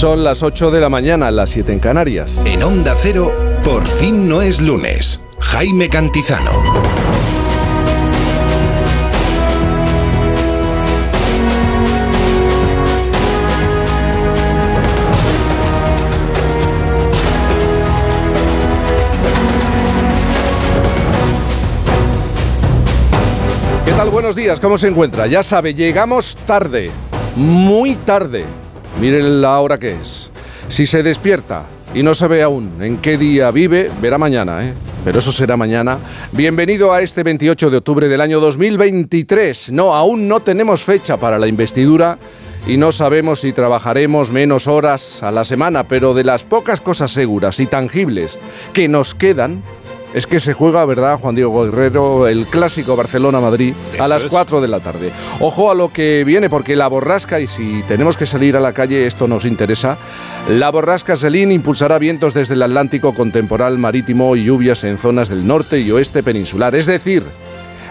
Son las 8 de la mañana, las 7 en Canarias. En Onda Cero, por fin no es lunes. Jaime Cantizano. ¿Qué tal? Buenos días, ¿cómo se encuentra? Ya sabe, llegamos tarde, muy tarde. Miren la hora que es. Si se despierta y no sabe aún en qué día vive, verá mañana, ¿eh? Pero eso será mañana. Bienvenido a este 28 de octubre del año 2023. No, aún no tenemos fecha para la investidura y no sabemos si trabajaremos menos horas a la semana, pero de las pocas cosas seguras y tangibles que nos quedan, es que se juega, ¿verdad, Juan Diego Guerrero, el clásico Barcelona-Madrid a las 4 de la tarde? Ojo a lo que viene, porque la borrasca, y si tenemos que salir a la calle, esto nos interesa, la borrasca Selín impulsará vientos desde el Atlántico con temporal marítimo y lluvias en zonas del norte y oeste peninsular. Es decir,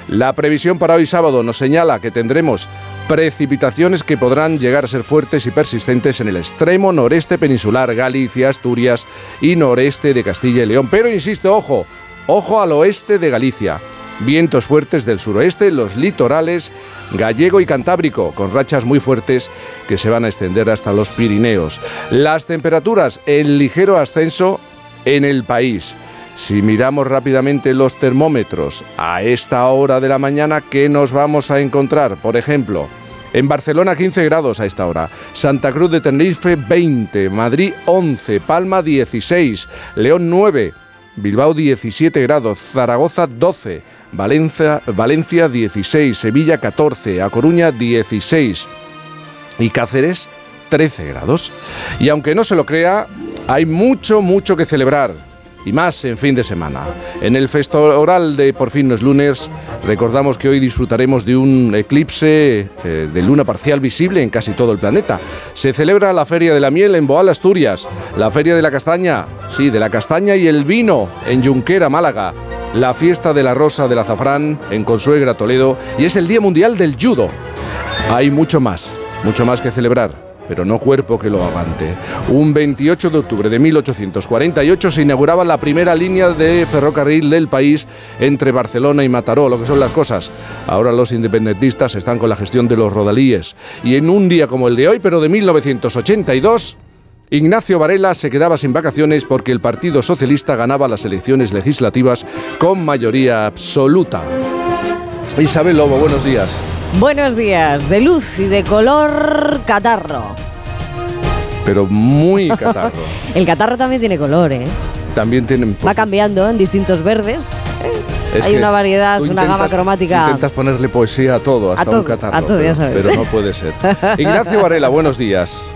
la previsión para hoy sábado nos señala que tendremos precipitaciones que podrán llegar a ser fuertes y persistentes en el extremo noreste peninsular, Galicia, Asturias y noreste de Castilla y León. Pero insisto, ojo, Ojo al oeste de Galicia. Vientos fuertes del suroeste, los litorales gallego y cantábrico, con rachas muy fuertes que se van a extender hasta los Pirineos. Las temperaturas en ligero ascenso en el país. Si miramos rápidamente los termómetros a esta hora de la mañana, ¿qué nos vamos a encontrar? Por ejemplo, en Barcelona 15 grados a esta hora, Santa Cruz de Tenerife 20, Madrid 11, Palma 16, León 9, Bilbao 17 grados, Zaragoza 12, Valencia, Valencia 16, Sevilla 14, A Coruña 16 y Cáceres 13 grados. Y aunque no se lo crea, hay mucho, mucho que celebrar y más en fin de semana. En el oral de Por fin no es lunes, recordamos que hoy disfrutaremos de un eclipse eh, de luna parcial visible en casi todo el planeta. Se celebra la Feria de la Miel en Boal, Asturias, la Feria de la Castaña, sí, de la Castaña y el Vino en Junquera, Málaga, la Fiesta de la Rosa del Azafrán en Consuegra, Toledo y es el Día Mundial del Judo. Hay mucho más, mucho más que celebrar pero no cuerpo que lo aguante. Un 28 de octubre de 1848 se inauguraba la primera línea de ferrocarril del país entre Barcelona y Mataró, lo que son las cosas. Ahora los independentistas están con la gestión de los rodalíes. Y en un día como el de hoy, pero de 1982... Ignacio Varela se quedaba sin vacaciones porque el Partido Socialista ganaba las elecciones legislativas con mayoría absoluta. Isabel Lobo, buenos días. Buenos días, de luz y de color catarro. Pero muy catarro. El catarro también tiene color, ¿eh? También tiene... Va cambiando en distintos verdes. ¿eh? Hay una variedad, una gama cromática. Intentas ponerle poesía a todo, hasta un catarro. A todo, ya sabes. pero no puede ser. Ignacio Varela, buenos días.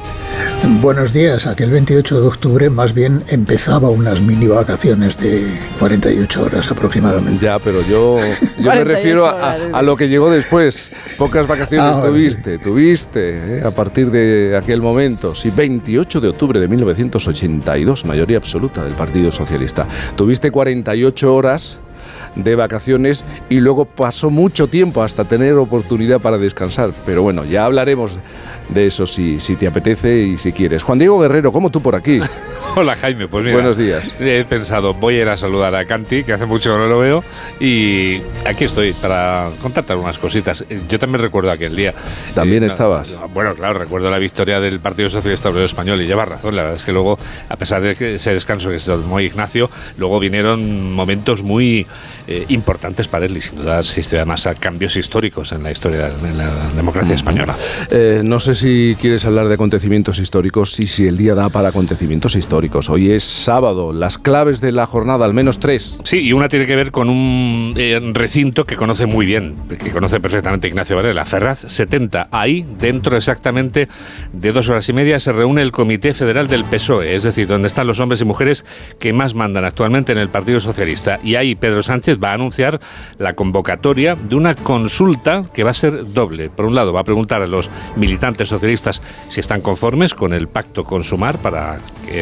Buenos días. Aquel 28 de octubre más bien empezaba unas mini vacaciones de 48 horas aproximadamente. Ya, pero yo, me refiero a, lo que llegó después. Pocas vacaciones ah, tuviste, tuviste ¿eh? a partir de aquel momento. Sí, 28 de octubre de 1982, mayoría absoluta del Partido Socialista. Tuviste 48 horas de vacaciones y luego pasó mucho tiempo hasta tener oportunidad para descansar. Pero bueno, ya hablaremos de eso si, si te apetece y si quieres. Juan Diego Guerrero, ¿cómo tú por aquí? Hola Jaime, pues mira. Buenos días. He pensado, voy a ir a saludar a Canti, que hace mucho que no lo veo, y aquí estoy para contarte algunas cositas. Yo también recuerdo aquel día. ¿También eh, estabas? bueno, claro, recuerdo la victoria del Partido Socialista Obrero Español y lleva razón. La verdad es que luego, a pesar de que ese descanso que se tomó Ignacio, luego vinieron momentos muy eh, importantes para él y sin duda asistió además a cambios históricos en la historia de la democracia española. Eh, no sé si quieres hablar de acontecimientos históricos y si el día da para acontecimientos históricos. Hoy es sábado, las claves de la jornada, al menos tres. Sí, y una tiene que ver con un eh, recinto que conoce muy bien, que conoce perfectamente Ignacio Varela, Ferraz 70. Ahí, dentro exactamente de dos horas y media, se reúne el Comité Federal del PSOE, es decir, donde están los hombres y mujeres que más mandan actualmente en el Partido Socialista. Y ahí Pedro Sánchez va a anunciar la convocatoria de una consulta que va a ser doble. Por un lado, va a preguntar a los militantes socialistas si están conformes con el pacto con Sumar para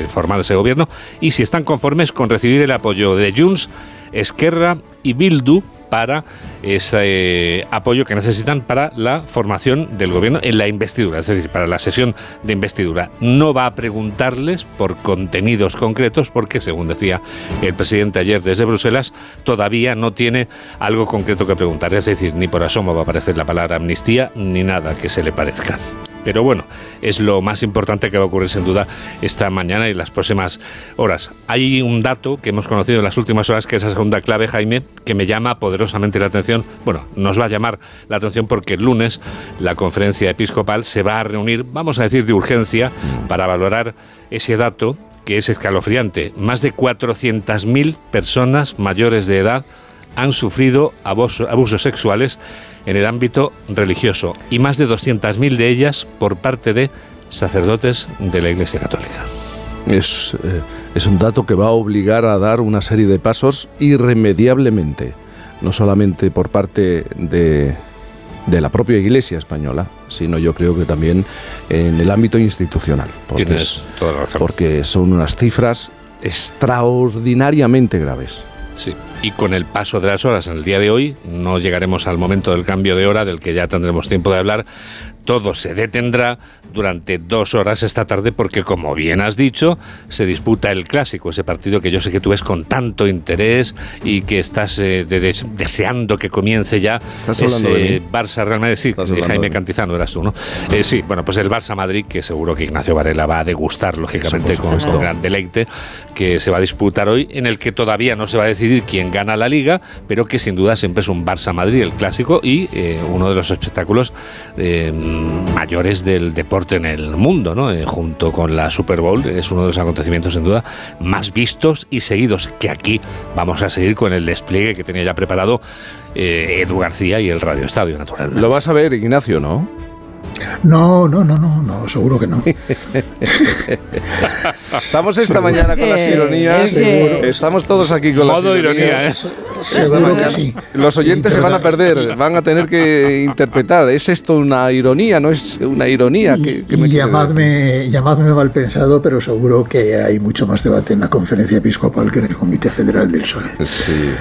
formar ese gobierno y si están conformes con recibir el apoyo de Junts, Esquerra y Bildu para ese apoyo que necesitan para la formación del gobierno en la investidura, es decir, para la sesión de investidura. No va a preguntarles por contenidos concretos porque, según decía el presidente ayer desde Bruselas, todavía no tiene algo concreto que preguntar. Es decir, ni por asomo va a aparecer la palabra amnistía ni nada que se le parezca. Pero bueno, es lo más importante que va a ocurrir sin duda esta mañana y las próximas horas. Hay un dato que hemos conocido en las últimas horas, que es la segunda clave, Jaime, que me llama poderosamente la atención. Bueno, nos va a llamar la atención porque el lunes la conferencia episcopal se va a reunir, vamos a decir, de urgencia para valorar ese dato que es escalofriante. Más de 400.000 personas mayores de edad han sufrido abusos sexuales en el ámbito religioso y más de 200.000 de ellas por parte de sacerdotes de la Iglesia Católica. Es, eh, es, un dato que va a obligar a dar una serie de pasos irremediablemente, no solamente por parte de, de la propia Iglesia española, sino yo creo que también en el ámbito institucional. Porque, Tienes toda la razón. Porque son unas cifras extraordinariamente graves. Sí, y con el paso de las horas en el día de hoy, no llegaremos al momento del cambio de hora, del que ya tendremos tiempo de hablar, todo se detendrá durante dos horas esta tarde porque, como bien has dicho, se disputa el clásico, ese partido que yo sé que tú ves con tanto interés y que estás eh, deseando que comience ya. ese Barça Real Madrid, sí, Jaime Cantizano eras tú, ¿no? Eh, sí, bueno, pues el Barça Madrid, que seguro que Ignacio Varela va a degustar, lógicamente, con este gran deleite, que se va a disputar hoy, en el que todavía no se va a decidir quién gana la liga, pero que sin duda siempre es un Barça Madrid, el clásico, y eh, uno de los espectáculos mayores del deporte en el mundo, ¿no? Eh, junto con la Super Bowl, es uno de los acontecimientos sin duda más vistos y seguidos, que aquí vamos a seguir con el despliegue que tenía ya preparado eh, Edu García y el Radio Estadio, naturalmente. Lo vas a ver, Ignacio, ¿no? No, no, no, no, no, seguro que no. Estamos esta mañana con las ironías. Estamos todos aquí con Modo las ironías. Seguro que sí. Los oyentes se van a perder, van a tener que interpretar. ¿Es esto una ironía? ¿No es una ironía? que, me llamadme, llamadme mal pensado, pero seguro que hay mucho más debate en la conferencia episcopal que en el Comité Federal del PSOE. Sí,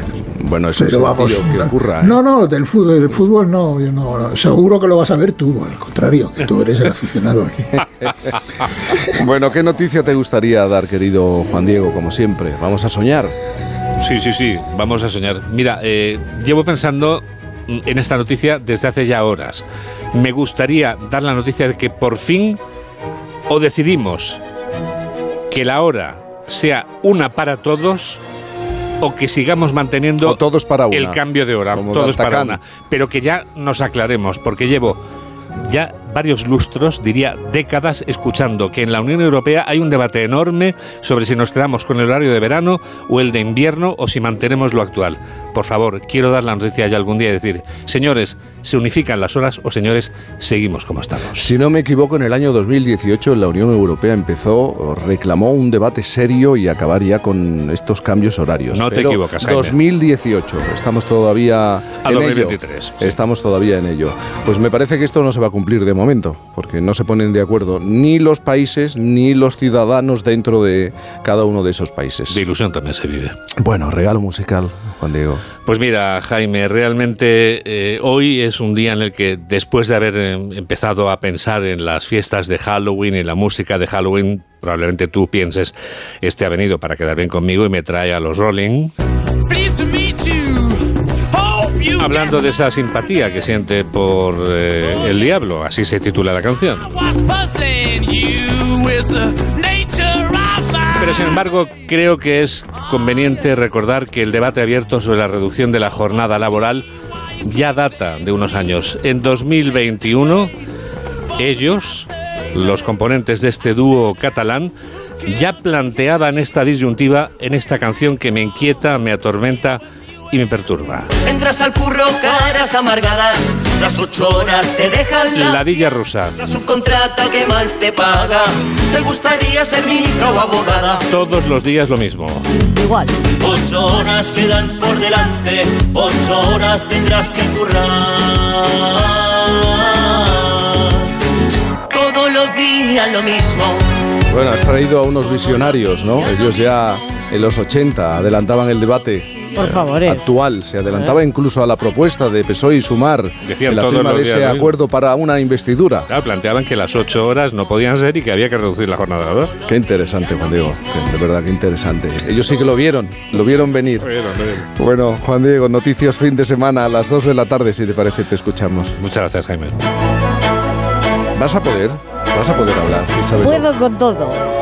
bueno, eso es vamos, que ocurra. ¿eh? No, no, del fútbol, del fútbol no, no, seguro que lo vas a ver tú, al contrario, que tú eres el aficionado aquí. bueno, ¿qué noticia te gustaría dar, querido Juan Diego? Como siempre, vamos a soñar. Sí, sí, sí, vamos a soñar. Mira, eh, llevo pensando en esta noticia desde hace ya horas. Me gustaría dar la noticia de que por fin o decidimos que la hora sea una para todos o que sigamos manteniendo todos para el cambio de hora, todos para una, pero que ya nos aclaremos, porque llevo ya varios lustros, diría décadas, escuchando que en la Unión Europea hay un debate enorme sobre si nos quedamos con el horario de verano o el de invierno o si mantenemos lo actual. Por favor, quiero dar la noticia ya algún día y decir, señores, ¿se unifican las horas o señores, seguimos como estamos? Si no me equivoco, en el año 2018 la Unión Europea empezó, reclamó un debate serio y acabar ya con estos cambios horarios. No te equivocas, Jaime. 2018, estamos todavía a 2023. Estamos todavía en ello. Pues me parece que esto no se va a cumplir de momento, porque no se ponen de acuerdo ni los países ni los ciudadanos dentro de cada uno de esos países. De ilusión también se vive. Bueno, regalo musical, Juan Diego. Pues mira, Jaime, realmente eh, hoy es un día en el que después de haber eh, empezado a pensar en las fiestas de Halloween y la música de Halloween, probablemente tú pienses, este ha venido para quedar bien conmigo y me trae a los Rolling. Hablando de esa simpatía que siente por eh, el diablo, así se titula la canción. Pero sin embargo, creo que es conveniente recordar que el debate abierto sobre la reducción de la jornada laboral ya data de unos años. En 2021, ellos, los componentes de este dúo catalán, ya planteaban esta disyuntiva en esta canción que me inquieta, me atormenta y me perturba. Entras al curro, caras amargadas, las ocho horas te dejan la... Ladilla rusa. La subcontrata que mal te paga, te gustaría ser ministra o abogada. Todos los días lo mismo. Igual. Ocho horas quedan por delante, ocho horas tendrás que currar. Todos los días lo mismo. Bueno, has traído a unos visionarios, ¿no? Ellos ya en los 80 adelantaban el debate Por favor. actual. Se adelantaba incluso a la propuesta de PSOE y Sumar Decían la firma de ese acuerdo para una investidura. Claro, planteaban que las ocho horas no podían ser y que había que reducir la jornada laboral. Qué interesante, Juan Diego. De verdad, qué interesante. Ellos sí que lo vieron, lo vieron venir. Bueno, Juan Diego, noticias fin de semana a las 2 de la tarde, si te parece, te escuchamos. Muchas gracias, Jaime. ¿Vas a poder? ¿Vas a poder hablar? Isabel? Puedo con todo.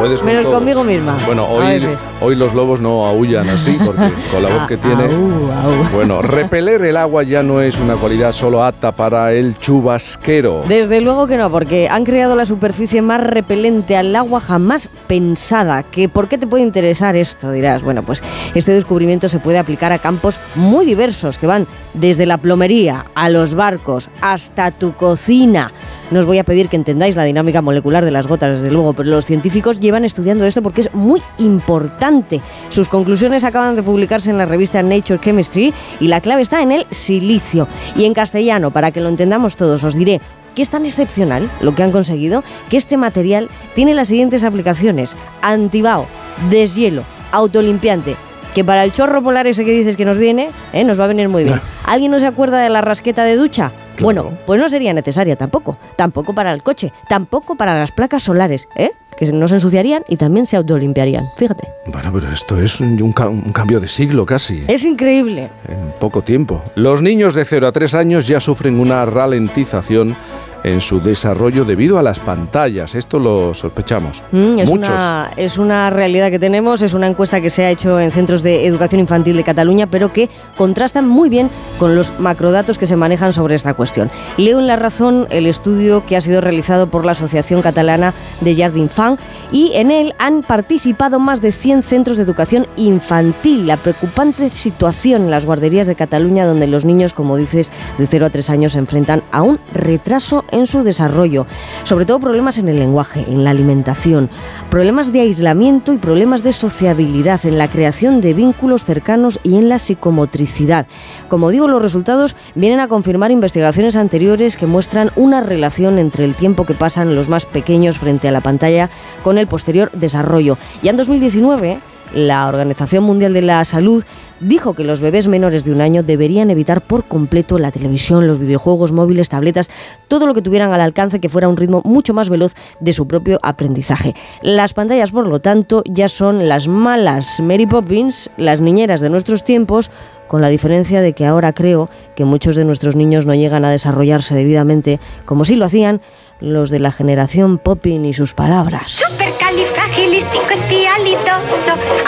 Puedes Menos todo. conmigo misma. Bueno, hoy, hoy los lobos no aullan así, porque con la voz que Ah, tiene... au, au. Bueno, repeler el agua ya no es una cualidad solo apta para el chubasquero. Desde luego que no, porque han creado la superficie más repelente al agua jamás pensada. ¿Que ¿Por qué te puede interesar esto? Dirás. Bueno, pues este descubrimiento se puede aplicar a campos muy diversos, que van desde la plomería a los barcos hasta tu cocina. No os voy a pedir que entendáis la dinámica molecular de las gotas, desde luego, pero los científicos llevan estudiando esto porque es muy importante. Sus conclusiones acaban de publicarse en la revista Nature Chemistry y la clave está en el silicio. Y en castellano, para que lo entendamos todos, os diré que es tan excepcional lo que han conseguido que este material tiene las siguientes aplicaciones: antibao, deshielo, autolimpiante. Que para el chorro polar ese que dices que nos viene, ¿eh? nos va a venir muy bien. ¿Alguien no se acuerda de la rasqueta de ducha? Bueno, pues no sería necesaria tampoco. Tampoco para el coche, tampoco para las placas solares, ¿eh? que no se ensuciarían y también se autolimpiarían. Fíjate. Bueno, pero esto es un, un ca- un cambio de siglo casi. Es increíble. En poco tiempo. Los niños de 0 a 3 años ya sufren una ralentización en su desarrollo debido a las pantallas. Esto lo sospechamos. Mm, es, Muchos. una, es una realidad que tenemos, es una encuesta que se ha hecho en centros de educación infantil de Cataluña, pero que contrastan muy bien con los macrodatos que se manejan sobre esta cuestión. Leo en La Razón el estudio que ha sido realizado por la Asociación Catalana de Jazz d'Infant y en él han participado más de 100 centros de educación infantil. La preocupante situación en las guarderías de Cataluña donde los niños, como dices, de 0 a 3 años se enfrentan a un retraso en su desarrollo. Sobre todo problemas en el lenguaje, en la alimentación, problemas de aislamiento y problemas de sociabilidad, en la creación de vínculos cercanos y en la psicomotricidad. Como digo, los resultados vienen a confirmar investigaciones anteriores que muestran una relación entre el tiempo que pasan los más pequeños frente a la pantalla con el posterior desarrollo. Ya en 2019, la Organización Mundial de la Salud dijo que los bebés menores de un año deberían evitar por completo la televisión, los videojuegos móviles, tabletas, todo lo que tuvieran al alcance que fuera un ritmo mucho más veloz de su propio aprendizaje. Las pantallas, por lo tanto, ya son las malas Mary Poppins, las niñeras de nuestros tiempos, con la diferencia de que ahora creo que muchos de nuestros niños no llegan a desarrollarse debidamente como si lo hacían los de la generación Poppin y sus palabras.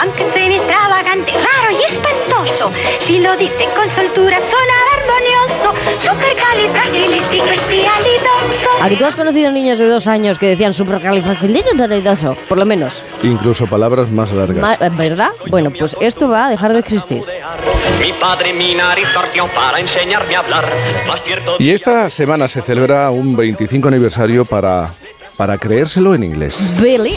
Aunque suene extravagante, espantoso, si lo dice con soltura suena armonioso. Supercalifragilisticoespialidoso. ¿A tú has conocido niños de dos años que decían supercalifragilisticoespialidoso? Por lo menos. Incluso palabras más largas. Ma- ¿Verdad? Bueno, pues esto va a dejar de existir. Mi padre mi nariz torció para enseñarme a hablar. Más cierto Y esta semana se celebra un 25 aniversario para, para creérselo en inglés. Billy.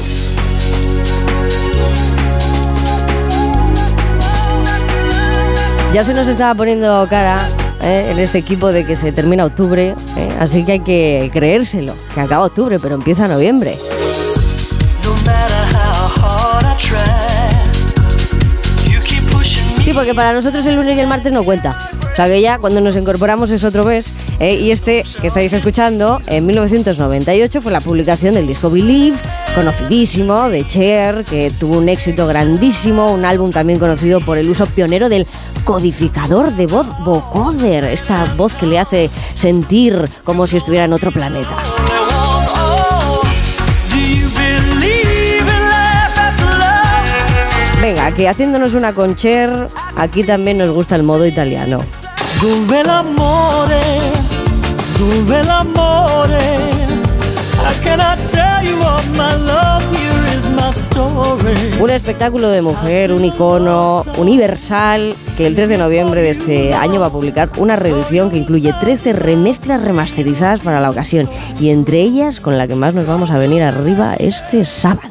Ya se nos estaba poniendo cara ¿eh? en este equipo de que se termina octubre, ¿eh? así que hay que creérselo, que acaba octubre, pero empieza noviembre. Sí, porque para nosotros el lunes y el martes no cuenta. O sea que ya cuando nos incorporamos es otro mes. ¿eh? Y este que estáis escuchando, en 1998 fue la publicación del disco Believe, conocidísimo, de Cher, que tuvo un éxito grandísimo, un álbum también conocido por el uso pionero del codificador de voz vocoder, esta voz que le hace sentir como si estuviera en otro planeta. Venga, que haciéndonos una con Cher, aquí también nos gusta el modo italiano. Un espectáculo de mujer, un icono universal que el 3 de noviembre de este año va a publicar una reedición que incluye 13 remezclas remasterizadas para la ocasión y entre ellas con la que más nos vamos a venir arriba este sábado.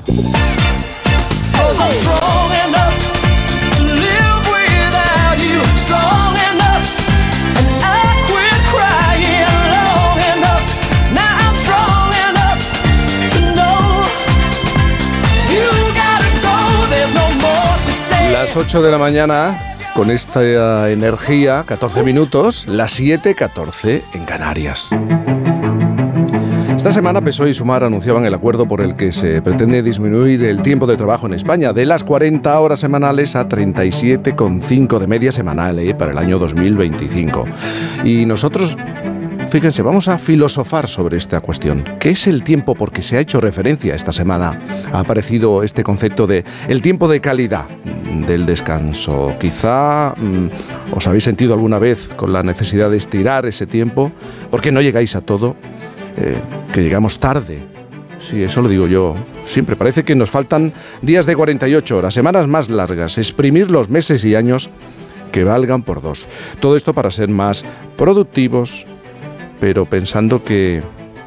Las 8 de la mañana con esta energía, 14 minutos, las 7.14 en Canarias. Esta semana PSOE y Sumar anunciaban el acuerdo por el que se pretende disminuir el tiempo de trabajo en España de las 40 horas semanales a 37,5 de media semanal eh, para el año 2025. Y nosotros Fíjense, vamos a filosofar sobre esta cuestión. ¿Qué es el tiempo? Porque se ha hecho referencia esta semana. Ha aparecido este concepto de el tiempo de calidad del descanso. Quizá mm, os habéis sentido alguna vez con la necesidad de estirar ese tiempo, porque no llegáis a todo, eh, que llegamos tarde. Sí, eso lo digo yo. Siempre parece que nos faltan días de 48 horas, semanas más largas, exprimir los meses y años que valgan por dos. Todo esto para ser más productivos, pero pensando que...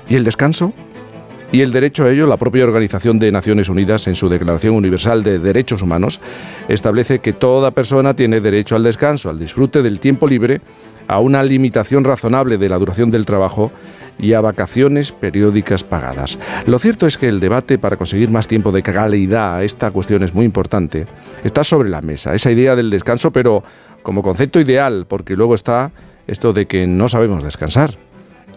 ¿Y el descanso? Y el derecho a ello, la propia Organización de Naciones Unidas, en su Declaración Universal de Derechos Humanos, establece que toda persona tiene derecho al descanso, al disfrute del tiempo libre, a una limitación razonable de la duración del trabajo y a vacaciones periódicas pagadas. Lo cierto es que el debate para conseguir más tiempo de calidad, esta cuestión es muy importante, está sobre la mesa, esa idea del descanso, pero como concepto ideal, porque luego está esto de que no sabemos descansar.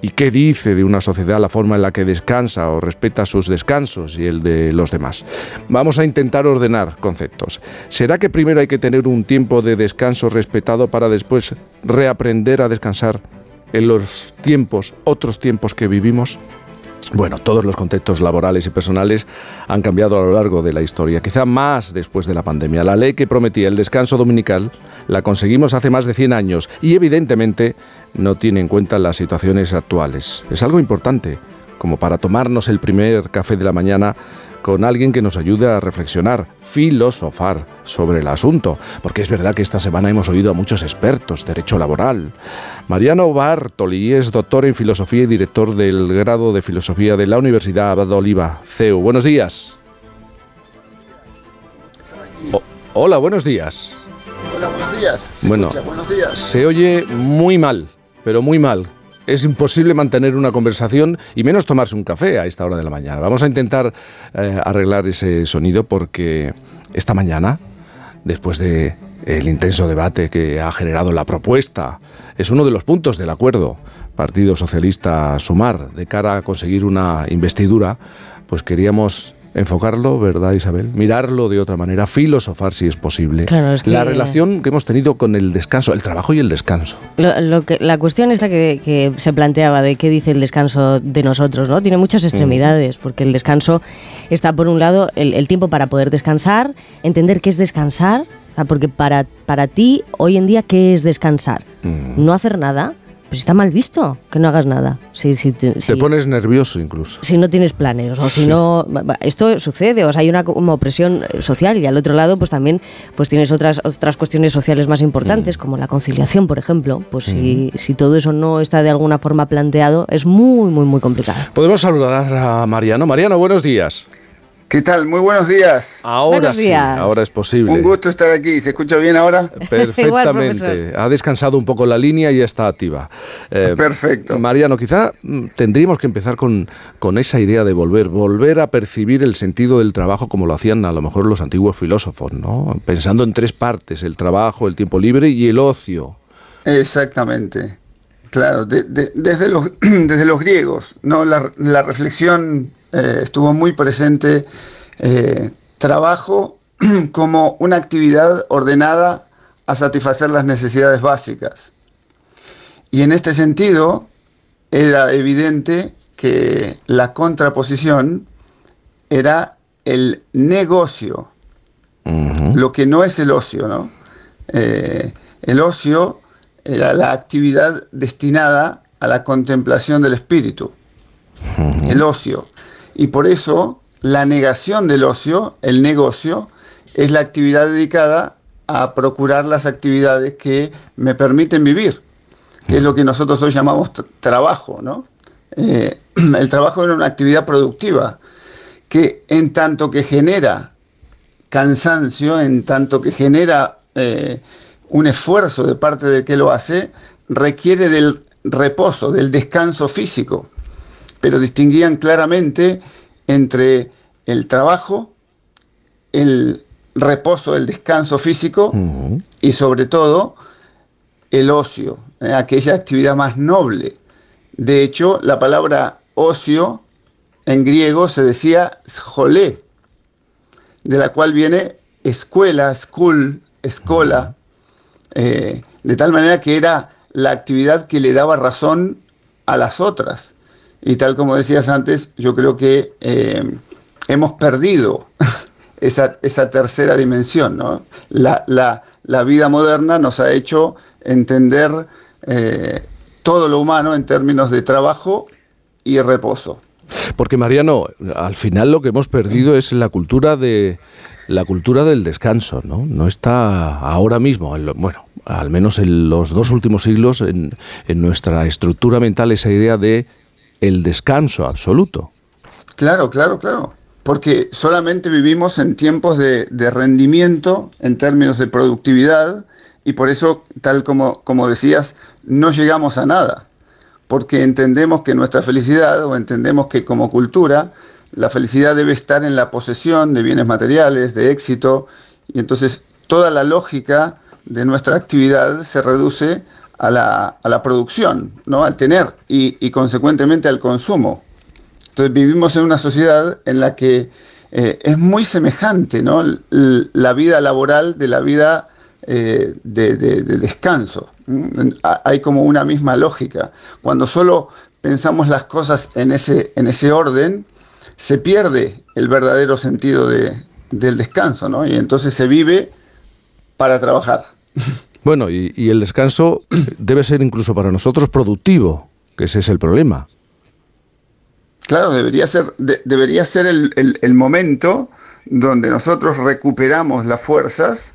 ¿Y qué dice de una sociedad la forma en la que descansa o respeta sus descansos y el de los demás? Vamos a intentar ordenar conceptos. ¿Será que primero hay que tener un tiempo de descanso respetado para después reaprender a descansar en los tiempos, otros tiempos que vivimos? Bueno, todos los contextos laborales y personales han cambiado a lo largo de la historia, quizá más después de la pandemia. La ley que prometía el descanso dominical la conseguimos hace más de 100 años y evidentemente no tiene en cuenta las situaciones actuales. Es algo importante, como para tomarnos el primer café de la mañana con alguien que nos ayude a reflexionar, filosofar sobre el asunto, porque es verdad que esta semana hemos oído a muchos expertos, derecho laboral. Mariano Bartoli es doctor en filosofía y director del grado de filosofía de la Universidad Abad Oliva, CEU. Buenos días. Hola, buenos días. Hola, buenos días. ¿Se Bueno, escucha? buenos días. Se oye muy mal, pero muy mal. Es imposible mantener una conversación y menos tomarse un café a esta hora de la mañana. Vamos a intentar eh, arreglar ese sonido porque esta mañana, después de el intenso debate que ha generado la propuesta, es uno de los puntos del acuerdo Partido Socialista Sumar de cara a conseguir una investidura, pues queríamos enfocarlo, ¿verdad Isabel? Mirarlo de otra manera, filosofar si es posible. Claro, es La relación que hemos tenido con el descanso, el trabajo y el descanso. Lo, lo que, la cuestión esta que, que se planteaba de qué dice el descanso de nosotros, ¿no? Tiene muchas extremidades, porque el descanso está, por un lado, el, el tiempo para poder descansar, entender qué es descansar, porque para, para ti, hoy en día, ¿qué es descansar? No hacer nada, pues está mal visto que no hagas nada. Si, si, te- pones nervioso incluso. si no tienes planes o si no esto sucede o sea hay una como presión eh, social y al otro lado pues también pues tienes otras otras cuestiones sociales más importantes como la conciliación por ejemplo pues si, si todo eso no está de alguna forma planteado es muy muy muy complicado Podemos saludar a Mariano. Mariano, buenos días. ¿Qué tal? Muy buenos días. Ahora Buenos sí, días. ahora es posible. Un gusto estar aquí. ¿Se escucha bien ahora? Perfectamente. ha descansado un poco la línea y ya está activa. Eh, Perfecto. Mariano, quizá mm, tendríamos que empezar con, con esa idea de volver, volver a percibir el sentido del trabajo como lo hacían a lo mejor los antiguos filósofos, ¿no? Pensando en tres partes, el trabajo, el tiempo libre y el ocio. Exactamente. Claro, de- de- desde, los, desde los griegos, ¿no? La, la reflexión eh, estuvo muy presente. eh, trabajo como una actividad ordenada a satisfacer las necesidades básicas. Y en este sentido, era evidente que la contraposición era el negocio, lo que no es el ocio, ¿no? Eh, el ocio era la actividad destinada a la contemplación del espíritu, el ocio. Y por eso la negación del ocio, el negocio, es la actividad dedicada a procurar las actividades que me permiten vivir, que es lo que nosotros hoy llamamos tra- trabajo, ¿no? Eh, el trabajo era una actividad productiva que en tanto que genera cansancio, en tanto que genera eh, un esfuerzo de parte del que lo hace, requiere del reposo, del descanso físico. Pero distinguían claramente entre el trabajo, el reposo, el descanso físico y sobre todo el ocio, eh, aquella actividad más noble. De hecho, la palabra ocio en griego se decía scholé, de la cual viene escuela, school, escola, eh, de tal manera que era la actividad que le daba razón a las otras. Y tal como decías antes, yo creo que eh, hemos perdido esa, esa tercera dimensión. ¿no? La, la- la vida moderna nos ha hecho entender eh, todo lo humano en términos de trabajo y reposo. Porque Mariano, al final lo que hemos perdido es la cultura de la cultura del descanso, ¿no? No está ahora mismo, en lo- bueno, al menos en los dos últimos siglos, en, en nuestra estructura mental esa idea de el descanso absoluto. Claro, claro, claro. Porque solamente vivimos en tiempos de, rendimiento en términos de productividad y por eso, tal como, como decías, no llegamos a nada. Porque entendemos que nuestra felicidad o entendemos que como cultura la felicidad debe estar en la posesión de bienes materiales, de éxito y entonces toda la lógica de nuestra actividad se reduce a la, a la producción, ¿no? al tener y, y consecuentemente al consumo. Entonces vivimos en una sociedad en la que eh, es muy semejante ¿no? La vida laboral de la vida eh, de, de- de descanso. ¿m? Ha- Hay como una misma lógica. Cuando solo pensamos las cosas en ese, en ese orden, se pierde el verdadero sentido de- del descanso, ¿no? Y entonces se vive para trabajar. Bueno, y, y el descanso debe ser incluso para nosotros productivo, que ese es el problema. Claro, debería ser, de- debería ser el, el- momento donde nosotros recuperamos las fuerzas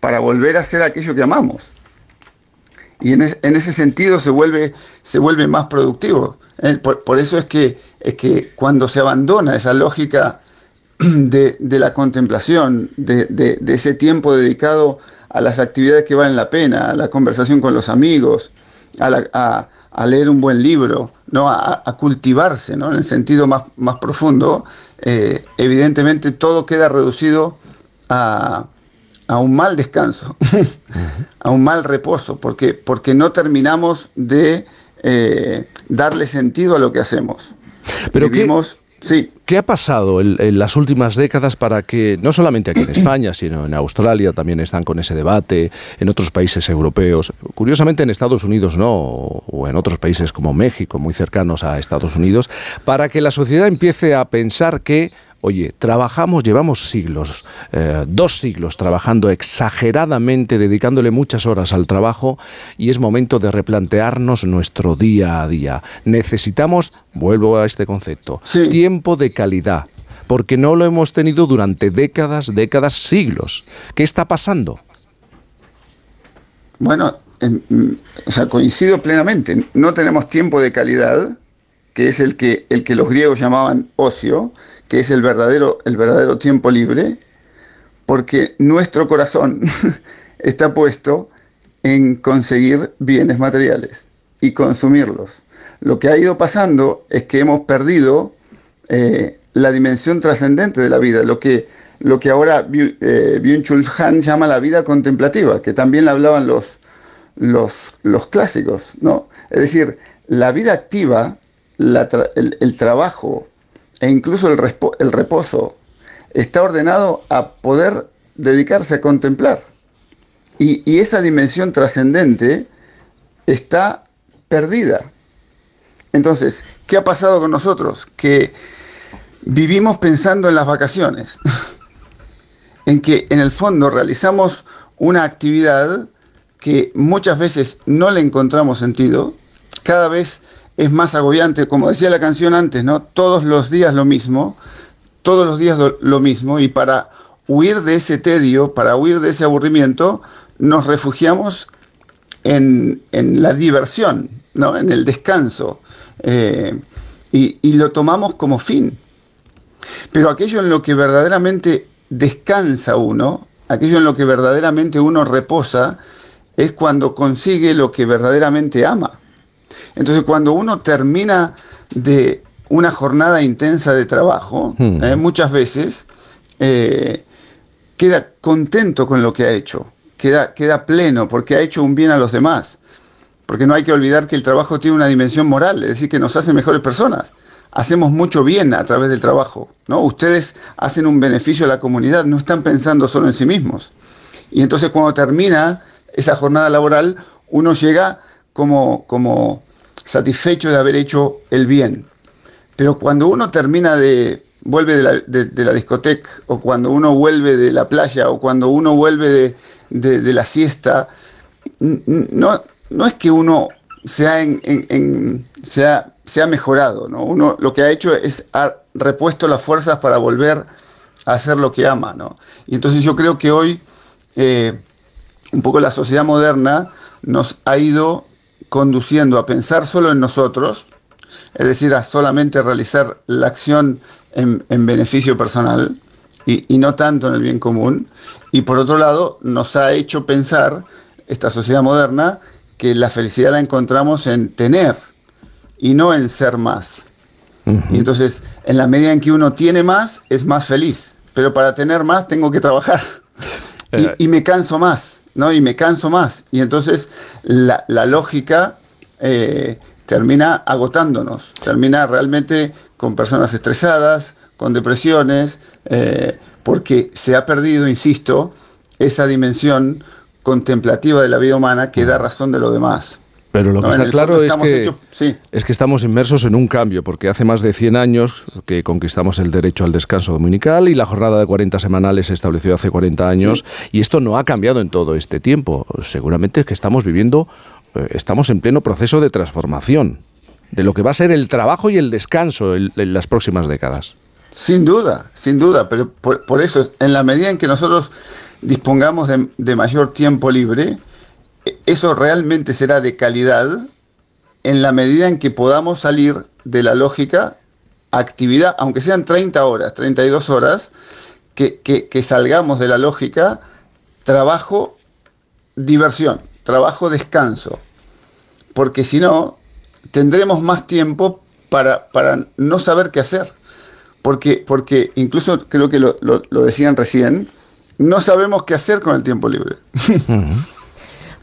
para volver a hacer aquello que amamos. Y en, en ese sentido se vuelve, se vuelve más productivo. ¿eh? Por, por eso es que, es que cuando se abandona esa lógica de, de la contemplación, de- de ese tiempo dedicado a las actividades que valen la pena, a la conversación con los amigos, a, la- a- a leer un buen libro, ¿no? a, a cultivarse ¿no? en el sentido más, más profundo, eh, evidentemente todo queda reducido a, a un mal descanso, a un mal reposo, porque, porque no terminamos de eh, darle sentido a lo que hacemos. Pero ¿qué- Vivimos, sí. ¿Qué ha pasado en, en las últimas décadas para que, no solamente aquí en España, sino en Australia también están con ese debate, en otros países europeos, curiosamente en Estados Unidos no, o en otros países como México, muy cercanos a Estados Unidos, para que la sociedad empiece a pensar que, oye, trabajamos, llevamos siglos, eh, dos siglos trabajando exageradamente, dedicándole muchas horas al trabajo y es momento de replantearnos nuestro día a día. Necesitamos, vuelvo a este concepto, tiempo de calidad, porque no lo hemos tenido durante décadas, décadas, siglos. ¿Qué está pasando? Bueno, mm, o sea, coincido plenamente. No tenemos tiempo de calidad, que es el que, el que los griegos llamaban ocio, que es el verdadero, el verdadero tiempo libre, porque nuestro corazón está puesto en conseguir bienes materiales y consumirlos. Lo que ha ido pasando es que hemos perdido eh, la dimensión trascendente de la vida, lo que, lo que ahora eh, Byung-Chul Han llama la vida contemplativa, que también la hablaban los, los, los clásicos, ¿no? Es decir, la vida activa, la el trabajo e incluso el, reposo está ordenado a poder dedicarse a contemplar. Y esa dimensión trascendente está perdida. Entonces, ¿qué ha pasado con nosotros? Que vivimos pensando en las vacaciones, en que en el fondo realizamos una actividad que muchas veces no le encontramos sentido, cada vez es más agobiante, como decía la canción antes, ¿no? Todos los días lo mismo, todos los días lo, mismo, y para huir de ese tedio, para huir de ese aburrimiento, nos refugiamos en, en la diversión, ¿no? en el descanso, eh, y, y lo tomamos como fin. Pero aquello en lo que verdaderamente descansa uno, aquello en lo que verdaderamente uno reposa, es cuando consigue lo que verdaderamente ama. Entonces cuando uno termina de una jornada intensa de trabajo, Hmm. eh, muchas veces, eh, queda contento con lo que ha hecho, queda, queda pleno porque ha hecho un bien a los demás. Porque no hay que olvidar que el trabajo tiene una dimensión moral, es decir, que nos hace mejores personas. Hacemos mucho bien a través del trabajo, ¿no? Ustedes hacen un beneficio a la comunidad, no están pensando solo en sí mismos. Y entonces cuando termina esa jornada laboral, uno llega como, como satisfecho de haber hecho el bien. Pero cuando uno termina de, vuelve de la, de- discoteca, o cuando uno vuelve de la playa, o cuando uno vuelve de, de- la siesta, no, no es que uno se ha, en- en- en- se ha- se ha mejorado, ¿no? Uno lo que ha hecho es ha repuesto las fuerzas para volver a hacer lo que ama, ¿no? Y entonces yo creo que hoy eh, un poco la sociedad moderna nos ha ido conduciendo a pensar solo en nosotros, es decir, a solamente realizar la acción en, en beneficio personal y, y no tanto en el bien común. Y por otro lado, nos ha hecho pensar, esta sociedad moderna, que la felicidad la encontramos en tener y no en ser más. Y entonces, en la medida en que uno tiene más, es más feliz. Pero para tener más tengo que trabajar. Eh. Y, y me canso más, ¿no? Y me canso más. Y entonces la, la lógica eh, termina agotándonos, termina realmente con personas estresadas, con depresiones, eh, porque se ha perdido, insisto, esa dimensión contemplativa de la vida humana que da razón de lo demás. Pero lo que No, está claro es que, sí. es que estamos inmersos en un cambio, porque hace más de 100 años que conquistamos el derecho al descanso dominical y la jornada de 40 semanales se estableció hace 40 años, y esto no ha cambiado en todo este tiempo. Seguramente es que estamos viviendo, eh, estamos en pleno proceso de transformación de lo que va a ser el trabajo y el descanso en- en las próximas décadas. Sin duda, sin duda, pero por, por eso, en la medida en que nosotros dispongamos de, de mayor tiempo libre, eso realmente será de calidad en la medida en que podamos salir de la lógica actividad, aunque sean 30 horas, 32 horas, que, que- que salgamos de la lógica trabajo, diversión, trabajo, descanso. Porque si no, tendremos más tiempo para, para no saber qué hacer. Porque, porque incluso creo que lo, lo- lo decían recién, no sabemos qué hacer con el tiempo libre.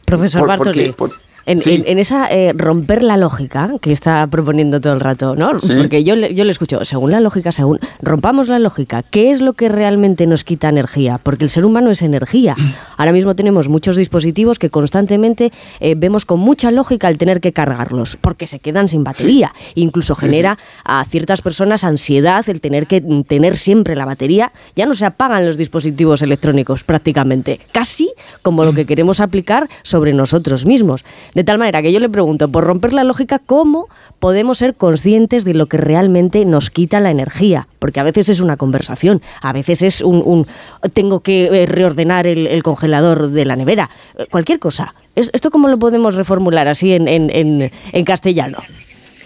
Profesor Por- Bartoli, porque- por- en, sí. en- en esa eh, romper la lógica que está proponiendo todo el rato, ¿no? Sí. Porque yo, le- yo le escucho, según la lógica, según rompamos la lógica, ¿qué es lo que realmente nos quita energía? Porque el ser humano es energía. Ahora mismo tenemos muchos dispositivos que constantemente eh, vemos con mucha lógica el tener que cargarlos, porque se quedan sin batería. Incluso genera a ciertas personas ansiedad el tener que mm, tener siempre la batería. Ya no se apagan los dispositivos electrónicos prácticamente, casi como lo que queremos aplicar sobre nosotros mismos. De tal manera que yo le pregunto, por romper la lógica, ¿cómo podemos ser conscientes de lo que realmente nos quita la energía? Porque a veces es una conversación, a veces es un, tengo que eh, reordenar el, el congelador de la nevera, eh, cualquier cosa. Es- ¿Esto cómo lo podemos reformular así en, en- en- castellano?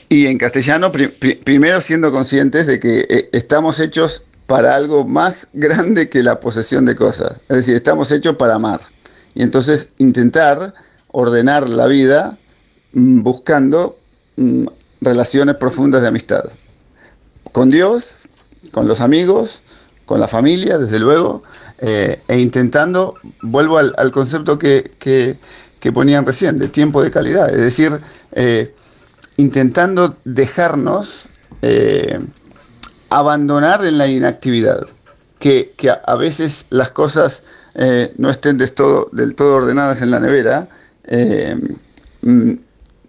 Y en castellano, pri- pri- primero siendo conscientes de que eh, estamos hechos para algo más grande que la posesión de cosas. Es decir, estamos hechos para amar. Y entonces intentar ordenar la vida mm, buscando mm, relaciones profundas de amistad. Con Dios, con los amigos, con la familia, desde luego, eh, e intentando, vuelvo al, concepto que, que- ponían recién, de tiempo de calidad. Es decir, eh, intentando dejarnos eh, abandonar en la inactividad. Que, que a, veces las cosas no estén todo- del todo ordenadas en la nevera, eh, mm,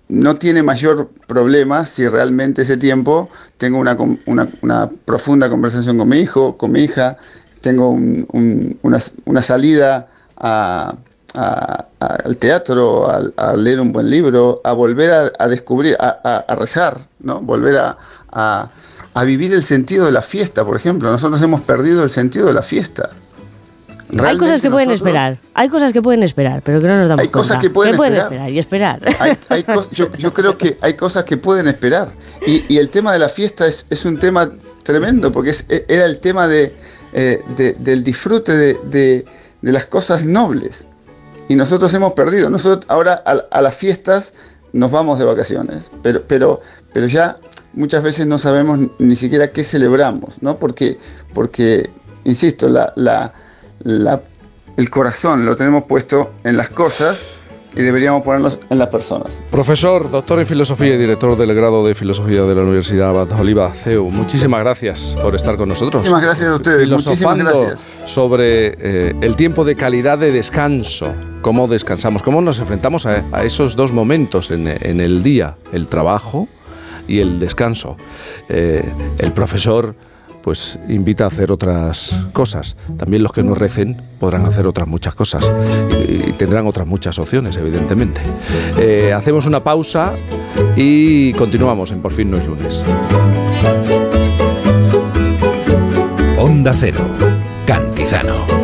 no tiene mayor problema si realmente ese tiempo tengo una, una- una profunda conversación con mi hijo, con mi hija, tengo un- un- una, salida a- al teatro, a, leer un buen libro, a volver a, descubrir, a, rezar, ¿no? volver a vivir el sentido de la fiesta, por ejemplo. Nosotros hemos perdido el sentido de la fiesta. Hay cosas que pueden nosotros- esperar, hay cosas que pueden esperar, pero que no nos damos Hay cosas cuenta. que pueden esperar esperar. y esperar. Hay- hay yo, yo creo que hay cosas que pueden esperar. Y, y el tema de la fiesta es, es un tema tremendo, porque es- e- era el tema de, eh, de- del disfrute de, de- de las cosas nobles. Y nosotros hemos perdido. Nosotros ahora a, a las fiestas nos vamos de vacaciones, pero, pero, pero ya muchas veces no sabemos ni siquiera qué celebramos, ¿no? Porque, porque insisto, la, la- la- el corazón lo tenemos puesto en las cosas y deberíamos ponernos en las personas. Profesor, doctor en filosofía y director del grado de filosofía de la Universidad Abad Oliva, CEU, muchísimas gracias por estar con nosotros. Muchísimas gracias a ustedes, muchísimas gracias. sobre eh, el tiempo de calidad de descanso, cómo descansamos, cómo nos enfrentamos a, a esos dos momentos en, en el día, el trabajo y el descanso. Eh, el profesor pues invita a hacer otras cosas. También los que no recen podrán hacer otras muchas cosas y, tendrán otras muchas opciones, evidentemente. Eh, hacemos una pausa y continuamos en Por fin no es lunes. Onda Cero. Cantizano.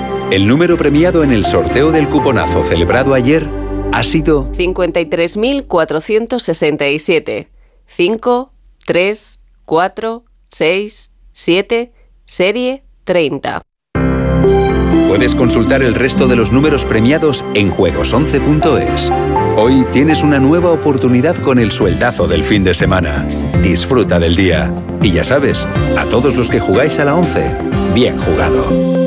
El número premiado en el sorteo del cuponazo celebrado ayer ha sido 53.467. 5, 3, 4, 6, 7, serie 30. Puedes consultar el resto de los números premiados en juegos11.es. Hoy tienes una nueva oportunidad con el sueldazo del fin de semana. Disfruta del día. Y ya sabes, a todos los que jugáis a la 11, bien jugado.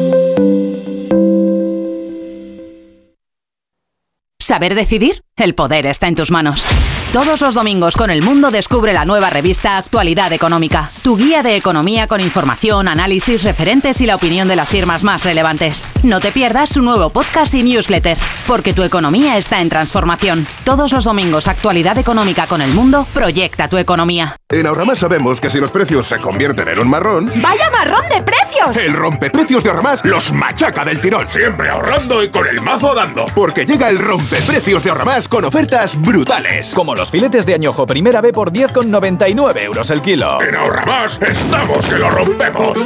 ¿Saber decidir? El poder está en tus manos. Todos los domingos con El Mundo descubre la nueva revista Actualidad Económica, tu guía de economía con información, análisis, referentes y la opinión de las firmas más relevantes. No te pierdas su nuevo podcast y newsletter, porque tu economía está en transformación. Todos los domingos Actualidad Económica con El Mundo, proyecta tu economía. En Ahorramás sabemos que si los precios se convierten en un marrón, ¡Vaya marrón de precios! el rompeprecios de Ahorramás los machaca del tirón. Siempre ahorrando y con el mazo dando. Porque llega el rompeprecios de Ahorramás con ofertas brutales. Como los filetes de añojo primera B por 10,99 euros el kilo. En Ahorramás estamos que lo rompemos.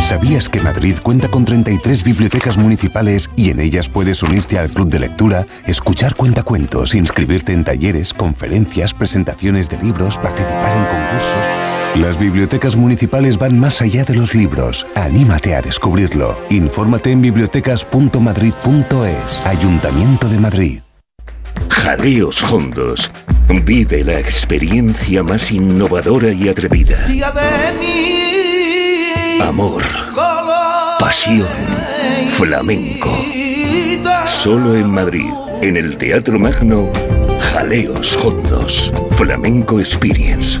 ¿Sabías que Madrid cuenta con 33 bibliotecas municipales y en ellas puedes unirte al club de lectura, escuchar cuentacuentos, inscribirte en talleres, conferencias, presentaciones de libros, participar en concursos? Las bibliotecas municipales van más allá de los libros. Anímate a descubrirlo. Infórmate en bibliotecas.madrid.es. Ayuntamiento de Madrid. Jaleos Hondos. Vive la experiencia más innovadora y atrevida. Amor. Pasión. Flamenco. Solo en Madrid, en el Teatro Magno, Jaleos Hondos. Flamenco Experience.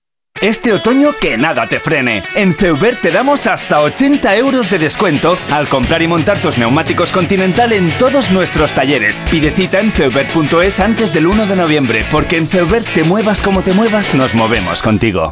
Este otoño que nada te frene. En Feubert te damos hasta 80 euros de descuento al comprar y montar tus neumáticos Continental en todos nuestros talleres. Pide cita en feubert.es antes del 1 de noviembre, porque en Feubert te muevas como te muevas, nos movemos contigo.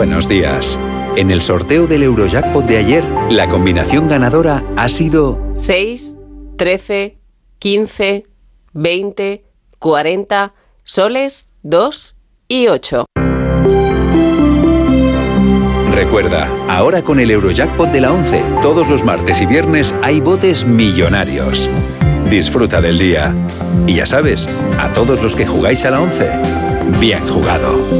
Buenos días. En el sorteo del Eurojackpot de ayer, la combinación ganadora ha sido 6, 13, 15, 20, 40, soles, 2 y 8. Recuerda, ahora con el Eurojackpot de la 11, todos los martes y viernes hay botes millonarios. Disfruta del día. Y ya sabes, a todos los que jugáis a la 11, bien jugado.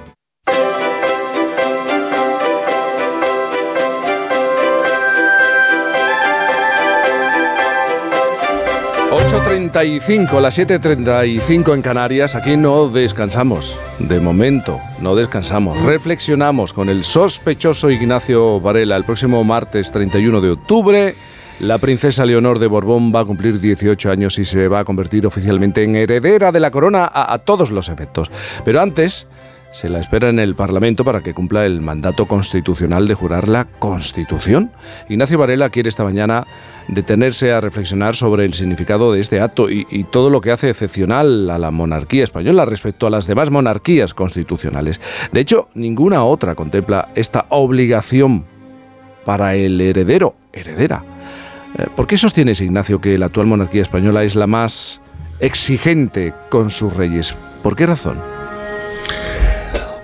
8.35, las 7.35 en Canarias, aquí no descansamos, de momento no descansamos, reflexionamos con el sospechoso Ignacio Varela el próximo martes 31 de octubre. La princesa Leonor de Borbón va a cumplir 18 años y se va a convertir oficialmente en heredera de la corona a, a todos los efectos. Pero antes se la espera en el Parlamento para que cumpla el mandato constitucional de jurar la Constitución. Ignacio Varela quiere esta mañana detenerse a reflexionar sobre el significado de este acto y, todo lo que hace excepcional a la monarquía española respecto a las demás monarquías constitucionales. De hecho, ninguna otra contempla esta obligación para el heredero, heredera. Eh, ¿Por qué sostienes, Ignacio, que la actual monarquía española es la más exigente con sus reyes? ¿Por qué razón?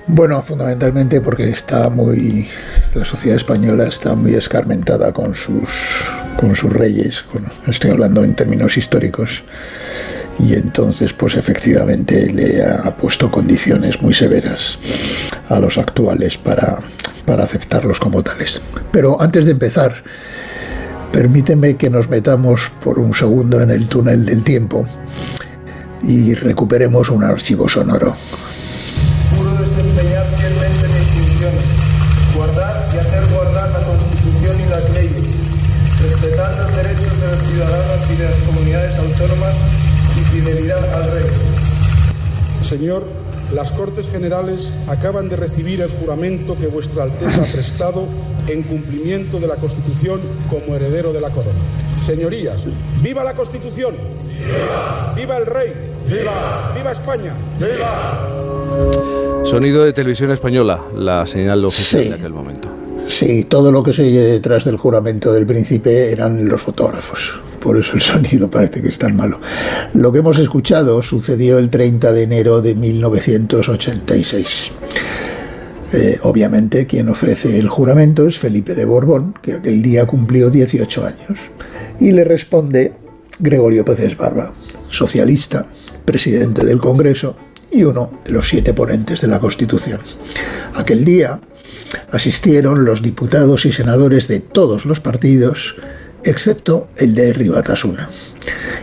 Bueno, fundamentalmente porque está muy. La sociedad española está muy escarmentada con sus, con sus reyes. estoy hablando en términos históricos. Y entonces, pues efectivamente le ha puesto condiciones muy severas a los actuales para, para aceptarlos como tales. Pero antes de empezar, permíteme que nos metamos por un segundo en el túnel del tiempo y recuperemos un archivo sonoro. Señor, las Cortes Generales acaban de recibir el juramento que Vuestra Alteza ha prestado en cumplimiento de la Constitución como heredero de la corona. Señorías, ¡viva la Constitución! ¡Viva! ¡Viva el Rey! ¡Viva! ¡Viva España! ¡Viva! Sonido de televisión española, la señal oficial Sí. de aquel momento. Sí, todo lo que se oye detrás del juramento del príncipe eran los fotógrafos. Por eso el sonido parece que es tan malo. Lo que hemos escuchado sucedió el 30 de enero de 1986. Eh, obviamente quien ofrece el juramento es Felipe de Borbón, que aquel día cumplió 18 años. Y le responde Gregorio Peces Barba, socialista, presidente del Congreso y uno de los siete ponentes de la Constitución. Aquel día asistieron los diputados y senadores de todos los partidos, excepto el de Ribatasuna.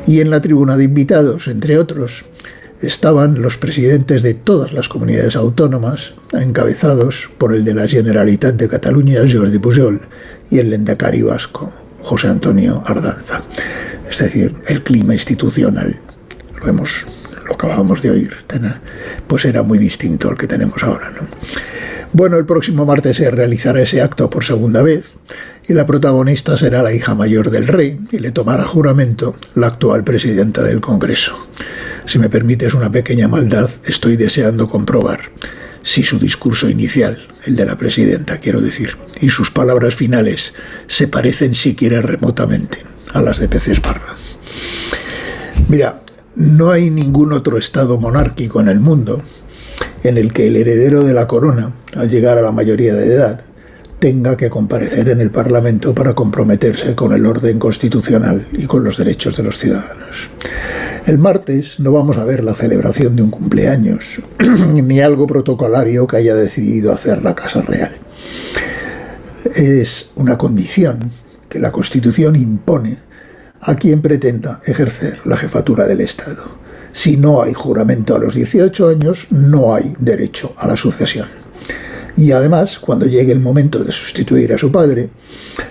Y en la tribuna de invitados, entre otros, estaban los presidentes de todas las comunidades autónomas, encabezados por el de la Generalitat de Cataluña, Jordi Pujol, y el Lendakari vasco, José Antonio Ardanza. Es decir, el clima institucional, lo hemos lo acabamos de oír, pues era muy distinto al que tenemos ahora, ¿no? Bueno, el próximo martes se realizará ese acto por segunda vez y la protagonista será la hija mayor del rey y le tomará juramento la actual presidenta del Congreso. Si me permites una pequeña maldad, estoy deseando comprobar si su discurso inicial, el de la presidenta, quiero decir, y sus palabras finales se parecen siquiera remotamente a las de Peces Barba. Mira, no hay ningún otro estado monárquico en el mundo en el que el heredero de la corona, al llegar a la mayoría de edad, tenga que comparecer en el Parlamento para comprometerse con el orden constitucional y con los derechos de los ciudadanos. El martes no vamos a ver la celebración de un cumpleaños, ni algo protocolario que haya decidido hacer la Casa Real. Es una condición que la Constitución impone a quien pretenda ejercer la jefatura del Estado. Si no hay juramento a los 18 años, no hay derecho a la sucesión. Y además, cuando llegue el momento de sustituir a su padre,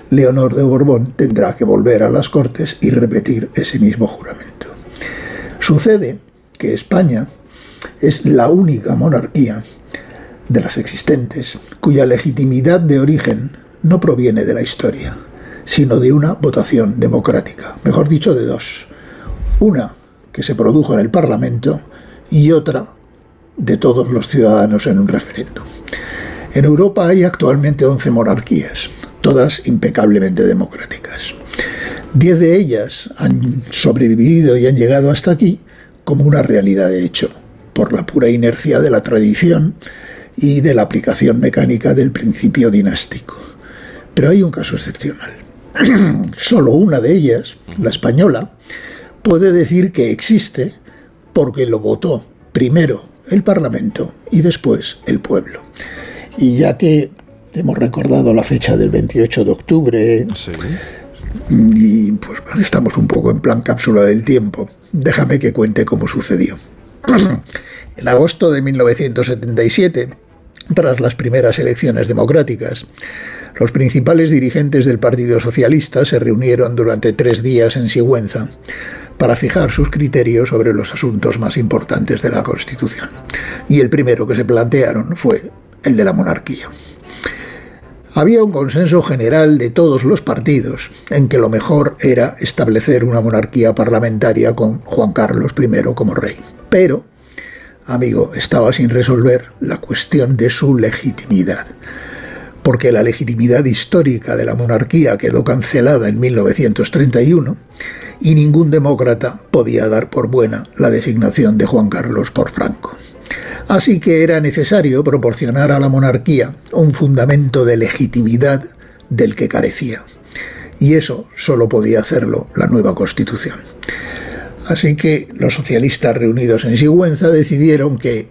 Leonor de Borbón tendrá que volver a las Cortes y repetir ese mismo juramento. Sucede que España es la única monarquía de las existentes cuya legitimidad de origen no proviene de la historia, sino de una votación democrática, mejor dicho, de dos. Una que se produjo en el Parlamento y otra de todos los ciudadanos en un referéndum. En Europa hay actualmente 11 monarquías, todas impecablemente democráticas. Diez de ellas han sobrevivido y han llegado hasta aquí como una realidad de hecho, por la pura inercia de la tradición y de la aplicación mecánica del principio dinástico. Pero hay un caso excepcional. Solo una de ellas, la española, puede decir que existe porque lo votó primero el Parlamento y después el pueblo. Y ya que hemos recordado la fecha del 28 de octubre y pues estamos un poco en plan cápsula del tiempo, déjame que cuente cómo sucedió. en agosto de 1977, tras las primeras elecciones democráticas, los principales dirigentes del Partido Socialista se reunieron durante tres días en Sigüenza para fijar sus criterios sobre los asuntos más importantes de la Constitución. Y el primero que se plantearon fue el de la monarquía. Había un consenso general de todos los partidos en que lo mejor era establecer una monarquía parlamentaria con Juan Carlos I como rey. Pero, amigo, estaba sin resolver la cuestión de su legitimidad porque la legitimidad histórica de la monarquía quedó cancelada en 1931 y ningún demócrata podía dar por buena la designación de Juan Carlos por Franco. Así que era necesario proporcionar a la monarquía un fundamento de legitimidad del que carecía. Y eso solo podía hacerlo la nueva Constitución. Así que los socialistas reunidos en Sigüenza decidieron que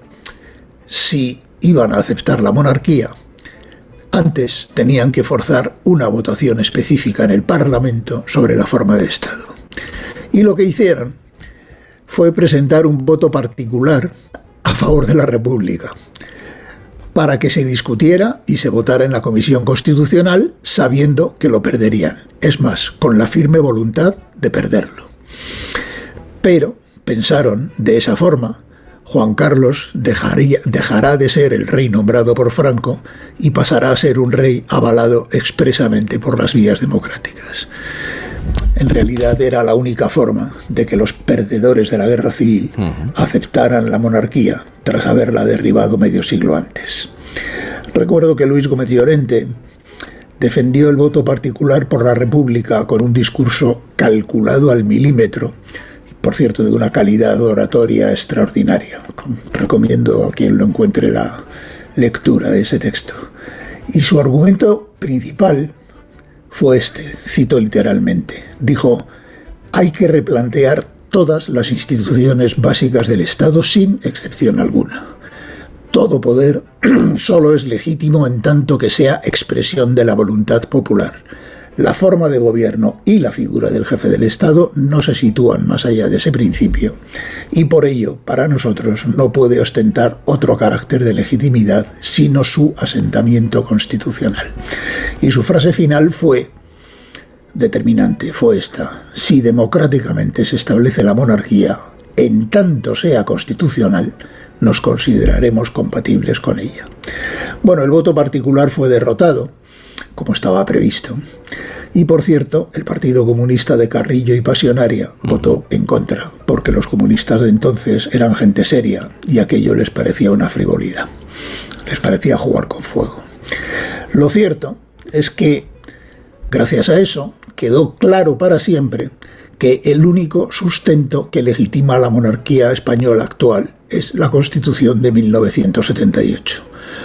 si iban a aceptar la monarquía antes tenían que forzar una votación específica en el Parlamento sobre la forma de Estado. Y lo que hicieron fue presentar un voto particular a favor de la República, para que se discutiera y se votara en la Comisión Constitucional sabiendo que lo perderían. Es más, con la firme voluntad de perderlo. Pero pensaron de esa forma Juan Carlos dejará de ser el rey nombrado por Franco y pasará a ser un rey avalado expresamente por las vías democráticas. En realidad era la única forma de que los perdedores de la guerra civil aceptaran la monarquía tras haberla derribado medio siglo antes. Recuerdo que Luis Gómez Llorente defendió el voto particular por la República con un discurso calculado al milímetro por cierto, de una calidad oratoria extraordinaria. Recomiendo a quien lo encuentre la lectura de ese texto. Y su argumento principal fue este, cito literalmente, dijo, hay que replantear todas las instituciones básicas del Estado sin excepción alguna. Todo poder solo es legítimo en tanto que sea expresión de la voluntad popular la forma de gobierno y la figura del jefe del Estado no se sitúan más allá de ese principio y por ello para nosotros no puede ostentar otro carácter de legitimidad sino su asentamiento constitucional. Y su frase final fue determinante, fue esta, si democráticamente se establece la monarquía, en tanto sea constitucional, nos consideraremos compatibles con ella. Bueno, el voto particular fue derrotado, como estaba previsto. Y por cierto, el Partido Comunista de Carrillo y Pasionaria votó en contra, porque los comunistas de entonces eran gente seria y aquello les parecía una frivolidad. Les parecía jugar con fuego. Lo cierto es que, gracias a eso, quedó claro para siempre que el único sustento que legitima la monarquía española actual es la Constitución de 1978,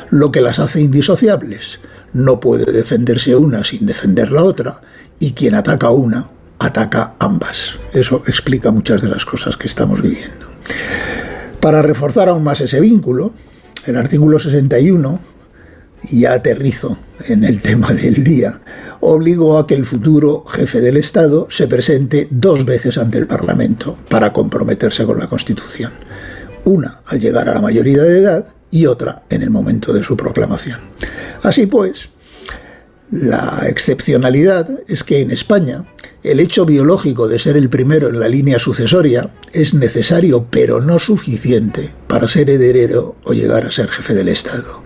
lo que las hace indisociables no puede defenderse una sin defender la otra, y quien ataca una, ataca ambas. Eso explica muchas de las cosas que estamos viviendo. Para reforzar aún más ese vínculo, el artículo 61, y ya aterrizo en el tema del día, obligó a que el futuro jefe del Estado se presente dos veces ante el Parlamento para comprometerse con la Constitución. Una al llegar a la mayoría de edad y otra en el momento de su proclamación. Así pues, la excepcionalidad es que en España el hecho biológico de ser el primero en la línea sucesoria es necesario pero no suficiente para ser heredero o llegar a ser jefe del Estado.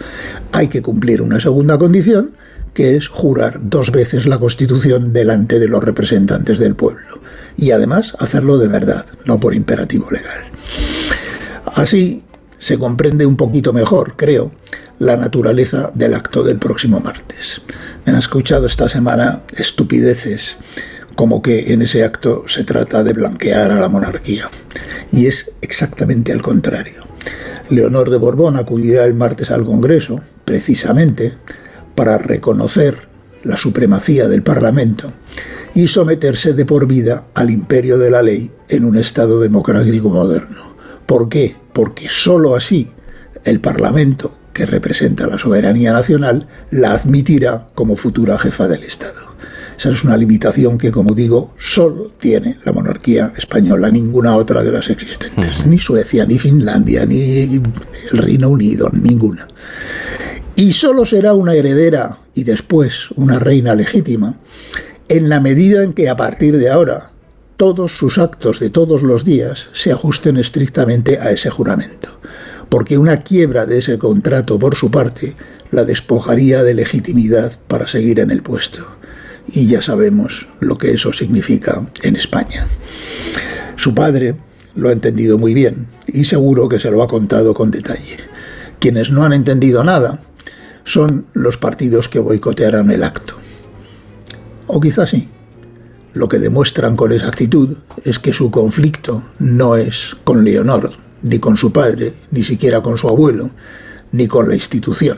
Hay que cumplir una segunda condición, que es jurar dos veces la Constitución delante de los representantes del pueblo. Y además hacerlo de verdad, no por imperativo legal. Así se comprende un poquito mejor, creo, la naturaleza del acto del próximo martes. Me han escuchado esta semana estupideces como que en ese acto se trata de blanquear a la monarquía. Y es exactamente al contrario. Leonor de Borbón acudirá el martes al Congreso, precisamente, para reconocer la supremacía del Parlamento y someterse de por vida al imperio de la ley en un Estado democrático moderno. ¿Por qué? Porque sólo así el Parlamento, que representa la soberanía nacional, la admitirá como futura jefa del Estado. Esa es una limitación que, como digo, solo tiene la monarquía española, ninguna otra de las existentes. Ni Suecia, ni Finlandia, ni el Reino Unido, ninguna. Y solo será una heredera y después una reina legítima en la medida en que a partir de ahora todos sus actos de todos los días se ajusten estrictamente a ese juramento, porque una quiebra de ese contrato por su parte la despojaría de legitimidad para seguir en el puesto y ya sabemos lo que eso significa en España. Su padre lo ha entendido muy bien y seguro que se lo ha contado con detalle. Quienes no han entendido nada son los partidos que boicotearán el acto. O quizás sí. Lo que demuestran con esa actitud es que su conflicto no es con Leonor, ni con su padre, ni siquiera con su abuelo, ni con la institución,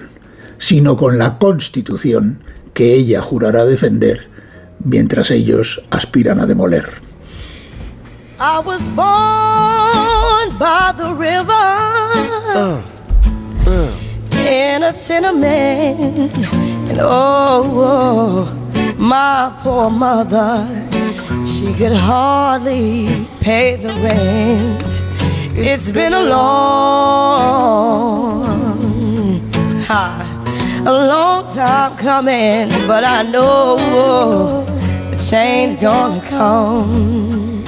sino con la constitución que ella jurará defender mientras ellos aspiran a demoler. I was born by the river in a tenement, and oh, oh, my poor mother, she could hardly pay the rent. It's been a long, ha, a long time coming, but I know the change gonna come.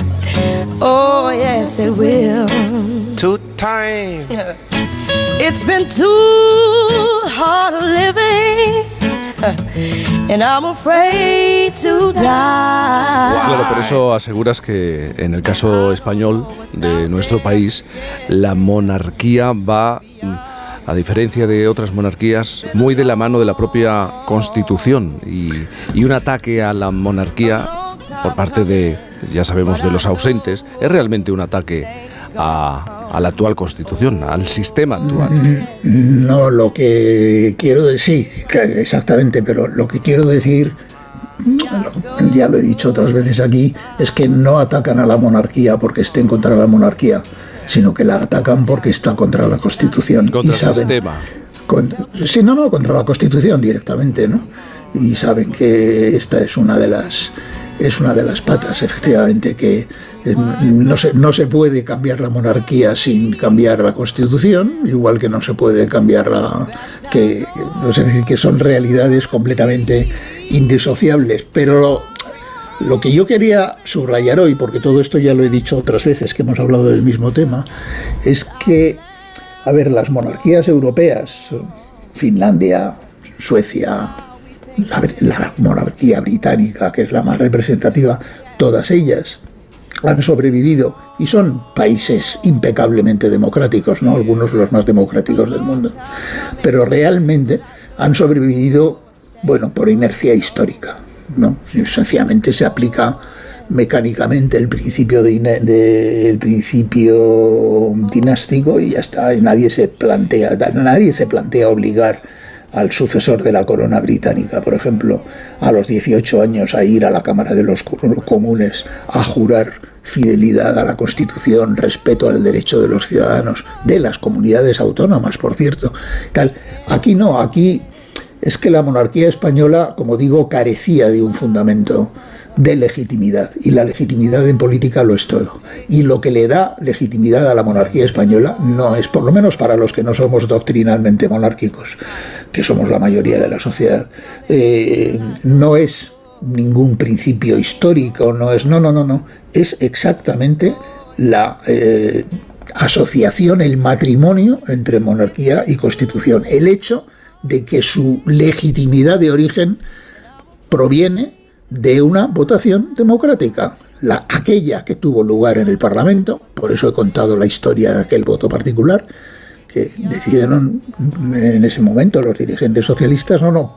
Oh, yes, it will. Too time. It's been too hard living. And I'm afraid to die. Claro, por eso aseguras que en el caso español de nuestro país, la monarquía va a diferencia de otras monarquías, muy de la mano de la propia Constitución y, un ataque a la monarquía por parte de, ya sabemos, de los ausentes, es realmente un ataque a, a, la actual Constitución, al sistema actual. No, lo que quiero decir, exactamente, pero lo que quiero decir, ya lo he dicho otras veces aquí, es que no atacan a la monarquía porque estén contra la monarquía sino que la atacan porque está contra la Constitución. Contra el sistema. sí, no, no, contra la Constitución directamente, ¿no? Y saben que esta es una de las es una de las patas, efectivamente, que eh, no se, no se puede cambiar la monarquía sin cambiar la Constitución, igual que no se puede cambiar la... que, es decir, que son realidades completamente indisociables, pero lo que yo quería subrayar hoy, porque todo esto ya lo he dicho otras veces que hemos hablado del mismo tema, es que, a ver, las monarquías europeas, Finlandia, Suecia, la, monarquía británica, que es la más representativa, todas ellas han sobrevivido y son países impecablemente democráticos, ¿no? Algunos de los más democráticos del mundo. Pero realmente han sobrevivido, bueno, por inercia histórica. ¿no? Sencillamente se aplica mecánicamente el principio de, principio dinástico y ya está nadie se plantea nadie se plantea obligar al sucesor de la corona británica por ejemplo a los 18 años a ir a la cámara de los comunes a jurar fidelidad a la constitución respeto al derecho de los ciudadanos de las comunidades autónomas por cierto tal aquí no aquí es que la monarquía española, como digo, carecía de un fundamento de legitimidad. Y la legitimidad en política lo es todo. Y lo que le da legitimidad a la monarquía española no es, por lo menos para los que no somos doctrinalmente monárquicos, que somos la mayoría de la sociedad, eh, no es ningún principio histórico, no es, no, no, no, no, es exactamente la eh, asociación, el matrimonio entre monarquía y constitución, el hecho de que su legitimidad de origen proviene de una votación democrática, la, aquella que tuvo lugar en el Parlamento, por eso he contado la historia de aquel voto particular, que decidieron en ese momento los dirigentes socialistas, no, no,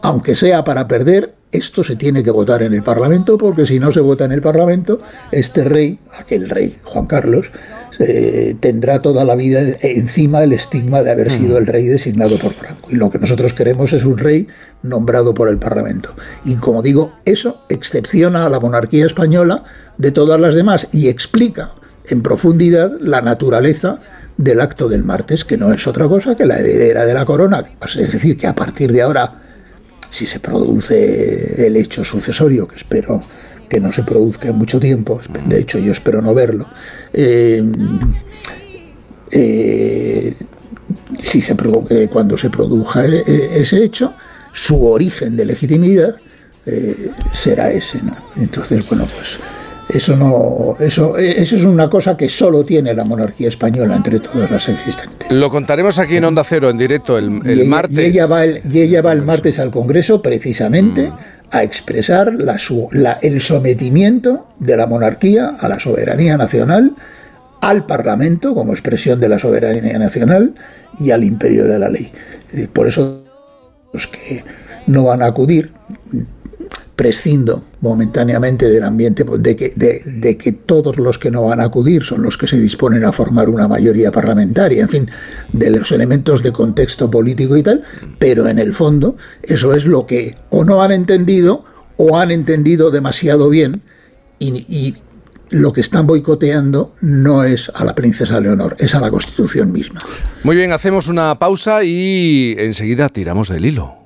aunque sea para perder, esto se tiene que votar en el Parlamento, porque si no se vota en el Parlamento, este rey, aquel rey, Juan Carlos, eh, tendrá toda la vida encima el estigma de haber sido el rey designado por Franco. Y lo que nosotros queremos es un rey nombrado por el Parlamento. Y como digo, eso excepciona a la monarquía española de todas las demás y explica en profundidad la naturaleza del acto del martes, que no es otra cosa que la heredera de la corona. Es decir, que a partir de ahora, si se produce el hecho sucesorio, que espero que no se produzca en mucho tiempo, de hecho yo espero no verlo, eh, eh, si se, eh, cuando se produzca ese hecho, su origen de legitimidad será ese. ¿no? Entonces, bueno, pues eso no, eso, eso es una cosa que solo tiene la monarquía española entre todas las existentes. Lo contaremos aquí en Onda Cero en directo el, martes. Y ella va el, y ella va el martes al Congreso precisamente. Mm a expresar la, el sometimiento de la monarquía a la soberanía nacional, al Parlamento como expresión de la soberanía nacional y al imperio de la ley. Por eso los que no van a acudir prescindo momentáneamente del ambiente, pues, de que, de, que todos los que no van a acudir son los que se disponen a formar una mayoría parlamentaria, en fin, de los elementos de contexto político y tal, pero en el fondo eso es lo que o no han entendido o han entendido demasiado bien y, lo que están boicoteando no es a la princesa Leonor, es a la Constitución misma. Muy bien, hacemos una pausa y enseguida tiramos del hilo.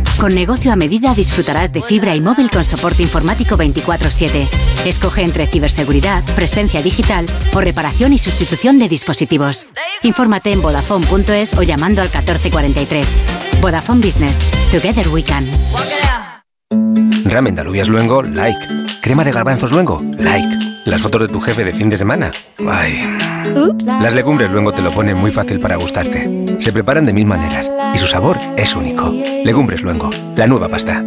Con negocio a medida disfrutarás de fibra y móvil con soporte informático 24/7. Escoge entre ciberseguridad, presencia digital o reparación y sustitución de dispositivos. Infórmate en vodafone.es o llamando al 1443. Vodafone Business. Together we can. Ramen de alubias luengo, like. Crema de garbanzos luengo, like. Las fotos de tu jefe de fin de semana. Ay. Las legumbres luego te lo ponen muy fácil para gustarte. Se preparan de mil maneras y su sabor es único. Legumbres luengo, la nueva pasta.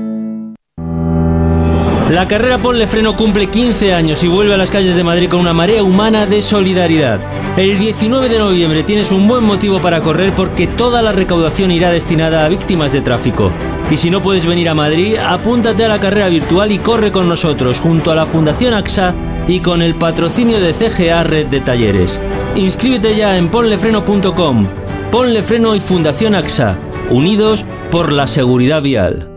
La carrera Ponle Freno cumple 15 años y vuelve a las calles de Madrid con una marea humana de solidaridad. El 19 de noviembre tienes un buen motivo para correr porque toda la recaudación irá destinada a víctimas de tráfico. Y si no puedes venir a Madrid, apúntate a la carrera virtual y corre con nosotros junto a la Fundación AXA y con el patrocinio de CGA Red de Talleres. Inscríbete ya en ponlefreno.com. Ponle Freno y Fundación AXA, unidos por la seguridad vial.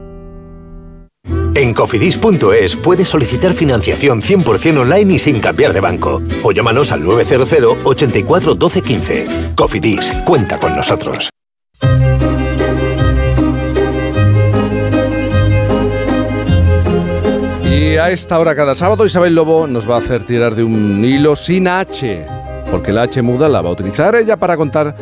En cofidis.es puedes solicitar financiación 100% online y sin cambiar de banco. O llámanos al 900 84 12 15. Cofidis, cuenta con nosotros. Y a esta hora cada sábado Isabel Lobo nos va a hacer tirar de un hilo sin H, porque la H muda la va a utilizar ella para contar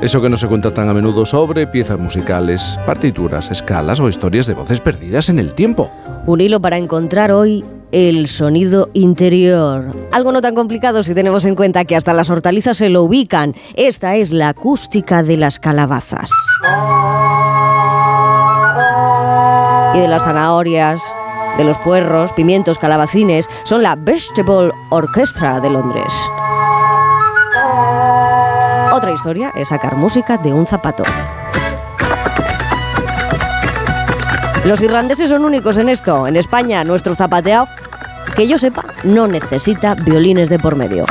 eso que no se cuenta tan a menudo sobre piezas musicales, partituras, escalas o historias de voces perdidas en el tiempo. Un hilo para encontrar hoy el sonido interior. Algo no tan complicado si tenemos en cuenta que hasta las hortalizas se lo ubican. Esta es la acústica de las calabazas. Y de las zanahorias, de los puerros, pimientos, calabacines, son la Vegetable Orchestra de Londres. Otra historia es sacar música de un zapato. Los irlandeses son únicos en esto. En España, nuestro zapateado, que yo sepa, no necesita violines de por medio.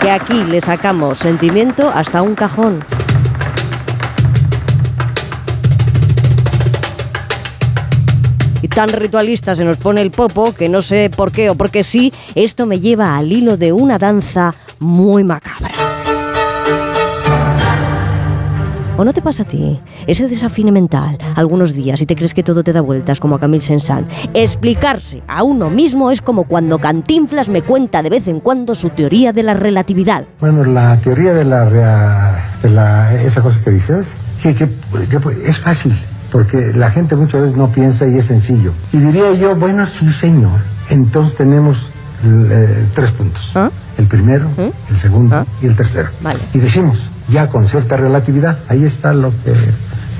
Que aquí le sacamos sentimiento hasta un cajón. Y tan ritualista se nos pone el popo que no sé por qué o porque sí, esto me lleva al hilo de una danza muy macabra. ¿O no te pasa a ti ese desafine mental algunos días y te crees que todo te da vueltas como a Camille Saint-Saëns? Explicarse a uno mismo es como cuando Cantinflas me cuenta de vez en cuando su teoría de la relatividad. Bueno, la teoría de la, de la- esa cosa que dices, que, que- que es fácil, porque la gente muchas veces no piensa y es sencillo. Y diría yo, bueno, sí, señor. Entonces tenemos eh, tres puntos. El primero, el segundo y el tercero. Y decimos, ya con cierta relatividad, ahí está lo que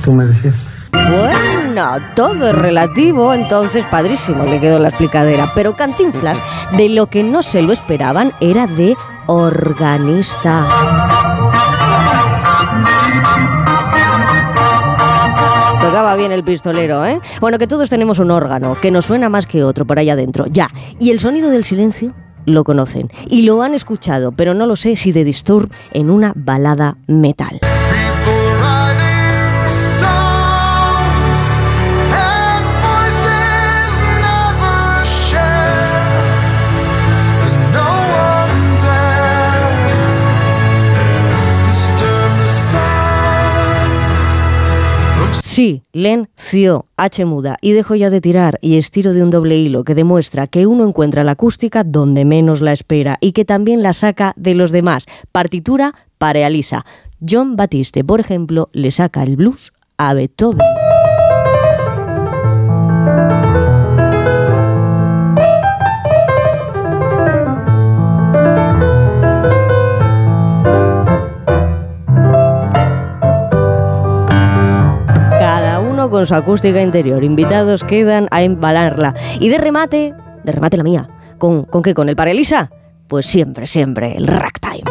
tú me decías. Bueno, todo es relativo, entonces padrísimo le quedó la explicadera. Pero Cantinflas, de lo que no se lo esperaban, era de organista. Bien el pistolero, ¿eh? Bueno, que todos tenemos un órgano, que nos suena más que otro por allá adentro, ya. Y el sonido del silencio lo conocen y lo han escuchado, pero no lo sé si de Disturb en una balada metal. Sí, Lencio, H muda, y dejo ya de tirar y estiro de un doble hilo que demuestra que uno encuentra la acústica donde menos la espera y que también la saca de los demás. Partitura para Alisa. John Batiste, por ejemplo, le saca el blues a Beethoven. Con su acústica interior. Invitados quedan a embalarla. Y de remate, de remate la mía. ¿Con, ¿con qué? ¿Con el para Elisa? Pues siempre, siempre, el ragtime.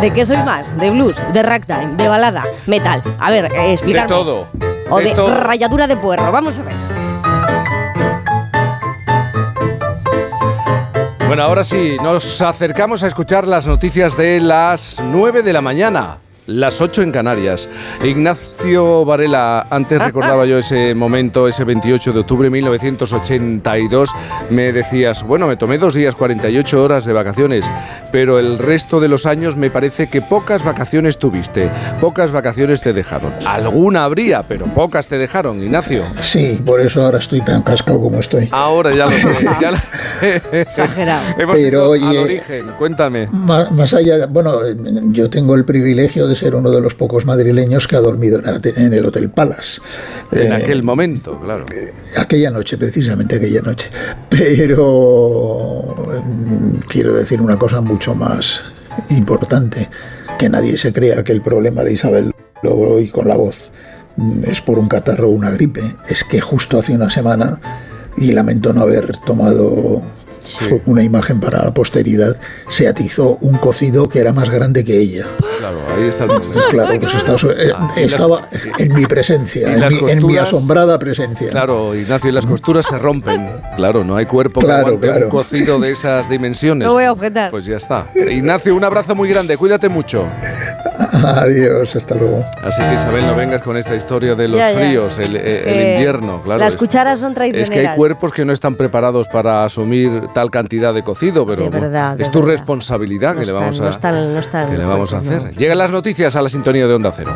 ¿De qué sois más? ¿De blues? ¿De ragtime? ¿De balada? ¿Metal? A ver, eh, De todo. O de, todo. rayadura de puerro. Vamos a ver. Bueno, ahora sí, nos acercamos a escuchar las noticias de las 9 de la mañana. Las 8 en Canarias. Ignacio Varela, antes recordaba yo ese momento, ese 28 de octubre de 1982. Me decías, bueno, me tomé dos días, 48 horas de vacaciones, pero el resto de los años me parece que pocas vacaciones tuviste, pocas vacaciones te dejaron. Alguna habría, pero pocas te dejaron, Ignacio. Sí, por eso ahora estoy tan cascado como estoy. Ahora ya lo sé. ya Exagerado. Hemos Pero, ido al oye, origen, cuéntame. Más, más allá, de- bueno, yo tengo el privilegio de ser uno de los pocos madrileños que ha dormido en, el Hotel Palace. En Eh, aquel momento, claro. Aquella noche, precisamente aquella noche. Pero mm, quiero decir una cosa mucho más importante, que nadie se crea que el problema de Isabel hoy con la voz mm, es por un catarro o una gripe. Es que justo hace una semana, y lamento no haber tomado fue una imagen para la posteridad, se atizó un cocido que era más grande que ella. Claro, ahí está el claro, pues estaba, eh, Ah, las- estaba en mi presencia, en mi, en mi costuras- asombrada presencia. Claro, Ignacio, y las costuras se rompen. Claro, no hay cuerpo Claro, claro. un cocido de esas dimensiones. No voy a objetar. Pues ya está. Ignacio, un abrazo muy grande, cuídate mucho. Adiós, hasta luego. Así que Isabel, no vengas con esta historia de los Ya, ya. fríos, el, Es el invierno, claro. Las es- cucharas son Es traicioneras. que hay cuerpos que no están preparados para asumir tal cantidad de cocido, pero De bueno, verdad, de es tu verdad. responsabilidad No que le vamos a, no están, no están. que le vamos a No. hacer. Llegan las noticias a la sintonía de Onda Cero.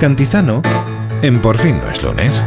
Cantizano en Por fin no es lunes.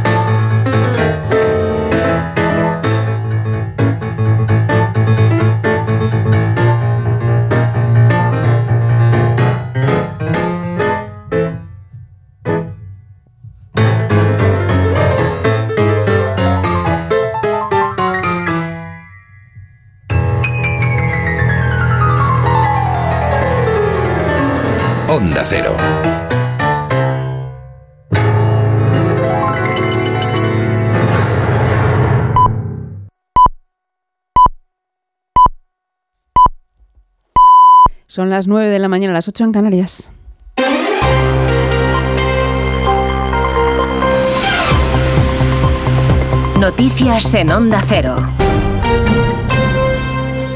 Son las 9 de la mañana, las 8 en Canarias. Noticias en Onda Cero.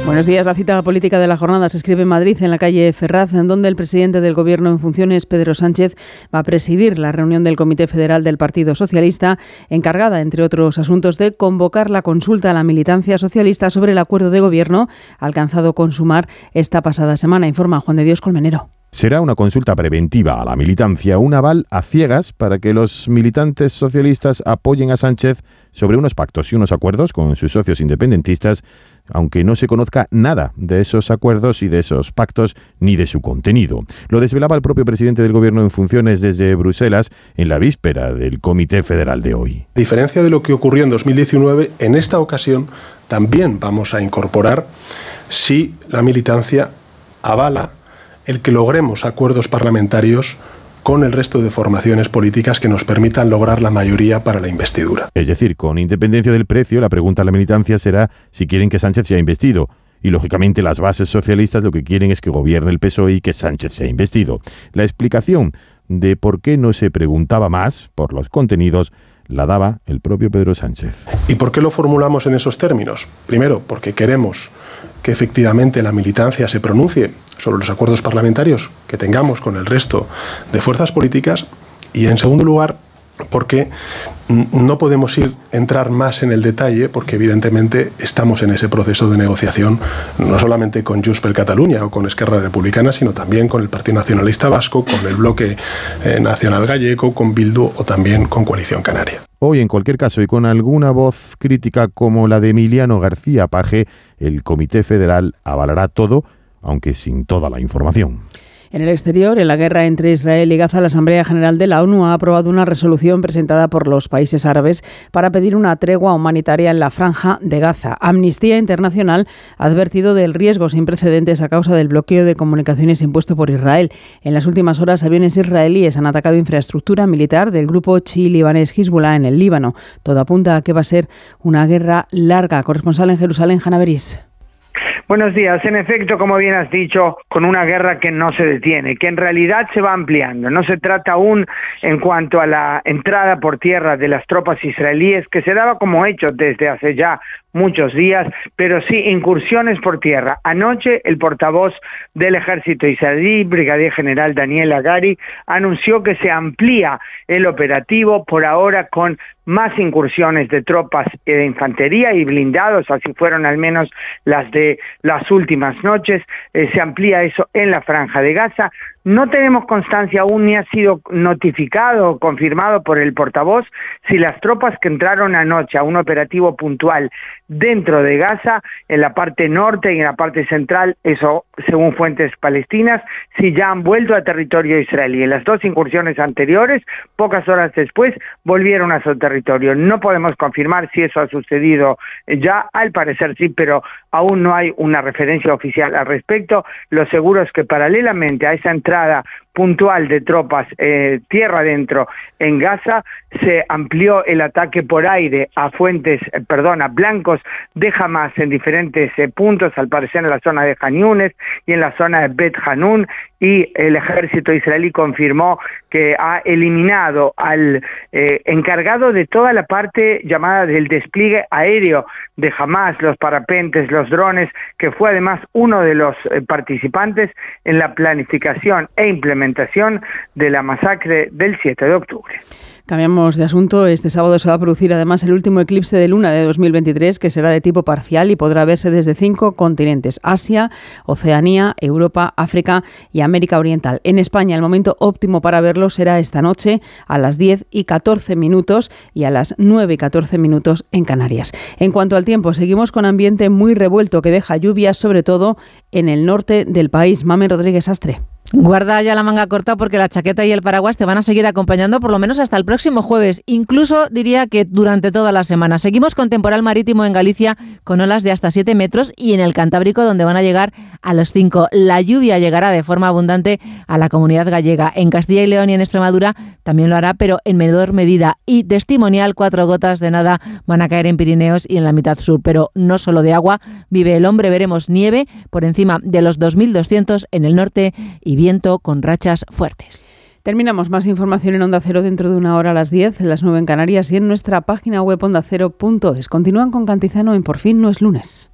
Buenos días. La cita política de la jornada se escribe en Madrid, en la calle Ferraz, en donde el presidente del Gobierno en funciones, Pedro Sánchez, va a presidir la reunión del Comité Federal del Partido Socialista, encargada, entre otros asuntos, de convocar la consulta a la militancia socialista sobre el acuerdo de gobierno alcanzado con Sumar esta pasada semana, informa Juan de Dios Colmenero. Será una consulta preventiva a la militancia, un aval a ciegas para que los militantes socialistas apoyen a Sánchez sobre unos pactos y unos acuerdos con sus socios independentistas, aunque no se conozca nada de esos acuerdos y de esos pactos ni de su contenido. Lo desvelaba el propio presidente del Gobierno en funciones desde Bruselas en la víspera del Comité Federal de hoy. A diferencia de lo que ocurrió en 2019, en esta ocasión también vamos a incorporar si la militancia avala el que logremos acuerdos parlamentarios con el resto de formaciones políticas que nos permitan lograr la mayoría para la investidura. Es decir, con independencia del precio, la pregunta a la militancia será si quieren que Sánchez sea investido. Y lógicamente las bases socialistas lo que quieren es que gobierne el PSOE y que Sánchez sea investido. La explicación de por qué no se preguntaba más por los contenidos la daba el propio Pedro Sánchez. ¿Y por qué lo formulamos en esos términos? Primero, porque queremos que efectivamente la militancia se pronuncie sobre los acuerdos parlamentarios que tengamos con el resto de fuerzas políticas y en segundo lugar porque no podemos ir entrar más en el detalle porque evidentemente estamos en ese proceso de negociación no solamente con Junts per Cataluña o con Esquerra Republicana sino también con el Partido Nacionalista Vasco, con el bloque eh, nacional gallego, con Bildu o también con Coalición Canaria. Hoy, en cualquier caso, y con alguna voz crítica como la de Emiliano García Paje, el Comité Federal avalará todo, aunque sin toda la información. En el exterior, en la guerra entre Israel y Gaza, la Asamblea General de la ONU ha aprobado una resolución presentada por los países árabes para pedir una tregua humanitaria en la franja de Gaza. Amnistía Internacional ha advertido del riesgo sin precedentes a causa del bloqueo de comunicaciones impuesto por Israel. En las últimas horas, aviones israelíes han atacado infraestructura militar del grupo chi-libanés Hezbollah en el Líbano. Todo apunta a que va a ser una guerra larga. Corresponsal en Jerusalén, Hanaveris. Buenos días. En efecto, como bien has dicho, con una guerra que no se detiene, que en realidad se va ampliando. No se trata aún en cuanto a la entrada por tierra de las tropas israelíes, que se daba como hecho desde hace ya muchos días, pero sí incursiones por tierra. Anoche el portavoz del ejército israelí, brigadier general Daniel Agari, anunció que se amplía el operativo por ahora con más incursiones de tropas de infantería y blindados, así fueron al menos las de las últimas noches. Eh, se amplía eso en la franja de Gaza. No tenemos constancia aún ni ha sido notificado o confirmado por el portavoz si las tropas que entraron anoche a un operativo puntual dentro de Gaza, en la parte norte y en la parte central, eso según fuentes palestinas, si ya han vuelto a territorio israelí. En las dos incursiones anteriores, pocas horas después, volvieron a su territorio. No podemos confirmar si eso ha sucedido ya, al parecer sí, pero aún no hay una referencia oficial al respecto. Lo seguro es que paralelamente a esa entrada puntual de tropas eh, tierra adentro en Gaza, se amplió el ataque por aire a fuentes, eh, perdón, a blancos de Hamas en diferentes eh, puntos, al parecer en la zona de Han y en la zona de Bet Hanun, y el ejército israelí confirmó que ha eliminado al encargado de toda la parte llamada del despliegue aéreo de Hamas, los parapentes, los drones, que fue además uno de los participantes en la planificación e implementación de la masacre del 7 de octubre. Cambiamos de asunto. Este sábado se va a producir además el último eclipse de luna de 2023, que será de tipo parcial y podrá verse desde cinco continentes: Asia, Oceanía, Europa, África y América Oriental. En España, el momento óptimo para verlo será esta noche a las 10 y 14 minutos y a las 9 y 14 minutos en Canarias. En cuanto al tiempo, seguimos con ambiente muy revuelto que deja lluvias, sobre todo en el norte del país. Mamen Rodríguez Astre. Guarda ya la manga corta porque la chaqueta y el paraguas te van a seguir acompañando por lo menos hasta el próximo jueves. Incluso diría que durante toda la semana. Seguimos con temporal marítimo en Galicia con olas de hasta 7 metros y en el Cantábrico donde van a llegar a los 5. La lluvia llegará de forma abundante a la comunidad gallega. En Castilla y León y en Extremadura también lo hará, pero en menor medida. Y testimonial, cuatro gotas de nada van a caer en Pirineos y en la mitad sur. Pero no solo de agua vive el hombre. Veremos nieve por encima de los 2.200 en el norte y viento con rachas fuertes. Terminamos más información en Onda Cero dentro de una hora a las 10, en las 9 en Canarias y en nuestra página web ondacero.es. Continúan con Cantizano en Por fin no es lunes.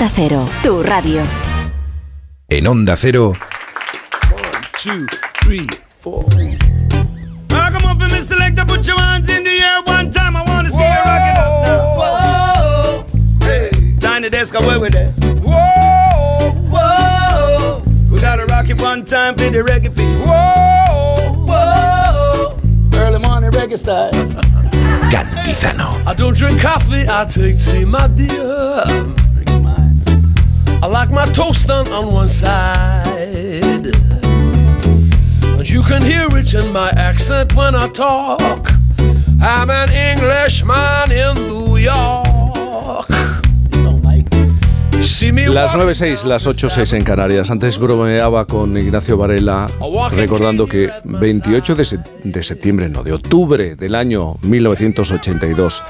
Cero, tu radio. En Onda Cero, two, three, four. Come on, Mr. Selector, put your hands in the air one time. I wanna see you rock it up now. Whoa, hey, Tiny desk, away with that. Whoa, whoa. We gotta rock it one time for the reggae beat. Whoa, whoa. Early morning reggae style. Cantizano. I don't drink coffee, I take tea, my dear. I like my toast done on one side. And you can hear it in my accent when I talk. I'm an Englishman in New York. Las 9.06, las 8.06 en Canarias. Antes bromeaba con Ignacio Varela recordando que 28 de, se- de septiembre, no, de octubre del año 1982,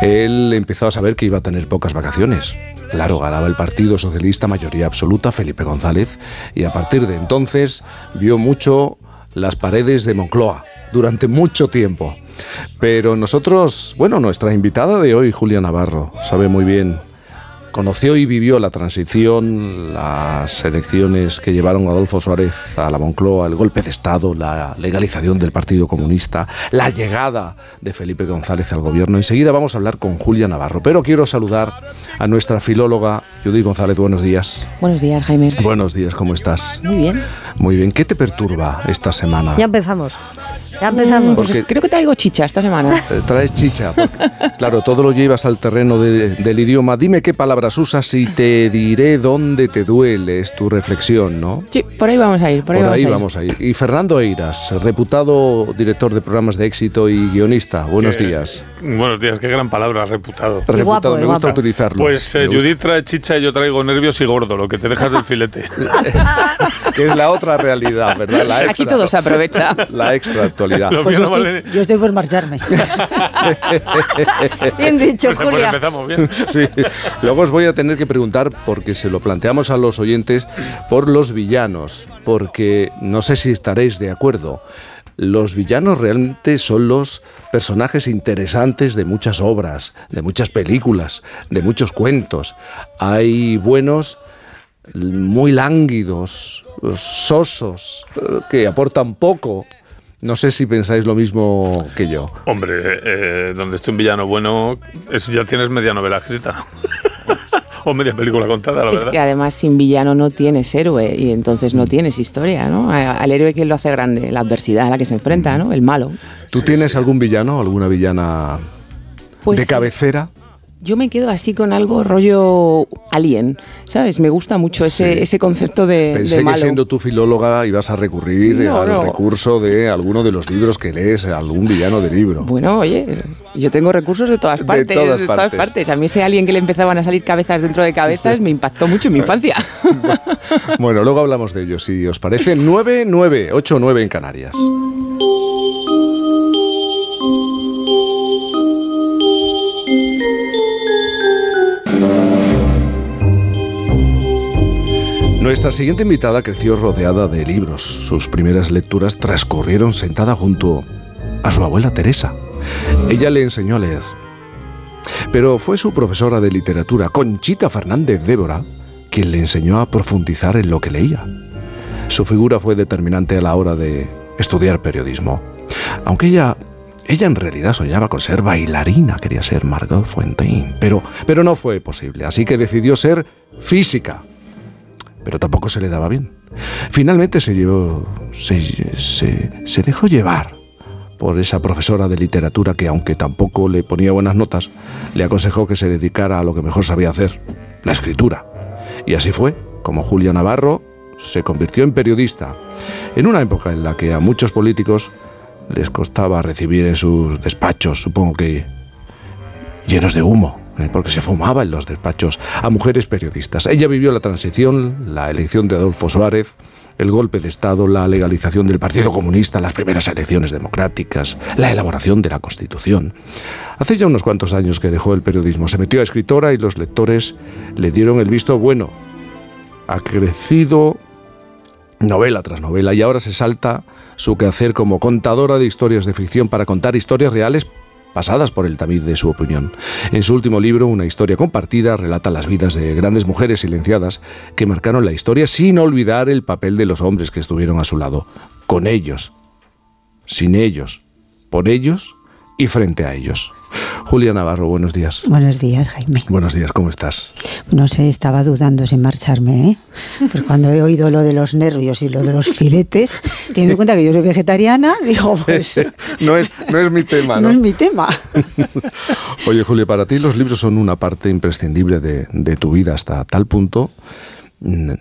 él empezó a saber que iba a tener pocas vacaciones. Claro, ganaba el Partido Socialista mayoría absoluta, Felipe González, y a partir de entonces vio mucho las paredes de Moncloa durante mucho tiempo. Pero nosotros, bueno, nuestra invitada de hoy, Julia Navarro, sabe muy bien conoció y vivió la transición, las elecciones que llevaron a Adolfo Suárez a la Moncloa, el golpe de Estado, la legalización del Partido Comunista, la llegada de Felipe González al gobierno. Enseguida vamos a hablar con Julia Navarro, pero quiero saludar a nuestra filóloga Judith González. Buenos días. Buenos días, Jaime. Buenos días, ¿cómo estás? Muy bien. Muy bien. ¿Qué te perturba esta semana? Ya empezamos. Ya empezamos. Porque- Creo que traigo chicha esta semana. Eh, Traes chicha. porque, claro, todo lo llevas al terreno de- del idioma. Dime qué palabras usas y te diré dónde te duele. Es tu reflexión, ¿no? Sí, por ahí vamos a ir. Por ahí, vamos, a ir. vamos a ir. Y Fernando Eiras, reputado director de programas de éxito y guionista. Buenos días. Buenos días, qué gran palabra, reputado. reputado, me gusta utilizarlo. Pues eh. Judith trae chicha y yo traigo nervios y gordo, lo que te dejas del filete. que es la otra realidad, ¿verdad? La Aquí todo se aprovecha. La extra actualidad. Pues yo, estoy, vale- yo estoy por marcharme. Bien dicho, Pues, pues Julia. empezamos bien. Sí. Luego os voy a tener que preguntar, porque se lo planteamos a los oyentes, por los villanos, porque no sé si estaréis de acuerdo. Los villanos realmente son los personajes interesantes de muchas obras, de muchas películas, de muchos cuentos. Hay buenos muy lánguidos, sosos, que aportan poco. No sé si pensáis lo mismo que yo. Hombre, eh, donde esté un villano bueno, es, ya tienes media novela escrita. o media película contada, la Es verdad. que además sin villano no tienes héroe y entonces no tienes historia, ¿no? Al héroe que lo hace grande, la adversidad a la que se enfrenta, ¿no? El malo. ¿Tú tienes algún villano, alguna villana Pues de sí. cabecera? Yo me quedo así con algo rollo alien, ¿sabes? Me gusta mucho ese, ese concepto de, Pensé de que malo. siendo tú filóloga ibas a recurrir No, al no. recurso de alguno de los libros que lees, algún villano de libro. Bueno, oye, yo tengo recursos de todas De partes, todas de todas partes. partes. A mí ese alien que le empezaban a salir cabezas dentro de cabezas me impactó mucho en mi infancia. Bueno, luego hablamos de ello, si os parece. 9, 9, 8, 9 en Canarias. Nuestra siguiente invitada creció rodeada de libros. Sus primeras lecturas transcurrieron sentada junto a su abuela Teresa. Ella le enseñó a leer. Pero fue su profesora de literatura, Conchita Fernández Débora, quien le enseñó a profundizar en lo que leía. Su figura fue determinante a la hora de estudiar periodismo. Aunque ella, ella en realidad soñaba con ser bailarina, quería ser Margot Fontaine, pero, pero no fue posible, así que decidió ser física. Pero tampoco se le daba bien. Finalmente se, se, se, se dejó llevar por esa profesora de literatura que, aunque tampoco le ponía buenas notas, le aconsejó que se dedicara a lo que mejor sabía hacer, la escritura. Y así fue, como Julia Navarro se convirtió en periodista, en una época en la que a muchos políticos les costaba recibir en sus despachos, supongo que llenos de humo, porque se fumaba en los despachos a mujeres periodistas. Ella vivió la transición, la elección de Adolfo Suárez, el golpe de Estado, la legalización del Partido Comunista, las primeras elecciones democráticas, la elaboración de la Constitución. Hace ya unos cuantos años que dejó el periodismo, se metió a escritora y los lectores le dieron el visto bueno. Ha crecido novela tras novela y ahora se salta su quehacer como contadora de historias de ficción para contar historias reales pasadas por el tamiz de su opinión. En su último libro, Una historia compartida, relata las vidas de grandes mujeres silenciadas que marcaron la historia sin olvidar el papel de los hombres que estuvieron a su lado, con ellos, sin ellos, por ellos y frente a ellos. Julia Navarro, buenos días. Buenos días, Jaime. Buenos días, ¿cómo estás? No sé, estaba dudando sin marcharme, ¿eh? Pues cuando he oído lo de los nervios y lo de los filetes, teniendo en cuenta que yo soy vegetariana, digo, pues... no, es, no es mi tema, ¿no? No es mi tema. Oye, Julia, para ti los libros son una parte imprescindible de, de tu vida hasta tal punto... mm,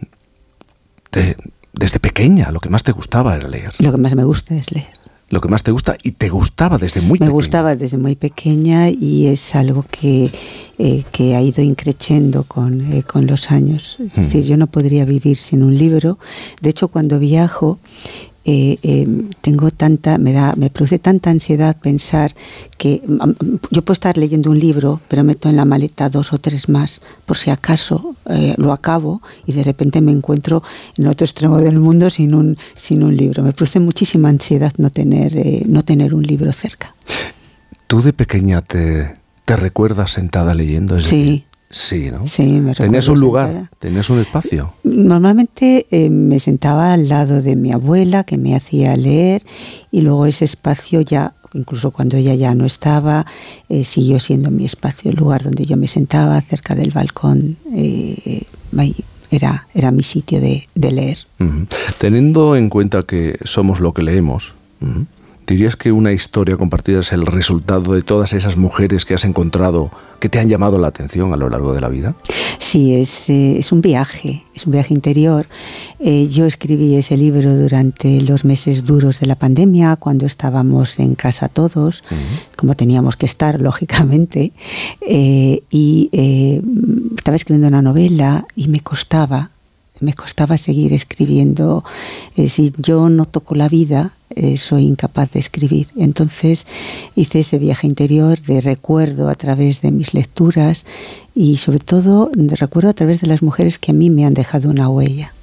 de- desde pequeña, lo que más te gustaba era leer. Lo que más me gusta es leer. Lo que más te gusta y te gustaba desde muy Me pequeña. gustaba desde muy pequeña y es algo que, eh, que ha ido increciendo con, eh, con los años. Es Mm. decir, yo no podría vivir sin un libro. De hecho, cuando viajo, eh, eh, tengo tanta, me da, me produce tanta ansiedad pensar que yo puedo estar leyendo un libro, pero meto en la maleta dos o tres más, por si acaso eh, lo acabo y de repente me encuentro en otro extremo del mundo sin un, sin un libro. Me produce muchísima ansiedad no tener, eh, no tener un libro cerca. ¿Tú de pequeña te, te recuerdas sentada leyendo? Es Sí. decir, Sí, ¿no? Sí, me Tenías un lugar, tenías un espacio. Normalmente eh, me sentaba al lado de mi abuela que me hacía leer y luego ese espacio ya, incluso cuando ella ya no estaba, eh, siguió siendo mi espacio, el lugar donde yo me sentaba cerca del balcón. eh, era, era mi sitio de, de leer. Teniendo en cuenta que somos lo que leemos, ¿dirías que una historia compartida es el resultado de todas esas mujeres que has encontrado que te han llamado la atención a lo largo de la vida? Sí, es, eh, es un viaje, es un viaje interior. Eh, yo escribí ese libro durante los meses duros de la pandemia, cuando estábamos en casa todos, como teníamos que estar, lógicamente, eh, y estaba escribiendo una novela y me costaba, me costaba seguir escribiendo. Eh, si yo no toco la vida, eh, soy incapaz de escribir. Entonces hice ese viaje interior de recuerdo a través de mis lecturas y sobre todo de recuerdo a través de las mujeres que a mí me han dejado una huella.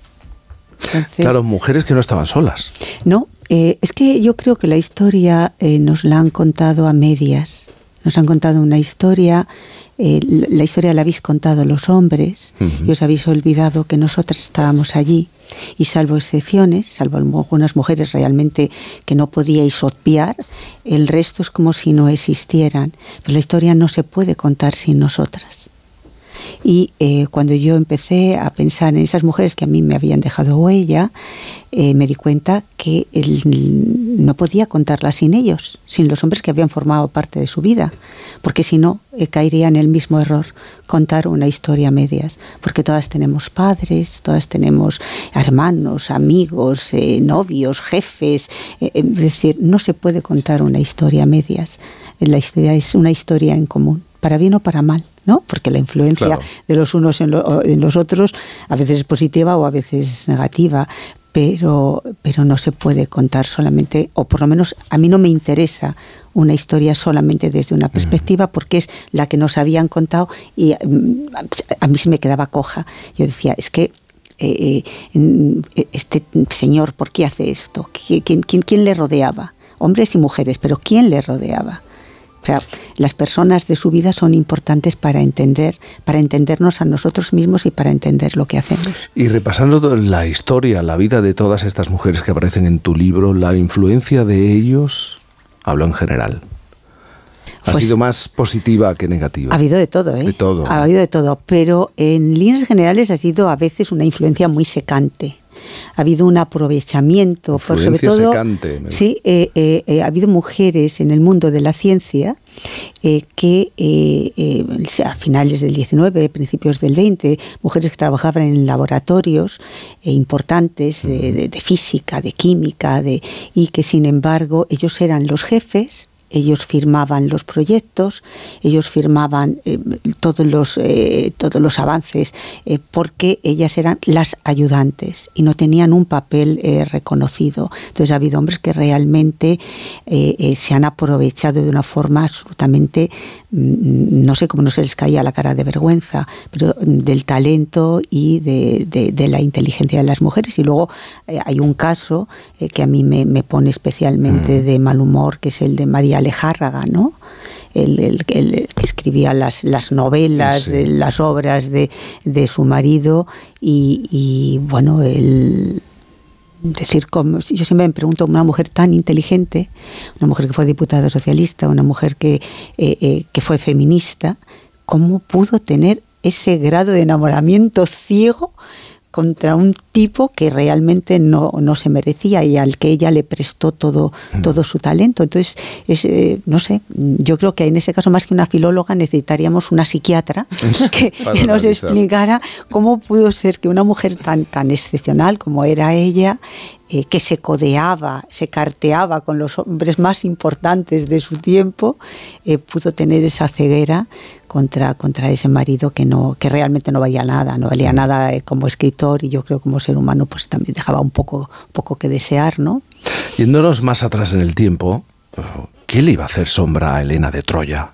Entonces, Claro, mujeres que no estaban solas. no, eh, es que yo creo que la historia eh, nos la han contado a medias. Nos han contado una historia, eh, la historia la habéis contado los hombres y os habéis olvidado que nosotras estábamos allí. Y salvo excepciones, salvo algunas mujeres realmente que no podíais obviar, el resto es como si no existieran. Pero la historia no se puede contar sin nosotras. Y eh, cuando yo empecé a pensar en esas mujeres que a mí me habían dejado huella, eh, me di cuenta que el- no podía contarlas sin ellos, sin los hombres que habían formado parte de su vida, porque si no, eh, caería en el mismo error contar una historia a medias, porque todas tenemos padres, todas tenemos hermanos, amigos, eh, novios, jefes, es decir, no se puede contar una historia a medias, la historia es una historia en común, para bien o para mal. ¿No? Porque la influencia Claro. de los unos en, lo- en los otros a veces es positiva o a veces es negativa, pero, pero no se puede contar solamente, o por lo menos a mí no me interesa una historia solamente desde una perspectiva porque es la que nos habían contado y mm, a mí se me quedaba coja. Yo decía, es que eh, eh, mm, este señor, ¿por qué hace esto? ¿Qui- ¿Quién, quién, quién le rodeaba? Hombres y mujeres, pero ¿quién le rodeaba? O sea, las personas de su vida son importantes para entender, para entendernos a nosotros mismos y para entender lo que hacemos. Y repasando la historia, la vida de todas estas mujeres que aparecen en tu libro, la influencia de ellos, hablo en general. ¿Ha Pues- sido más positiva que negativa? Ha habido de todo, ¿eh? De todo. Ha habido de todo, pero en líneas generales ha sido a veces una influencia muy secante. Ha habido un aprovechamiento, por sobre todo. secante, Sí, eh, eh, eh, ha habido mujeres en el mundo de la ciencia eh, que eh, eh, a finales del 19, principios del 20, mujeres que trabajaban en laboratorios importantes de, de- de física, de química, de, y que sin embargo ellos eran los jefes ellos firmaban los proyectos, ellos firmaban eh, todos, los, eh, todos los avances, eh, porque ellas eran las ayudantes y no tenían un papel reconocido. Entonces ha habido hombres que realmente se han aprovechado de una forma absolutamente, mm, no sé cómo no se les caía la cara de vergüenza, pero mm, del talento y de, de- de la inteligencia de las mujeres. Y luego hay un caso que a mí me, me pone especialmente de mal humor, que es el de María Alejárraga, ¿no? El, el- el que escribía las, las novelas, Sí. eh, las obras de, de su marido y, y, bueno, el decir como yo siempre me pregunto una mujer tan inteligente una mujer que fue diputada socialista una mujer que eh, eh, que fue feminista cómo pudo tener ese grado de enamoramiento ciego contra un tipo que realmente no, no se merecía y al que ella le prestó todo, todo su talento. Entonces, es, eh, no sé, yo creo que en ese caso, más que una filóloga, necesitaríamos una psiquiatra que, que nos explicara cómo pudo ser que una mujer tan, tan excepcional como era ella, eh, que se codeaba, se carteaba con los hombres más importantes de su tiempo, eh, pudo tener esa ceguera contra, contra ese marido que no que realmente no valía nada, no valía nada eh, como escritor y yo creo como ser humano pues también dejaba un poco, poco que desear, ¿no? Yéndonos más atrás en el tiempo, ¿qué le iba a hacer sombra a Elena de Troya?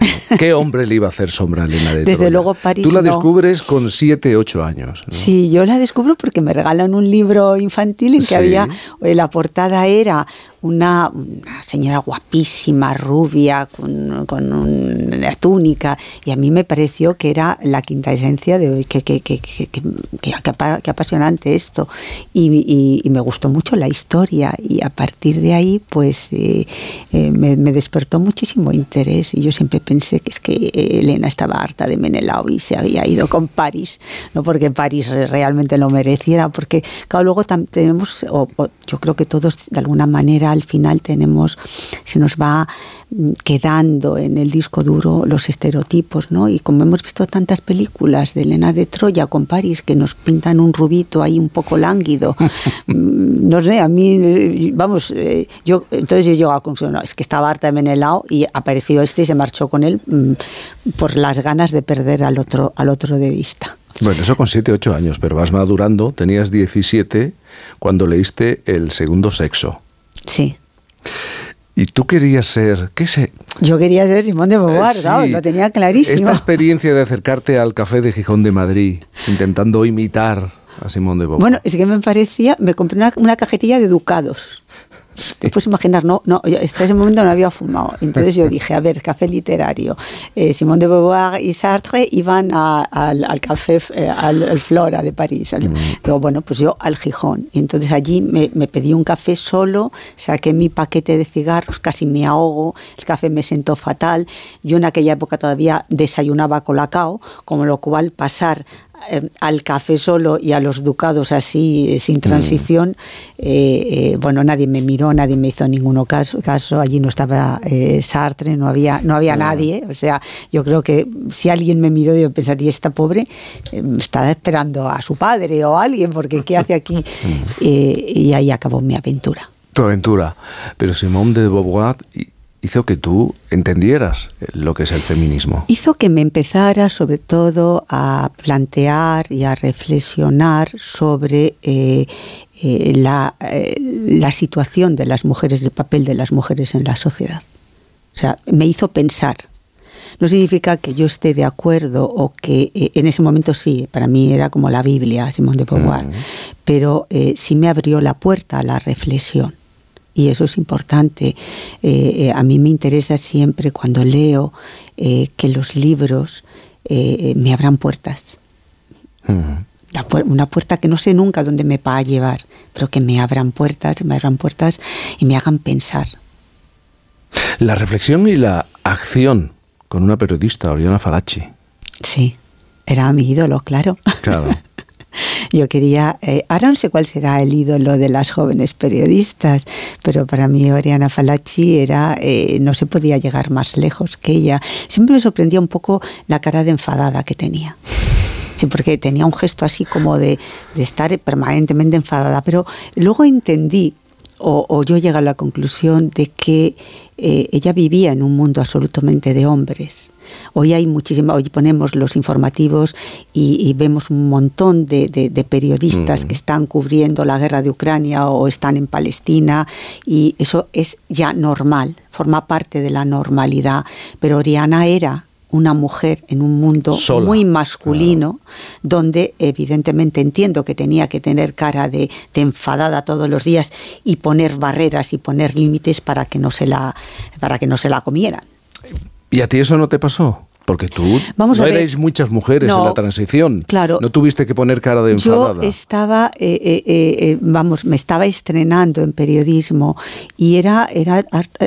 ¿Qué hombre le iba a hacer sombra a Elena de Desde Troya? luego París Tú la no. descubres con 7, 8 años. ¿no? Sí, yo la descubro porque me regalan un libro infantil en que Sí. había, eh, la portada era una, una señora guapísima, rubia, con, con una túnica, y a mí me pareció que era la quinta esencia de hoy, que, que, que, que, que- que apa- que apasionante esto, y, y- y me gustó mucho la historia, y a partir de ahí, pues eh, eh, me, me despertó muchísimo interés, y yo siempre pensé que es que eh, Elena estaba harta de Menelao y se había ido con París, no porque París re- realmente lo mereciera, porque claro, luego tenemos, o- o yo creo que todos de alguna manera al final tenemos, se nos va mm, quedando en el disco duro los estereotipos, ¿no? Y como hemos visto tantas películas de Elena de Troya con París que nos pintan un rubito ahí un poco lánguido, mm, no sé, a mí, eh, vamos, eh, yo entonces yo llego a la conclusión, no, es que estaba harta de Menelao y apareció este y se marchó con él mm, por las ganas de perder al otro, al otro de vista. Bueno, eso con 7, 8 años, pero vas madurando. Tenías 17 cuando leíste El segundo sexo. Sí. Y tú querías ser, ¿qué sé? Yo quería ser Simón de Beauvoir, Eh, claro, lo tenía clarísimo. Esta experiencia de acercarte al café de Gijón de Madrid, intentando imitar a Simón de Beauvoir. Bueno, es que me parecía, me compré una, una cajetilla de ducados. Te puedes imaginar, no, no, yo hasta ese momento no había fumado. Entonces yo dije, a ver, café literario. Eh, Simón de Beauvoir y Sartre iban a- al, al café, eh, al, al Flora de París. Al- Digo, bueno, pues yo al Gijón. Y entonces allí me, me pedí un café solo, saqué mi paquete de cigarros, casi me ahogo, el café me sentó fatal. Yo en aquella época todavía desayunaba colacao, como lo cual pasar al café solo y a los ducados así, eh, sin transición, eh, eh, bueno, nadie me miró, nadie me hizo ninguno caso, caso allí no estaba eh, Sartre, no había, no había nadie, o sea, yo creo que si alguien me miró, yo pensaría, esta pobre eh, está esperando a su padre o a alguien, porque ¿qué hace aquí? Eh, y ahí acabó mi aventura. Tu aventura. Pero Simón de Beauvoir hizo que tú entendieras lo que es el feminismo. hizo que me empezara sobre todo a plantear y a reflexionar sobre eh, eh, la, eh, la situación de las mujeres, el papel de las mujeres en la sociedad. O sea, me hizo pensar. No significa que yo esté de acuerdo o que eh, en ese momento sí, para mí era como la Biblia, Simón de Beauvoir, pero eh, sí me abrió la puerta a la reflexión. Y eso es importante. Eh, eh, a mí me interesa siempre cuando leo eh, que los libros eh, me abran puertas. Una puerta que no sé nunca dónde me va a llevar, pero que me abran puertas, me abran puertas y me hagan pensar. La reflexión y la acción con una periodista, Oriana Falachi. Sí, era mi ídolo, claro. Claro. Yo quería, eh, ahora no sé cuál será el ídolo de las jóvenes periodistas, pero para mí Oriana Falachi era, eh, no se podía llegar más lejos que ella. Siempre me sorprendía un poco la cara de enfadada que tenía. Sí, porque tenía un gesto así como de, de estar permanentemente enfadada, pero luego entendí o, o yo llegué a la conclusión de que eh, ella vivía en un mundo absolutamente de hombres. Hoy hay muchísima, hoy ponemos los informativos y, y vemos un montón de, de- de periodistas Mm. que están cubriendo la guerra de Ucrania o están en Palestina y eso es ya normal, forma parte de la normalidad. Pero Oriana era una mujer en un mundo Sola, muy masculino, donde evidentemente entiendo que tenía que tener cara de, de enfadada todos los días y poner barreras y poner límites para que no se la, para que no se la comieran. ¿Y a ti eso no te pasó? Porque tú Vamos no a ver. erais muchas mujeres en la transición. claro. No tuviste que poner cara de Yo enfadada. estaba, eh, eh, eh, eh, vamos, me estaba estrenando en periodismo y era, era,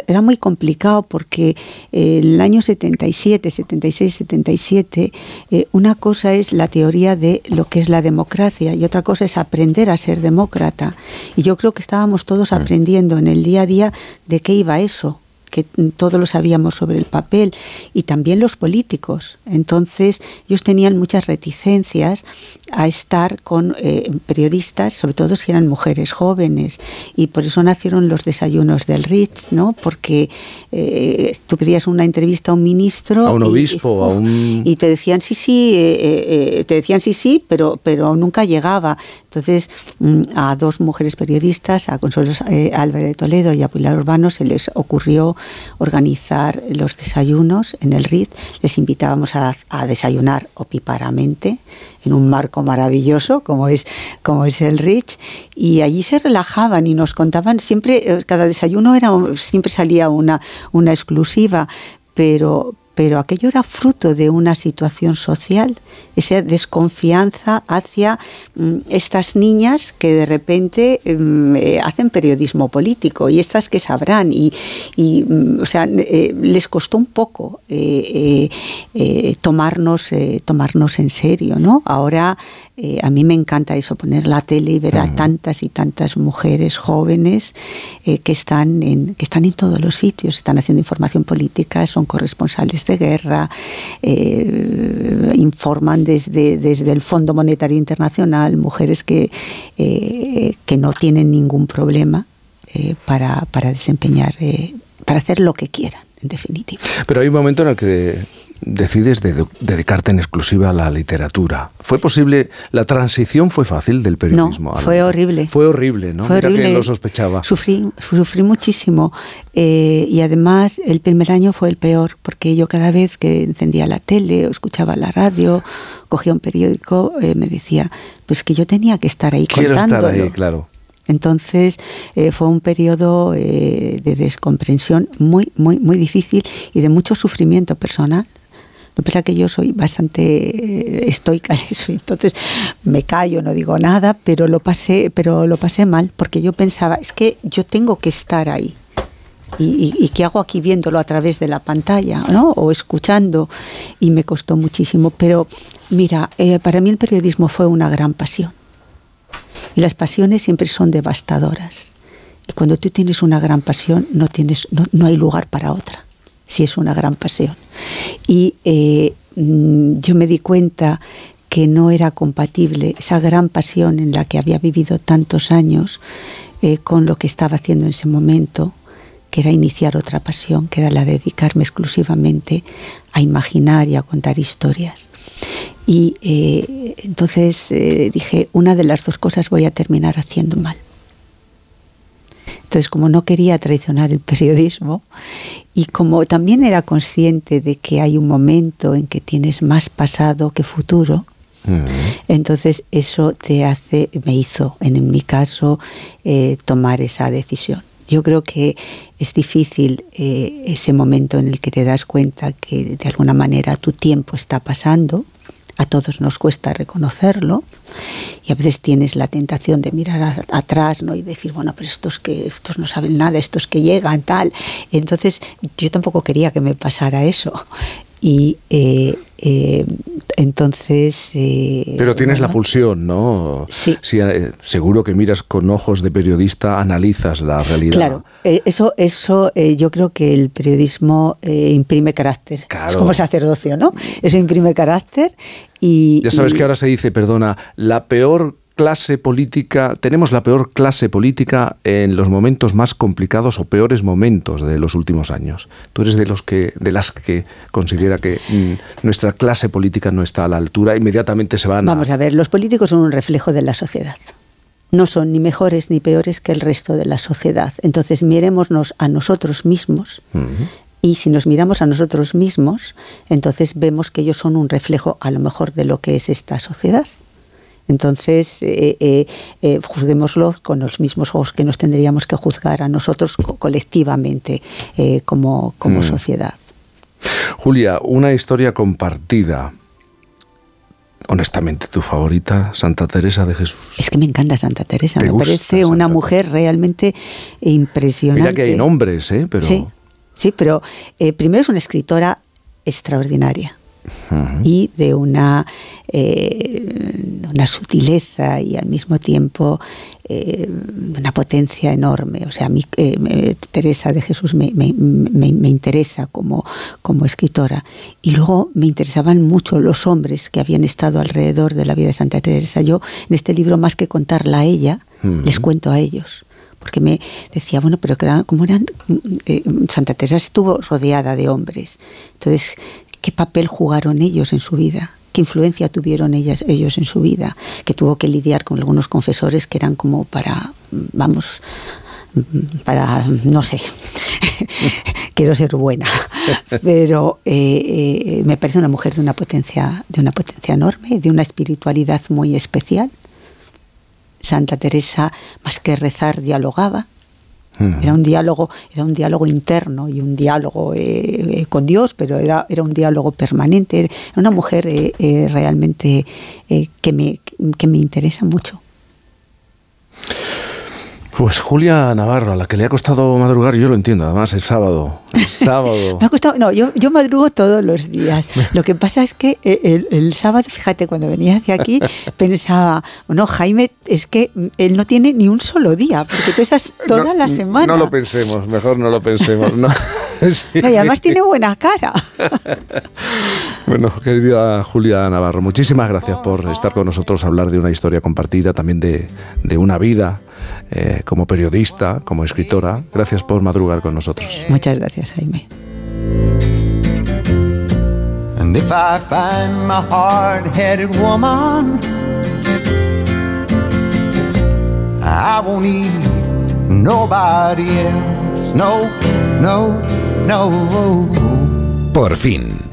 era muy complicado porque eh, el año 77, 76, 77, eh, una cosa es la teoría de lo que es la democracia y otra cosa es aprender a ser demócrata. Y yo creo que estábamos todos aprendiendo en el día a día de qué iba eso que todos lo sabíamos sobre el papel y también los políticos. Entonces, ellos tenían muchas reticencias a estar con eh, periodistas, sobre todo si eran mujeres jóvenes, y por eso nacieron los desayunos del Ritz, ¿no? Porque eh, tú pedías una entrevista a un ministro a un y- obispo, a un... y te decían sí sí eh, eh, eh, te decían sí sí pero pero nunca llegaba entonces mm, a dos mujeres periodistas a Consuelo Álvarez de Toledo y a Pilar Urbano se les ocurrió organizar los desayunos en el RIT les invitábamos a, desayunar opíparamente en un marco maravilloso como es como es el Rich y allí se relajaban y nos contaban siempre eh, cada desayuno era siempre salía una una exclusiva pero pero aquello era fruto de una situación social, esa desconfianza hacia mm, estas niñas que de repente mm, eh, hacen periodismo político y estas que sabrán y, y, mm, o sea, eh, les costó un poco eh, eh, eh, tomarnos eh, tomarnos en serio, ¿no? Ahora a mí me encanta eso, poner la tele y ver a tantas y tantas mujeres jóvenes que, están en, que están en todos los sitios, están haciendo información política, son corresponsales de guerra, eh, informan desde, desde el Fondo Monetario Internacional, mujeres que, eh, que no tienen ningún problema eh, para, para desempeñar, para hacer lo que quieran, en definitiva. Pero hay un momento en el que decides de- dedicarte en exclusiva a la literatura. ¿Fue posible? ¿La transición fue fácil del periodismo? No, fue horrible. Fue horrible, ¿no? Fue Mira horrible. que lo sospechaba. Sufrí, sufrí muchísimo. Eh, y además el primer año fue el peor, porque yo cada vez que encendía la tele o escuchaba la radio, cogía un periódico, eh, me decía, pues que yo tenía que estar ahí Quiero estar ahí, claro. Entonces eh, fue un periodo eh, de descomprensión muy, muy, muy difícil y de mucho sufrimiento personal. Lo que pasa es que yo soy bastante eh, estoica en eso, entonces me callo, no digo nada, pero lo pasé, pero lo pasé mal, porque yo pensaba, es que yo tengo que estar ahí. ¿Y, y, y qué hago aquí viéndolo a través de la pantalla ¿no? o escuchando? Y me costó muchísimo. Pero mira, eh, para mí el periodismo fue una gran pasión. Y las pasiones siempre son devastadoras. Y cuando tú tienes una gran pasión, no, tienes, no, no hay lugar para otra, si es una gran pasión. Y eh, mm, yo me di cuenta que no era compatible esa gran pasión en la que había vivido tantos años eh, con lo que estaba haciendo en ese momento, que era iniciar otra pasión, que era la de dedicarme exclusivamente a imaginar y a contar historias. Y eh, entonces dije, una de las dos cosas voy a terminar haciendo mal. Entonces, como no quería traicionar el periodismo y como también era consciente de que hay un momento en que tienes más pasado que futuro, entonces eso te hace, me hizo, en mi caso, eh, tomar esa decisión. Yo creo que es difícil eh, ese momento en el que te das cuenta que de alguna manera tu tiempo está pasando. A todos nos cuesta reconocerlo y a veces tienes la tentación de mirar atrás ¿no? y decir, bueno, pero estos que estos no saben nada, estos que llegan, tal. Entonces yo tampoco quería que me pasara eso. Y eh, eh, entonces... eh, Pero tienes la pulsión, ¿no? Sí. eh, seguro que miras con ojos de periodista, analizas la realidad. Claro, eso, eso yo creo que el periodismo imprime carácter. Es Claro. como sacerdocio, ¿no? Eso imprime carácter y... Ya sabes y- que ahora se dice, perdona, la peor clase política, tenemos la peor clase política en los momentos más complicados o peores momentos de los últimos años. Tú eres de los que, de las que considera que mm, nuestra clase política no está a la altura, inmediatamente se van a- Vamos a ver, los políticos son un reflejo de la sociedad. No son ni mejores ni peores que el resto de la sociedad. Entonces mirémonos a nosotros mismos y si nos miramos a nosotros mismos, entonces vemos que ellos son un reflejo a lo mejor de lo que es esta sociedad. Entonces, eh, eh, eh, juzguémoslo con los mismos ojos que nos tendríamos que juzgar a nosotros co- colectivamente eh, como, como Mm. sociedad. Julia, una historia compartida. Honestamente, tu favorita, Santa Teresa de Jesús. Es que me encanta Santa Teresa, ¿Te me parece una mujer realmente impresionante. Mira que hay nombres, ¿eh? Pero... Sí, sí, pero primero es una escritora extraordinaria y de una, eh, una sutileza y al mismo tiempo eh, una potencia enorme. O sea, a mí eh, Teresa de Jesús me, me- me- me interesa como, como escritora. Y luego me interesaban mucho los hombres que habían estado alrededor de la vida de Santa Teresa. Yo en este libro, más que contarla a ella, Mm. les cuento a ellos porque me decía, bueno, pero que eran, como eran, eh, Santa Teresa estuvo rodeada de hombres. Entonces, ¿qué papel jugaron ellos en su vida? ¿Qué influencia tuvieron ellas, ellos en su vida? Que tuvo que lidiar con algunos confesores que eran como para, vamos, para, no sé, quiero ser buena, pero eh, eh, me parece una mujer de una potencia, de una potencia enorme, de una espiritualidad muy especial. Santa Teresa, más que rezar, dialogaba. Era un diálogo, era un diálogo interno y un diálogo eh, eh, con Dios, pero era, era un diálogo permanente. Era una mujer eh, realmente que, me, que me interesa mucho. Pues Julia Navarro, a la que le ha costado madrugar, yo lo entiendo, además es sábado. Es sábado. Me ha costado, no, yo, yo madrugo todos los días. Lo que pasa es que eh, el, el sábado, fíjate, cuando venía hacia aquí, pensaba, bueno, Jaime, es que él no tiene ni un solo día, porque tú estás toda la semana. No lo pensemos, mejor no lo pensemos. No. Sí. No, y además tiene buena cara. Bueno, querida Julia Navarro, muchísimas gracias por estar con nosotros, hablar de una historia compartida, también de, de una vida eh, como periodista, como escritora. Gracias por madrugar con nosotros. Muchas gracias, Jaime. And if I find my hard-headed woman, I won't need nobody else. No, no, no. Por fin.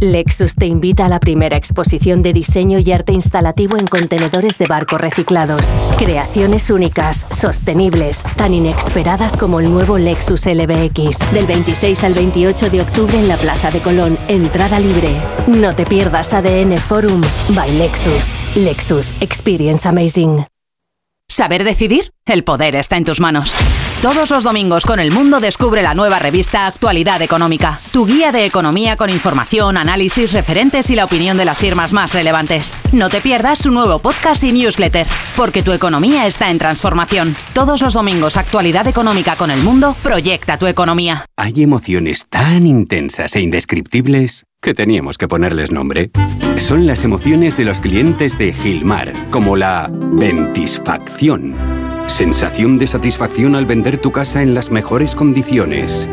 Lexus te invita a la primera exposición de diseño y arte instalativo en contenedores de barco reciclados. Creaciones únicas, sostenibles, tan inesperadas como el nuevo Lexus LBX. Del 26 al 28 de octubre en la Plaza de Colón. Entrada libre. No te pierdas ADN Forum by Lexus. Lexus Experience Amazing. ¿Saber decidir? El poder está en tus manos. Todos los domingos con El Mundo descubre la nueva revista Actualidad Económica, tu guía de economía con información, análisis, referentes y la opinión de las firmas más relevantes. No te pierdas su nuevo podcast y newsletter, porque tu economía está en transformación. Todos los domingos Actualidad Económica con El Mundo proyecta tu economía. Hay emociones tan intensas e indescriptibles que teníamos que ponerles nombre. Son las emociones de los clientes de Gilmar, como la ventisfacción. Sensación de satisfacción al vender tu casa en las mejores condiciones.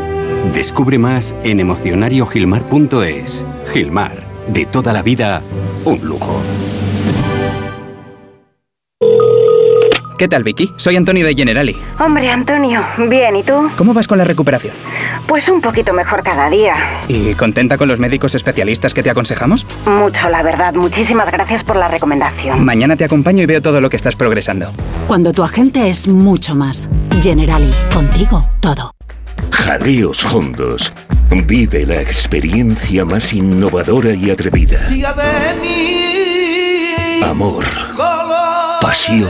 Descubre más en emocionariogilmar.es. Gilmar, de toda la vida, un lujo. ¿Qué tal, Vicky? Soy Antonio de Generali. Hombre, Antonio, bien, ¿y tú? ¿Cómo vas con la recuperación? Pues un poquito mejor cada día. ¿Y contenta con los médicos especialistas que te aconsejamos? Mucho, la verdad. Muchísimas gracias por la recomendación. Mañana te acompaño y veo todo lo que estás progresando. Cuando tu agente es mucho más. Generali, contigo todo. Jaleos Hondos. Vive la experiencia más innovadora y atrevida. Amor. Pasión.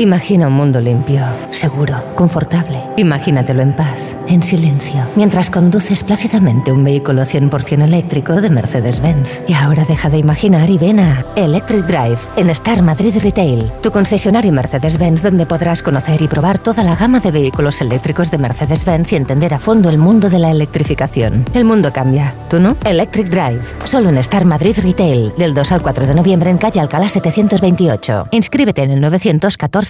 Imagina un mundo limpio, seguro, confortable. Imagínatelo en paz, en silencio, mientras conduces plácidamente un vehículo 100% eléctrico de Mercedes-Benz. Y ahora deja de imaginar y ven a Electric Drive en Star Madrid Retail, tu concesionario Mercedes-Benz donde podrás conocer y probar toda la gama de vehículos eléctricos de Mercedes-Benz y entender a fondo el mundo de la electrificación. El mundo cambia, ¿tú no? Electric Drive, solo en Star Madrid Retail, del 2 al 4 de noviembre en calle Alcalá 728. Inscríbete en el 914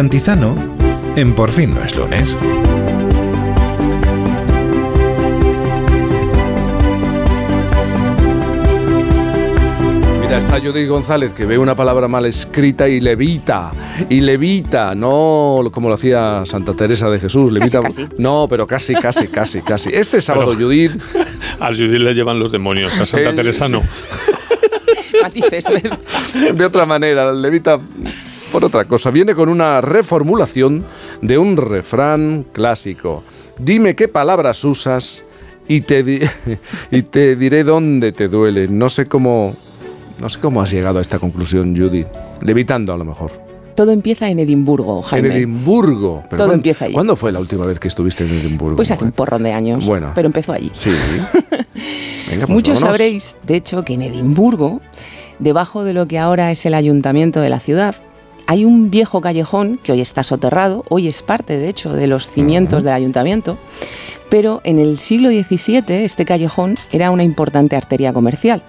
Cantizano en Por fin no es lunes. Mira, está Judy González que ve una palabra mal escrita y levita. Y levita, no como lo hacía Santa Teresa de Jesús. Levita, Casi, casi. No, pero casi, casi, casi, casi. Este sábado, Judith. A Judith le llevan los demonios, a Santa. Teresa no. Matices. de otra manera, levita por otra cosa. Viene con una reformulación de un refrán clásico. Dime qué palabras usas y te, di- y te diré dónde te duele. No sé cómo, no sé cómo has llegado a esta conclusión, Judith. Levitando a lo mejor. Todo empieza en Edimburgo, Jaime. En Edimburgo. Pero Todo ¿cuándo- empieza allí. ¿Cuándo fue la última vez que estuviste en Edimburgo? Pues hace un porrón de años. Bueno. Pero empezó allí. Sí. Venga, pues Muchos vámonos. sabréis, de hecho, que en Edimburgo, debajo de lo que ahora es el ayuntamiento de la ciudad, hay un viejo callejón que hoy está soterrado, hoy es parte, de hecho, de los cimientos del ayuntamiento, pero en el siglo XVII este callejón era una importante arteria comercial.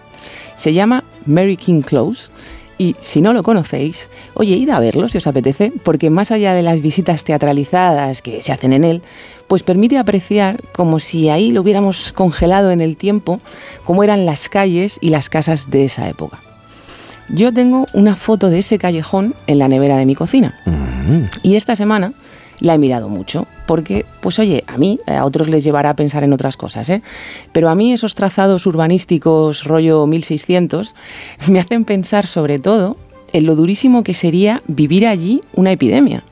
Se llama Mary King Close. Y si no lo conocéis, oye, id a verlo si os apetece, porque más allá de las visitas teatralizadas que se hacen en él, pues permite apreciar como si ahí lo hubiéramos congelado en el tiempo, cómo eran las calles y las casas de esa época. Yo tengo una foto de ese callejón en la nevera de mi cocina. Y esta semana la he mirado mucho, porque, pues oye, a mí, a otros les llevará a pensar en otras cosas, ¿eh? Pero a mí esos trazados urbanísticos rollo 1600 me hacen pensar sobre todo en lo durísimo que sería vivir allí una epidemia.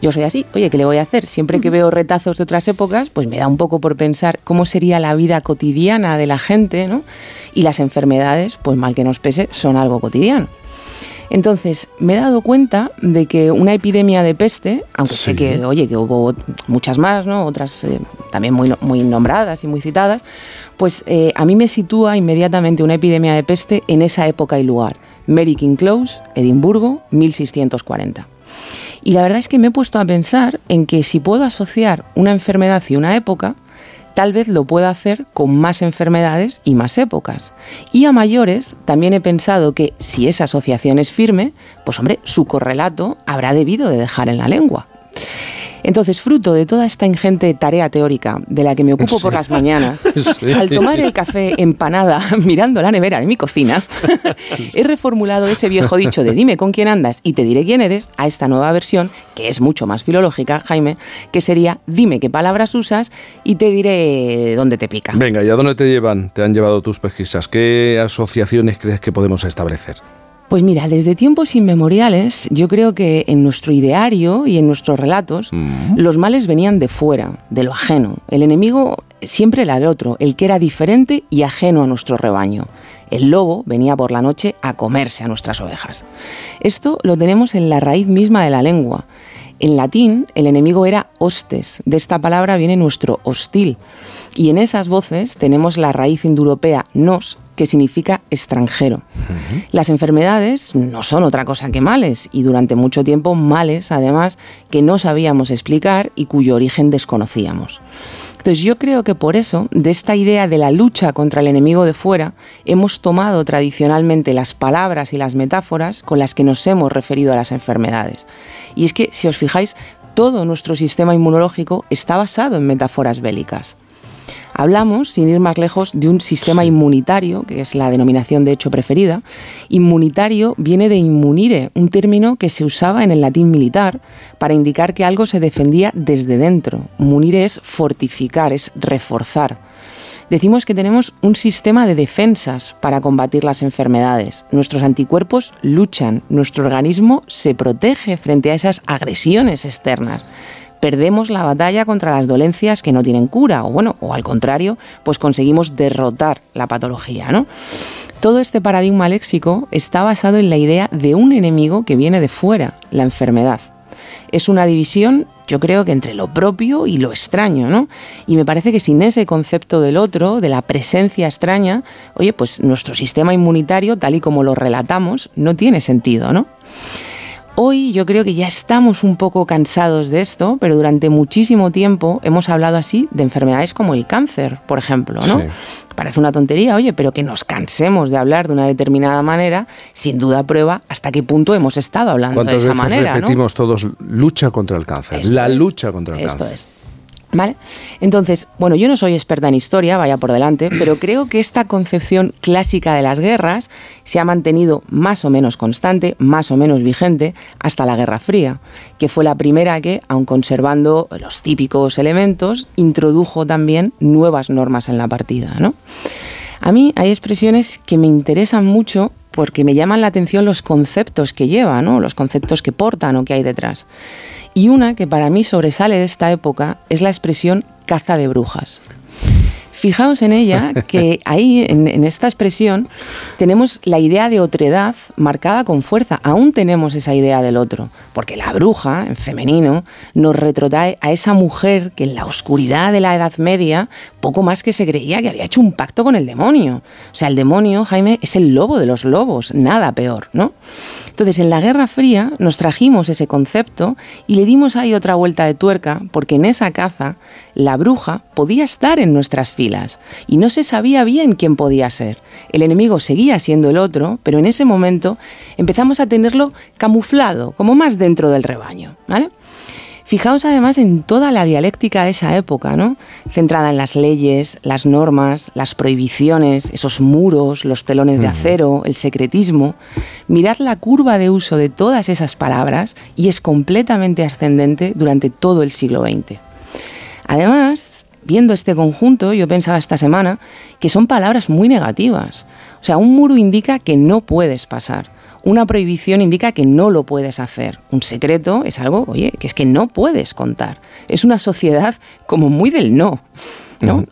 Yo soy así, oye, ¿qué le voy a hacer? Siempre que veo retazos de otras épocas, pues me da un poco por pensar cómo sería la vida cotidiana de la gente, ¿no? Y las enfermedades, pues mal que nos pese, son algo cotidiano. Entonces, me he dado cuenta de que una epidemia de peste, aunque sé que, oye, que hubo muchas más, ¿no? Otras eh, también muy, muy nombradas y muy citadas, pues eh, a mí me sitúa inmediatamente una epidemia de peste en esa época y lugar. Mary King Close, Edimburgo, 1640. Y la verdad es que me he puesto a pensar en que si puedo asociar una enfermedad y una época, tal vez lo pueda hacer con más enfermedades y más épocas. Y a mayores también he pensado que si esa asociación es firme, pues hombre, su correlato habrá debido de dejar en la lengua. Entonces, fruto de toda esta ingente tarea teórica de la que me ocupo por las mañanas, al tomar el café empanada mirando la nevera de mi cocina, he reformulado ese viejo dicho de dime con quién andas y te diré quién eres a esta nueva versión, que es mucho más filológica, Jaime, que sería dime qué palabras usas y te diré dónde te pica. Venga, ¿y a dónde te llevan? ¿Te han llevado tus pesquisas? ¿Qué asociaciones crees que podemos establecer? Pues mira, desde tiempos inmemoriales, yo creo que en nuestro ideario y en nuestros relatos, mm. los males venían de fuera, de lo ajeno. El enemigo siempre era el otro, el que era diferente y ajeno a nuestro rebaño. El lobo venía por la noche a comerse a nuestras ovejas. Esto lo tenemos en la raíz misma de la lengua. En latín, el enemigo era hostes. De esta palabra viene nuestro hostil. Y en esas voces tenemos la raíz indoeuropea nos, que significa extranjero. Las enfermedades no son otra cosa que males y durante mucho tiempo males, además, que no sabíamos explicar y cuyo origen desconocíamos. Entonces yo creo que por eso, de esta idea de la lucha contra el enemigo de fuera, hemos tomado tradicionalmente las palabras y las metáforas con las que nos hemos referido a las enfermedades. Y es que, si os fijáis, todo nuestro sistema inmunológico está basado en metáforas bélicas. Hablamos, sin ir más lejos, de un sistema inmunitario, que es la denominación de hecho preferida. Inmunitario viene de immunire, un término que se usaba en el latín militar para indicar que algo se defendía desde dentro. Munire es fortificar, es reforzar. Decimos que tenemos un sistema de defensas para combatir las enfermedades. Nuestros anticuerpos luchan, nuestro organismo se protege frente a esas agresiones externas perdemos la batalla contra las dolencias que no tienen cura, o bueno, o al contrario, pues conseguimos derrotar la patología, ¿no? Todo este paradigma léxico está basado en la idea de un enemigo que viene de fuera, la enfermedad. Es una división, yo creo que entre lo propio y lo extraño, ¿no? Y me parece que sin ese concepto del otro, de la presencia extraña, oye, pues nuestro sistema inmunitario, tal y como lo relatamos, no tiene sentido, ¿no? Hoy yo creo que ya estamos un poco cansados de esto, pero durante muchísimo tiempo hemos hablado así de enfermedades como el cáncer, por ejemplo, ¿no? Parece una tontería, oye, pero que nos cansemos de hablar de una determinada manera, sin duda prueba hasta qué punto hemos estado hablando de esa manera. Repetimos todos lucha contra el cáncer, la lucha contra el cáncer. Esto es. ¿Vale? Entonces, bueno, yo no soy experta en historia, vaya por delante, pero creo que esta concepción clásica de las guerras se ha mantenido más o menos constante, más o menos vigente, hasta la Guerra Fría, que fue la primera que, aun conservando los típicos elementos, introdujo también nuevas normas en la partida. ¿no? A mí hay expresiones que me interesan mucho porque me llaman la atención los conceptos que lleva, ¿no? los conceptos que portan o que hay detrás. Y una que para mí sobresale de esta época es la expresión caza de brujas. Fijaos en ella que ahí, en, esta expresión, tenemos la idea de otredad marcada con fuerza. Aún tenemos esa idea del otro, porque la bruja, en femenino, nos retrotrae a esa mujer que en la oscuridad de la Edad Media poco más que se creía que había hecho un pacto con el demonio. O sea, el demonio, Jaime, es el lobo de los lobos, nada peor, ¿no? Entonces, en la Guerra Fría nos trajimos ese concepto y le dimos ahí otra vuelta de tuerca, porque en esa caza la bruja podía estar en nuestras filas y no se sabía bien quién podía ser. El enemigo seguía siendo el otro, pero en ese momento empezamos a tenerlo camuflado, como más dentro del rebaño, ¿vale? Fijaos además en toda la dialéctica de esa época, ¿no? Centrada en las leyes, las normas, las prohibiciones, esos muros, los telones de acero, el secretismo. Mirad la curva de uso de todas esas palabras y es completamente ascendente durante todo el siglo XX. Además, viendo este conjunto, yo pensaba esta semana que son palabras muy negativas. O sea, un muro indica que no puedes pasar. Una prohibición indica que no lo puedes hacer. Un secreto es algo, oye, que es que no puedes contar. Es una sociedad como muy del no. ¿no?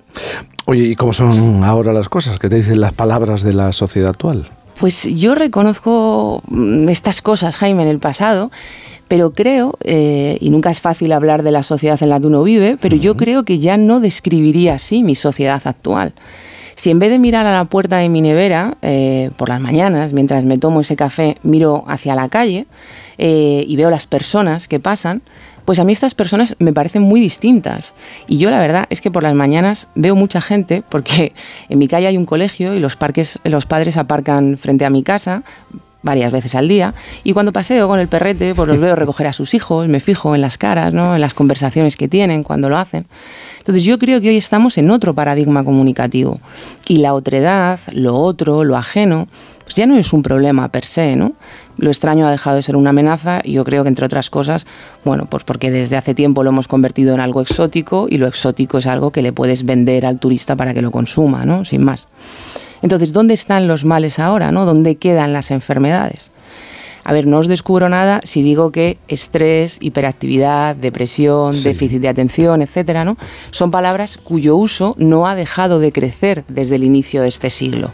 Oye, ¿y cómo son ahora las cosas? ¿Qué te dicen las palabras de la sociedad actual? Pues yo reconozco mm, estas cosas, Jaime, en el pasado, pero creo, eh, y nunca es fácil hablar de la sociedad en la que uno vive, pero yo creo que ya no describiría así mi sociedad actual. Si en vez de mirar a la puerta de mi nevera eh, por las mañanas, mientras me tomo ese café, miro hacia la calle eh, y veo las personas que pasan, pues a mí estas personas me parecen muy distintas. Y yo la verdad es que por las mañanas veo mucha gente, porque en mi calle hay un colegio y los, parques, los padres aparcan frente a mi casa, varias veces al día y cuando paseo con el perrete pues los veo recoger a sus hijos, me fijo en las caras, ¿no? en las conversaciones que tienen cuando lo hacen. Entonces yo creo que hoy estamos en otro paradigma comunicativo y la otredad, lo otro, lo ajeno, pues ya no es un problema per se, ¿no? Lo extraño ha dejado de ser una amenaza y yo creo que entre otras cosas, bueno, pues porque desde hace tiempo lo hemos convertido en algo exótico y lo exótico es algo que le puedes vender al turista para que lo consuma, ¿no? Sin más. Entonces, ¿dónde están los males ahora, no? ¿Dónde quedan las enfermedades? A ver, no os descubro nada si digo que estrés, hiperactividad, depresión, déficit de atención, etcétera, ¿no? Son palabras cuyo uso no ha dejado de crecer desde el inicio de este siglo.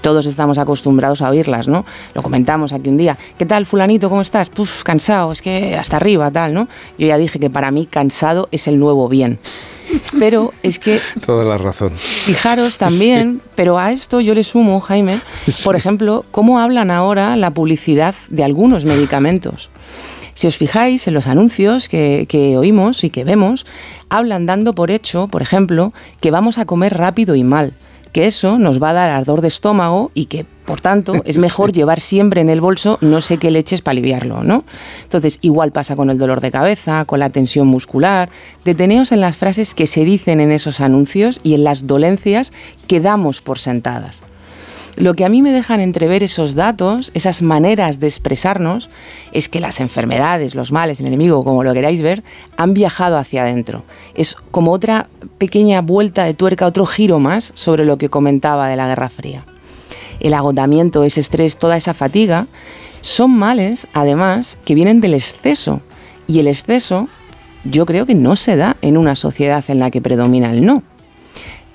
Todos estamos acostumbrados a oírlas, ¿no? Lo comentamos aquí un día. ¿Qué tal, fulanito? ¿Cómo estás? Puf, cansado, es que hasta arriba, tal, ¿no? Yo ya dije que para mí cansado es el nuevo bien. Pero es que... Toda la razón. Fijaros también, pero a esto yo le sumo, Jaime, por ejemplo, cómo hablan ahora la publicidad de algunos medicamentos. Si os fijáis en los anuncios que, que, oímos y que vemos, hablan dando por hecho, por ejemplo, que vamos a comer rápido y mal que eso nos va a dar ardor de estómago y que, por tanto, es mejor llevar siempre en el bolso no sé qué leches para aliviarlo, ¿no? Entonces, igual pasa con el dolor de cabeza, con la tensión muscular. Deteneos en las frases que se dicen en esos anuncios y en las dolencias que damos por sentadas. Lo que a mí me dejan entrever esos datos, esas maneras de expresarnos, es que las enfermedades, los males, el enemigo, como lo queráis ver, han viajado hacia adentro. Es como otra pequeña vuelta de tuerca, otro giro más sobre lo que comentaba de la Guerra Fría. El agotamiento, ese estrés, toda esa fatiga, son males, además, que vienen del exceso. Y el exceso, yo creo que no se da en una sociedad en la que predomina el no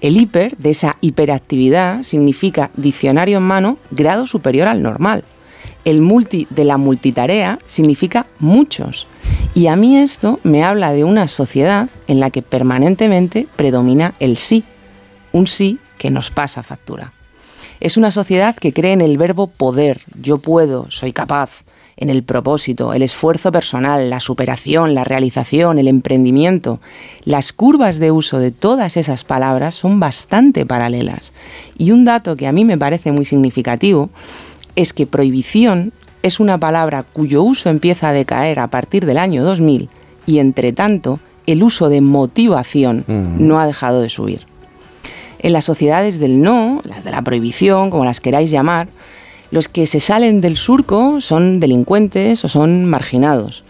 el hiper de esa hiperactividad significa diccionario en mano, grado superior al normal. El multi de la multitarea significa muchos. Y a mí esto me habla de una sociedad en la que permanentemente predomina el sí, un sí que nos pasa factura. Es una sociedad que cree en el verbo poder, yo puedo, soy capaz, en el propósito, el esfuerzo personal, la superación, la realización, el emprendimiento. Las curvas de uso de todas esas palabras son bastante paralelas. Y un dato que a mí me parece muy significativo es que prohibición es una palabra cuyo uso empieza a decaer a partir del año 2000 y entre tanto el uso de motivación no ha dejado de subir. En las sociedades del no, las de la prohibición, como las queráis llamar, los que se salen del surco son delincuentes o son marginados.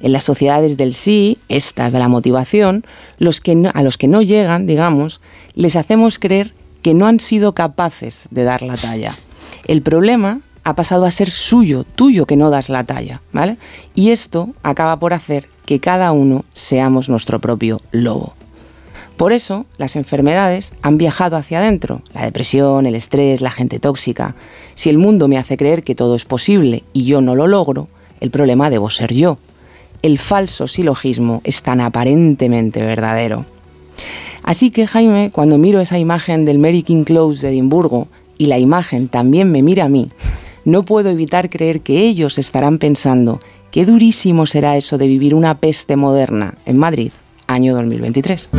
En las sociedades del sí, estas de la motivación, a los que no llegan, digamos, les hacemos creer que no han sido capaces de dar la talla. El problema ha pasado a ser suyo, tuyo que no das la talla, ¿vale? Y esto acaba por hacer que cada uno seamos nuestro propio lobo. Por eso, las enfermedades han viajado hacia adentro, la depresión, el estrés, la gente tóxica. Si el mundo me hace creer que todo es posible y yo no lo logro, el problema debo ser yo. El falso silogismo es tan aparentemente verdadero. Así que, Jaime, cuando miro esa imagen del Mary King Close de Edimburgo y la imagen también me mira a mí, no puedo evitar creer que ellos estarán pensando qué durísimo será eso de vivir una peste moderna en Madrid, año 2023.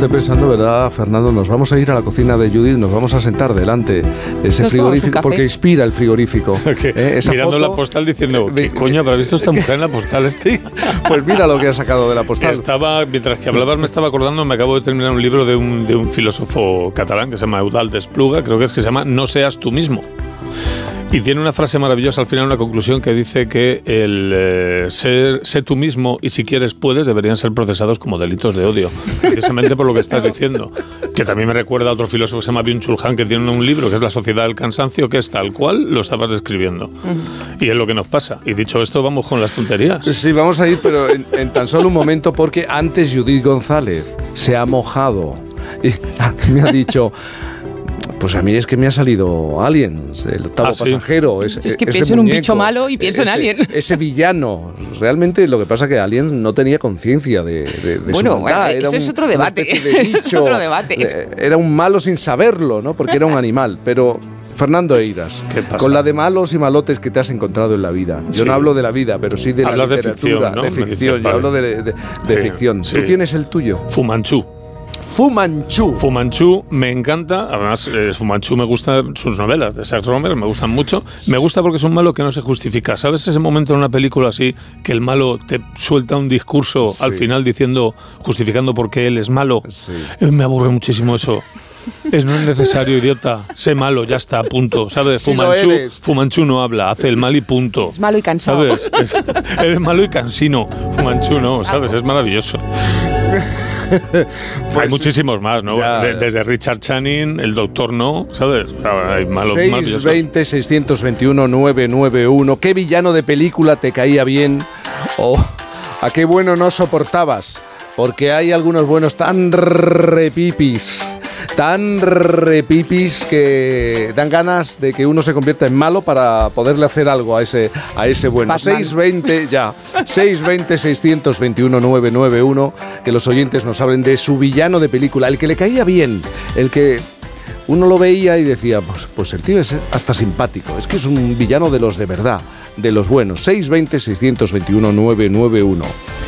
estoy pensando, ¿verdad, Fernando? Nos vamos a ir a la cocina de Judith, nos vamos a sentar delante de ese frigorífico, porque inspira el frigorífico. ¿Eh? Mirando la postal diciendo, ¿qué coño habrá visto esta mujer en la postal? Este? pues mira lo que ha sacado de la postal. Estaba, mientras que hablabas me estaba acordando, me acabo de terminar un libro de un, de un filósofo catalán que se llama Eudald Despluga, creo que es que se llama No seas tú mismo. Y tiene una frase maravillosa al final, una conclusión que dice que el eh, ser, sé tú mismo y si quieres puedes deberían ser procesados como delitos de odio, precisamente por lo que estás diciendo. Que también me recuerda a otro filósofo que se llama Byung-Chul que tiene un libro que es La sociedad del cansancio, que es tal cual lo estabas describiendo. Y es lo que nos pasa. Y dicho esto, vamos con las tonterías. Sí, vamos a ir, pero en, en tan solo un momento, porque antes Judith González se ha mojado y me ha dicho, pues a mí es que me ha salido Aliens, el octavo Ah, sí. pasajero. ese- Es que ese pienso en un bicho malo y pienso en ese- Alien. Ese villano. Realmente lo que pasa es que Aliens no tenía conciencia de, de- de su Bueno, maldad. bueno, Era eso es otro debate. de es otro debate. Eh, Era un malo sin saberlo, ¿no? Porque era un animal. Pero Fernando Eiras, ¿Qué pasa? con la de malos y malotes que te has encontrado en la vida. Yo Sí. no hablo de la vida, pero sí de Hablas la de literatura, ficción, ¿no? de ficción. dices, Yo vale. hablo de, de- de Sí, ficción. sí. ¿Tú tienes el tuyo? Fumanchu. Fumanchu. Fumanchu me encanta, además eh, Fumanchu me gusta sus novelas de Sax Romer, me gustan mucho. Me gusta porque es un malo que no se justifica. ¿Sabes ese momento en una película así que el malo te suelta un discurso al final diciendo, justificando por qué él es malo? Eh, Me aburre muchísimo eso. Es no es necesario, idiota. Sé malo, ya está, punto. ¿Sabes? Sí Fumanchu. Fumanchu no habla, hace el mal y punto. Es malo y cansado. ¿Sabes? Es- eres malo y cansino. Fumanchu no, ¿sabes? Es maravilloso. hay muchísimos más, ¿no? De- desde Richard Channing, el Doctor No, ¿sabes? Hay malos maravillosos. 620 621 991. ¿Qué villano de película te caía bien? ¿O a qué bueno no soportabas? Porque hay algunos buenos tan repipis. Tan repipis que dan ganas de que uno se convierta en malo para poderle hacer algo a ese, a ese bueno. Batman. 620, ya. 620 621 991. Que los oyentes nos hablen de su villano de película. El que le caía bien. El que uno lo veía y decía, pues, pues el tío es hasta simpático. Es que es un villano de los de verdad, de los buenos. 620-621-991.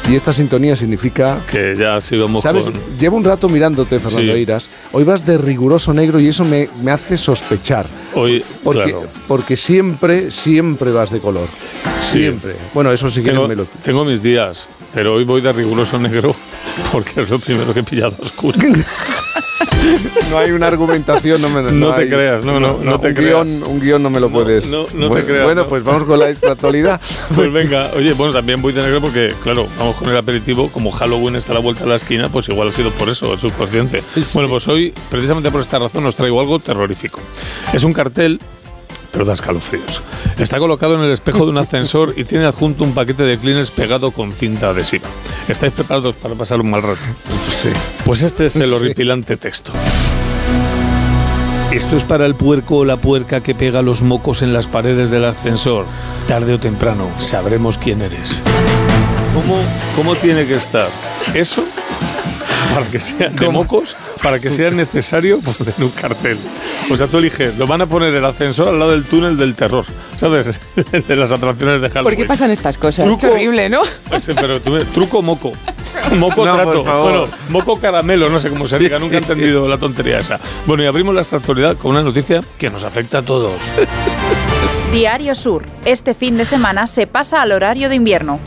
Y esta sintonía significa... Que ya sigamos ¿Sabes? con... Llevo un rato mirándote, Fernando Sí. Eiras. Hoy vas de riguroso negro y eso me, me hace sospechar. Hoy, Porque, claro. porque siempre, siempre vas de color. Sí. Siempre. Bueno, eso sí que Tengo, me lo... tengo mis días, pero hoy voy de riguroso negro porque es lo primero que he pillado oscuro. No hay una argumentación, no me No te hay- creas, no, no, no te un creas. Guión, un guion no me lo puedes. no, no te bueno, creas, Bueno, no. pues vamos con la extractualidad. Pues venga, oye, bueno, también voy de negro porque, claro, vamos con el aperitivo. Como Halloween está a la vuelta de la esquina, pues igual ha sido por eso, el subconsciente. Bueno, pues hoy, precisamente por esta razón, os traigo algo terrorífico. Es un cartel pero da escalofríos. Está colocado en el espejo de un ascensor y tiene adjunto un paquete de Kleenex pegado con cinta adhesiva. ¿Estáis preparados para pasar un mal rato? Sí. Pues este es el Sí. horripilante texto. Esto es para el puerco o la puerca que pega los mocos en las paredes del ascensor. Tarde o temprano sabremos quién eres. ¿Cómo, cómo tiene que estar? ¿Eso? Para que sea de mocos, para que sea necesario poner un cartel. O sea, tú eliges, lo van a poner el ascensor al lado del túnel del terror, ¿sabes? De las atracciones de Halloween. ¿Por qué pasan estas cosas? Truco. Qué horrible, ¿no? Pues, eh, pero tú truco moco. Moco No, trato. Bueno, moco caramelo, no sé cómo se diga, nunca he entendido la tontería esa. Bueno, y abrimos la actualidad con una noticia que nos afecta a todos. Diario Sur. Este fin de semana se pasa al horario de invierno.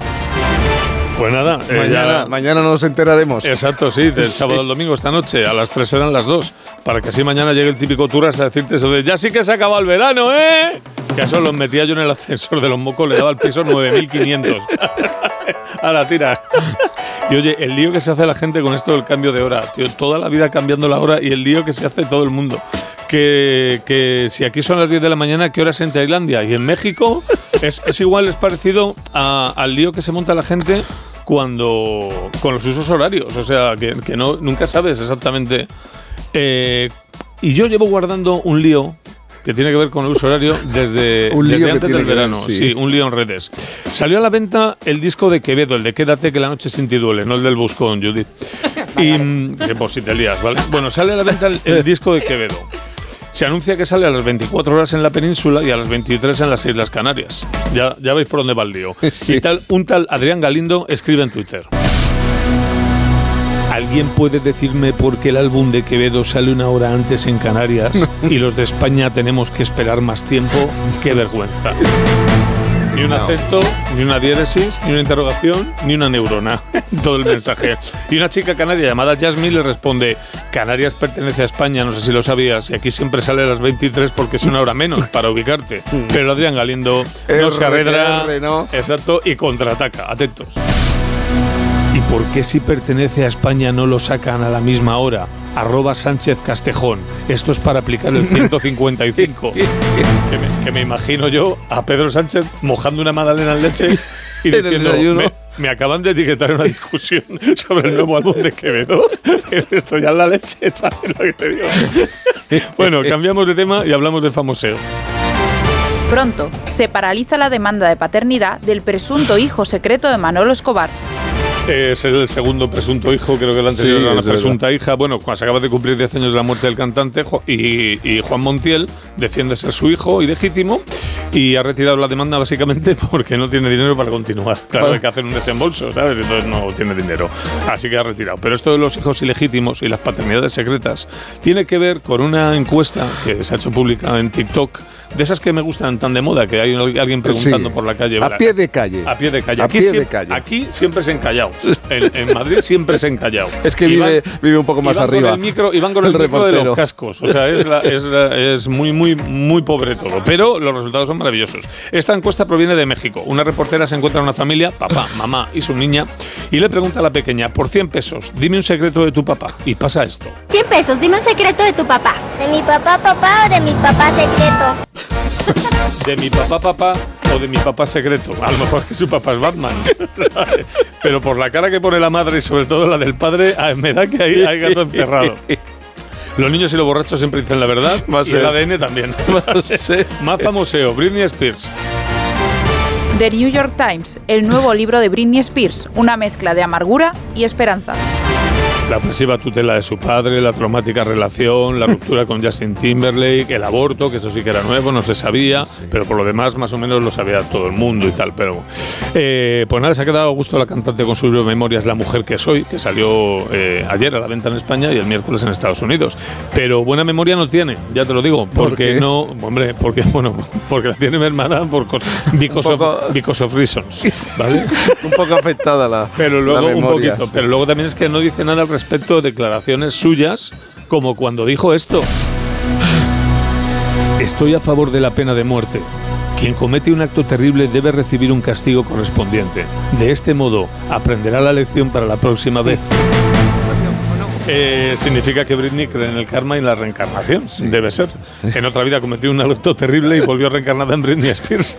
Pues nada, eh, Mañana, ya- mañana nos enteraremos. Exacto, sí, del Sí. sábado al domingo esta noche, a las 3 serán las 2, para que así mañana llegue el típico Turas a decirte eso de ya sí que se ha acabado el verano, ¿eh? Que a eso los metía yo en el ascensor de los mocos, le daba al piso 9.500. Ahora, tira. Y oye, el lío que se hace la gente con esto del cambio de hora, tío, toda la vida cambiando la hora y el lío que se hace todo el mundo. Que, que si aquí son las 10 de la mañana, ¿qué hora es en Tailandia? Y en México es, igual, es parecido a- al lío que se monta la gente cuando con los usos horarios. O sea, que, que no, nunca sabes exactamente. Eh, y yo llevo guardando un lío que tiene que ver con el uso horario desde, Un antes del ver, verano. sí. sí, un lío en redes. Salió a la venta el disco de Quevedo, el de Quédate que la noche sin ti duele, no el del Buscón, Judith. Y mm, que por si te lías, ¿vale? Bueno, sale a la venta el, el disco de Quevedo. Se anuncia que sale a las 24 horas en la península y a las 23 en las Islas Canarias. Ya, ya veis por dónde va el lío. Y tal, un tal Adrián Galindo escribe en Twitter. ¿Alguien puede decirme por qué el álbum de Quevedo sale una hora antes en Canarias y los de España tenemos que esperar más tiempo? ¡Qué vergüenza! Ni un acento, ni una diéresis, ni una interrogación, ni una neurona. Todo el mensaje. Y una chica canaria llamada Jasmine le responde: Canarias pertenece a España, no sé si lo sabías, y aquí siempre sale a las 23 porque es una hora menos para ubicarte. Pero Adrián Galindo no se arredra. ¿no? Exacto, y contraataca. Atentos. ¿Y por qué si pertenece a España no lo sacan a la misma hora? Arroba Sánchez Castejón. Esto es para aplicar el 155. que, me, que me imagino yo a Pedro Sánchez mojando una magdalena en leche y En el diciendo. "Me- me acaban de etiquetar una discusión sobre el nuevo álbum de Quevedo. Esto ya es la leche, ¿sabes lo que te digo? Bueno, cambiamos de tema y hablamos de famoseo. Pronto, se paraliza la demanda de paternidad del presunto hijo secreto de Manolo Escobar. Es el segundo presunto hijo, creo que el anterior era una presunta hija. Bueno, cuando se acaba de cumplir 10 años de la muerte del cantante, y, Juan Montiel defiende ser su hijo ilegítimo y ha retirado la demanda básicamente porque no tiene dinero para continuar. Claro, hay que hacer un desembolso, ¿sabes? Entonces no tiene dinero. Así que ha retirado. Pero esto de los hijos ilegítimos y las paternidades secretas tiene que ver con una encuesta que se ha hecho pública en TikTok de esas que me gustan tan de moda, que hay alguien preguntando por la calle. A pie de calle. A pie de calle. aquí, siempre, aquí siempre se encallado. En, en, Madrid siempre se encallado. Es que vive, vive un poco más arriba. Con el micro, y van con el, micro de los cascos. O sea, es, es, muy, muy, muy pobre todo. Pero los resultados son maravillosos. Esta encuesta proviene de México. Una reportera se encuentra en una familia, papá, mamá y su niña, y le pregunta a la pequeña, por 100 pesos, dime un secreto de tu papá. Y pasa esto. 100 pesos, dime un secreto de tu papá. ¿De mi papá, papá o de mi papá secreto? de mi papá papá o de mi papá secreto. A lo mejor que su papá es Batman. Pero por la cara que pone la madre y sobre todo la del padre, ah, me da que ahí hay gato encerrado. Los niños y los borrachos siempre dicen la verdad. Más y el ADN también. Más famoseo, Britney Spears. The New York Times, el nuevo libro de Britney Spears, una mezcla de amargura y esperanza. La opresiva tutela de su padre, la traumática relación, la ruptura con Justin Timberlake, el aborto, que eso sí que era nuevo, no se sabía, pero por lo demás más o menos lo sabía todo el mundo y tal. Pero eh, pues nada, se ha quedado a gusto la cantante con su libro de memorias La mujer que soy, que salió eh, ayer a la venta en España y el miércoles en Estados Unidos. Pero buena memoria no tiene, ya te lo digo, porque no, hombre, porque bueno, porque la tiene mi hermana por because, of, reasons, ¿vale? un poco afectada la Pero luego un poquito, pero luego también es que no dice nada al respecto de declaraciones suyas, como cuando dijo esto. Estoy a favor de la pena de muerte. Quien comete un acto terrible debe recibir un castigo correspondiente. De este modo, aprenderá la lección para la próxima vez. Eh, significa que Britney cree en el karma y en la reencarnación. Debe ser. En otra vida cometió un acto terrible y volvió reencarnada en Britney Spears.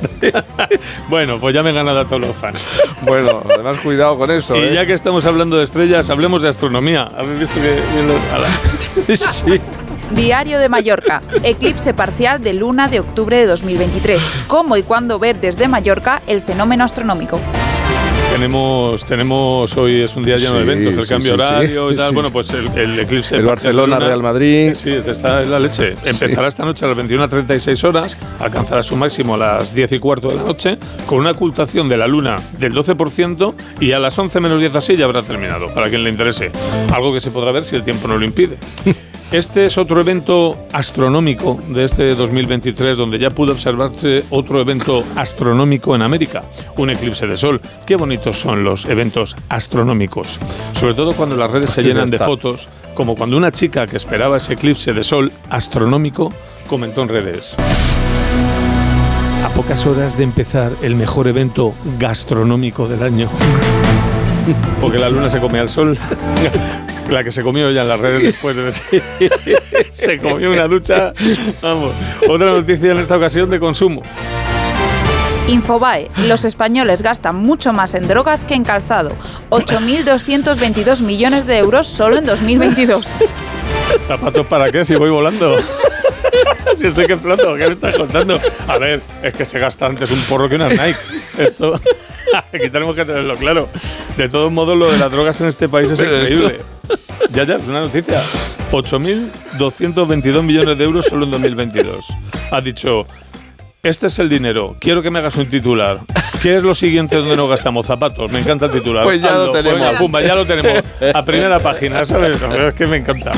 bueno, pues ya me he ganado a todos los fans. Bueno, además cuidado con eso. Y ¿eh? ya que estamos hablando de estrellas, hablemos de astronomía. ¿Habéis visto que.? sí. Diario de Mallorca. Eclipse parcial de luna de octubre de 2023. ¿Cómo y cuándo ver desde Mallorca el fenómeno astronómico? Tenemos, tenemos hoy es un día lleno de eventos, el cambio horario y tal. Bueno, pues el, eclipse. El Barcelona, Real Madrid. Sí, está en la leche. Empezará esta noche a las 21.36 horas, alcanzará su máximo a las 10 y cuarto de la noche, con una ocultación de la luna del 12% y a las 11 menos 10 así ya habrá terminado, para quien le interese. Algo que se podrá ver si el tiempo no lo impide. Este es otro evento astronómico de este 2023, donde ya pudo observarse otro evento astronómico en América, un eclipse de sol. Qué bonitos son los eventos astronómicos, sobre todo cuando las redes se llenan de fotos, como cuando una chica que esperaba ese eclipse de sol astronómico comentó en redes. A pocas horas de empezar el mejor evento gastronómico del año. Porque la luna se come al sol. La que se comió ya en las redes después de se comió una ducha. Vamos. Otra noticia en esta ocasión de consumo. Infobae, los españoles gastan mucho más en drogas que en calzado. 8.222 millones de euros solo en 2022. ¿Zapatos para qué si voy volando? si estoy que floto, ¿qué me estás contando? A ver, es que se gasta antes un porro que una Nike. Esto, aquí tenemos que tenerlo claro. De todos modos, lo de las drogas en este país es increíble. Ya, ya, es una noticia. 8.222 millones de euros solo en 2022. Ha dicho, este es el dinero, quiero que me hagas un titular. ¿Qué es lo siguiente donde no gastamos zapatos? Me encanta el titular. Pues ya lo tenemos. pumba, ya lo tenemos. A primera página, ¿sabes? Es que me encanta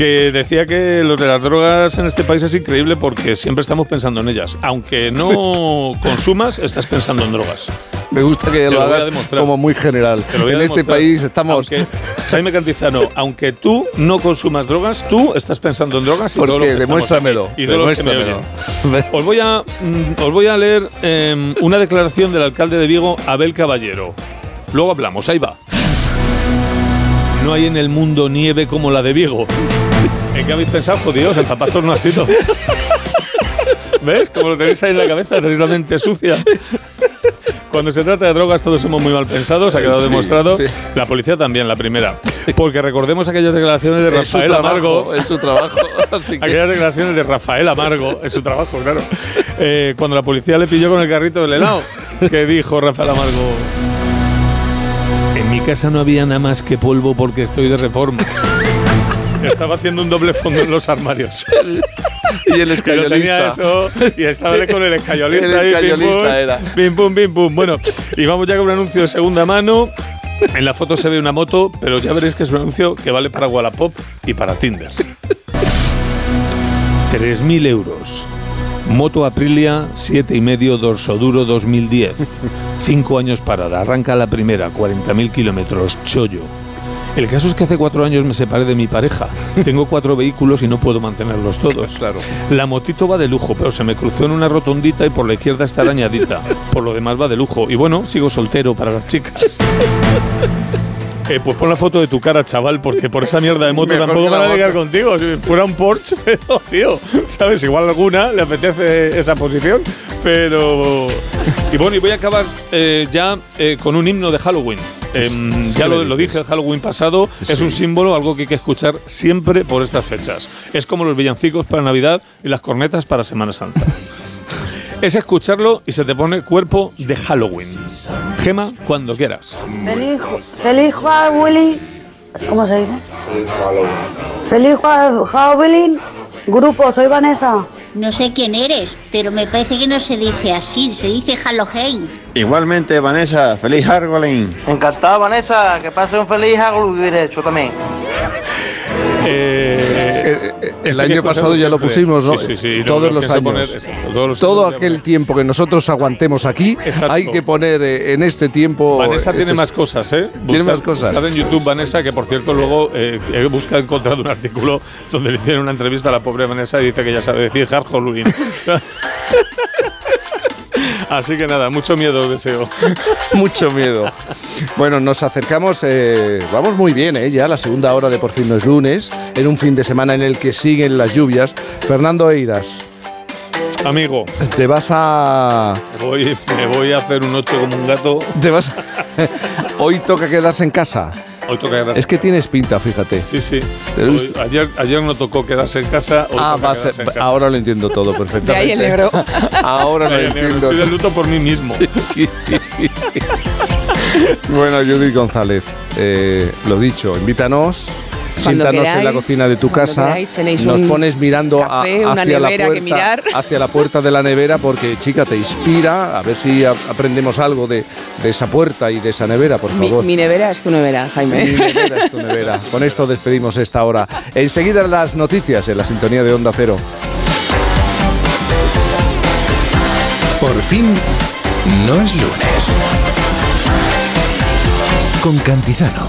que decía que lo de las drogas en este país es increíble porque siempre estamos pensando en ellas. Aunque no consumas, estás pensando en drogas. Me gusta que lo, hagas como muy general. En este país estamos. Jaime Cantizano, aunque tú no consumas drogas, tú estás pensando en drogas y Porque todo lo que demuéstramelo. Y demuéstramelo. os, voy a, mm, os voy a leer em, una declaración del alcalde de Vigo, Abel Caballero. Luego hablamos, ahí va. No hay en el mundo nieve como la de Vigo. ¿En qué habéis pensado? Jodidos, el zapatos no ha sido. ¿Ves? Como lo tenéis ahí en la cabeza, tenéis la mente sucia. Cuando se trata de drogas todos somos muy mal pensados, ha quedado demostrado. La policía también, la primera. Porque recordemos aquellas declaraciones de Rafael Amargo. Es su trabajo. Aquellas declaraciones de Rafael Amargo, es su trabajo, claro. Eh, cuando la policía le pilló con el carrito del helado, que dijo Rafael Amargo. En mi casa no había nada más que polvo porque estoy de reforma. Estaba haciendo un doble fondo en los armarios. y el escayolista. tenía eso y estaba con el escayolista. El escayolista era. Pim, pum, pim, pum. Bueno, y vamos ya con un anuncio de segunda mano. En la foto se ve una moto, pero ya veréis que es un anuncio que vale para Wallapop y para Tinder. 3.000 euros. Moto Aprilia 7,5 dorso duro 2010. 5 años parada. Arranca la primera, 40.000 kilómetros. Chollo. El caso es que hace cuatro años me separé de mi pareja. Tengo cuatro vehículos y no puedo mantenerlos todos. Claro. La motito va de lujo, pero se me cruzó en una rotondita y por la izquierda está arañadita. Por lo demás va de lujo. Y bueno, sigo soltero para las chicas. Eh, pues pon la foto de tu cara, chaval, porque por esa mierda de moto tampoco van a ligar contigo. Si fuera un Porsche, pero, tío, ¿sabes? Igual alguna le apetece esa posición, pero... Y bueno, y voy a acabar eh, ya eh, con un himno de Halloween. Em, ya lo, lo, dije el Halloween pasado, es un símbolo, algo que hay que escuchar siempre por estas fechas. Es como los villancicos para Navidad y las cornetas para Semana Santa. es escucharlo y se te pone cuerpo de Halloween. Gema, cuando quieras. Feliz, feliz Halloween. ¿Cómo se dice? Feliz Halloween. Grupo, soy Vanessa. No sé quién eres, pero me parece que no se dice así, se dice Halloween. Igualmente, Vanessa, feliz Halloween. Encantado, Vanessa, que pase un feliz Halloween hecho también. Eh, el año pasado ya lo pusimos, ¿no? Sí, sí, sí, todos, los años. Todo aquel tiempo que nosotros aguantemos aquí, hay que poner eh, en este tiempo. Vanessa tiene este- más cosas, ¿eh? Tiene más cosas. En YouTube, Vanessa, que por cierto luego eh, he buscado, encontrado un artículo donde le hicieron una entrevista a la pobre Vanessa y dice que ya sabe decir Halloween. Así que nada, mucho miedo deseo. mucho miedo. Bueno, nos acercamos, eh, vamos muy bien, ¿eh? ya la segunda hora de Por fin no es lunes, en un fin de semana en el que siguen las lluvias. Fernando Eiras. Amigo. Te vas a... Voy, me voy a hacer un 8 como un gato. Te vas... Hoy toca quedarse en casa. Hoy toca quedarse Es que tienes pinta, fíjate. Sí, sí. Hoy- ayer, ayer no tocó quedarse en casa. Hoy Ah, toca va a ser- quedarse en casa. ahora lo entiendo todo perfectamente. De ahí el negro. ahora lo entiendo. Estoy de luto por mí mismo. Bueno, Judith González, eh, lo dicho, invítanos. Siéntanos en la cocina de tu casa. queráis, Nos pones mirando café, hacia, la puerta, hacia la puerta de la nevera porque, chica, te inspira. A ver si a- aprendemos algo de, de esa puerta y de esa nevera, por Mi, favor. mi nevera es tu nevera, Jaime. Mi nevera es tu nevera. Con esto despedimos esta hora. Enseguida las noticias en la sintonía de Onda Cero. Por fin, no es lunes. Con Cantizano.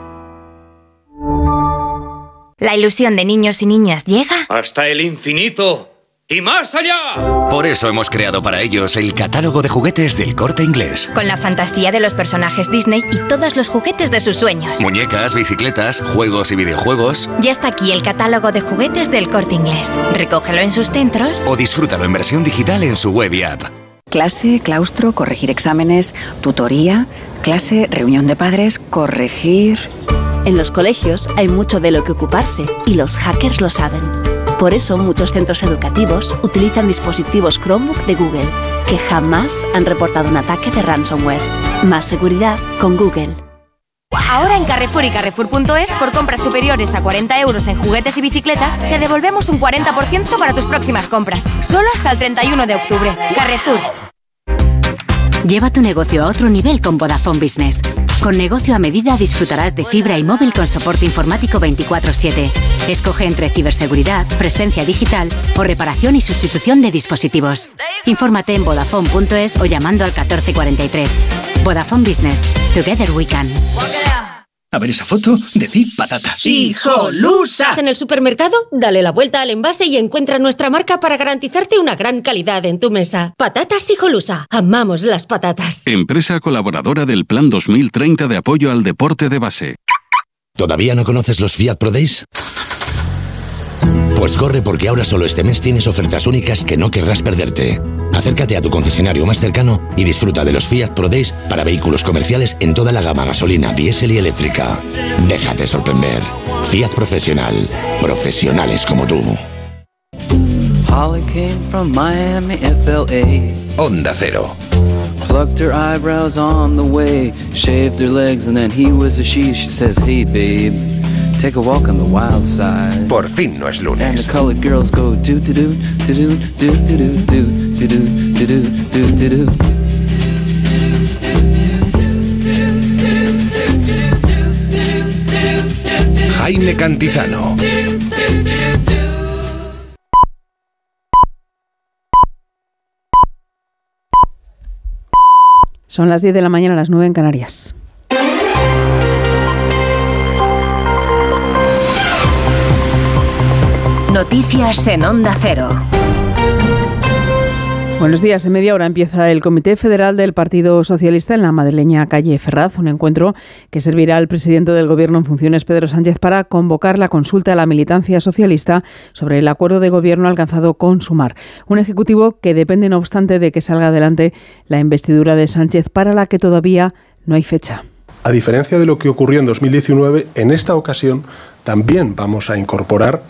La ilusión de niños y niñas llega. Hasta el infinito y más allá. Por eso hemos creado para ellos el catálogo de juguetes del corte inglés. Con la fantasía de los personajes Disney y todos los juguetes de sus sueños. Muñecas, bicicletas, juegos y videojuegos. Ya está aquí el catálogo de juguetes del corte inglés. Recógelo en sus centros. O disfrútalo en versión digital en su web y app. Clase, claustro, corregir exámenes, tutoría, clase, reunión de padres, corregir... En los colegios hay mucho de lo que ocuparse y los hackers lo saben. Por eso muchos centros educativos utilizan dispositivos Chromebook de Google, que jamás han reportado un ataque de ransomware. Más seguridad con Google. Ahora en Carrefour y Carrefour.es, por compras superiores a 40 euros en juguetes y bicicletas, te devolvemos un 40% para tus próximas compras. Solo hasta el 31 de octubre. Carrefour. Lleva tu negocio a otro nivel con Vodafone Business. Con negocio a medida disfrutarás de fibra y móvil con soporte informático 24/7. Escoge entre ciberseguridad, presencia digital o reparación y sustitución de dispositivos. Infórmate en vodafone.es o llamando al 1443. Vodafone Business. Together we can. A ver esa foto, decid patata. ¡Hijolusa! En el supermercado, dale la vuelta al envase y encuentra nuestra marca para garantizarte una gran calidad en tu mesa. Patatas Hijolusa. Amamos las patatas. Empresa colaboradora del Plan 2030 de apoyo al deporte de base. ¿Todavía no conoces los Fiat Pro Days? Pues corre porque ahora solo este mes tienes ofertas únicas que no querrás perderte. Acércate a tu concesionario más cercano y disfruta de los Fiat Pro Days para vehículos comerciales en toda la gama gasolina, diésel y eléctrica. Déjate sorprender. Fiat Profesional. Profesionales como tú. Holly came from Miami, FLA. Onda Cero. Plucked her eyebrows on the way, shaved her legs, and then he was a she. She says, Hey, babe. Take a walk on the wild side. Por fin no es And lunes. the colored girls go do do do do do do do do do do do do do do do. Jaime Cantizano. Son las 10 de la mañana, las 9 en Canarias. Noticias en Onda Cero. Buenos días. En media hora empieza el Comité Federal del Partido Socialista en la madrileña calle Ferraz, un encuentro que servirá al presidente del Gobierno en funciones, Pedro Sánchez, para convocar la consulta a la militancia socialista sobre el acuerdo de gobierno alcanzado con Sumar. Un ejecutivo que depende, no obstante, de que salga adelante la investidura de Sánchez, para la que todavía no hay fecha. A diferencia de lo que ocurrió en 2019, en esta ocasión también vamos a incorporar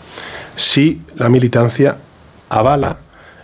si la militancia avala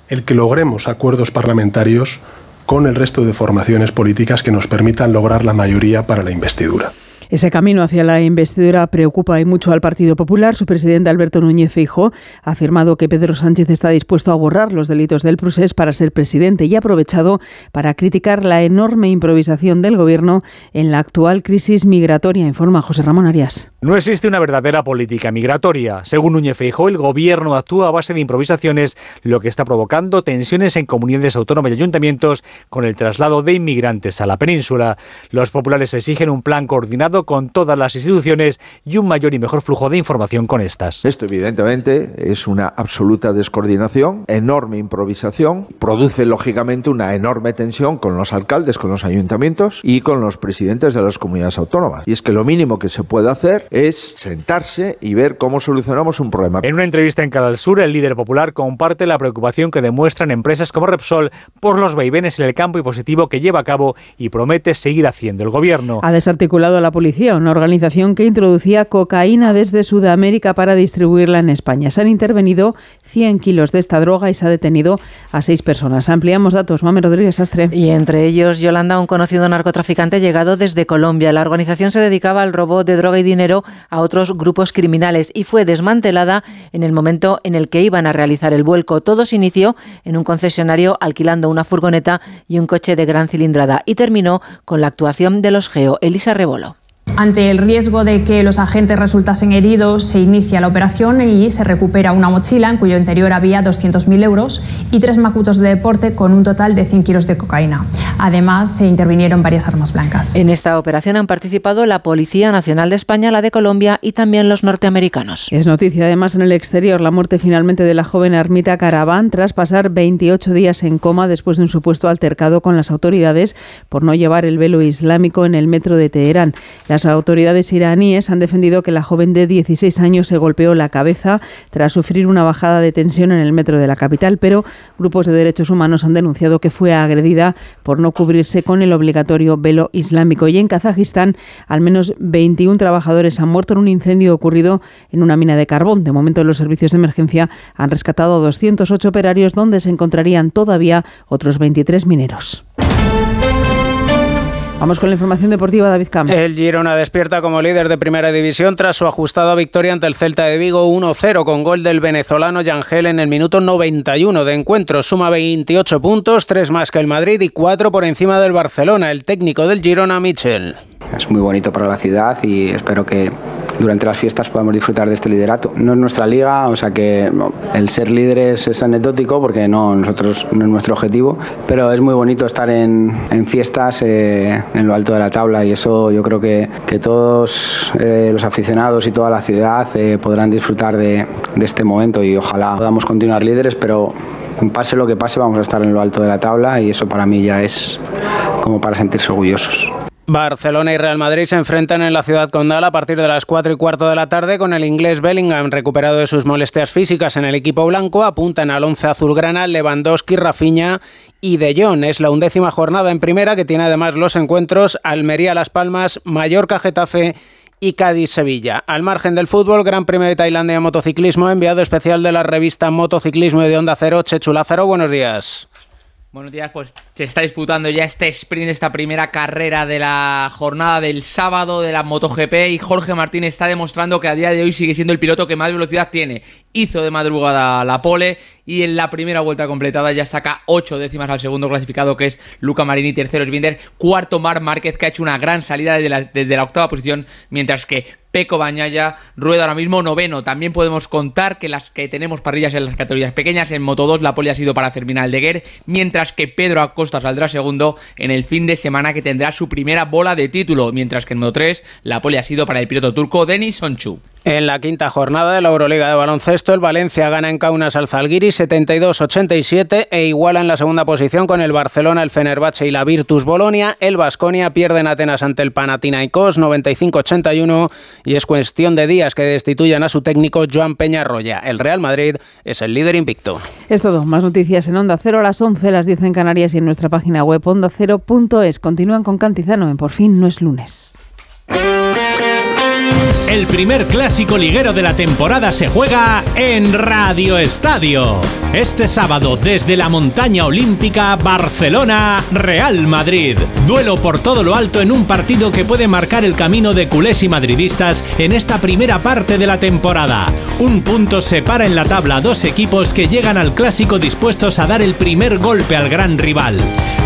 el que logremos acuerdos parlamentarios con el resto de formaciones políticas que nos permitan lograr la mayoría para la investidura. Ese camino hacia la investidura preocupa y mucho al Partido Popular. Su presidente Alberto Núñez Feijóo ha afirmado que Pedro Sánchez está dispuesto a borrar los delitos del procés para ser presidente y ha aprovechado para criticar la enorme improvisación del gobierno en la actual crisis migratoria, informa José Ramón Arias. No existe una verdadera política migratoria. Según Núñez Feijóo, el gobierno actúa a base de improvisaciones, lo que está provocando tensiones en comunidades autónomas y ayuntamientos con el traslado de inmigrantes a la península. Los populares exigen un plan coordinado con todas las instituciones y un mayor y mejor flujo de información con estas. Esto evidentemente es una absoluta descoordinación, enorme improvisación, produce lógicamente una enorme tensión con los alcaldes, con los ayuntamientos y con los presidentes de las comunidades autónomas. Y es que lo mínimo que se puede hacer es sentarse y ver cómo solucionamos un problema. En una entrevista en Canal Sur, el líder popular comparte la preocupación que demuestran empresas como Repsol por los vaivenes en el campo impositivo que lleva a cabo y promete seguir haciendo el gobierno. Ha desarticulado la policía, una organización que introducía cocaína desde Sudamérica para distribuirla en España. Se han intervenido 100 kilos de esta droga y se ha detenido a seis personas. Ampliamos datos. Mame Rodríguez Astre. Y entre ellos, Yolanda, un conocido narcotraficante llegado desde Colombia. La organización se dedicaba al robo de droga y dinero a otros grupos criminales y fue desmantelada en el momento en el que iban a realizar el vuelco. Todo se inició en un concesionario alquilando una furgoneta y un coche de gran cilindrada y terminó con la actuación de los GEO. Elisa Rebolo. Ante el riesgo de que los agentes resultasen heridos, se inicia la operación y se recupera una mochila en cuyo interior había 200.000 euros y tres macutos de deporte con un total de 100 kilos de cocaína. Además, se intervinieron varias armas blancas. En esta operación han participado la Policía Nacional de España, la de Colombia y también los norteamericanos. Es noticia además en el exterior la muerte finalmente de la joven ermita Caraván tras pasar 28 días en coma después de un supuesto altercado con las autoridades por no llevar el velo islámico en el metro de Teherán. Las autoridades iraníes han defendido que la joven de 16 años se golpeó la cabeza tras sufrir una bajada de tensión en el metro de la capital, pero grupos de derechos humanos han denunciado que fue agredida por no cubrirse con el obligatorio velo islámico. Y en Kazajistán, al menos 21 trabajadores han muerto en un incendio ocurrido en una mina de carbón. De momento, los servicios de emergencia han rescatado a 208 operarios, donde se encontrarían todavía otros 23 mineros. Vamos con la información deportiva, David Camps. El Girona despierta como líder de primera división tras su ajustada victoria ante el Celta de Vigo 1-0 con gol del venezolano Yangel en el minuto 91 de encuentro. Suma 28 puntos, 3 más que el Madrid y 4 por encima del Barcelona. El técnico del Girona, Michel. Es muy bonito para la ciudad y espero que durante las fiestas podamos disfrutar de este liderato. No es nuestra liga, o sea que el ser líderes es anecdótico porque no, nosotros no es nuestro objetivo, pero es muy bonito estar en, en fiestas eh, en lo alto de la tabla y eso yo creo que, que todos eh, los aficionados y toda la ciudad eh, podrán disfrutar de, de este momento y ojalá podamos continuar líderes, pero pase lo que pase vamos a estar en lo alto de la tabla y eso para mí ya es como para sentirse orgullosos. Barcelona y Real Madrid se enfrentan en la ciudad condal a partir de las 4 y cuarto de la tarde con el inglés Bellingham recuperado de sus molestias físicas en el equipo blanco. Apuntan al once azulgrana Lewandowski, Rafinha y De Jong. Es la undécima jornada en primera que tiene además los encuentros Almería Las Palmas, Mallorca Getafe y Cádiz-Sevilla. Al margen del fútbol, Gran Premio de Tailandia de Motociclismo, enviado especial de la revista Motociclismo y de Onda Cero, Chechu Lázaro. Buenos días. Buenos días, pues se está disputando ya este sprint, esta primera carrera de la jornada del sábado de la MotoGP y Jorge Martín está demostrando que a día de hoy sigue siendo el piloto que más velocidad tiene. Hizo de madrugada la pole y en la primera vuelta completada ya saca 8 décimas al segundo clasificado que es Luca Marini, tercero es Binder, cuarto Mar Márquez que ha hecho una gran salida desde la, desde la octava posición, mientras que Peco Bañaya rueda ahora mismo noveno. También podemos contar que las que tenemos parrillas en las categorías pequeñas, en Moto 2 la pole ha sido para Fermín Aldeguer, mientras que Pedro Acosta saldrá segundo en el fin de semana que tendrá su primera bola de título, mientras que en Moto 3 la pole ha sido para el piloto turco Denis Sonchu. En la quinta jornada de la Euroliga de baloncesto, el Valencia gana en Kaunas al Zalgiris 72-87 e iguala en la segunda posición con el Barcelona, el Fenerbahce y la Virtus Bolonia. El Vasconia pierde en Atenas ante el Panathinaikos 95-81 y es cuestión de días que destituyan a su técnico Joan Peñarroya. El Real Madrid es el líder invicto. Es todo. Más noticias en Onda Cero a las 11, las 10 en Canarias y en nuestra página web ondacero.es. Continúan con Cantizano en Por fin no es lunes. El primer clásico liguero de la temporada se juega en Radio Estadio. Este sábado desde la montaña olímpica Barcelona Real Madrid. Duelo por todo lo alto en un partido que puede marcar el camino de culés y madridistas en esta primera parte de la temporada. Un punto separa en la tabla dos equipos que llegan al clásico dispuestos a dar el primer golpe al gran rival.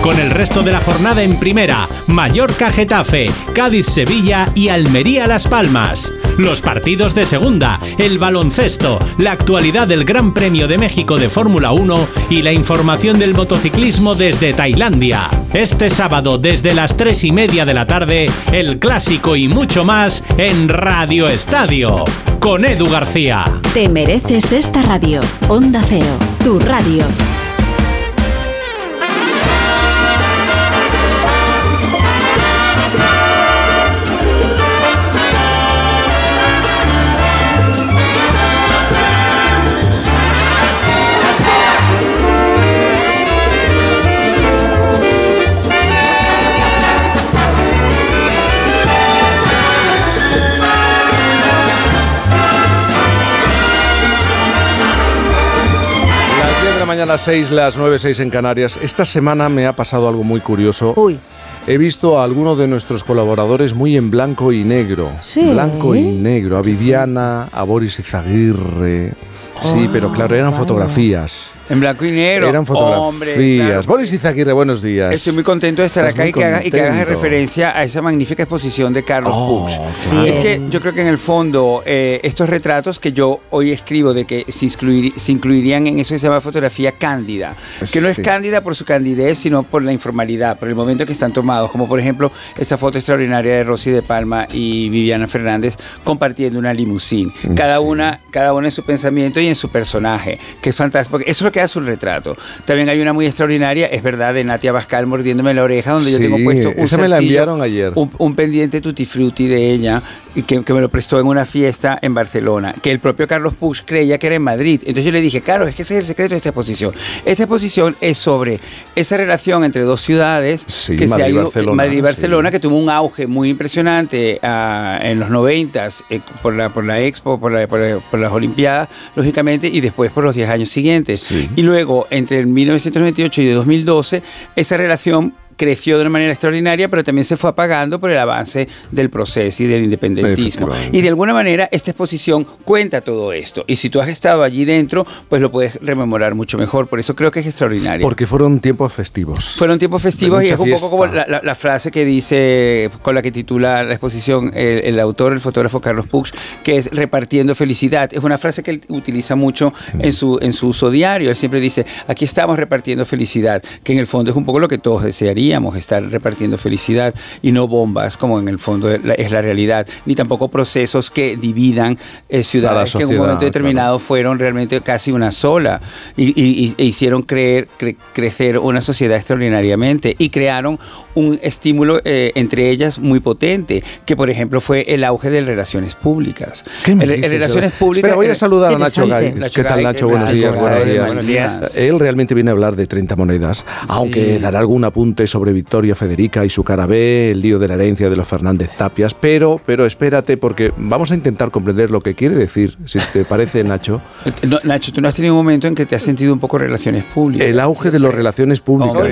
Con el resto de la jornada en primera, Mallorca Getafe, Cádiz Sevilla y Almería Las Palmas. Los partidos de segunda, el baloncesto, la actualidad del Gran Premio de México de Fórmula 1 y la información del motociclismo desde Tailandia. Este sábado desde las 3 y media de la tarde, el clásico y mucho más en Radio Estadio. Con Edu García. Te mereces esta radio. Onda Cero, tu radio. Mañana 6, las 9, 6 en Canarias. Esta semana me ha pasado algo muy curioso. Uy. He visto a algunos de nuestros colaboradores muy en blanco y negro. Sí. Blanco y negro. A Viviana, a Boris Izaguirre. Sí, pero claro, eran fotografías. En blanco y negro. Eran fotografías. Hombre, claro. Boris Izaguirre, buenos días. Estoy muy contento de estar Estás acá y que, haga- y que hagas referencia a esa magnífica exposición de Carlos Oh, Puch. claro. Es que yo creo que en el fondo eh, estos retratos que yo hoy escribo de que se, incluirían en eso que se llama fotografía cándida, que no es cándida por su candidez, sino por la informalidad, por el momento que están tomados, como por ejemplo esa foto extraordinaria de Rosy de Palma y Viviana Fernández compartiendo una limusín, cada una, cada una en su pensamiento y en su personaje, que es fantástico, eso es lo que hace un retrato. También hay una muy extraordinaria, es verdad, de Natia Bascal mordiéndome la oreja, donde yo Sí, tengo puesto un esa me la zarcillo, enviaron ayer. Un, un pendiente tutti frutti de ella, que, que me lo prestó en una fiesta en Barcelona, que el propio Carlos Puig creía que era en Madrid. Entonces yo le dije, Carlos, es que ese es el secreto de esta exposición. Esta exposición es sobre esa relación entre dos ciudades que se ha ido, Madrid y sí. Barcelona, que tuvo un auge muy impresionante ah, en los 90 por, la, por la Expo, por, la- por la- por las Olimpiadas, lógicamente, y después por los 10 años siguientes. Y luego, entre el 1998 y el 2012, esa relación creció de una manera extraordinaria, pero también se fue apagando por el avance del proceso y del independentismo. Y de alguna manera esta exposición cuenta todo esto. Y si tú has estado allí dentro, pues lo puedes rememorar mucho mejor. Por eso creo que es extraordinario. Porque fueron tiempos festivos. Fueron tiempos festivos y es un poco como la, la- la frase que dice, con la que titula la exposición el, el autor, el fotógrafo Carlos Puch, que es repartiendo felicidad. Es una frase que él utiliza mucho en su, en su uso diario. Él siempre dice, aquí estamos repartiendo felicidad, que en el fondo es un poco lo que todos desearíamos, estar repartiendo felicidad y no bombas, como en el fondo es la, realidad, ni tampoco procesos que dividan eh, ciudades que en un momento determinado fueron realmente casi una sola y, y- y- e hicieron creer, cre- crecer una sociedad extraordinariamente y crearon un estímulo eh, entre ellas muy potente, que por ejemplo fue el auge de relaciones públicas. ¿Qué me dices, relaciones públicas. Espera, voy a saludar a Nacho Gay. ¿Qué tal, Nacho? Buenos gracias, días, buenos días. buenos días. Él realmente viene a hablar de 30 monedas, aunque dará algún apunte sobre Victoria Federica y su cara B, el lío de la herencia de los Fernández Tapias, pero, pero espérate, porque vamos a intentar comprender lo que quiere decir, si te parece, Nacho. No, Nacho, tú no has tenido un momento en que te has sentido un poco relaciones públicas. El auge de las relaciones públicas. Hombre,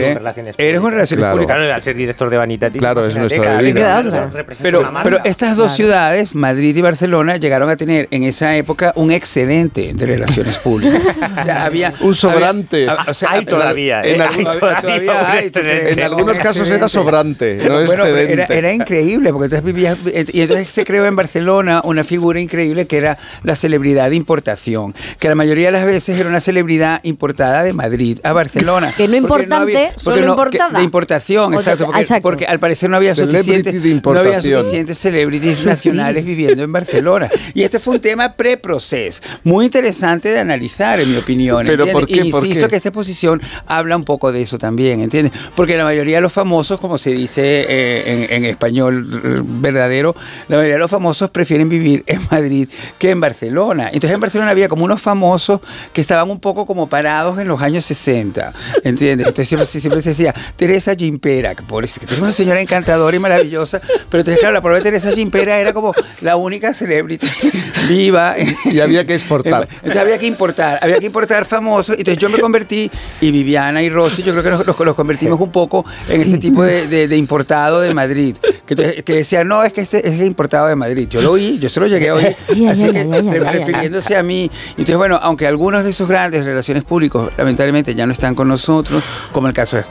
eres un relaciones Claro. públicas. Claro, al ser director de Vanitatis. Claro, es nuestra bebida. Pero, pero estas dos ciudades, Madrid y Barcelona, llegaron a tener en esa época un excedente de relaciones públicas. O sea, había Un sobrante. había- o sea, Hay todavía, en ¿eh? Hay todavía algunos Un casos era sobrante, no Bueno, era, era increíble, porque entonces vivías, y entonces se creó en Barcelona una figura increíble que era la celebridad de importación, que la mayoría de las veces era una celebridad importada de Madrid a Barcelona. Que no importante, había- solo no- que- importada. de importación, exacto porque, exacto. porque al parecer no había de no había suficientes celebrities nacionales viviendo en Barcelona. Y este fue un tema pre-proceso, muy interesante de analizar, en mi opinión. ¿Pero por qué? Y ¿Por insisto qué? que esta exposición habla un poco de eso también, ¿entiendes? Porque la mayoría de los famosos, como se dice eh, en, en español verdadero, la mayoría de los famosos prefieren vivir en Madrid que en Barcelona. Entonces en Barcelona había como unos famosos que estaban un poco como parados en los años 60, ¿entiendes? Entonces siempre, siempre se decía, Teresa Gimpera, que pobre, que es una señora encantadora y maravillosa, pero entonces claro, la pobre Teresa Gimpera era como la única celebrity viva. Y había que exportar. Entonces había que importar, había que importar famosos. Entonces yo me convertí, y Viviana y Rosy, yo creo que nos, nos- nos convertimos un poco en ese tipo de, de- de importado de Madrid. Que, decían, no, es que este es importado de Madrid. Yo lo oí, yo se lo llegué a oír. Así que, refiriéndose a mí. Entonces, bueno, aunque algunos de esos grandes relaciones públicos, lamentablemente, ya no están con nosotros, como el caso de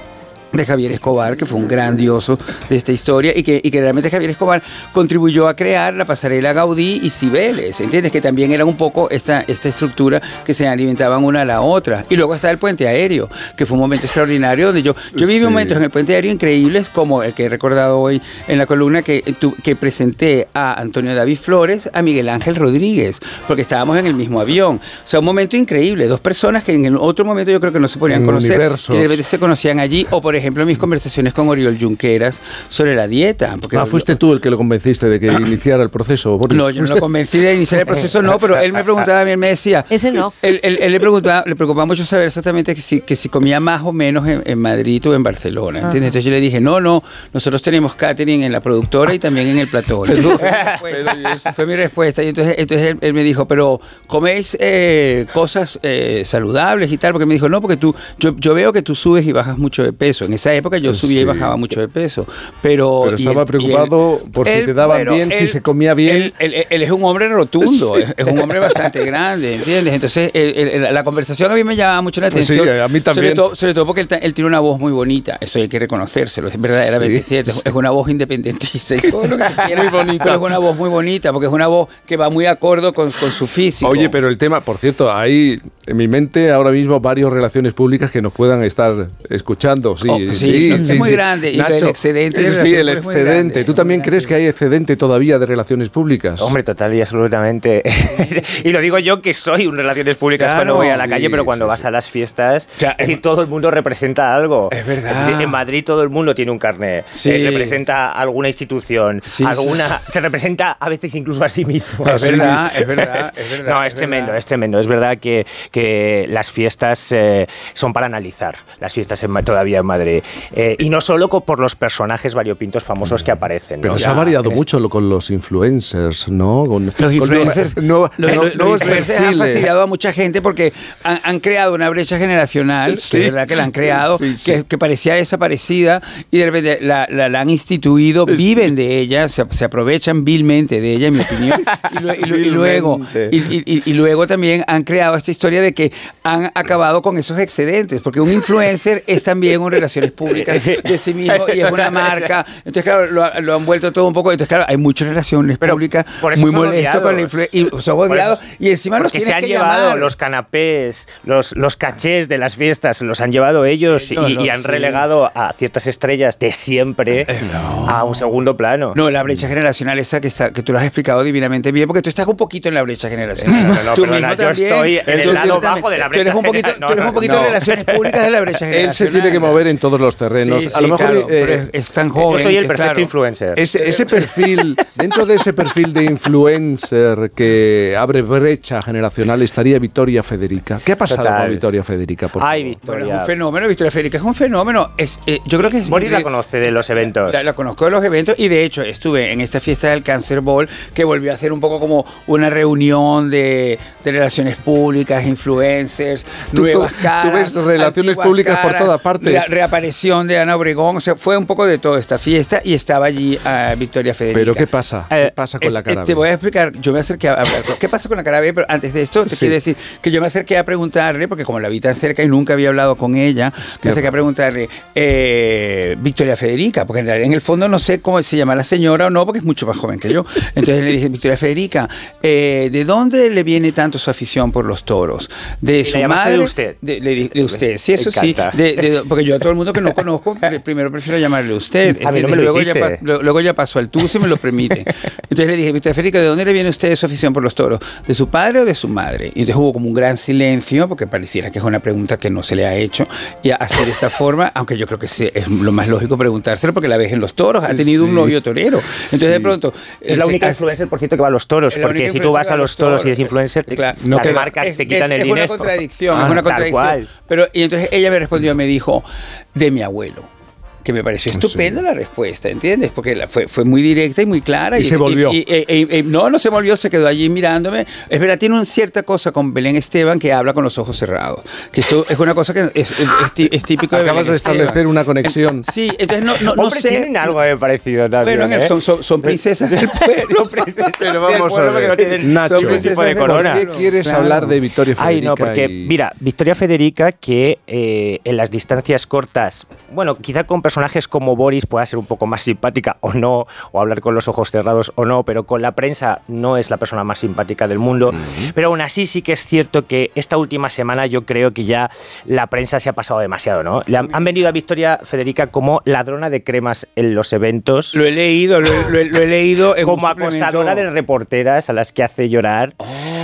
de Javier Escobar, que fue un grandioso de esta historia y que, y que realmente Javier Escobar contribuyó a crear la pasarela Gaudí y Cibeles, ¿entiendes? Que también era un poco esta, esta estructura que se alimentaban una a la otra. Y luego está el puente aéreo, que fue un momento extraordinario donde yo, yo viví Sí. momentos en el puente aéreo increíbles, como el que he recordado hoy en la columna que, que presenté a Antonio David Flores, a Miguel Ángel Rodríguez, porque estábamos en el mismo avión. O sea, un momento increíble, dos personas que en el otro momento yo creo que no se podían En conocer universos. y de repente se conocían allí, o por ejemplo mis conversaciones con Oriol Junqueras sobre la dieta. Porque Ah, fuiste tú el que lo convenciste de que iniciara el proceso. Boris. no, yo no lo convencí de iniciar el proceso, no, pero él me preguntaba a mí, él me decía. Ese no. Él, él- él le preguntaba, le preocupaba mucho saber exactamente que si, que si comía más o menos en, en Madrid o en Barcelona, ¿entiendes? Ajá. Entonces yo le dije, no, no, nosotros tenemos catering en la productora y también en el plató. Pero- Fue mi respuesta. Fue mi respuesta. Y entonces, entonces él, él me dijo, pero coméis eh, cosas eh, saludables y tal, porque me dijo, no, porque tú, yo, yo veo que tú subes y bajas mucho de peso. En esa época yo subía y Sí. bajaba mucho de peso, pero... Pero y estaba él- y preocupado por si él- te daban bien, si él- se comía bien. él, él- él es un hombre rotundo, es, es un hombre bastante grande, ¿entiendes? Entonces, él- él- la conversación a mí me llamaba mucho la Pues sí, atención. a mí también. Sobre todo, sobre todo porque él, él tiene una voz muy bonita, eso hay que reconocérselo, es verdaderamente Sí, cierto. sí. Es una voz independentista y todo lo que tú quieras, Muy bonita. Pero es una voz muy bonita, porque es una voz que va muy acorde con, con su físico. Oye, pero el tema, por cierto, hay en mi mente ahora mismo varias relaciones públicas que nos puedan estar escuchando. Sí, Oh, sí, sí, es muy sí. grande, y el excedente de Sí, relaciones el excedente. grande, ¿Tú también crees que hay excedente todavía de relaciones públicas? Hombre, total y absolutamente. y lo digo yo que soy un relaciones públicas Claro, cuando voy a la sí, calle, pero cuando sí, vas a las fiestas, es decir, todo el mundo representa algo. Es verdad. En Madrid todo el mundo tiene un carnet. Sí. Eh, representa alguna institución, Sí, sí, alguna, se representa a veces incluso a sí mismo. Es verdad, es verdad, es verdad, No, es tremendo, es tremendo. Es verdad que, que las fiestas eh, son para analizar. Las fiestas en todavía en Madrid. Eh, y no solo por los personajes variopintos famosos que aparecen. Pero ¿no? se ha variado mucho lo- con los influencers, ¿no? Con- Los con influencers, nueva- los, nueva- los- los nuevos influencers han fastidiado a mucha gente porque han, han creado una brecha generacional, Sí. que es verdad que la han creado, Sí, sí. Que, que parecía desaparecida y de repente la, la- la han instituido, viven de ella, se, se aprovechan vilmente de ella, en mi opinión. Y, lue- y lu- y luego, y, y- y luego también han creado esta historia de que han acabado con esos excedentes, porque un influencer es también un relaciones públicas de sí mismo y es una marca. Entonces, claro, lo, lo han vuelto todo un poco. Entonces, claro, hay muchas relaciones públicas por eso muy molestos con la influencia. Y son odiados. Y encima los tienes se han que llevado llamar. los canapés, los, los cachés de las fiestas, los han llevado ellos y, No, no, y han sí. relegado a ciertas estrellas de siempre a un segundo plano. No, la brecha generacional esa que, está, que tú lo has explicado divinamente bien, porque tú estás un poquito en la brecha generacional. No, no, no, Tú perdona, mismo yo también. estoy en el lado bajo de la Tú eres brecha un poquito, generacional. tú eres un No, poquito no. de relaciones públicas de la brecha Él generacional. se tiene que mover en todos los terrenos. Sí, a lo sí, mejor claro, eh, es- tan joven. Yo soy el perfecto claro, influencer. ese, ese perfil, dentro de ese perfil de influencer que abre brecha generacional, estaría Victoria Federica. ¿Qué ha pasado Total. con Victoria Federica? por Ay? Bueno, es Victoria. un fenómeno, Victoria Federica es un fenómeno. Es, eh, yo creo que es Boris la conoce de los eventos. La, la conozco de los eventos y de hecho estuve en esta fiesta del Cancer Ball que volvió a hacer un poco como una reunión de, de relaciones públicas, influencers, Tú- nuevas tú- caras. tú ves relaciones públicas por todas partes. Reaparición de Ana Obregón, o sea, fue un poco de toda esta fiesta y estaba allí ah, Victoria Federica. Pero ¿qué pasa? ¿Qué pasa con Es- la eh, cara? Te voy a explicar, yo me acerqué a hablar. ¿Qué pasa con la cara B? Pero antes de esto, te Sí. quiero decir que yo me acerqué a preguntarle, porque como la vi tan cerca y nunca había hablado con ella, me acerqué a preguntarle, eh, Victoria Federica, porque en, realidad, en el fondo no sé cómo se llama la señora o no, porque es mucho más joven que yo. Entonces le dije, Victoria Federica, eh, ¿de dónde le viene tanto su afición por los toros? ¿De su madre? de usted. De, le de usted, sí, eso sí. encanta. De- de- porque yo a todo el mundo que no conozco, primero prefiero llamarle usted. A mí no me lo luego, ya, luego ya pasó al tú, si me lo permite. Entonces le dije, Victoria Federica, ¿de dónde le viene a usted su afición por los toros? ¿De su padre o de su madre? Y entonces hubo como un gran silencio, porque pareciera que es una pregunta que no se le ha hecho. Y así de esta forma, aunque yo creo que sí, es lo más lógico preguntárselo, porque la ves en los toros, ha tenido un Sí. novio torero. Entonces de pronto... Es la única influencer, por cierto, que va a los toros. Es Porque si tú vas a los toros y eres influencer, Claro. las marcas Es- te quitan es- el es dinero. una contradicción, Ah, es una tal contradicción. cual. Pero, y entonces ella me respondió, me dijo, de mi abuelo. Que me pareció estupenda la respuesta, ¿entiendes? Porque fue, fue muy directa y muy clara. Y se volvió. y- y- y- y- no, no se volvió, se quedó allí mirándome. Es verdad, tiene una cierta cosa con Belén Esteban que habla con los ojos cerrados. Que esto es una cosa que es, es- es tí- es típico de Acabas Belén de establecer Esteban. una conexión. Sí, entonces no, no, no sé. tienen algo de parecido también. Bueno, ¿eh? son, son- son princesas del pueblo. Pero vamos a pueblo no ver, tienen Nacho, ningún tipo de ¿por corona. qué quieres Claro. hablar de Victoria Federica? Ay, no, porque, y- mira, Victoria Federica, que eh, en las distancias cortas, bueno, quizá personajes como Boris pueda ser un poco más simpática o no, o hablar con los ojos cerrados o no, pero con la prensa no es la persona más simpática del mundo. Pero aún así sí que es cierto que esta última semana yo creo que ya la prensa se ha pasado demasiado, ¿no? Le han, han vendido a Victoria Federica como ladrona de cremas en los eventos. Lo he leído, lo, he- lo he- lo he leído en como acosadora de reporteras a las que hace llorar,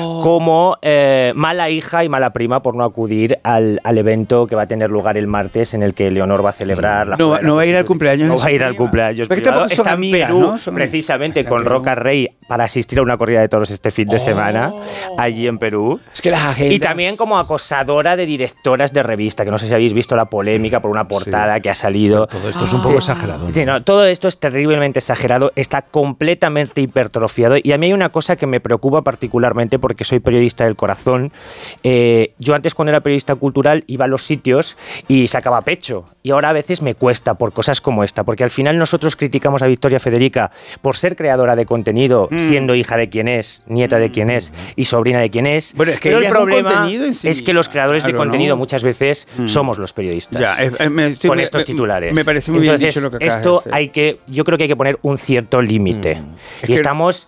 Oh. como eh, mala hija y mala prima por no acudir al, al evento que va a tener lugar el martes en el que Leonor va a celebrar la No, no va a ir al cumpleaños no va a ir al cumpleaños privado. Está en amigas, Perú, ¿no? Precisamente con. Roca Rey para asistir a una corrida de toros este fin de semana allí en Perú. Es que las agendas... Y también como acosadora de directoras de revista, que no sé si habéis visto la polémica por una portada que ha salido. Todo esto es un poco exagerado. ¿no? Sí, no, todo esto es terriblemente exagerado, está completamente hipertrofiado y a mí hay una cosa que me preocupa particularmente porque soy periodista del corazón. Eh, yo antes cuando era periodista cultural iba a los sitios y sacaba pecho y ahora a veces me cuesta por cosas como esta, porque al final nosotros criticamos a Victoria Federica por ser creadora de contenido, Mm. siendo hija de quien es, nieta de quien es y sobrina de quien es. Bueno, es que Pero el problema sí es que los creadores de contenido ¿no? muchas veces Mm. somos los periodistas Ya, eh, me- estoy- con me- estos titulares. Me parece muy bien dicho lo que acabas esto hay que, yo creo que hay que poner un cierto límite. Es Y estamos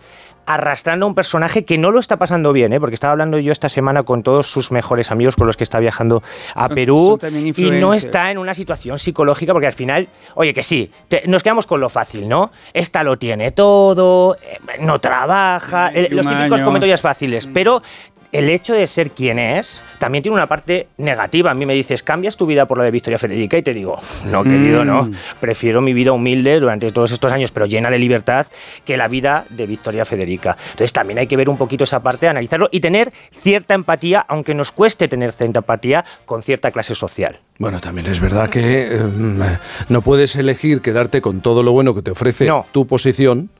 arrastrando a un personaje que no lo está pasando bien, ¿eh? porque estaba hablando yo esta semana con todos sus mejores amigos con los que está viajando a Son- Perú son y no está en una situación psicológica porque al final, oye, que sí, te- nos quedamos con lo fácil, ¿no? Esta lo tiene todo, eh, no trabaja, eh, los típicos 21 comentarios fáciles, pero el hecho de ser quien es también tiene una parte negativa. A mí me dices, ¿cambias tu vida por la de Victoria Federica? Y te digo, no, querido, no. Mm. Prefiero mi vida humilde durante todos estos años, pero llena de libertad, que la vida de Victoria Federica. Entonces también hay que ver un poquito esa parte, analizarlo y tener cierta empatía, aunque nos cueste tener cierta empatía con cierta clase social. Bueno, también es verdad que eh, no puedes elegir quedarte con todo lo bueno que te ofrece tu posición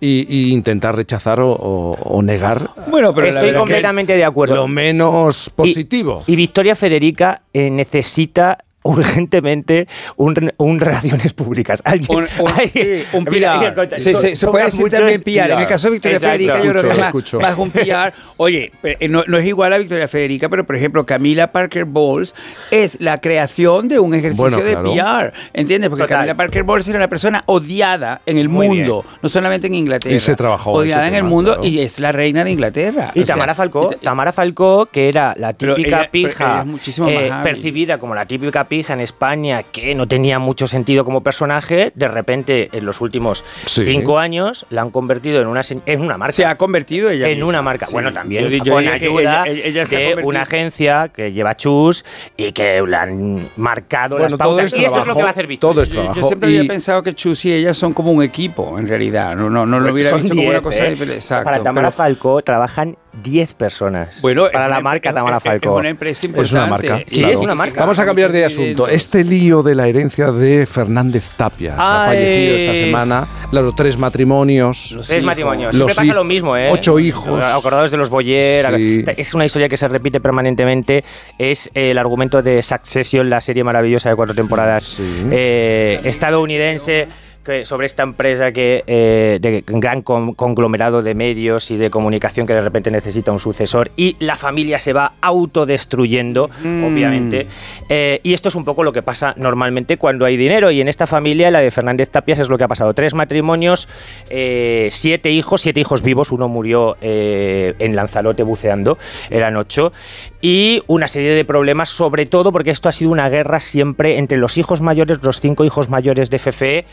y, y intentar rechazar o, o- o negar. Bueno, pero estoy completamente de acuerdo. lo menos positivo. Y, y Victoria Federica eh, necesita urgentemente un, un relaciones públicas. Alguien, alguien- un Mira, PR. mira, Se, se- se puede decir también PR. En el caso de Victoria Exacto. Federica, yo creo que más, Escucho. más un PR. Oye, eh, no, no es igual a Victoria Federica, pero por ejemplo, Camila Parker Bowles es la creación de un ejercicio Bueno, de claro. PR. ¿Entiendes? Porque Total. Camila Parker Bowles era una persona odiada en el Muy mundo, no solamente en Inglaterra. Y se trabajó Odiada en el tema, mundo claro. y es la reina de Inglaterra. Y O sea, Tamara Falcó, Tamara Falcó, que era la típica ella- pija, ella muchísimo eh, percibida como la típica pija en España, que no tenía mucho sentido como personaje, de repente en los últimos Sí. cinco años la han convertido en una, en una marca. Se ha convertido ella En misma, una marca. sí. Bueno, también Yo- yo con ayuda ella- ella se ha de convertido- una agencia que lleva chus y que le han marcado Bueno, las todo pautas. es y esto es lo que va a hacer Víctor. Yo- yo, yo siempre había pensado que Chus y ella son como un equipo, en realidad. No, no, no lo hubiera Son visto como una 10, cosa ¿eh? exacto. Para Tamara pero- Falcó trabajan 10 personas. Bueno, para es la una- marca es- Tamara es- Falcó. es una empresa Es una marca. Sí, claro. es una marca. Vamos a cambiar de asunto. Este lío de la herencia de Fernández Tapia. Ha fallecido esta semana. Claro, tres matrimonios. Tres matrimonios. Los Siempre pasa lo mismo, ¿eh? Ocho hijos. Acordados de los Boyer. Sí. Es una historia que se repite permanentemente. Es el argumento de Succession, la serie maravillosa de cuatro temporadas eh, estadounidense que- sobre esta empresa que eh, de gran con- conglomerado de medios y de comunicación que de repente necesita un sucesor y la familia se va autodestruyendo, Mm. obviamente. Eh, y esto es un poco lo que pasa normalmente cuando hay dinero. Y en esta familia, la de Fernández Tapias, es lo que ha pasado. Tres matrimonios, eh, siete hijos, siete hijos vivos. Uno murió en Lanzarote buceando, eran ocho. Y una serie de problemas, sobre todo porque esto ha sido una guerra siempre entre los hijos mayores, los cinco hijos mayores de Fefe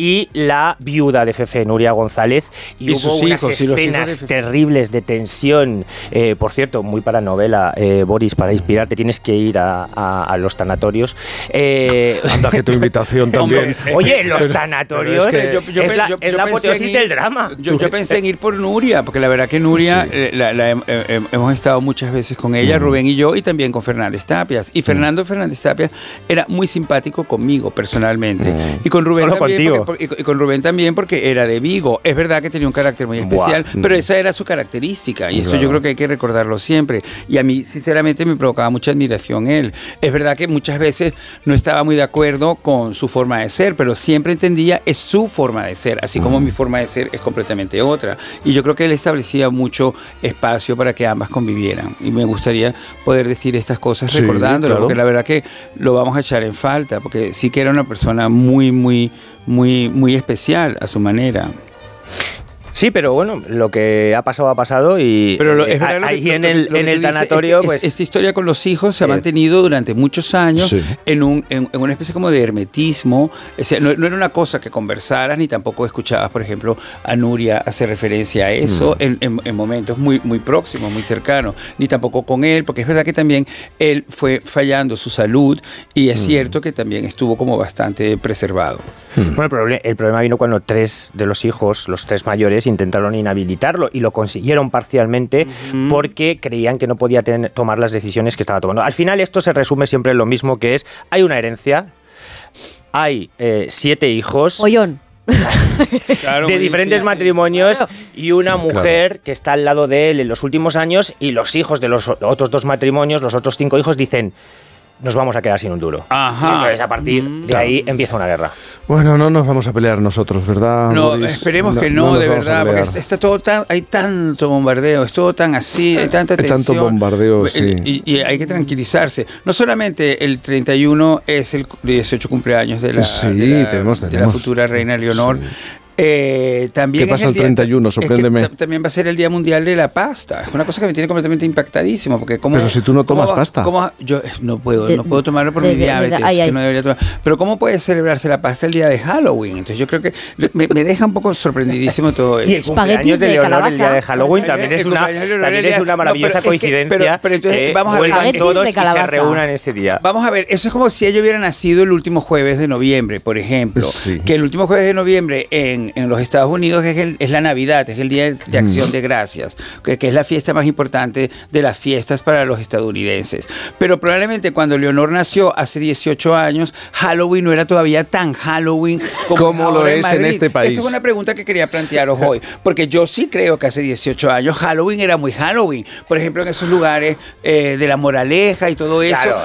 y la viuda de Fefe, Nuria González. Y, Y hubo unas hijos, escenas de terribles de tensión. Eh, por cierto, muy para novela, eh, Boris, para inspirarte tienes que ir a, a- a los tanatorios. Eh, Anda, que tu invitación también. Oye, los tanatorios es que- Yo- yo es pe- la, yo- es yo la pensé apoteosis del drama. Yo, yo pensé en ir por Nuria, porque la verdad que Nuria eh, la- eh, hemos estado muchas veces con ella, Rubén y yo, y también con Fernández Tapias. Y Fernando Fernández Tapias era muy simpático conmigo personalmente. Y con Rubén también. porque- y con Rubén también porque era de Vigo. Es verdad que tenía un carácter muy Buah. especial, pero esa era su característica. Y esto yo creo que hay que recordarlo siempre. Y a mí, sinceramente, me provocaba mucha admiración él. Es verdad que muchas veces no estaba muy de acuerdo con su forma de ser, pero siempre entendía es su forma de ser, así como mi forma de ser es completamente otra. Y yo creo que él establecía mucho espacio para que ambas convivieran. Y me gustaría poder decir estas cosas Sí, recordándolo, claro. porque la verdad que lo vamos a echar en falta, porque sí que era una persona muy, muy, muy, muy especial a su manera. Sí, pero bueno, lo que ha pasado ha pasado y Pero lo- eh, es verdad lo que- ahí lo en el, en el dices es tanatorio, que pues... es- esta historia con los hijos se ha mantenido durante muchos años Sí. en, un, en, en una especie como de hermetismo. O sea, no, no era una cosa que conversaras ni tampoco escuchabas, por ejemplo, a Nuria hacer referencia a eso Mm. en, en- en momentos muy, muy próximos, muy cercanos, ni tampoco con él, porque es verdad que también él fue fallando su salud y es Mm. cierto que también estuvo como bastante preservado. Bueno, el, proble- el problema vino cuando tres de los hijos, los tres mayores, intentaron inhabilitarlo y lo consiguieron parcialmente porque creían que no podía tener- tomar las decisiones que estaba tomando. Al final esto se resume siempre en lo mismo que es, hay una herencia, hay eh, siete hijos Ollón. de diferentes matrimonios y una mujer que está al lado de él en los últimos años y los hijos de los otros dos matrimonios, los otros cinco hijos, dicen, nos vamos a quedar sin un duro. Ajá. Entonces a partir de ahí empieza una guerra. Bueno, no nos vamos a pelear nosotros, ¿verdad? No, Boris? esperemos que no, nos de verdad, porque está todo tan, hay tanto bombardeo, es todo tan así, hay tanta Hay tanto tensión. bombardeo, sí. Y, y hay que tranquilizarse. No solamente el 31 es el 18 cumpleaños de la, Sí, de la- tenemos- de la tenemos. futura reina Leonor. Eh, también ¿Qué pasa el día- 31? es que Sorpréndeme. ta- también va a ser el Día Mundial de la Pasta. Es una cosa que me tiene completamente impactadísimo. Porque cómo, Pero si tú no cómo tomas va- pasta. cómo- yo eh, no puedo, De- no puedo tomarlo por de- mi de- de- diabetes, ay, que ay. no debería tomar. Pero ¿cómo puede celebrarse la pasta el día de Halloween? Entonces yo creo que me, me deja un poco sorprendidísimo todo Y el esto. cumpleaños de de Leonor el calabaza. día de Halloween también El es una, cumpleaños de Leonor también el es una no, maravillosa pero es que- coincidencia pero- pero entonces vamos a ver. vuelvan todos y se reúnan ese día. Vamos a ver, eso es como si ella hubiera nacido el último jueves de noviembre, por ejemplo. Sí. Que el último jueves de noviembre en, en los Estados Unidos es, el- es la Navidad, es el Día de Acción de Gracias, que, que es la fiesta más importante de las fiestas para los estadounidenses. Pero probablemente cuando Leonor nació hace 18 años, Halloween no era todavía tan Halloween como Como lo es en este país. Esa es una pregunta que quería plantearos hoy, porque yo sí creo que hace 18 años Halloween era muy Halloween. Por ejemplo, en esos lugares eh, de la moraleja y todo eso. Claro,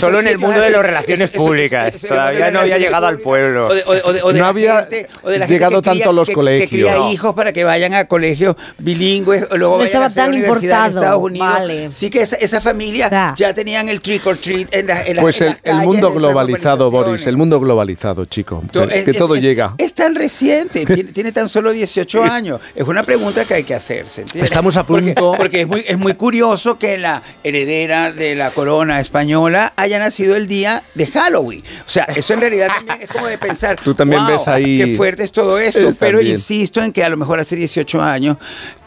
solo en el mundo de las relaciones públicas. Todavía no había llegado al pueblo. O de, o de- o de- o de No había gente- o de la gente llegado que cría- tanto los que- colegios. Que cría No. hijos para que vayan a colegios bilingües, o luego No vayan estaba a hacer tan universidad en importado, Estados Unidos. vale. Sí que esa, esa familia Ya. ya tenían el trick or treat en, la- en la- Pues en el, las el calles mundo de esas globalizado, Boris, el mundo globalizado, chico. Que, es- que todo es- llega. Es tan reciente, tiene, tiene tan solo 18 años. Es una pregunta que hay que hacerse. ¿entiendes? Estamos a punto- Porque, es, muy, es muy curioso que la heredera de la corona española haya nacido el día de Halloween. O sea, eso en realidad también es como de pensar. Tú también "Wow, ves ahí- Qué fuerte es todo esto. Eh, pero también. insisto en que a lo mejor hace 18 años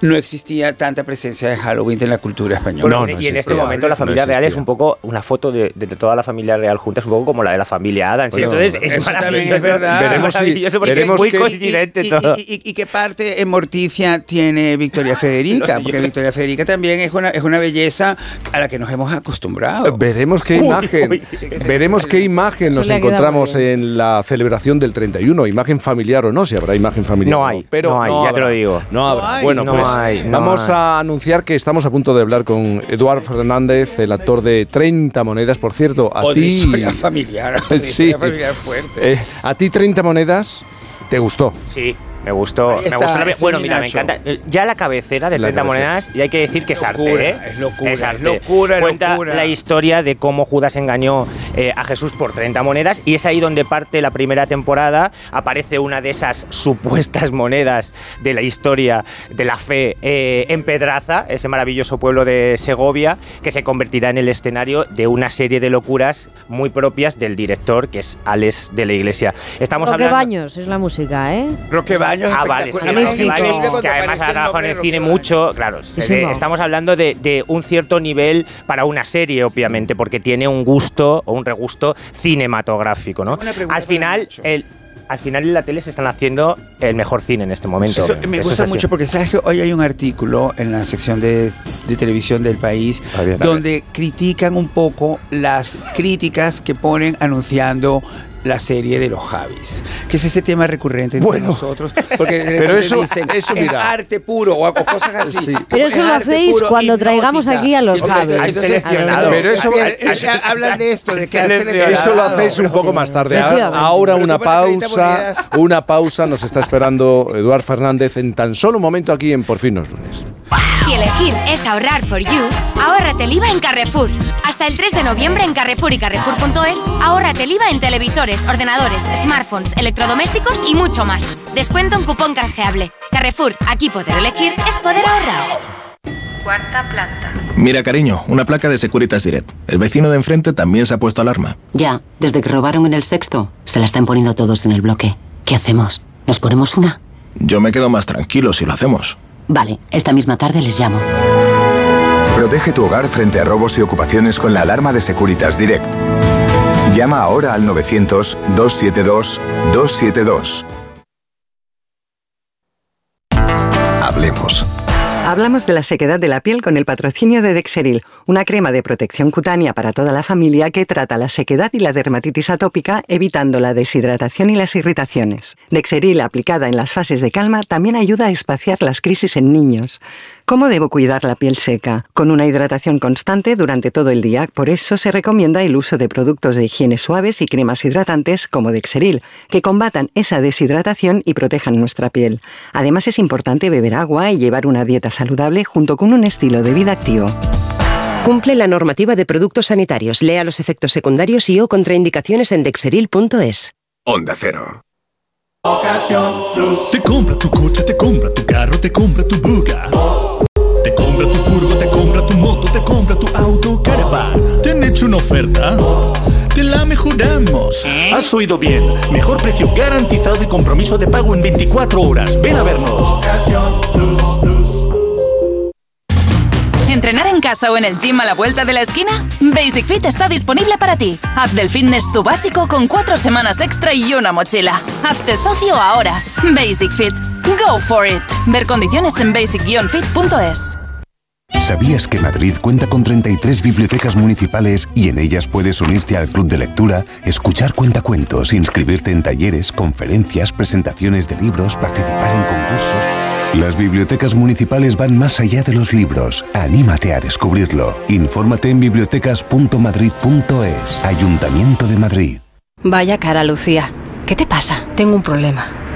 no existía tanta presencia de Halloween en la cultura española. No, no y en este momento la No familia real es un poco una foto de, de toda la familia real junta, es un poco como la de la familia Adams. Bueno, Entonces es eso también maravilloso. es verdad. Veremos si- porque veremos es muy coincidente y, todo. y- y- y qué parte en Morticia tiene Victoria Federica? Lo Porque. Victoria Federica también es una, es una belleza a la que nos hemos acostumbrado. Veremos qué Uy, imagen, uy. veremos qué imagen nos encontramos en la celebración del 31, imagen familiar o no, si habrá imagen familiar. No hay, pero no hay, ya te habrá, lo digo. No habrá. No hay. bueno, No pues hay, no vamos hay. a anunciar que estamos a punto de hablar con Eduard Fernández, el actor de 30 monedas, por cierto, a ti historia familiar. Sí. historia familiar fuerte. eh, a ti 30 monedas te gustó. Sí, me gustó. Me gustó la- bueno, mi mira, me encanta. eh, Ya la cabecera de La 30 cabecera. monedas, y hay que decir que es arte, Locura, ¿eh? es locura, es arte. locura, Cuenta locura. la historia de cómo Judas engañó eh, a Jesús por 30 monedas, y es ahí donde parte la primera temporada. Aparece una de esas supuestas monedas de la historia de la fe eh, en Pedraza, ese maravilloso pueblo de Segovia, que se convertirá en el escenario de una serie de locuras muy propias del director, que es Alex de la Iglesia. Estamos Roque hablando. Baños es la música, ¿eh? Roque Baños Ah, vale, sí, sí, que además ha trabajado en el cine mucho, claro. Estamos hablando de, de un cierto nivel para una serie, obviamente, porque tiene un gusto o un regusto cinematográfico, ¿no? Al final, el, al final en la tele se están haciendo el mejor cine en este momento. Eso me Eso gusta mucho porque sabes que hoy hay un artículo en la sección de, de televisión del país Ah, bien. donde critican un poco las críticas que ponen anunciando la serie de los Javis, que es ese tema recurrente entre Bueno. nosotros, porque Pero eso- dicen, eso, es arte puro o, o cosas así. Sí. Pero Es eso lo hacéis puro, cuando traigamos aquí a los Javis. entonces-. Pero eso- Eh, eh, hablan de esto, de que han Seleccionado. Eso lo hacéis un poco más tarde. Ahora- una tú pones 30 pausa, una pausa. Nos está esperando Eduard Fernández en tan solo un momento aquí en Por fin los lunes. Si elegir es ahorrar for you, ahórrate el IVA en Carrefour. Hasta el 3 de noviembre en Carrefour y Carrefour.es, ahórrate el IVA en televisores, ordenadores, smartphones, electrodomésticos y mucho más. Descuento en cupón canjeable. Carrefour, aquí poder elegir es poder ahorrar. Cuarta planta. Mira, cariño, una placa de Securitas Direct. El vecino de enfrente también se ha puesto alarma. Ya, desde que robaron en el sexto, se la están poniendo todos en el bloque. ¿Qué hacemos? ¿Nos ponemos una? Yo me quedo más tranquilo si lo hacemos. Vale, esta misma tarde les llamo. Protege tu hogar frente a robos y ocupaciones con la alarma de Securitas Direct. Llama ahora al 900-272-272. Hablemos. Hablamos de la sequedad de la piel con el patrocinio de Dexeril, una crema de protección cutánea para toda la familia que trata la sequedad y la dermatitis atópica, evitando la deshidratación y las irritaciones. Dexeril, aplicada en las fases de calma, también ayuda a espaciar las crisis en niños. ¿Cómo debo cuidar la piel seca? Con una hidratación constante durante todo el día, por eso se recomienda el uso de productos de higiene suaves y cremas hidratantes como Dexeril, que combatan esa deshidratación y protejan nuestra piel. Además es importante beber agua y llevar una dieta saludable junto con un estilo de vida activo. Cumple la normativa de productos sanitarios. Lea los efectos secundarios y o contraindicaciones en dexeril.es. Onda Cero. Ok, Te compra tu coche, te compra tu carro, te compra tu buga. Compra tu furgo, te compra tu moto, te compra tu auto, caravan. ¿Te han hecho una oferta? Te la mejoramos. Has oído bien. Mejor precio garantizado y compromiso de pago en 24 horas. Ven a vernos. ¿Entrenar en casa o en el gym a la vuelta de la esquina? Basic Fit está disponible para ti. Haz del fitness tu básico con cuatro semanas extra y una mochila. Hazte socio ahora. Basic Fit. Go for it. Ver condiciones en basic-fit.es. ¿Sabías que Madrid cuenta con 33 bibliotecas municipales y en ellas puedes unirte al club de lectura, escuchar cuentacuentos, inscribirte en talleres, conferencias, presentaciones de libros, participar en concursos? Las bibliotecas municipales van más allá de los libros. Anímate a descubrirlo. Infórmate en bibliotecas.madrid.es. Ayuntamiento de Madrid. Vaya cara, Lucía. ¿Qué te pasa? Tengo un problema.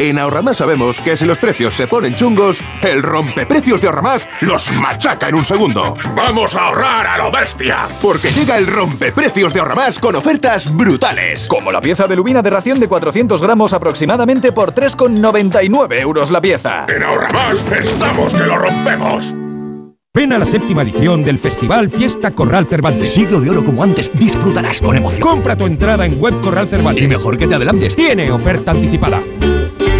En Ahorramás sabemos que si los precios se ponen chungos, el rompeprecios de Ahorramás los machaca en un segundo. ¡Vamos a ahorrar a lo bestia! Porque llega el rompeprecios de Ahorramás con ofertas brutales. Como la pieza de lubina de ración de 400 gramos aproximadamente por 3,99 euros la pieza. En Ahorramás estamos que lo rompemos. Ven a la séptima edición del Festival Fiesta Corral Cervantes. Siglo de oro como antes, disfrutarás con emoción. Compra tu entrada en Web Corral Cervantes. Y mejor que te adelantes, tiene oferta anticipada.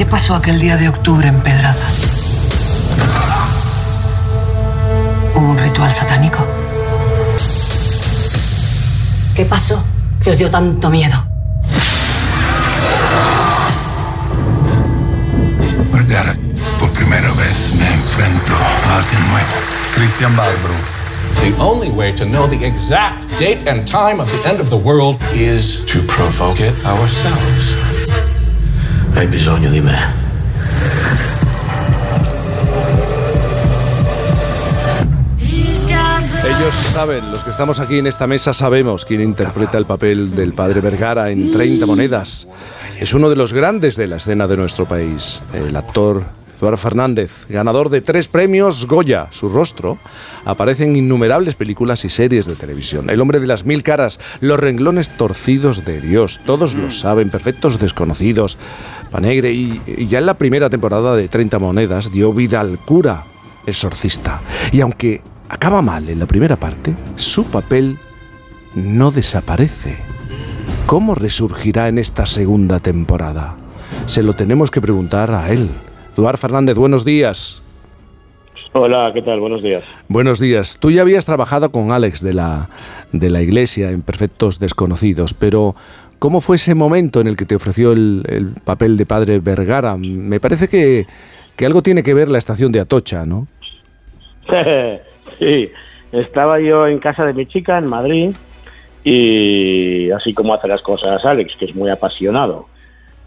¿Qué pasó aquel día de octubre en Pedraza? ¿Hubo un ritual satánico? ¿Qué pasó que os dio tanto miedo? Vergara, por primera vez me enfrento a alguien nuevo. Christian Barbaro. The only way to know the exact date and time of the end of the world is to provoke it ourselves. Hai bisogno di me. Ellos saben, los que estamos aquí en esta mesa sabemos quién interpreta el papel del padre Vergara en 30 monedas. Es uno de los grandes de la escena de nuestro país, el actor Eduardo Fernández, ganador de tres premios Goya. Su rostro aparece en innumerables películas y series de televisión. El hombre de las mil caras, los renglones torcidos de Dios, todos lo saben, perfectos desconocidos. Panegre y, y ya en la primera temporada de 30 monedas dio vida al cura exorcista. Y aunque acaba mal en la primera parte, su papel no desaparece. ¿Cómo resurgirá en esta segunda temporada? Se lo tenemos que preguntar a él. Eduard Fernández, buenos días. Hola, ¿qué tal? Buenos días. Buenos días. Tú ya habías trabajado con Alex de la, de la iglesia en Perfectos Desconocidos, pero ¿cómo fue ese momento en el que te ofreció el, el papel de padre Vergara? Me parece que, que algo tiene que ver la estación de Atocha, ¿no? sí, estaba yo en casa de mi chica en Madrid y así como hace las cosas Alex, que es muy apasionado,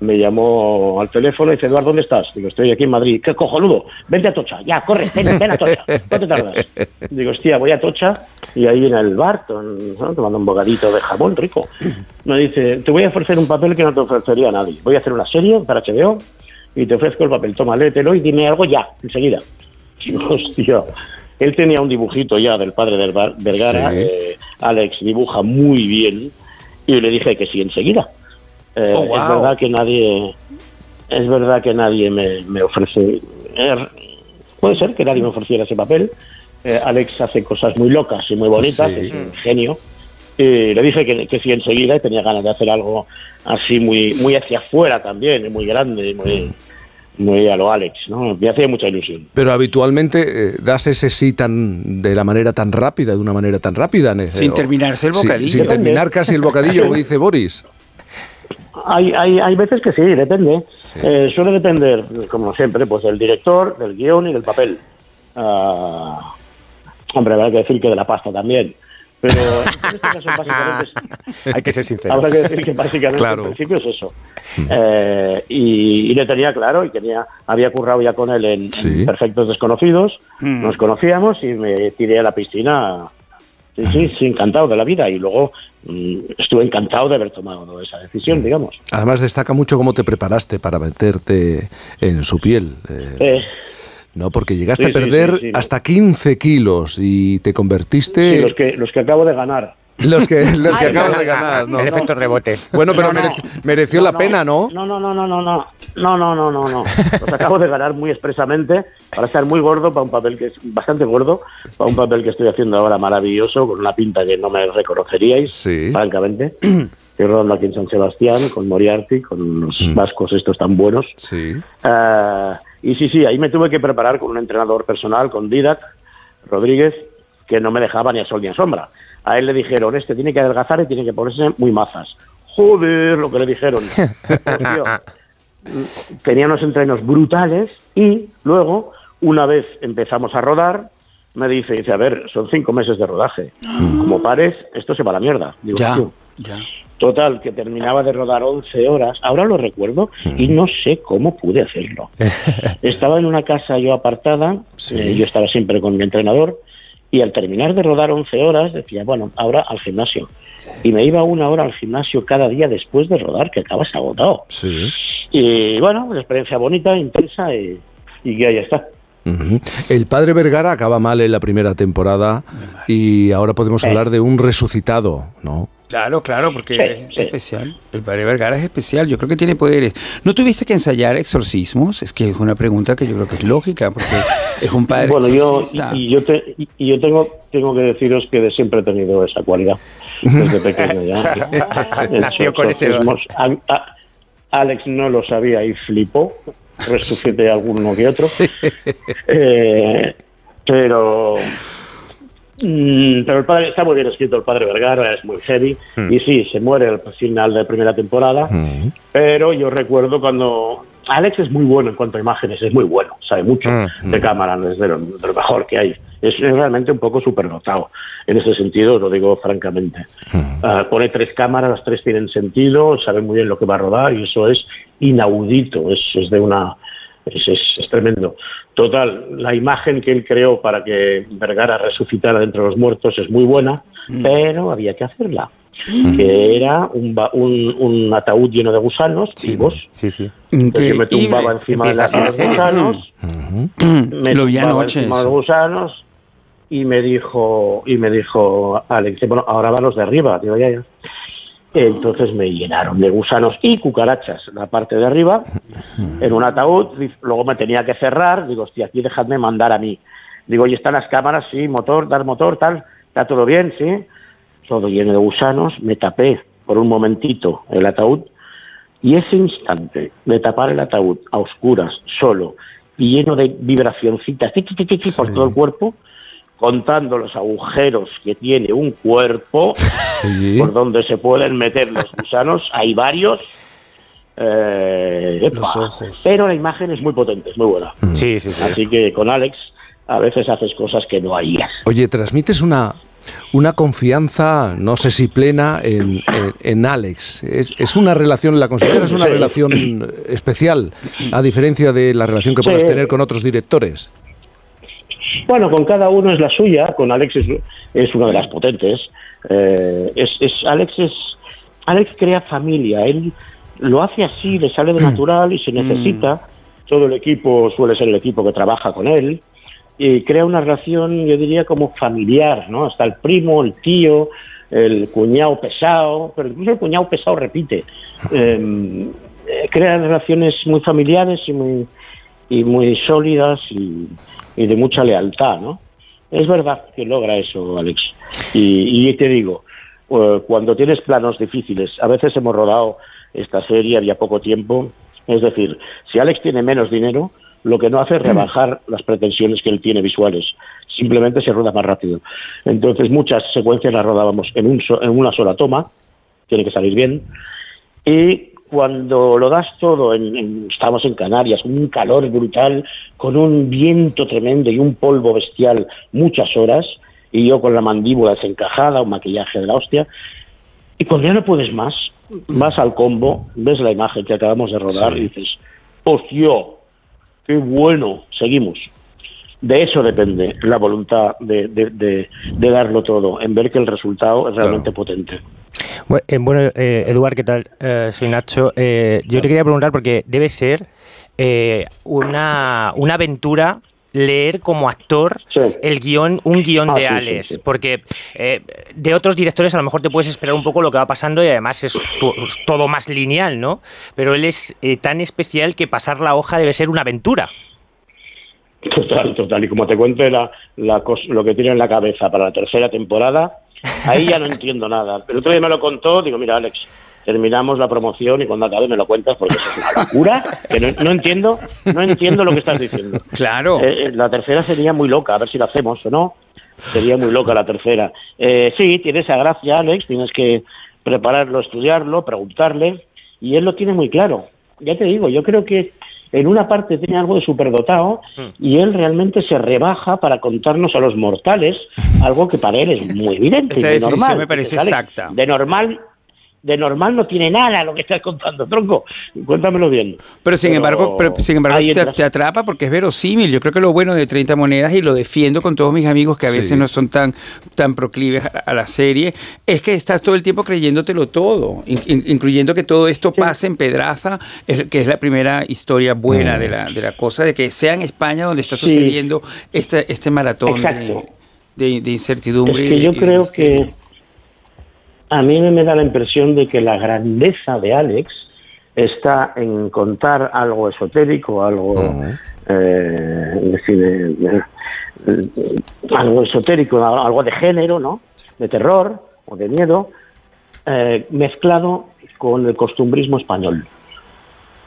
me llamó al teléfono y dice, Eduardo, ¿dónde estás? Digo, estoy aquí en Madrid. ¿Qué cojonudo? Vente a Tocha, ya, corre, ven, ven a Tocha. ¿Cuánto tardas? Digo, hostia, voy a Tocha y ahí en el bar, tomando un bogadito de jamón rico. Me dice, te voy a ofrecer un papel que no te ofrecería a nadie. Voy a hacer una serie para HBO y te ofrezco el papel. Toma, léetelo y dime algo ya, enseguida. Digo, hostia. Él tenía un dibujito ya del padre del Bar- Vergara. Sí. eh, Alex dibuja muy bien y le dije que sí enseguida. Eh, Oh, wow. Es verdad que nadie, es verdad que nadie me, me ofrece. eh, puede ser que nadie me ofreciera ese papel. Eh, Alex hace cosas muy locas y muy bonitas, Sí. es un genio. Y le dije que, que sí enseguida y tenía ganas de hacer algo así muy, muy hacia afuera también, muy grande, y muy, muy a lo Alex, ¿no? Me hacía mucha ilusión. Pero habitualmente eh, das ese sí tan de la manera tan rápida, de una manera tan rápida. Sin terminarse el Sí, bocadillo. sin terminar casi el bocadillo, como dice Boris. Hay, hay, hay veces que sí, depende. Eh, suele depender, como siempre, pues del director, del guion y del papel. Ah, hombre, habrá que decir que de la pasta también. Pero en este caso, básicamente, Hay que ser sincero. habrá que decir que básicamente Claro. al principio es eso. Eh, y, y le tenía claro, y tenía, había currado ya con él en, en Perfectos Desconocidos, nos conocíamos y me tiré a la piscina. Sí, sí, sí, encantado de la vida. Y luego mm, estuve encantado de haber tomado esa decisión, digamos. Además destaca mucho cómo te preparaste para meterte en su piel. eh, Eh, no, porque llegaste Sí, a perder sí, sí. hasta 15 kilos y te convertiste... sí, los, que, los que acabo de ganar. Los que, los que acaban de ganar. No, el efecto rebote. Bueno, pero no, mereci mereció la pena, ¿no? No, no, no, no, no, no. No, no, no, no, no. Los acabo de ganar muy expresamente para estar muy gordo para un papel que es bastante gordo, para un papel que estoy haciendo ahora maravilloso, con una pinta que no me reconoceríais, sí. francamente. Estoy rodando aquí en San Sebastián con Moriarty, con los mm. vascos estos tan buenos. Sí. Uh, y sí, sí, ahí me tuve que preparar con un entrenador personal, con Didac Rodríguez, que no me dejaba ni a sol ni a sombra. A él le dijeron, este tiene que adelgazar y tiene que ponerse muy mazas. Joder, lo que le dijeron. Pues, tío, tenía unos entrenos brutales y luego, una vez empezamos a rodar, me dice, dice, a ver, son cinco meses de rodaje. Como pares, esto se va a la mierda. Digo, Ya, "Tío". ya. Total, que terminaba de rodar 11 horas. Ahora lo recuerdo y no sé cómo pude hacerlo. Estaba en una casa yo apartada, eh, yo estaba siempre con mi entrenador, y al terminar de rodar 11 horas decía, bueno, ahora al gimnasio. Y me iba una hora al gimnasio cada día después de rodar, que acabas agotado. Sí. Y bueno, una experiencia bonita, intensa, y, y ahí está. El padre Vergara acaba mal en la primera temporada y ahora podemos Sí. hablar de un resucitado, ¿no? Claro, claro, porque Sí, es sí. especial. El padre Vergara es especial, yo creo que tiene poderes. ¿No tuviste que ensayar exorcismos? Es que es una pregunta que yo creo que es lógica, porque es un padre Bueno, yo, y, y yo, te- y- yo tengo, tengo que deciros que de siempre he tenido esa cualidad, desde pequeño ya. Nació con ese don. Alex no lo sabía y flipó, resucité alguno que otro. Eh, pero, mm, pero el padre está muy bien escrito, el padre Vergara es muy heavy, Hmm. y sí, se muere al final de primera temporada, pero yo recuerdo cuando Alex es muy bueno en cuanto a imágenes, es muy bueno, sabe mucho Mm, de cámara, es de lo, de lo mejor que hay. Es, es realmente un poco superdotado. En ese sentido, lo digo francamente. Ah, pone tres cámaras, las tres tienen sentido, sabe muy bien lo que va a rodar y eso es inaudito, es, es de una. Es, es- es tremendo. Total, la imagen que él creó para que Vergara resucitara de entre los muertos es muy buena, pero había que hacerla. Que era un, ba- un, un ataúd lleno de gusanos vivos. Sí, sí. Yo me tumbaba encima de, la- de los gusanos. me Lo vi tumbaba anoche encima de eso. los gusanos y me dijo y me dijo Alex bueno ahora van los de arriba digo ya ya entonces me llenaron de gusanos y cucarachas la parte de arriba en un ataúd. Luego me tenía que cerrar. Digo hostia aquí dejadme mandar a mí digo y están las cámaras sí motor dar motor tal está todo bien sí todo lleno de gusanos me tapé por un momentito el ataúd y ese instante de tapar el ataúd a oscuras, solo, y lleno de vibracioncitas tic, tic, tic, por todo el cuerpo, contando los agujeros que tiene un cuerpo por donde se pueden meter los gusanos, hay varios. eh, epa. Pero la imagen es muy potente, es muy buena. Sí, sí, sí. Así que con Alex a veces haces cosas que no harías. Oye, transmites una, una confianza, no sé si plena, en, en- en Alex. Es, es una relación, ¿la consideras una Sí. relación especial, a diferencia de la relación que puedas tener con otros directores? Bueno, con cada uno es la suya, con Alex es, es una de las potentes. Eh, es, es- Alex es Alex crea familia, él lo hace así, le sale de natural y se necesita. Todo el equipo suele ser el equipo que trabaja con él y crea una relación, yo diría, como familiar, ¿no? Hasta el primo, el tío, el cuñado pesado, pero incluso el cuñado pesado repite. Eh, eh, crea relaciones muy familiares y muy, y muy sólidas y, y de mucha lealtad, ¿no? Es verdad que logra eso, Alex. Y, y te digo, eh, cuando tienes planos difíciles, a veces hemos rodado esta serie, había poco tiempo, Es decir, si Alex tiene menos dinero, lo que no hace es rebajar las pretensiones que él tiene visuales. Simplemente se rueda más rápido. Entonces, muchas secuencias las rodábamos en, un so- en una sola toma, tiene que salir bien. Y cuando lo das todo, en, en- estamos en Canarias, un calor brutal, con un viento tremendo y un polvo bestial muchas horas, y yo con la mandíbula desencajada, un maquillaje de la hostia, y cuando ya no puedes más, vas al combo, ves la imagen que acabamos de rodar Sí. y dices, ¡hostia! ¡Qué bueno! Seguimos. De eso depende la voluntad de, de, de- de darlo todo, en ver que el resultado es realmente potente. Bu- eh, Bueno, eh, Eduard, ¿qué tal? Eh, soy Nacho. Eh, yo te quería preguntar porque debe ser una, una aventura leer como actor el guion, un guion Ah, de sí, Alex, sí. porque eh, de otros directores a lo mejor te puedes esperar un poco lo que va pasando y además es to- todo más lineal, ¿no? Pero él es eh, tan especial que pasar la hoja debe ser una aventura. Total, total. Y como te cuente la, lo que tiene en la cabeza para la tercera temporada, ahí ya no entiendo nada. El otro día me lo contó, digo, mira, Alex, terminamos la promoción y cuando acabe me lo cuentas porque eso es una locura que no, no entiendo, no entiendo lo que estás diciendo. Claro. Eh, eh, la tercera sería muy loca, a ver si la hacemos o no. Sería muy loca la tercera. Eh, sí, tiene esa gracia, Alex, tienes que prepararlo, estudiarlo, preguntarle, y él lo tiene muy claro. Ya te digo, yo creo que en una parte tiene algo de superdotado y él realmente se rebaja para contarnos a los mortales algo que para él es muy evidente. y Esta definición normal. me parece exacta. De normal, de normal no tiene nada lo que estás contando, tronco. Cuéntamelo bien. Pero sin embargo, pero, sin embargo te, te atrapa porque es verosímil. Yo creo que lo bueno de 30 monedas, y lo defiendo con todos mis amigos que a Sí. veces no son tan, tan proclives a, a la serie, es que estás todo el tiempo creyéndotelo todo, in- in- incluyendo que todo esto pasa en Pedraza, es- que es la primera historia buena de, la, de la cosa, de que sea en España donde está Sí. sucediendo este, este maratón de, de- de incertidumbre. Es que yo creo que a mí me da la impresión de que la grandeza de Alex está en contar algo esotérico, algo, eh, es decir, eh, eh, algo esotérico, algo de género, ¿no? De terror o de miedo, eh, mezclado con el costumbrismo español.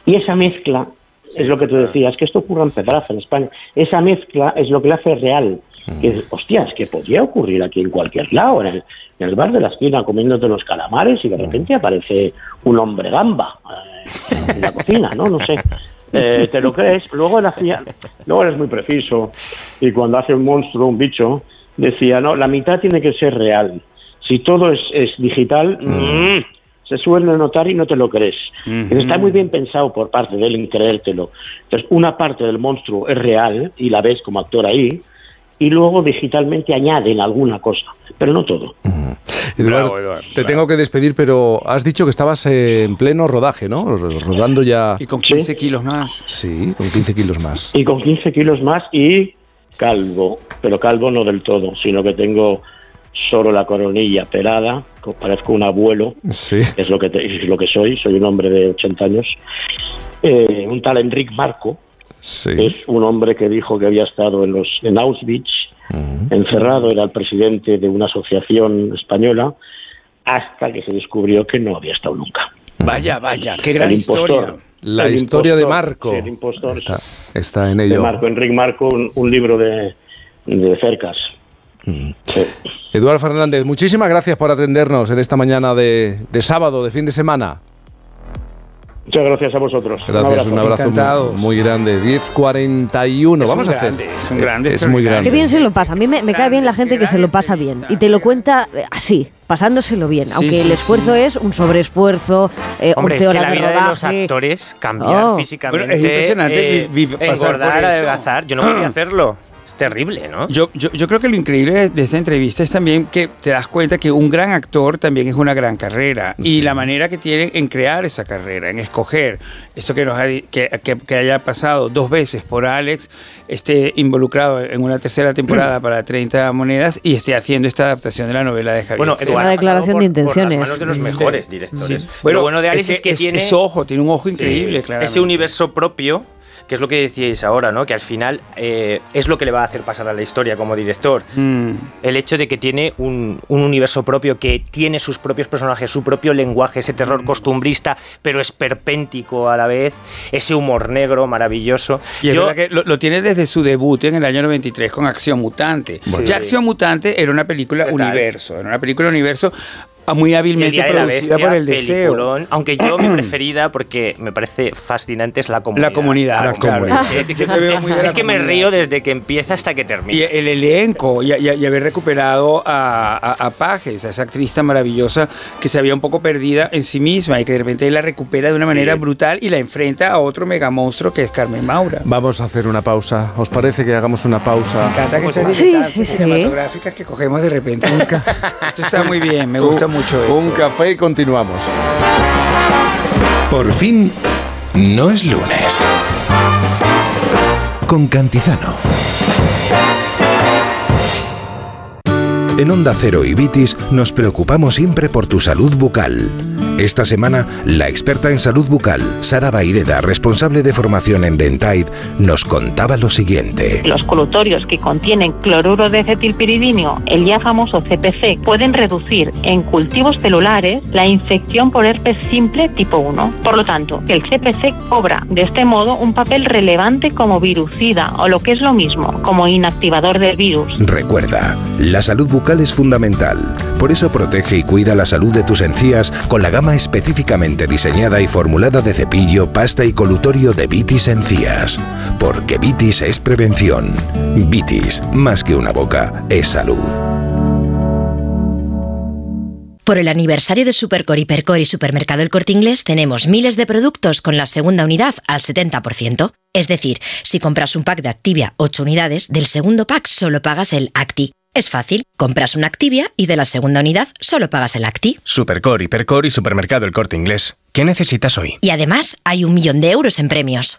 Y esa mezcla es lo que tú decías, que esto ocurre en Pedraza, en España. Esa mezcla es lo que le hace real. Que, hostias, que podría ocurrir aquí en cualquier lado, en el, en el bar de la esquina comiéndote los calamares y de repente aparece un hombre gamba eh, en la cocina, ¿no? No sé. Eh, ¿Te lo crees? Luego hacía, luego él es muy preciso y cuando hace un monstruo, un bicho, decía, no, la mitad tiene que ser real. Si todo es, es digital, mm, se suele notar y no te lo crees. Pero Está muy bien pensado por parte de él en creértelo. Entonces, una parte del monstruo es real y la ves como actor ahí, y luego digitalmente añaden alguna cosa, pero no todo. Eduardo, te tengo que despedir, pero has dicho que estabas en pleno rodaje, ¿no? Ro- Rodando ya. Y con 15 kilos más. Sí, con 15 kilos más. Y con 15 kilos más y calvo, pero calvo no del todo, sino que tengo solo la coronilla pelada, co- parezco un abuelo, Sí. es lo que te- es lo que soy, soy un hombre de 80 años. Eh, un tal Enric Marco, Sí. es un hombre que dijo que había estado en los en Auschwitz, encerrado, era el presidente de una asociación española, hasta que se descubrió que no había estado nunca. Vaya, vaya, qué gran impostor. historia. La historia de Marco. sí, el impostor Está, está en de ello. Marco, Enric Marco, un, un libro de, de cercas. Sí. Eduardo Fernández, muchísimas gracias por atendernos en esta mañana de, de sábado, de fin de semana. Muchas gracias a vosotros. Gracias, un abrazo, muy, muy grande. 10.41. Es Vamos un a hacer. grande, es un grande Es muy grande. Qué bien se lo pasa. A mí me, me cae bien la gente que se lo pasa bien y te lo cuenta eh, así, pasándoselo bien. Sí, aunque sí, el esfuerzo es un sobreesfuerzo, eh, Hombre, 11 es que horas la de vida de los rodaje. actores, cambiar Oh. físicamente, Bueno, es impresionante eh, vi- vi- pasar engordar, por eso. adelgazar. Yo no podía hacerlo. Es terrible, ¿no? Yo, yo, yo creo que lo increíble de, esta entrevista es también que te das cuenta que un gran actor también es una gran carrera y la manera que tienen en crear esa carrera, en escoger esto que nos ha que, que- que haya pasado dos veces por Alex, esté involucrado en una tercera temporada para 30 monedas y esté haciendo esta adaptación de la novela de Javier. Bueno. Eduardo, Una declaración de por- por las intenciones. manos de los mejores directores. Bueno, Lo bueno de Alex es es que es- tiene es ojo, tiene un ojo Sí, increíble, claramente. Ese universo propio que es lo que decíais ahora, ¿no? Que al final eh, es lo que le va a hacer pasar a la historia como director. Mm. El hecho de que tiene un, un universo propio, que tiene sus propios personajes, su propio lenguaje, ese terror Mm. costumbrista, pero esperpéntico a la vez, ese humor negro maravilloso. Y es Yo- verdad que lo, lo tiene desde su debut en el año 93 con Acción Mutante. Bueno. Ya Acción Mutante era una película universo, era una película universo muy Y el hábilmente producida Bestia, por el deseo. peliculón, aunque yo mi preferida, porque me parece fascinante, es la comunidad. La comunidad, La claro. comunidad. Muy de la es que me comunidad. río desde que empieza hasta que termina. Y el elenco, y, y- y haber recuperado a, a, a Pages, a esa actriz tan maravillosa que se había un poco perdida en sí misma y que de repente la recupera de una manera brutal y la enfrenta a otro mega monstruo que es Carmen Maura. Vamos a hacer una pausa. ¿Os parece que hagamos una pausa? Me encanta que estas Sí, sí, sí. cinematográficas que cogemos de repente. Esto está muy bien, me gusta Un- mucho esto. Un café y continuamos. Por fin, no es lunes. Con Cantizano. En Onda Cero y Vitis nos preocupamos siempre por tu salud bucal. Esta semana, la experta en salud bucal, Sara Baireda, responsable de formación en Dentaid, nos contaba lo siguiente. Los colutorios que contienen cloruro de acetilpiridinio, el ya famoso CPC, pueden reducir en cultivos celulares la infección por herpes simple tipo 1. Por lo tanto, el CPC cobra de este modo un papel relevante como virucida o lo que es lo mismo, como inactivador del virus. Recuerda, la salud bucal es fundamental. Por eso protege y cuida la salud de tus encías con la gama específicamente diseñada y formulada de cepillo, pasta y colutorio de Vitis Encías. Porque Vitis es prevención. Vitis, más que una boca, es salud. Por el aniversario de Supercor, Hipercor y Supermercado El Corte Inglés tenemos miles de productos con la segunda unidad al 70%. Es decir, si compras un pack de Activia 8 unidades, del segundo pack solo pagas el Acti. Es fácil, compras una Activia y de la segunda unidad solo pagas el Acti. Supercor, Hipercor y Supermercado El Corte Inglés. ¿Qué necesitas hoy? Y además hay un millón de euros en premios.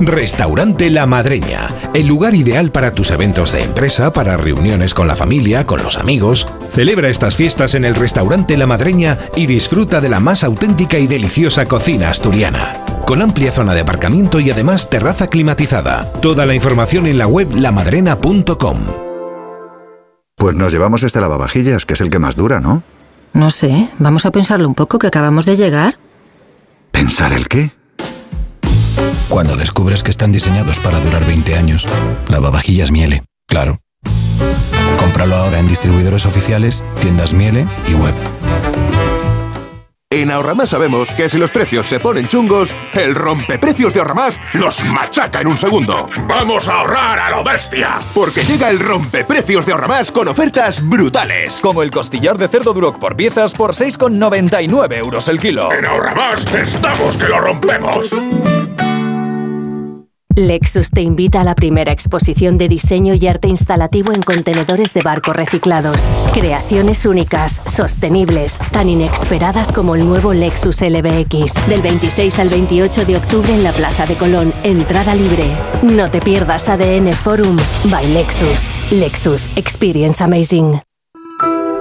Restaurante La Madreña, el lugar ideal para tus eventos de empresa, para reuniones con la familia, con los amigos. Celebra estas fiestas en el Restaurante La Madreña y disfruta de la más auténtica y deliciosa cocina asturiana. Con amplia zona de aparcamiento y además terraza climatizada. Toda la información en la web lamadrena.com. Pues nos llevamos este lavavajillas, que es el que más dura, ¿no? No sé, vamos a pensarlo un poco que acabamos de llegar. ¿Pensar el qué? Cuando descubres que están diseñados para durar 20 años, lavavajillas Miele, claro. Cómpralo ahora en distribuidores oficiales, tiendas Miele y web. En Ahorramás sabemos que si los precios se ponen chungos, el rompeprecios de Ahorramás los machaca en un segundo. ¡Vamos a ahorrar a lo bestia! Porque llega el rompeprecios de Ahorramás con ofertas brutales. Como el costillar de cerdo Duroc por piezas por 6,99 euros el kilo. En Ahorramás estamos que lo rompemos. Lexus te invita a la primera exposición de diseño y arte instalativo en contenedores de barco reciclados. Creaciones únicas, sostenibles, tan inesperadas como el nuevo Lexus LBX. Del 26 al 28 de octubre en la Plaza de Colón. Entrada libre. No te pierdas ADN Forum by Lexus. Lexus Experience Amazing.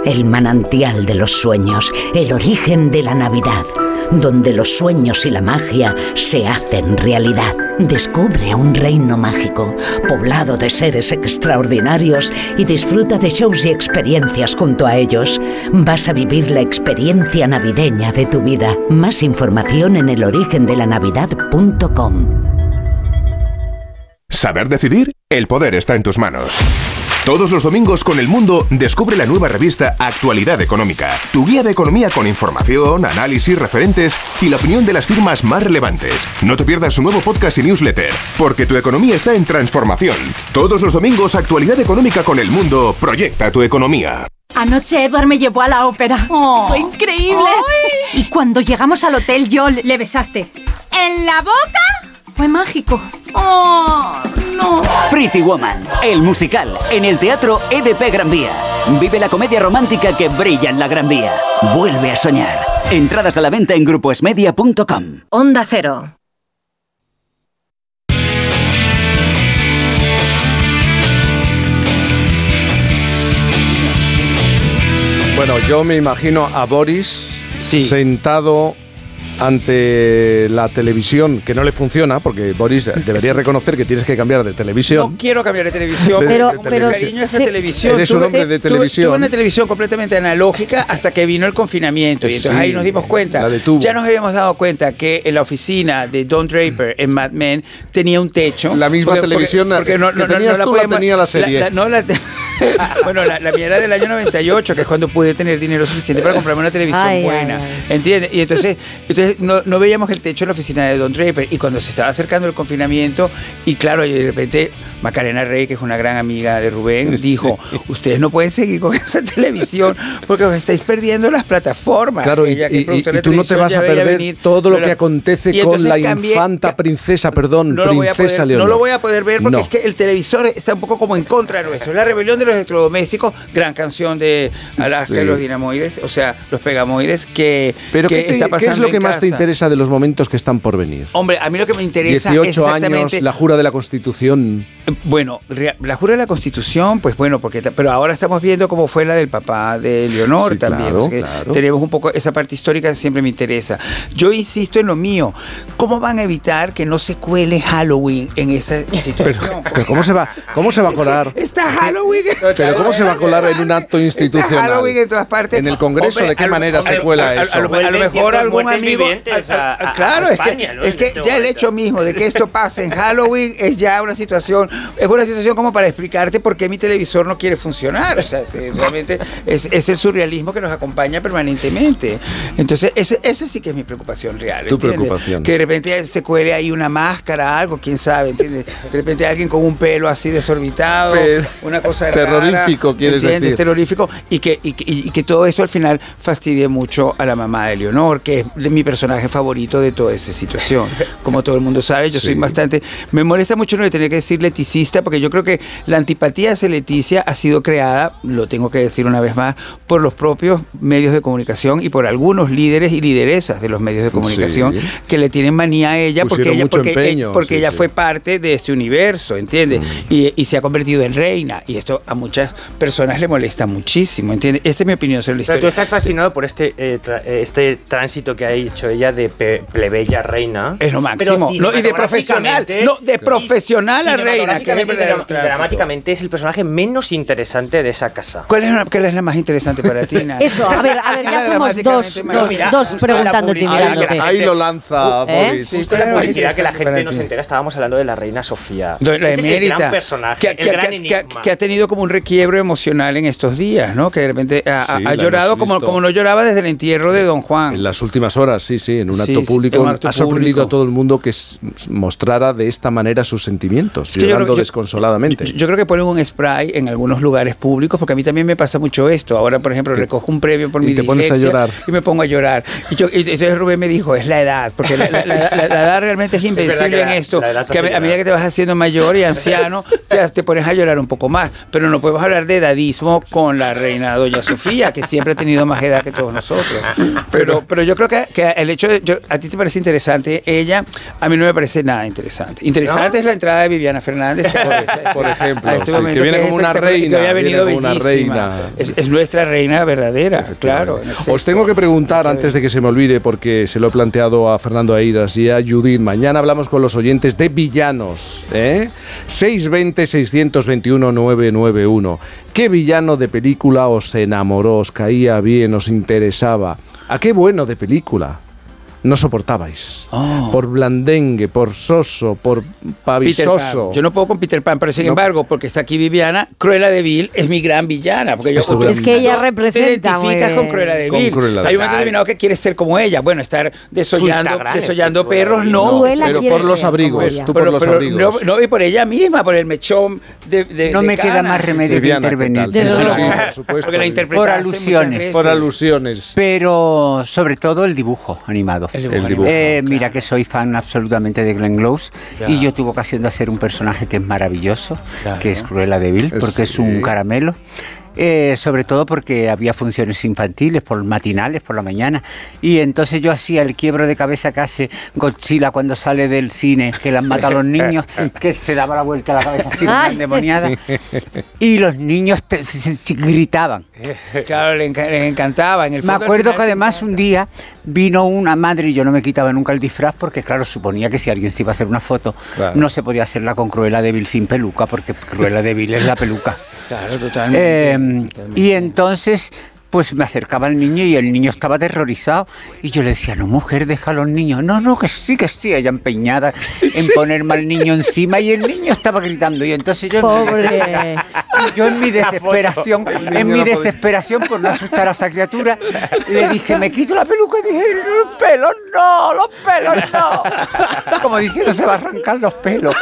El manantial de los sueños, el origen de la Navidad, donde los sueños y la magia se hacen realidad. Descubre un reino mágico, poblado de seres extraordinarios y disfruta de shows y experiencias junto a ellos. Vas a vivir la experiencia navideña de tu vida. Más información en elorigendelanavidad.com. ¿Saber decidir? El poder está en tus manos. Todos los domingos con El Mundo descubre la nueva revista Actualidad Económica, tu guía de economía con información, análisis, referentes y la opinión de las firmas más relevantes. No te pierdas su nuevo podcast y newsletter, porque tu economía está en transformación. Todos los domingos Actualidad Económica con El Mundo proyecta tu economía. Anoche Edward me llevó a la ópera. Fue increíble. Y cuando llegamos al hotel yo Le besaste. ¿En la boca? Fue mágico. ¡Oh, no! Pretty Woman, el musical, en el Teatro EDP Gran Vía. Vive la comedia romántica que brilla en la Gran Vía. Vuelve a soñar. Entradas a la venta en grupoesmedia.com. Onda Cero. Bueno, yo me imagino a Boris sentado ante la televisión que no le funciona, porque Boris debería reconocer que tienes que cambiar de televisión. No quiero cambiar de televisión. De- pero, de pero televisión. cariño esa Sí. televisión. Eres un Tuve- hombre de tuve- televisión. Tuve una televisión completamente analógica hasta que vino el confinamiento. Y entonces Sí, ahí nos dimos cuenta. la detuvo. Ya nos habíamos dado cuenta que en la oficina de Don Draper en Mad Men tenía un techo. La misma televisión que tenías tú la tenía la serie. no la te- bueno, la, la mía era del año 98, que es cuando pude tener dinero suficiente para comprarme una televisión Ay, buena. ay, ¿Entiendes? Y entonces, entonces no, no veíamos el techo en la oficina de Don Draper. Y cuando se estaba acercando el confinamiento, y claro, y de repente Macarena Rey, que es una gran amiga de Rubén, dijo: Ustedes no pueden seguir con esa televisión porque os estáis perdiendo las plataformas. Claro, y, Ella, tú no te vas a perder venir, todo lo pero- que acontece con la cambié- infanta princesa, perdón, no lo voy a princesa poder, Leonor. No lo voy a poder ver porque No. es que el televisor está un poco como en contra nuestro. La rebelión de los electrodomésticos, gran canción de Alaska Sí. los dinamoides, o sea, los pegamoides, que, Pero que ¿qué, te- está qué es pasando lo que más te casa. interesa de los momentos que están por venir? Hombre, a mí lo que me interesa 18 exactamente... años, la jura de la Constitución. Bueno, la jura de la Constitución, pues bueno, porque pero ahora estamos viendo cómo fue la del papá de Leonor Sí, también. claro, o sea que claro. Tenemos un poco esa parte histórica siempre me interesa. Yo insisto en lo mío. ¿Cómo van a evitar que no se cuele Halloween en esa situación? Pero ¿cómo se va, cómo se va a colar? Está Halloween. Pero ¿cómo se va a colar en un acto institucional? Halloween en todas partes. En el Congreso, Hombre, ¿de qué manera hombre, se cuela eso? A, lo, a lo mejor algún amigo. a- a- a- claro, es que, es que ya el hecho mismo de que esto pase en Halloween es ya una situación, es una situación como para explicarte por qué mi televisor no quiere funcionar. O sea, este, realmente es, es el surrealismo que nos acompaña permanentemente. Entonces, ese, ese sí que es mi preocupación real. Tu preocupación. Que de repente se cuele ahí una máscara, algo, quién sabe, ¿entiendes? De repente alguien con un pelo así desorbitado, Pero- una cosa rara, terrorífico, quieres decir. terrorífico y que, y, que- y que todo eso al final fastidie mucho a la mamá de Leonor, que es mi personaje favorito de toda esa situación. Como todo el mundo sabe, yo soy bastante... Me molesta mucho no tener que decir leticista, porque yo creo que la antipatía hacia Leticia ha sido creada, lo tengo que decir una vez más, por los propios medios de comunicación y por algunos líderes y lideresas de los medios de comunicación Sí. que le tienen manía a ella porque ella, porque, empeño, porque sí, ella fue parte de este universo, ¿entiendes? Y, y se ha convertido en reina. Y esto a muchas personas le molesta muchísimo, ¿entiendes? Esa es mi opinión sobre la Pero tú historia. estás fascinado por este, eh, tra- eh, este tránsito que ha hecho ella de plebeya a reina. Es lo máximo. No, y de profesional. No, de profesional a reina. Que es dramáticamente es el personaje menos interesante de esa casa. ¿Cuál es, la, cuál es la más interesante para ti, Nat? Eso, a ver, a ver, ya somos dos, dos, Mira, dos preguntándote mirándote. Ahí lo lanza ¿Eh? Boris. Justo la publicidad que la gente no se entera, estábamos hablando de la reina Sofía. La Este es el emérita, gran personaje, que, el que- gran que- que- enigma. que ha tenido como un requiebro emocional en estos días, ¿no? Que de repente ha, Sí, llorado como, como no lloraba desde el entierro de Don Juan. En las últimas horas, sí, sí, en un Sí, acto público en un acto ha sorprendido público. a todo el mundo que mostrara de esta manera sus sentimientos, Es que yo llorando creo- yo- desconsoladamente. Yo, yo creo que ponen un spray en algunos lugares públicos, porque a mí también me pasa mucho esto. Ahora, por ejemplo, recojo un premio por y mi te pones a dislexia llorar. y me pongo a llorar. Y, yo- y entonces Rubén me dijo, es la edad, porque la, la- la- la- la edad realmente es invencible en esto. Que a, medida que te vas haciendo mayor y anciano, te, te pones a llorar un poco más. Pero no podemos hablar de edadismo con la reina Doña Sofía, que siempre ha tenido más edad que todos nosotros. Pero, pero yo creo que, que el hecho de. yo- a ti te parece interesante, ella, a mí no me parece nada interesante. Interesante ¿No? es la entrada de Viviana Fernández, por, Por ejemplo, a este sí, momento que viene es como una y que reina, venido viene como una reina. Es, es nuestra reina verdadera, claro. Os tengo que preguntar antes de que se me olvide, porque se lo he planteado a Fernando Airas y a Judith. Mañana hablamos con los oyentes de villanos. ¿eh? 620-621-991. ¿Qué villano de película os enamoró, os caía bien, os interesaba? ¿A qué bueno de película? No soportabais. Oh. Por blandengue, por soso, por pavisoso. Yo no puedo con Peter Pan, pero sin No. embargo, porque está aquí Viviana, Cruella de Vil es mi gran villana. Porque yo, gran Es que ella te representa. muy identificas con. Cruella de Vil. Hay un momento determinado que quieres ser como ella. Bueno, estar desollando, desollando perros, Vil. no. Pero por los abrigos, tú por los abrigos. No, no, y por ella misma, por el mechón de, de No de me queda más remedio que Viviana, ¿qué intervenir. Sí, sí, verdad. sí, por supuesto. Porque la Por alusiones. Por alusiones. Pero sobre todo el dibujo animado. El dibujo El dibujo. animado, Eh, claro. Mira que soy fan absolutamente de Glenn Close Ya. y yo tuve ocasión de hacer un personaje que es maravilloso, Claro. que es Cruella de Vil, porque es un caramelo. Eh, sobre todo porque había funciones infantiles, por matinales, por la mañana. Y entonces yo hacía el quiebro de cabeza que hace Godzilla cuando sale del cine, que las mata a los niños, que se daba la vuelta a la cabeza así, Ay. endemoniada. Y los niños te- se- se gritaban. Claro, les encantaba. En el Me acuerdo que además un día vino una madre y yo no me quitaba nunca el disfraz porque claro, suponía que si alguien se iba a hacer una foto Claro. no se podía hacerla con Cruella de Vil sin peluca porque Cruella de Vil es la peluca. Claro, totalmente. Eh, totalmente. Y entonces pues me acercaba al niño y el niño estaba aterrorizado y yo le decía, no mujer, deja a los niños. No, no, que sí, que sí, ella empeñada en ponerme al niño encima y el niño estaba gritando y entonces yo... Pobre. Yo en mi desesperación, en mi desesperación por no asustar a esa criatura, le dije, me quito la peluca y dije, los pelos no, los pelos no. Como diciendo, se va a arrancar los pelos.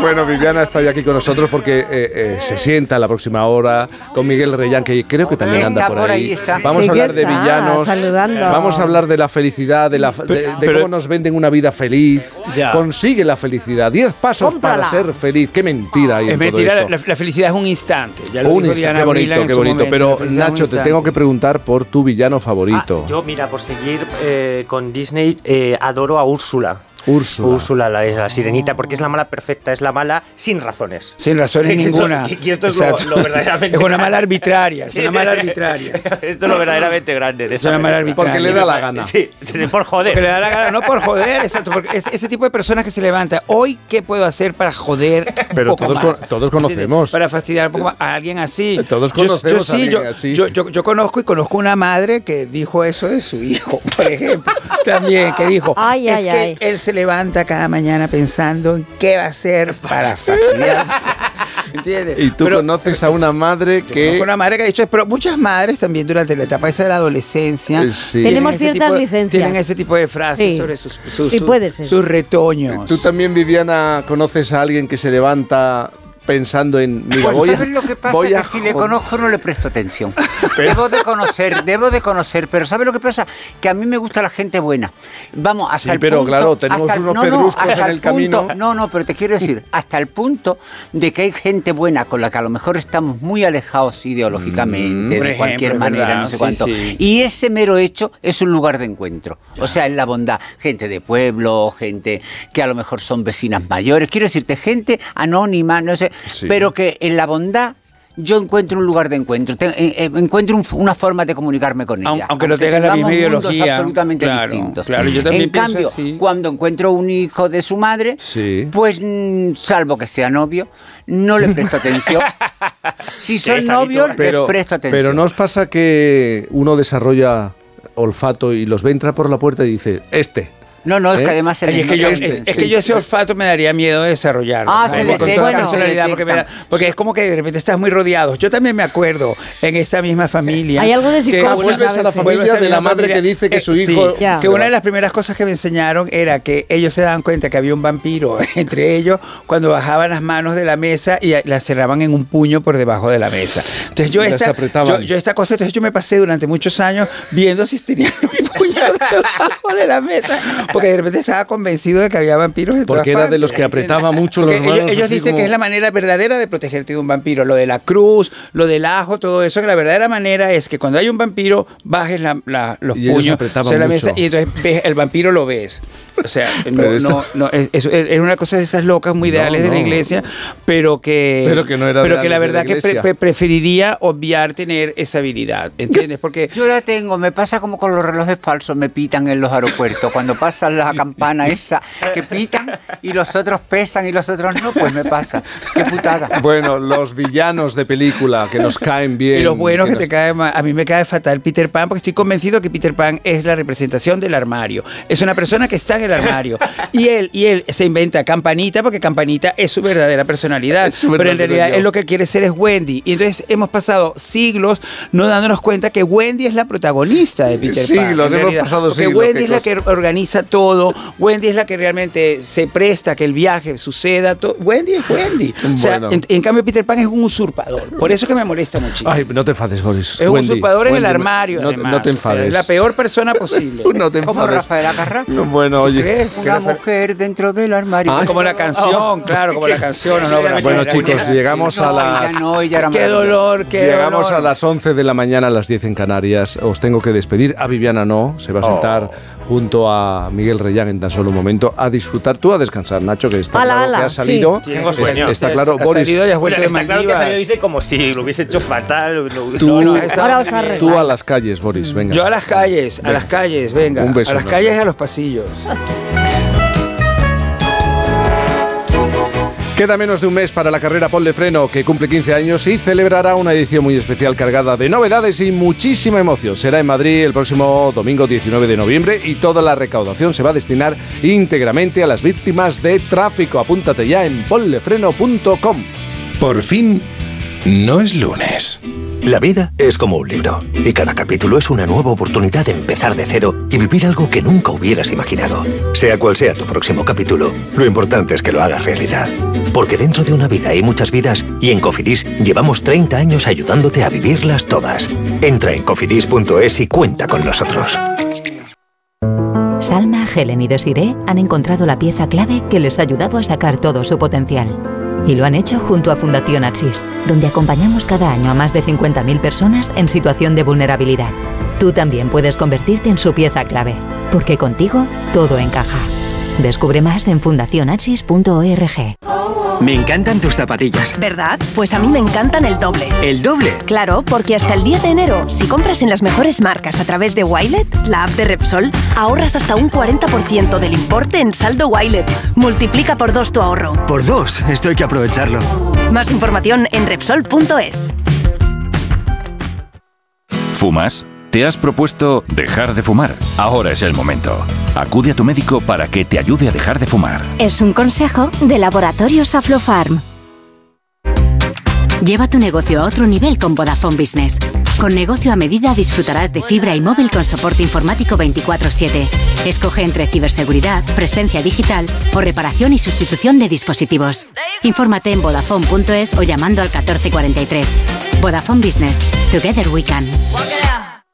Bueno, Viviana está ya aquí con nosotros porque eh, eh, se sienta la próxima hora con Miguel Reyán, que creo que también anda por por ahí. ahí, está. Vamos a hablar de villanos. saludando. Vamos a hablar de la felicidad, de, la, de, de pero- cómo nos venden una vida feliz. Ya. Consigue la felicidad. Diez pasos Cómprala. para ser feliz. Qué mentira hay Es en todo mentira, esto. la, la felicidad es un instante. Ya lo Un dijo instante, Diana qué bonito, qué bonito. momento, Pero Nacho, te tengo que preguntar por tu villano favorito. Ah, yo, mira, por seguir eh, con Disney, eh, adoro a Úrsula. Úrsula. Úrsula, la, la sirenita, porque es la mala perfecta, es la mala sin razones. Sin razones ninguna. y esto es lo, verdaderamente Es una mala grande. arbitraria, es una mala arbitraria. Esto es lo verdaderamente grande. De Es una mala arbitraria. Porque le da la gana. Sí, por joder. Porque le da la gana, no por joder, exacto, porque es ese tipo de personas que se levanta. Hoy, ¿qué puedo hacer para joder un Pero poco todos más? con- todos conocemos. Para fastidiar un poco más a alguien así. Todos Yo- conocemos yo, a sí, alguien yo, así. Yo, yo, yo conozco y conozco una madre que dijo eso de su hijo, por ejemplo. También, que dijo, Ay, es ay, que ay. él se levanta cada mañana pensando en qué va a hacer para fastidiar. ¿Entiendes? Y tú Pero- conoces a una madre que... Una madre que ha dicho, pero muchas madres también durante la etapa esa de la adolescencia Eh, sí. Tenemos ciertas licencias. Tienen ese tipo de frases Sí. sobre sus, sus, Sí, sus- puede ser. sus retoños. Tú también, Viviana, conoces a alguien que se levanta pensando en... Mira, Pues, voy a, ¿sabes lo que pasa? voy que a si le conozco no le presto atención. Debo de conocer, debo de conocer, pero ¿sabes lo que pasa? Que a mí me gusta la gente buena. Vamos, hasta Sí, el pero punto- claro, tenemos hasta unos no, pedruscos en el camino. punto- no, no, pero te quiero decir, hasta el punto de que hay gente buena con la que a lo mejor estamos muy alejados ideológicamente, Por de cualquier ejemplo, manera, no sé sí, cuánto. sí. Y ese mero hecho es un lugar de encuentro. O sea, en la bondad, gente de pueblo, gente que a lo mejor son vecinas mayores, quiero decirte, gente anónima, no sé, Sí. pero que en la bondad yo encuentro un lugar de encuentro, te- eh, eh, encuentro un- una forma de comunicarme con ella. Aun- aunque no tengan la misma ideología, absolutamente claro, distintos. claro, yo también en pienso cambio, así. cuando encuentro un hijo de su madre, Sí. pues mm, salvo que sea novio, no le presto atención. si son novios. Pero, les presto atención. pero ¿no os pasa que uno desarrolla olfato y los ve entrar por la puerta y dice, este? No, no, es ¿Eh? que además se Ay, les es, que yo, es, que yo ese olfato me daría miedo de desarrollarlo. Ah, ¿no? se con detecta, toda bueno, personalidad, se porque, me da- porque es como que de repente estás muy rodeado. Yo también me acuerdo en esta misma familia. Hay algo de que psicosis vuelves a la familia de la madre que dice que su sí, hijo- que una de las primeras cosas que me enseñaron era que ellos se daban cuenta que había un vampiro entre ellos cuando bajaban las manos de la mesa y las cerraban en un puño por debajo de la mesa. Entonces yo esta, yo, yo esta cosa, entonces yo me pasé durante muchos años viendo si tenían un puño debajo de la mesa, porque de repente estaba convencido de que había vampiros en Porque todas era de los que apretaba mucho Porque las ellos, ellos dicen que es la manera verdadera de protegerte de un vampiro, lo de la cruz, lo del ajo, todo eso, que la verdadera manera es que cuando hay un vampiro bajes la- la- los Y puños sobre la mucho. mesa y entonces ves- el vampiro lo ves. O sea, no, esto- no, no, es, es- es una cosa de esas locas muy No, ideales de la no. iglesia, pero que, Pero que no era pero de que la verdad que pre- pre- preferiría obviar tener esa habilidad, ¿entiendes? Porque Yo la tengo, me pasa como con los relojes falsos, me pitan en los aeropuertos. Cuando pasa la campana esa, que pitan y los otros pesan y los otros no, pues me pasa. Qué putada. Bueno, los villanos de película que nos caen bien. Y lo bueno que, nos- te cae mal. A mí me cae fatal Peter Pan porque estoy convencido que Peter Pan es la representación del armario. Es una persona que está en el armario. Y él, y él se inventa Campanita porque Campanita es su verdadera personalidad. Su Pero en realidad yo. él lo que quiere ser es Wendy. Y entonces hemos pasado siglos no dándonos cuenta que Wendy es la protagonista de Peter Pan. Siglos, hemos pasado siglos, Wendy qué es la que organiza todo. Wendy es la que realmente se presta a que el viaje suceda. Wendy es Wendy. O sea, Bueno. en, en cambio Peter Pan es un usurpador. Por eso que me molesta muchísimo. Ay, no te enfades, Boris. Es un Wendy, usurpador en el armario, No, además. no te o sea, enfades. es la peor persona posible. No te Como enfades. Rafael Acarrá. No, Bueno, oye. crees? Una mujer dentro del armario. Ah. Como la canción, claro, como la canción. No, Rafael, Bueno, chicos, llegamos a las. ella no, ella era Qué dolor, qué Llegamos dolor. a las 11 de la mañana, a las 10 en Canarias. Os tengo que despedir. A Viviana no. Se va a sentar junto a Miguel Reyán en tan solo un momento a disfrutar. Tú a descansar, Nacho, que está Ala, claro ala, que has salido. sí. Es- sueño. Está claro, Has Boris. salido y has vuelto Bueno, de está claro que ha salido, dice como si lo hubiese hecho fatal. Tú, no, no, Ahora os tú a las calles, Boris. Venga. Yo a las calles, a las calles, venga. Un beso a las calles y a los pasillos. Queda menos de un mes para la carrera Paul Freno, que cumple 15 años y celebrará una edición muy especial cargada de novedades y muchísima emoción. Será en Madrid el próximo domingo 19 de noviembre y toda la recaudación se va a destinar íntegramente a las víctimas de tráfico. Apúntate ya en pollefreno.com. Por fin, no es lunes. La vida es como un libro y cada capítulo es una nueva oportunidad de empezar de cero y vivir algo que nunca hubieras imaginado. Sea cual sea tu próximo capítulo, lo importante es que lo hagas realidad. Porque dentro de una vida hay muchas vidas y en Cofidis llevamos 30 años ayudándote a vivirlas todas. Entra en cofidis.es y cuenta con nosotros. Salma, Helen y Desiree han encontrado la pieza clave que les ha ayudado a sacar todo su potencial. Y lo han hecho junto a Fundación Axis, donde acompañamos cada año a más de 50.000 personas en situación de vulnerabilidad. Tú también puedes convertirte en su pieza clave, porque contigo todo encaja. Descubre más en fundacionaxis.org. Me encantan tus zapatillas. ¿Verdad? Pues a mí me encantan el doble. ¿El doble? Claro, porque hasta el 10 de enero, si compras en las mejores marcas a través de Wilet, la app de Repsol, ahorras hasta un 40% del importe en saldo Wilet. Multiplica por dos tu ahorro. Por dos, esto hay que aprovecharlo. Más información en Repsol.es. ¿Fumas? ¿Te has propuesto dejar de fumar? Ahora es el momento. Acude a tu médico para que te ayude a dejar de fumar. Es un consejo de Laboratorios Aflofarm. Lleva tu negocio a otro nivel con Vodafone Business. Con negocio a medida disfrutarás de fibra y móvil con soporte informático 24/7. Escoge entre ciberseguridad, presencia digital o reparación y sustitución de dispositivos. Infórmate en vodafone.es o llamando al 1443. Vodafone Business. Together we can.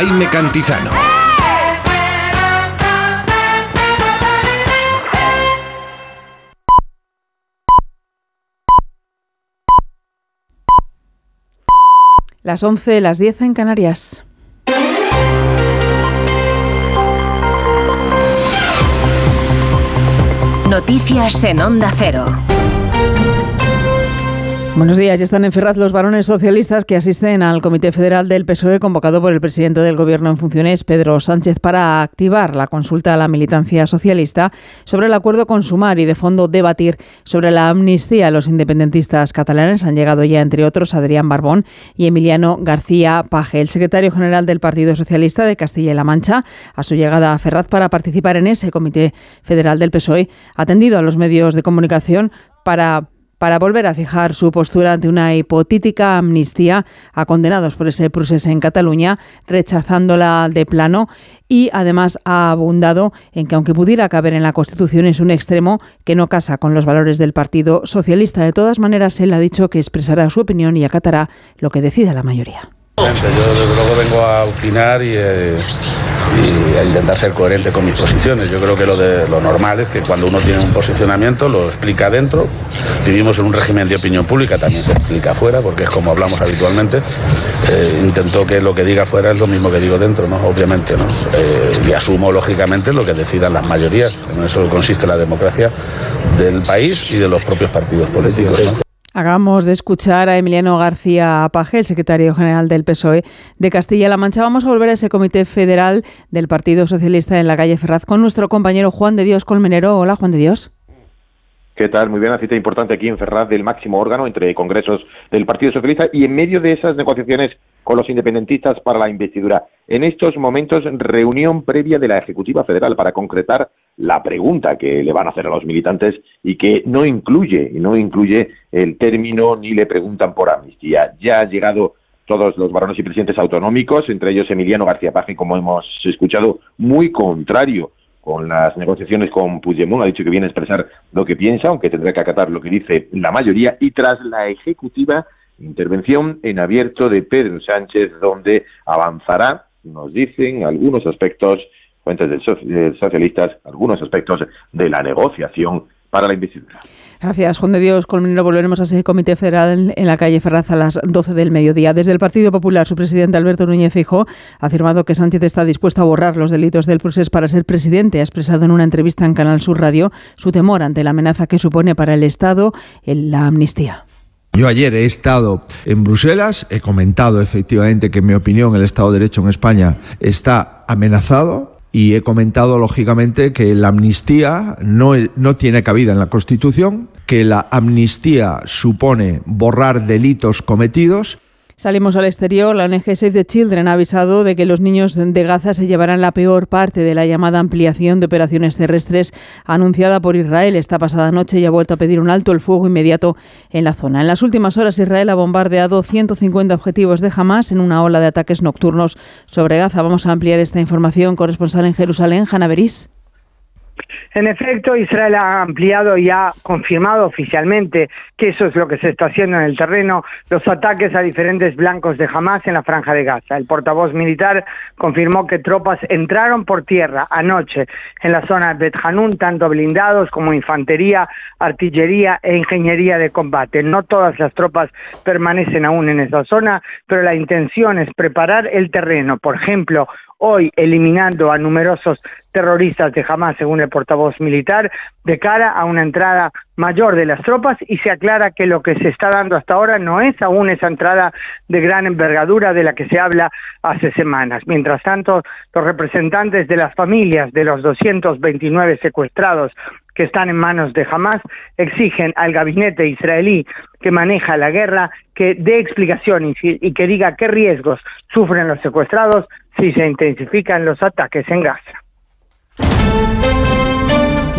Jaime Cantizano. Las 11, las 10 en Canarias. Noticias en Onda Cero. Buenos días. Ya están en Ferraz los varones socialistas que asisten al Comité Federal del PSOE convocado por el presidente del Gobierno en funciones, Pedro Sánchez, para activar la consulta a la militancia socialista sobre el acuerdo con Sumar y de fondo debatir sobre la amnistía. Los independentistas catalanes han llegado ya, entre otros, Adrián Barbón y Emiliano García Paje. El secretario general del Partido Socialista de Castilla y La Mancha, a su llegada a Ferraz para participar en ese Comité Federal del PSOE, ha atendido a los medios de comunicación para para volver a fijar su postura ante una hipotética amnistía a condenados por ese proceso en Cataluña, rechazándola de plano y además ha abundado en que aunque pudiera caber en la Constitución es un extremo que no casa con los valores del Partido Socialista. De todas maneras, él ha dicho que expresará su opinión y acatará lo que decida la mayoría. Yo desde luego vengo a opinar y, eh, y intentar ser coherente con mis posiciones. Yo creo que lo, de, lo normal es que cuando uno tiene un posicionamiento lo explica dentro. Vivimos en un régimen de opinión pública, también se explica afuera, porque es como hablamos habitualmente. Eh, intento que lo que diga afuera es lo mismo que digo dentro, ¿no? obviamente. ¿no? Eh, y asumo lógicamente lo que decidan las mayorías. En eso consiste la democracia del país y de los propios partidos políticos. ¿no? Hagamos de escuchar a Emiliano García Paje, el secretario general del PSOE de Castilla-La Mancha. Vamos a volver a ese comité federal del Partido Socialista en la calle Ferraz con nuestro compañero Juan de Dios Colmenero. Hola, Juan de Dios. ¿Qué tal? Muy bien, una cita importante aquí en Ferraz del máximo órgano entre congresos del Partido Socialista y en medio de esas negociaciones con los independentistas para la investidura. En estos momentos, reunión previa de la Ejecutiva Federal para concretar la pregunta que le van a hacer a los militantes y que no incluye, no incluye el término ni le preguntan por amnistía. Ya han llegado todos los varones y presidentes autonómicos, entre ellos Emiliano García Paje, como hemos escuchado, muy contrario con las negociaciones con Puigdemont, ha dicho que viene a expresar lo que piensa, aunque tendrá que acatar lo que dice la mayoría, y tras la ejecutiva intervención en abierto de Pedro Sánchez, donde avanzará, nos dicen algunos aspectos, fuentes del socialistas, algunos aspectos de la negociación para la investidura. Gracias, Juan de Dios Colmenero. Volveremos a ese comité federal en la calle Ferraz a las 12 del mediodía. Desde el Partido Popular, su presidente Alberto Núñez Fijo ha afirmado que Sánchez está dispuesto a borrar los delitos del proceso para ser presidente. Ha expresado en una entrevista en Canal Sur Radio su temor ante la amenaza que supone para el Estado la amnistía. Yo ayer he estado en Bruselas, he comentado efectivamente que en mi opinión el Estado de Derecho en España está amenazado y he comentado lógicamente que la amnistía no, no tiene cabida en la Constitución, que la amnistía supone borrar delitos cometidos Salimos al exterior. La ONG Save the Children ha avisado de que los niños de Gaza se llevarán la peor parte de la llamada ampliación de operaciones terrestres anunciada por Israel esta pasada noche y ha vuelto a pedir un alto el fuego inmediato en la zona. En las últimas horas Israel ha bombardeado 150 objetivos de Hamas en una ola de ataques nocturnos sobre Gaza. Vamos a ampliar esta información. Corresponsal en Jerusalén, Hanna Beris. En efecto, Israel ha ampliado y ha confirmado oficialmente que eso es lo que se está haciendo en el terreno, los ataques a diferentes blancos de Hamas en la franja de Gaza. El portavoz militar confirmó que tropas entraron por tierra anoche en la zona de Bet Hanun, tanto blindados como infantería, artillería e ingeniería de combate. No todas las tropas permanecen aún en esa zona, pero la intención es preparar el terreno. Por ejemplo, hoy eliminando a numerosos terroristas de Hamas, según el portavoz militar, de cara a una entrada mayor de las tropas y se aclara que lo que se está dando hasta ahora no es aún esa entrada de gran envergadura de la que se habla hace semanas. Mientras tanto, los representantes de las familias de los 229 secuestrados que están en manos de Hamas exigen al gabinete israelí que maneja la guerra que dé explicación y, que diga qué riesgos sufren los secuestrados si se intensifican los ataques en Gaza.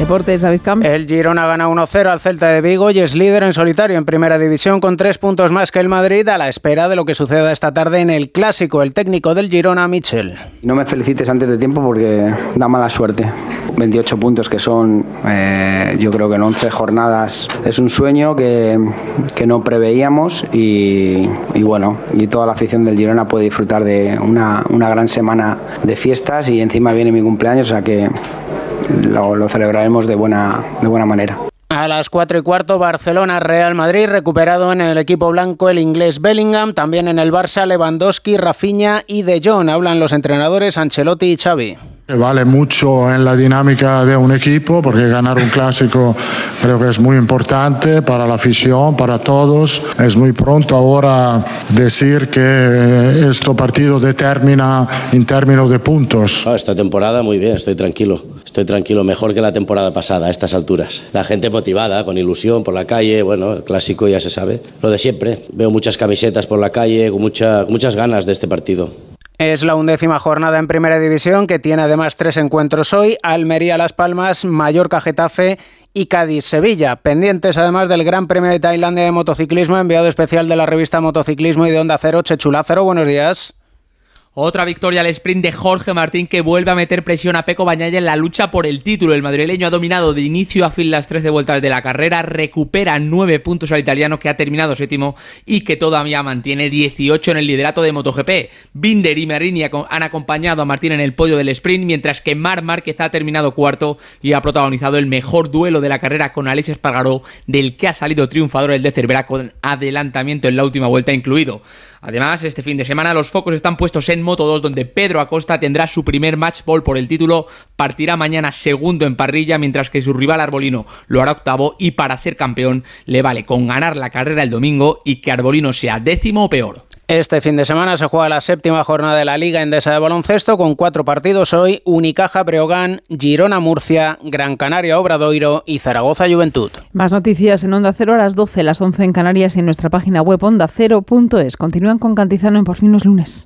Deportes, David Camps. El Girona gana 1-0 al Celta de Vigo y es líder en solitario en primera división con tres puntos más que el Madrid a la espera de lo que suceda esta tarde en el clásico. El técnico del Girona, Michel. No me felicites antes de tiempo porque da mala suerte. 28 puntos que son, eh, yo creo que en 11 jornadas es un sueño que, que no preveíamos y, y, bueno, y toda la afición del Girona puede disfrutar de una, una gran semana de fiestas y encima viene mi cumpleaños, o sea que lo, lo celebraremos de buena, de buena manera. A las 4 y cuarto, Barcelona, Real Madrid, recuperado en el equipo blanco el inglés Bellingham, también en el Barça, Lewandowski, Rafinha y De Jong. Hablan los entrenadores Ancelotti y Xavi. Vale mucho en la dinámica de un equipo porque ganar un clásico creo que es muy importante para la afición, para todos. Es muy pronto ahora decir que este partido determina en términos de puntos. No, esta temporada muy bien, estoy tranquilo. Estoy tranquilo, mejor que la temporada pasada a estas alturas. La gente motivada, con ilusión por la calle, bueno, el clásico ya se sabe. Lo de siempre, veo muchas camisetas por la calle, con, mucha, con muchas ganas de este partido. Es la undécima jornada en Primera División que tiene además tres encuentros hoy, Almería Las Palmas, Mallorca Getafe y Cádiz Sevilla, pendientes además del Gran Premio de Tailandia de motociclismo, enviado especial de la revista Motociclismo y de Onda Cero, Chechulázaro, buenos días. Otra victoria al sprint de Jorge Martín que vuelve a meter presión a Peco Bañaya en la lucha por el título. El madrileño ha dominado de inicio a fin las 13 vueltas de la carrera, recupera 9 puntos al italiano que ha terminado séptimo y que todavía mantiene 18 en el liderato de MotoGP. Binder y Marini han acompañado a Martín en el podio del sprint, mientras que Mar Márquez ha terminado cuarto y ha protagonizado el mejor duelo de la carrera con Alex Espargaró, del que ha salido triunfador el de Cervera con adelantamiento en la última vuelta incluido. Además, este fin de semana los focos están puestos en Moto 2, donde Pedro Acosta tendrá su primer match ball por el título, partirá mañana segundo en parrilla, mientras que su rival Arbolino lo hará octavo y para ser campeón le vale con ganar la carrera el domingo y que Arbolino sea décimo o peor. Este fin de semana se juega la séptima jornada de la Liga Endesa de Baloncesto con cuatro partidos hoy, Unicaja Breogán, Girona Murcia, Gran Canaria Obradoiro y Zaragoza Juventud. Más noticias en Onda Cero a las 12, las 11 en Canarias y en nuestra página web ondacero.es. Continúan con Cantizano en Por fin los lunes.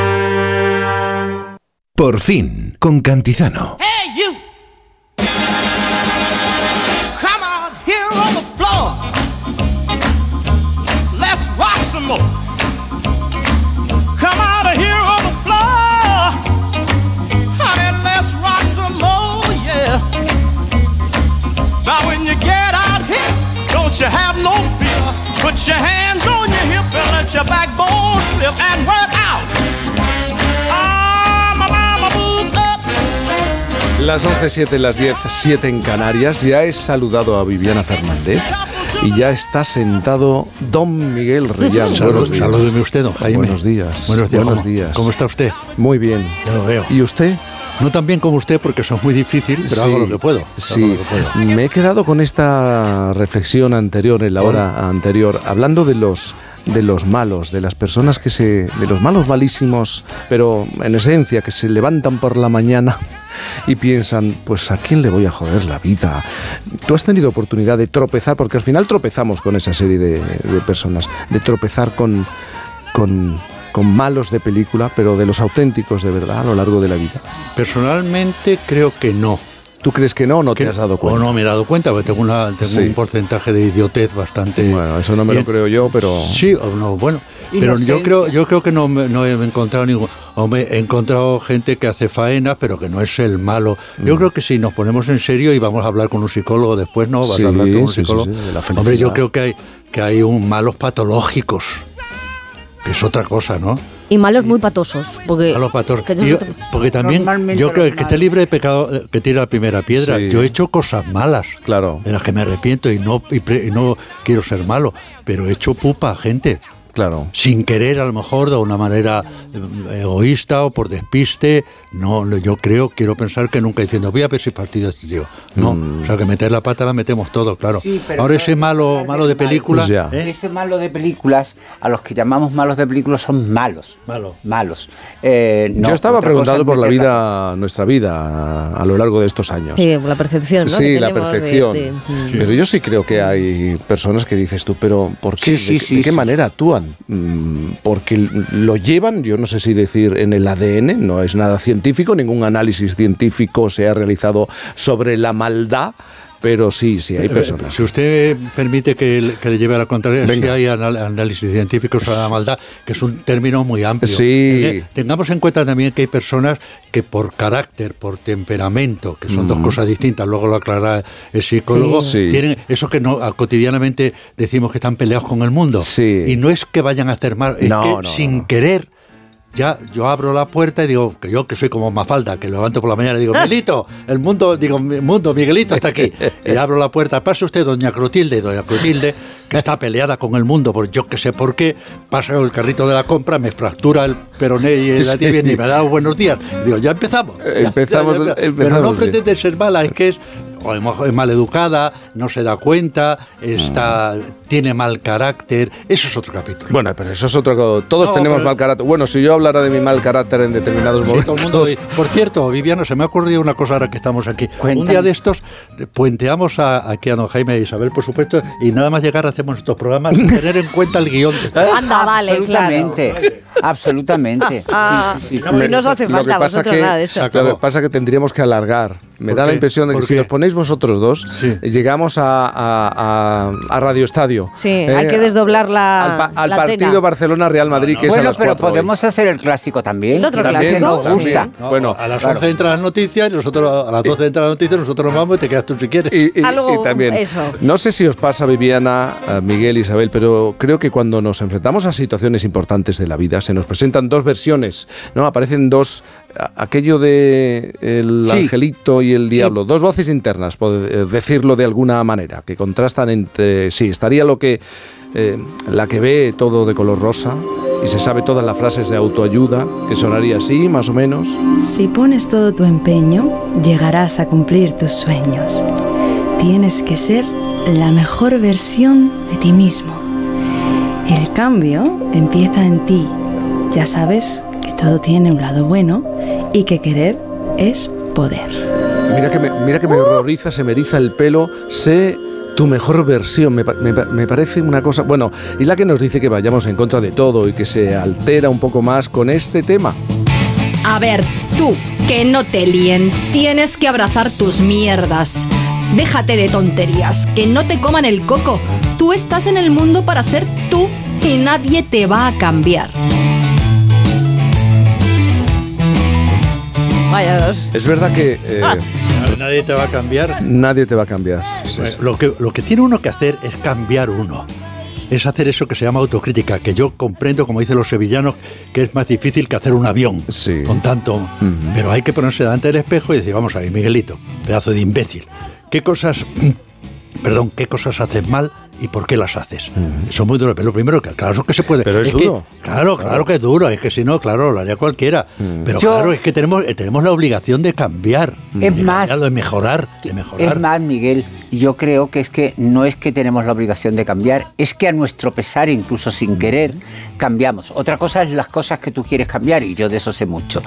Por fin, con Cantizano. Hey, you! Come out here on the floor. Let's rock some more. Come out here on the floor. Honey, let's rock some more, yeah. Now, when you get out here, don't you have no fear. Put your hands on your hip and let your backbone slip and work out. Las 11, 7, las 10, 7 en Canarias. Ya he saludado a Viviana Fernández y ya está sentado don Miguel Reyán. Salúdeme usted, don Jaime. Buenos días. Buenos días. Buenos ¿cómo, días. ¿Cómo está usted? Muy bien. Ya lo veo. ¿Y usted? No tan bien como usted porque son muy difícil, pero Sí, hago lo que puedo. Sí, hago lo que puedo. me he quedado con esta reflexión anterior, en la hora anterior, hablando de los de los malos, de las personas que se, de los malos malísimos, pero en esencia que se levantan por la mañana y piensan, pues a quién le voy a joder la vida. Tú has tenido oportunidad de tropezar, porque al final tropezamos con esa serie de, personas, de tropezar con, con, con malos de película, pero de los auténticos de verdad a lo largo de la vida. Personalmente creo que no. ¿Tú crees que no o no te has dado cuenta? O no me he dado cuenta, porque tengo, una, tengo Sí. un porcentaje de idiotez bastante. Bueno, eso no me lo creo yo, pero. Sí, o no, bueno. Pero yo creo, yo creo que no, me- no he encontrado ningún. O me he encontrado gente que hace faena, pero que no es el malo. Mm. Yo creo que si nos ponemos en serio y vamos a hablar con un psicólogo después, ¿no? Vas Sí, a hablar con un sí, sí, psicólogo. sí, la Hombre, yo creo que hay, que hay un malos patológicos. Que es otra cosa, ¿no? Y malos muy patosos. Porque, A los patos. que Y yo- porque también, yo creo que esté malos. libre de pecado, eh, que tire la primera piedra. Sí. Yo he hecho cosas malas, claro. de las que me arrepiento y no, y pre- y no quiero ser malo, pero he hecho pupa a gente. Claro. Sin querer, a lo mejor, de una manera eh, egoísta o por despiste. No, yo creo, quiero pensar que nunca diciendo, voy a ver si partido este tío. No, Mm. o sea, que meter la pata la metemos todos, claro. Sí, pero Ahora ese es malo, mal malo de ese mal. película. Pues. ¿eh? Ese malo de películas, a los que llamamos malos de películas, son malos. Malo. Malos. Eh, no, Yo estaba preguntando por la vida, nuestra vida, a, a lo largo de estos años. Sí, la percepción, ¿no? Sí, la de- percepción. de-. Pero yo sí creo que hay personas que dices tú, pero ¿por qué? Sí, sí, ¿De, sí, de qué sí. manera actúan? Mm, Porque lo llevan, yo no sé si decir en el ADN, no es nada científico, ningún análisis científico se ha realizado sobre la maldad, pero sí, sí, hay Eh, personas. Si usted permite que, le- que le lleve a la contraria, sí Venga. hay anal- análisis científicos sobre la maldad, que es un término muy amplio. Sí. Eh, Tengamos en cuenta también que hay personas que por carácter, por temperamento, que son dos Mm. cosas distintas, luego lo aclarará el psicólogo, Sí. tienen eso que no cotidianamente decimos que están peleados con el mundo. Y no es que vayan a hacer mal, es No, que no, sin querer ya yo abro la puerta y digo que yo que soy como Mafalda, que levanto por la mañana y digo, Miguelito, el mundo, digo, mundo, Miguelito está aquí. Y abro la puerta, pase usted, doña Clotilde, y doña Clotilde, que está peleada con el mundo, por yo que sé por qué, pasa el carrito de la compra, me fractura el peroné y la tibia y me da buenos días. Digo, ya empezamos. Ya- Empezamos- ya- ya- Pero empezamos no pretende ser mala, es que es o es mal educada, no se da cuenta, está, tiene mal carácter. Eso es otro capítulo. Bueno, pero eso es otro. Todos No, tenemos pero- mal carácter. Bueno, si yo hablara de mi mal carácter en determinados Sí, momentos. todo el mundo- por cierto, Viviana, se me ha ocurrido una cosa ahora que estamos aquí. Un día de estos eh, puenteamos a, aquí a don Jaime y Isabel, por supuesto, y nada más llegar hacemos estos programas sin tener en cuenta el guion. Anda, vale, claro. Absolutamente, absolutamente. Ah, Sí, sí, sí. si no os hace falta vosotros que, nada de lo que pasa que tendríamos que alargar. Me ¿Por da la impresión de que ¿Por si qué? os ponéis vosotros dos, eh, llegamos a, a- a- a Radio Estadio. Sí, Eh, hay que desdoblar la, al, pa- al la partido. Barcelona-Real Madrid, que es a Bueno, las pero 4 hoy. podemos hacer el clásico también. El otro también clásico, nos sí. gusta. No, Bueno, a las claro. 11 entran las noticias y nosotros a las 12 entran las noticias nosotros nos vamos y te quedas tú si quieres. Y, y- Algo, y también, eso. no sé si os pasa, Viviana, eh, Miguel, Isabel, pero creo que cuando nos enfrentamos a situaciones importantes de la vida, se nos presentan dos versiones, ¿no? Aparecen dos, aquello de el Sí. angelito y el diablo, dos voces internas, por eh, decirlo de alguna manera, que contrastan entre sí. Estaría lo que, eh, la que ve todo de color rosa y se sabe todas las frases de autoayuda, que sonaría así, más o menos. Si pones todo tu empeño, llegarás a cumplir tus sueños. Tienes que ser la mejor versión de ti mismo. El cambio empieza en ti. Ya sabes todo tiene un lado bueno y que querer es poder. Mira que me, mira que me horroriza, se me eriza el pelo, sé tu mejor versión, me parece una cosa... Bueno, y la que nos dice que vayamos en contra de todo y que se altera un poco más con este tema. A ver, tú, que no te líen, tienes que abrazar tus mierdas. Déjate de tonterías, que no te coman el coco. Tú estás en el mundo para ser tú y nadie te va a cambiar. Vaya dos. Es verdad que eh, Nadie te va a cambiar. nadie te va a cambiar. Sí, sí. Lo que, lo que tiene uno que hacer es cambiar uno. Es hacer eso que se llama autocrítica, que yo comprendo, como dicen los sevillanos, que es más difícil que hacer un avión con tanto. Pero hay que ponerse delante del espejo y decir, vamos ahí, Miguelito, pedazo de imbécil. ¿Qué cosas, perdón, qué cosas haces mal y por qué las haces? Eso es muy duro, pero lo primero, que claro que se puede. Pero es que- duro. claro, claro que es duro, es que si no, claro, lo haría cualquiera. Pero Yo- claro, es que tenemos, eh, tenemos la obligación de cambiar. Es de más- de mejorar, de mejorar. Es más, Miguel, yo creo que es que no es que tenemos la obligación de cambiar, es que a nuestro pesar, incluso sin querer, cambiamos. Otra cosa es las cosas que tú quieres cambiar, y yo de eso sé mucho.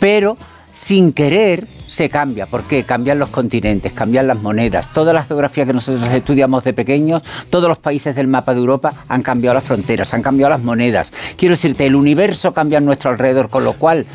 Pero sin querer se cambia. ¿Por qué? Cambian los continentes, cambian las monedas. Toda la geografía que nosotros estudiamos de pequeños, todos los países del mapa de Europa han cambiado las fronteras, han cambiado las monedas. Quiero decirte, el universo cambia a nuestro alrededor, con lo cual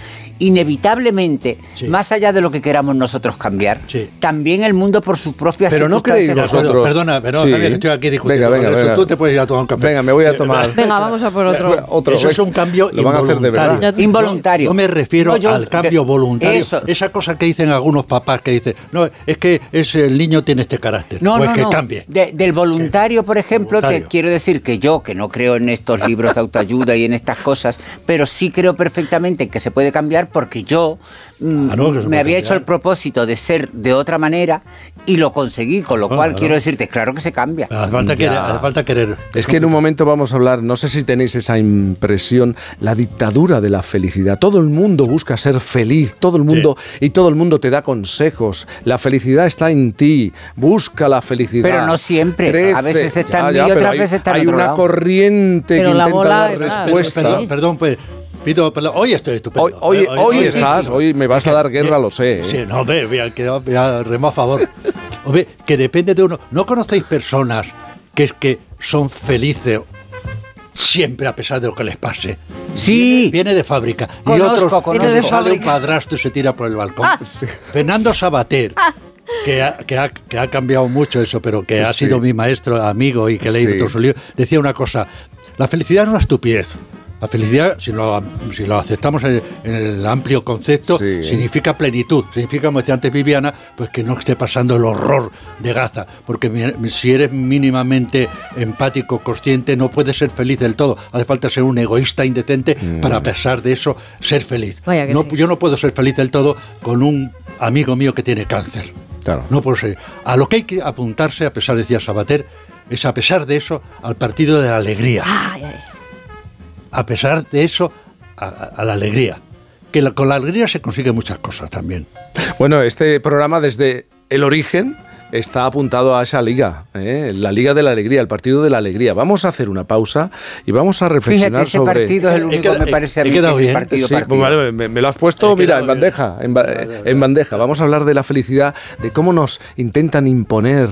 inevitablemente, más allá de lo que queramos nosotros cambiar, también el mundo por sus propias Pero no creéis vosotros... Perdona, pero Sí. Que estoy aquí discutiendo Venga, venga, con eso. venga. Tú te puedes ir a tomar un café. Venga, me voy a tomar... Venga, vamos a por otro. Otro, Eso es venga. un cambio Lo van a hacer de involuntario. verdad. Involuntario. No me refiero No, yo- al cambio de- voluntario. eso. Esa cosa que dicen algunos papás que dicen, no, es que es el niño tiene este carácter. No, pues no, que no. cambie. De- del voluntario, por ejemplo, te quiero decir que yo, que no creo en estos libros de autoayuda y en estas cosas, pero sí creo perfectamente que se puede cambiar porque yo mm, se me había cambiar. hecho el propósito de ser de otra manera y lo conseguí, con lo Ah, cual claro. quiero decirte, claro que se cambia. Hace falta, querer, Ya. hace falta querer. Es que en un momento vamos a hablar, no sé si tenéis esa impresión, la dictadura de la felicidad. Todo el mundo busca ser feliz, todo el mundo y todo el mundo te da consejos. La felicidad está en ti, busca la felicidad. Pero no siempre. A veces está en Ya, mí y otras hay- veces está en Hay otro una lado. corriente Pero que la intenta bola dar respuesta. Perdón, perdón, pues. Perdón. Hoy estoy estupendo. Hoy, hoy, Eh, hoy hoy- estás, hoy me vas a dar guerra, lo sé. ¿eh? Sí, no, hombre, voy a, quedar- voy a favor. Hombre, que depende de uno. ¿No conocéis personas que es que son felices siempre a pesar de lo que les pase? Sí. Viene, viene de fábrica. y Conozco, otros conozco. que Viene de sale un padrastro y se tira por el balcón. Ah. Fernando Sabater. Que ha, que, ha, que ha cambiado mucho eso, pero que ha Sí. sido mi maestro, amigo y que he leído Sí. todos sus libros, decía una cosa, la felicidad es una estupidez. La felicidad, si lo, si lo aceptamos en el, en el amplio concepto, Sí. significa plenitud. Significa, como decía antes Viviana, pues que no esté pasando el horror de Gaza. Porque si eres mínimamente empático, consciente, no puedes ser feliz del todo. Hace falta ser un egoísta indecente para, a pesar de eso, ser feliz. No- sí. Yo no puedo ser feliz del todo con un amigo mío que tiene cáncer. Claro. No puedo ser. A lo que hay que apuntarse, a pesar, decía Sabater, es a pesar de eso, al partido de la alegría. Ay, ay. A pesar de eso, a, la alegría. Que la- con la alegría se consiguen muchas cosas también. Bueno, este programa desde el origen está apuntado a esa liga, ¿eh? la Liga de la Alegría, el Partido de la Alegría. Vamos a hacer una pausa y vamos a reflexionar Fíjate, ese sobre... partido es el único que me parece a mí que es el partido Sí, partido. vale, me, me lo has puesto, mira, en bandeja, en, ba- en bandeja. Vamos a hablar de la felicidad, de cómo nos intentan imponer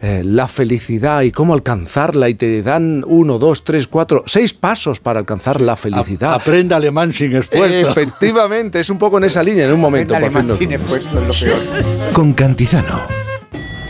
eh, la felicidad y cómo alcanzarla y te dan uno, dos, tres, cuatro, seis pasos para alcanzar la felicidad. Aprenda alemán sin esfuerzo. Efectivamente, es un poco en esa línea en un momento. por fin nos vamos. Con Cantizano.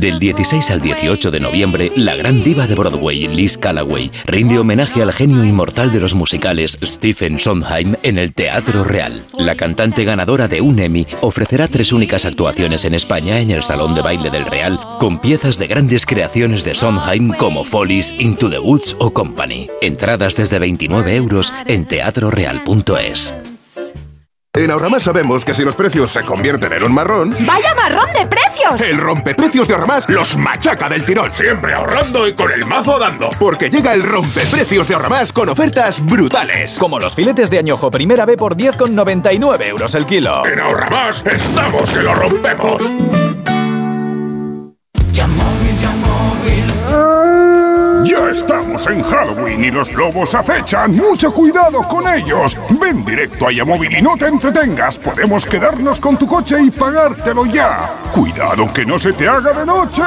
Del 16 al 18 de noviembre, la gran diva de Broadway, Liz Callaway, rinde homenaje al genio inmortal de los musicales Stephen Sondheim en el Teatro Real. La cantante ganadora de un Emmy ofrecerá tres únicas actuaciones en España en el Salón de Baile del Real, con piezas de grandes creaciones de Sondheim como Follies, Into the Woods o Company. Entradas desde 29 euros en teatroreal.es. En Ahorramás sabemos que si los precios se convierten en un marrón, ¡Vaya marrón de precios! el rompeprecios de Ahorramás los machaca del tirón. Siempre ahorrando y con el mazo dando. Porque llega el rompeprecios de Ahorramás con ofertas brutales. Como los filetes de añojo primera B por 10,99 euros el kilo. En Ahorramás estamos que lo rompemos. Ya estamos en Halloween y los lobos acechan. ¡Mucho cuidado con ellos! Ven directo a Yamóvil y no te entretengas. Podemos quedarnos con tu coche y pagártelo ya. ¡Cuidado que no se te haga de noche!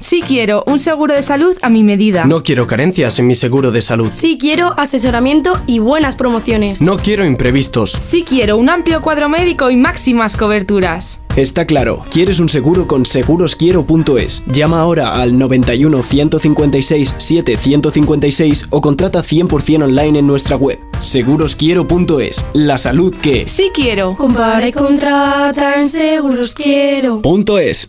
Sí quiero un seguro de salud a mi medida. No quiero carencias en mi seguro de salud. Sí quiero asesoramiento y buenas promociones. No quiero imprevistos. Sí quiero un amplio cuadro médico y máximas coberturas. Está claro, quieres un seguro con segurosquiero.es. Llama ahora al 91 156 7 156 o contrata 100% online en nuestra web. Segurosquiero.es. La salud que Sí quiero. Compara y contrata en seguros quiero. Punto es.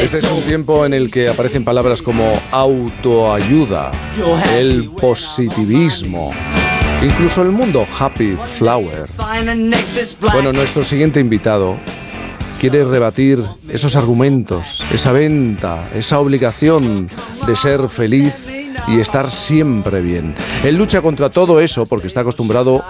Este es un tiempo en el que aparecen palabras como autoayuda, el positivismo, incluso el mundo happy flower. Bueno, nuestro siguiente invitado quiere rebatir esos argumentos, esa venta, esa obligación de ser feliz y estar siempre bien. Él lucha contra todo eso porque está acostumbrado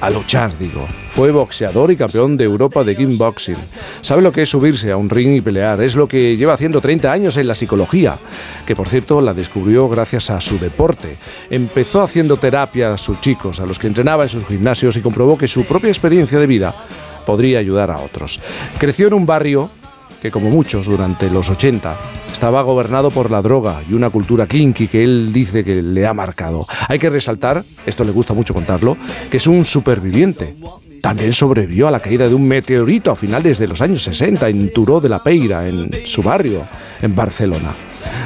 a luchar, digo. Fue boxeador y campeón de Europa de kickboxing. Sabe lo que es subirse a un ring y pelear. Es lo que lleva haciendo 30 años en la psicología, que por cierto la descubrió gracias a su deporte. Empezó haciendo terapia a sus chicos, a los que entrenaba en sus gimnasios y comprobó que su propia experiencia de vida podría ayudar a otros. Creció en un barrio que como muchos durante los 80 estaba gobernado por la droga y una cultura kinky que él dice que le ha marcado. Hay que resaltar, esto le gusta mucho contarlo, que es un superviviente. También sobrevivió a la caída de un meteorito a finales de los años 60 en Turó de la Peira, en su barrio, en Barcelona.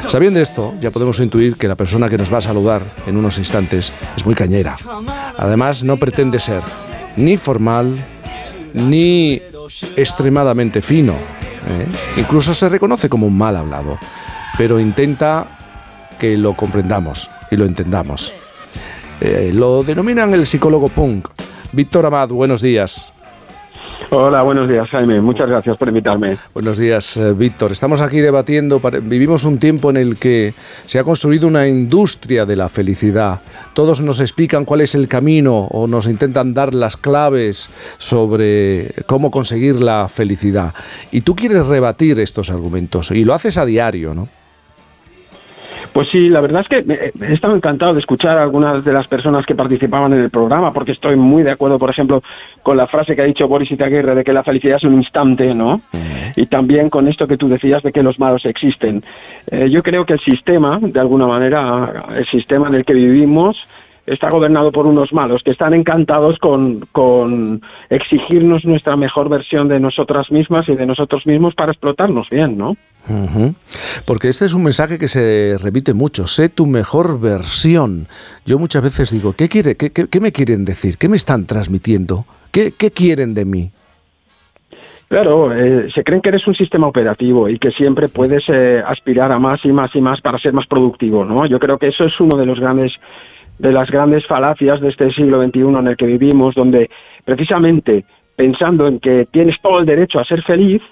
Sabiendo esto, ya podemos intuir que la persona que nos va a saludar en unos instantes es muy cañera. Además, no pretende ser ni formal, ni extremadamente fino. ¿Eh? Incluso se reconoce como un mal hablado, pero intenta que lo comprendamos y lo entendamos. Eh, lo denominan el psicólogo punk. Víctor Amad, buenos días. Hola, buenos días, Jaime. Muchas gracias por invitarme. Buenos días, eh, Víctor. Estamos aquí debatiendo. Vivimos un tiempo en el que se ha construido una industria de la felicidad. Todos nos explican cuál es el camino o nos intentan dar las claves sobre cómo conseguir la felicidad. Y tú quieres rebatir estos argumentos y lo haces a diario, ¿no? Pues sí, la verdad es que he estado encantado de escuchar a algunas de las personas que participaban en el programa, porque estoy muy de acuerdo, por ejemplo, con la frase que ha dicho Boris Itaguirre de que la felicidad es un instante, ¿no? Y también con esto que tú decías de que los malos existen. Eh, yo creo que el sistema, de alguna manera, el sistema en el que vivimos, está gobernado por unos malos que están encantados con, con, exigirnos nuestra mejor versión de nosotras mismas y de nosotros mismos para explotarnos bien, ¿no? Porque este es un mensaje que se repite mucho, sé tu mejor versión. Yo muchas veces digo, ¿qué, quiere, qué, qué, me quieren decir? ¿Qué me están transmitiendo? ¿Qué, qué quieren de mí? Claro, eh, se creen que eres un sistema operativo y que siempre puedes eh, aspirar a más y más y más para ser más productivo, ¿no? Yo creo que eso es uno de los grandes de las grandes falacias de este siglo XXI en el que vivimos, donde precisamente pensando en que tienes todo el derecho a ser feliz,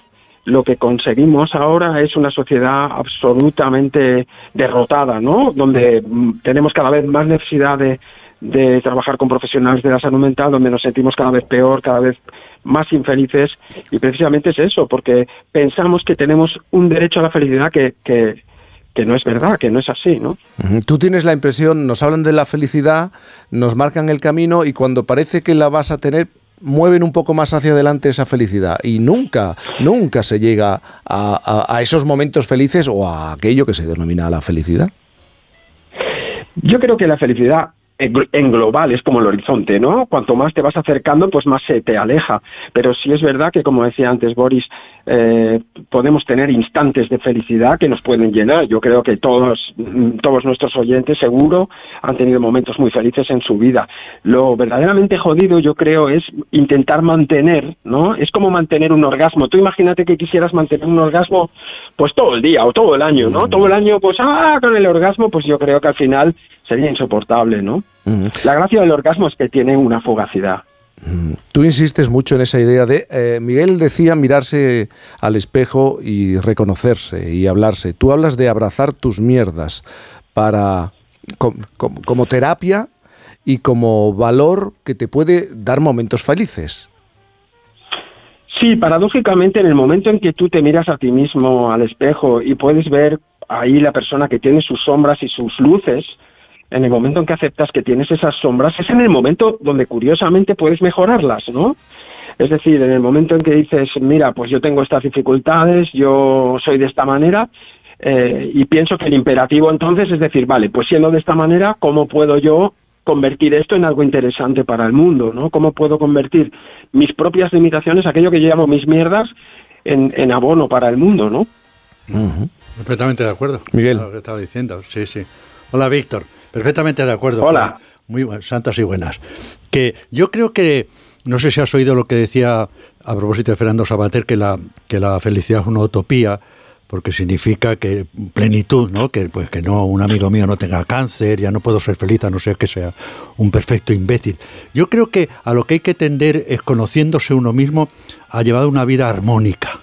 lo que conseguimos ahora es una sociedad absolutamente derrotada, ¿no? Donde mm, tenemos cada vez más necesidad de, de trabajar con profesionales de la salud mental, donde nos sentimos cada vez peor, cada vez más infelices, y precisamente es eso, porque pensamos que tenemos un derecho a la felicidad que, que, que no es verdad, que no es así, ¿no? Tú tienes la impresión, nos hablan de la felicidad, nos marcan el camino y cuando parece que la vas a tener, mueven un poco más hacia adelante esa felicidad y nunca, nunca se llega a, a esos momentos felices o a aquello que se denomina la felicidad. Yo creo que la felicidad en global es como el horizonte, ¿no? Cuanto más te vas acercando, pues más se te aleja. Pero sí es verdad que, como decía antes Boris, eh, podemos tener instantes de felicidad que nos pueden llenar. Yo creo que todos, todos nuestros oyentes seguro han tenido momentos muy felices en su vida. Lo verdaderamente jodido, yo creo, es intentar mantener, ¿no? Es como mantener un orgasmo. Tú imagínate que quisieras mantener un orgasmo, pues todo el día o todo el año, ¿no? Todo el año, pues, ah, con el orgasmo, pues yo creo que al final sería insoportable, ¿no? La gracia del orgasmo es que tiene una fugacidad. Tú insistes mucho en esa idea de, eh, Miguel decía mirarse al espejo y reconocerse y hablarse. Tú hablas de abrazar tus mierdas para como terapia y como valor que te puede dar momentos felices. Sí, paradójicamente en el momento en que tú te miras a ti mismo al espejo y puedes ver ahí la persona que tiene sus sombras y sus luces, en el momento en que aceptas que tienes esas sombras, es en el momento donde curiosamente puedes mejorarlas, ¿no? Es decir, en el momento en que dices, mira, pues yo tengo estas dificultades, yo soy de esta manera, eh, y pienso que el imperativo entonces es decir, vale, pues siendo de esta manera, ¿cómo puedo yo convertir esto en algo interesante para el mundo, ¿no? ¿Cómo puedo convertir mis propias limitaciones, aquello que yo llamo mis mierdas, en, abono para el mundo, ¿no? Perfectamente de acuerdo. Miguel. Lo que estaba diciendo, sí, sí. Hola, Víctor. Perfectamente de acuerdo. Hola. Muy santas y buenas. Que yo creo que, no sé si has oído lo que decía a propósito de Fernando Sabater, que la, que la felicidad es una utopía, porque significa que plenitud, ¿no? Que pues que no un amigo mío no tenga cáncer, ya no puedo ser feliz a no ser que sea un perfecto imbécil. Yo creo que a lo que hay que tender es conociéndose uno mismo a llevar una vida armónica.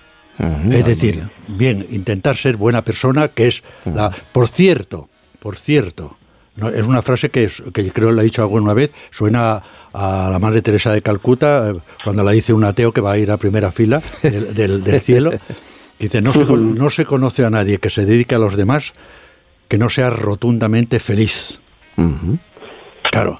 es decir, bien, intentar ser buena persona, que es la por cierto, por cierto, No, es una frase que, que creo que la he dicho alguna vez, suena a la Madre Teresa de Calcuta, eh, cuando la dice un ateo que va a ir a primera fila del, del- del cielo. Dice, no se, no se conoce a nadie que se dedique a los demás que no sea rotundamente feliz. Claro.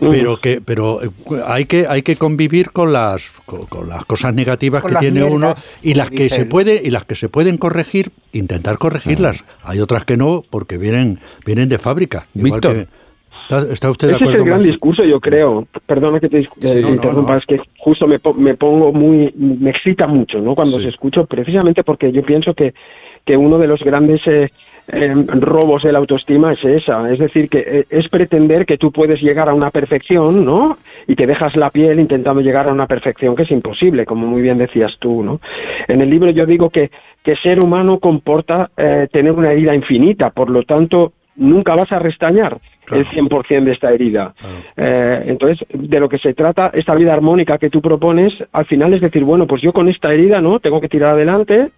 Pero que pero eh, hay que hay que convivir con las con, con las cosas negativas Con que tiene mierdas, uno y las que se él. puede y las que se pueden corregir intentar corregirlas hay otras que no porque vienen vienen de fábrica Igual Víctor. que- ¿está, está usted de Ese es el gran discurso, yo creo. Perdona que te, Sí, eh, no, no, interrumpa, no. es que justo me, me pongo muy, me excita mucho, ¿no? Cuando Sí. se escucho, precisamente porque yo pienso que, que uno de los grandes eh, eh, robos de la autoestima es esa, es decir, que es pretender que tú puedes llegar a una perfección, ¿no? Y que dejas la piel intentando llegar a una perfección que es imposible, como muy bien decías tú, ¿no? En el libro yo digo que, que ser humano comporta eh, tener una herida infinita, por lo tanto, nunca vas a restañar el 100% de esta herida. Eh, entonces, de lo que se trata, esta vida armónica que tú propones, al final es decir, bueno, pues yo con esta herida, ¿no? Tengo que tirar adelante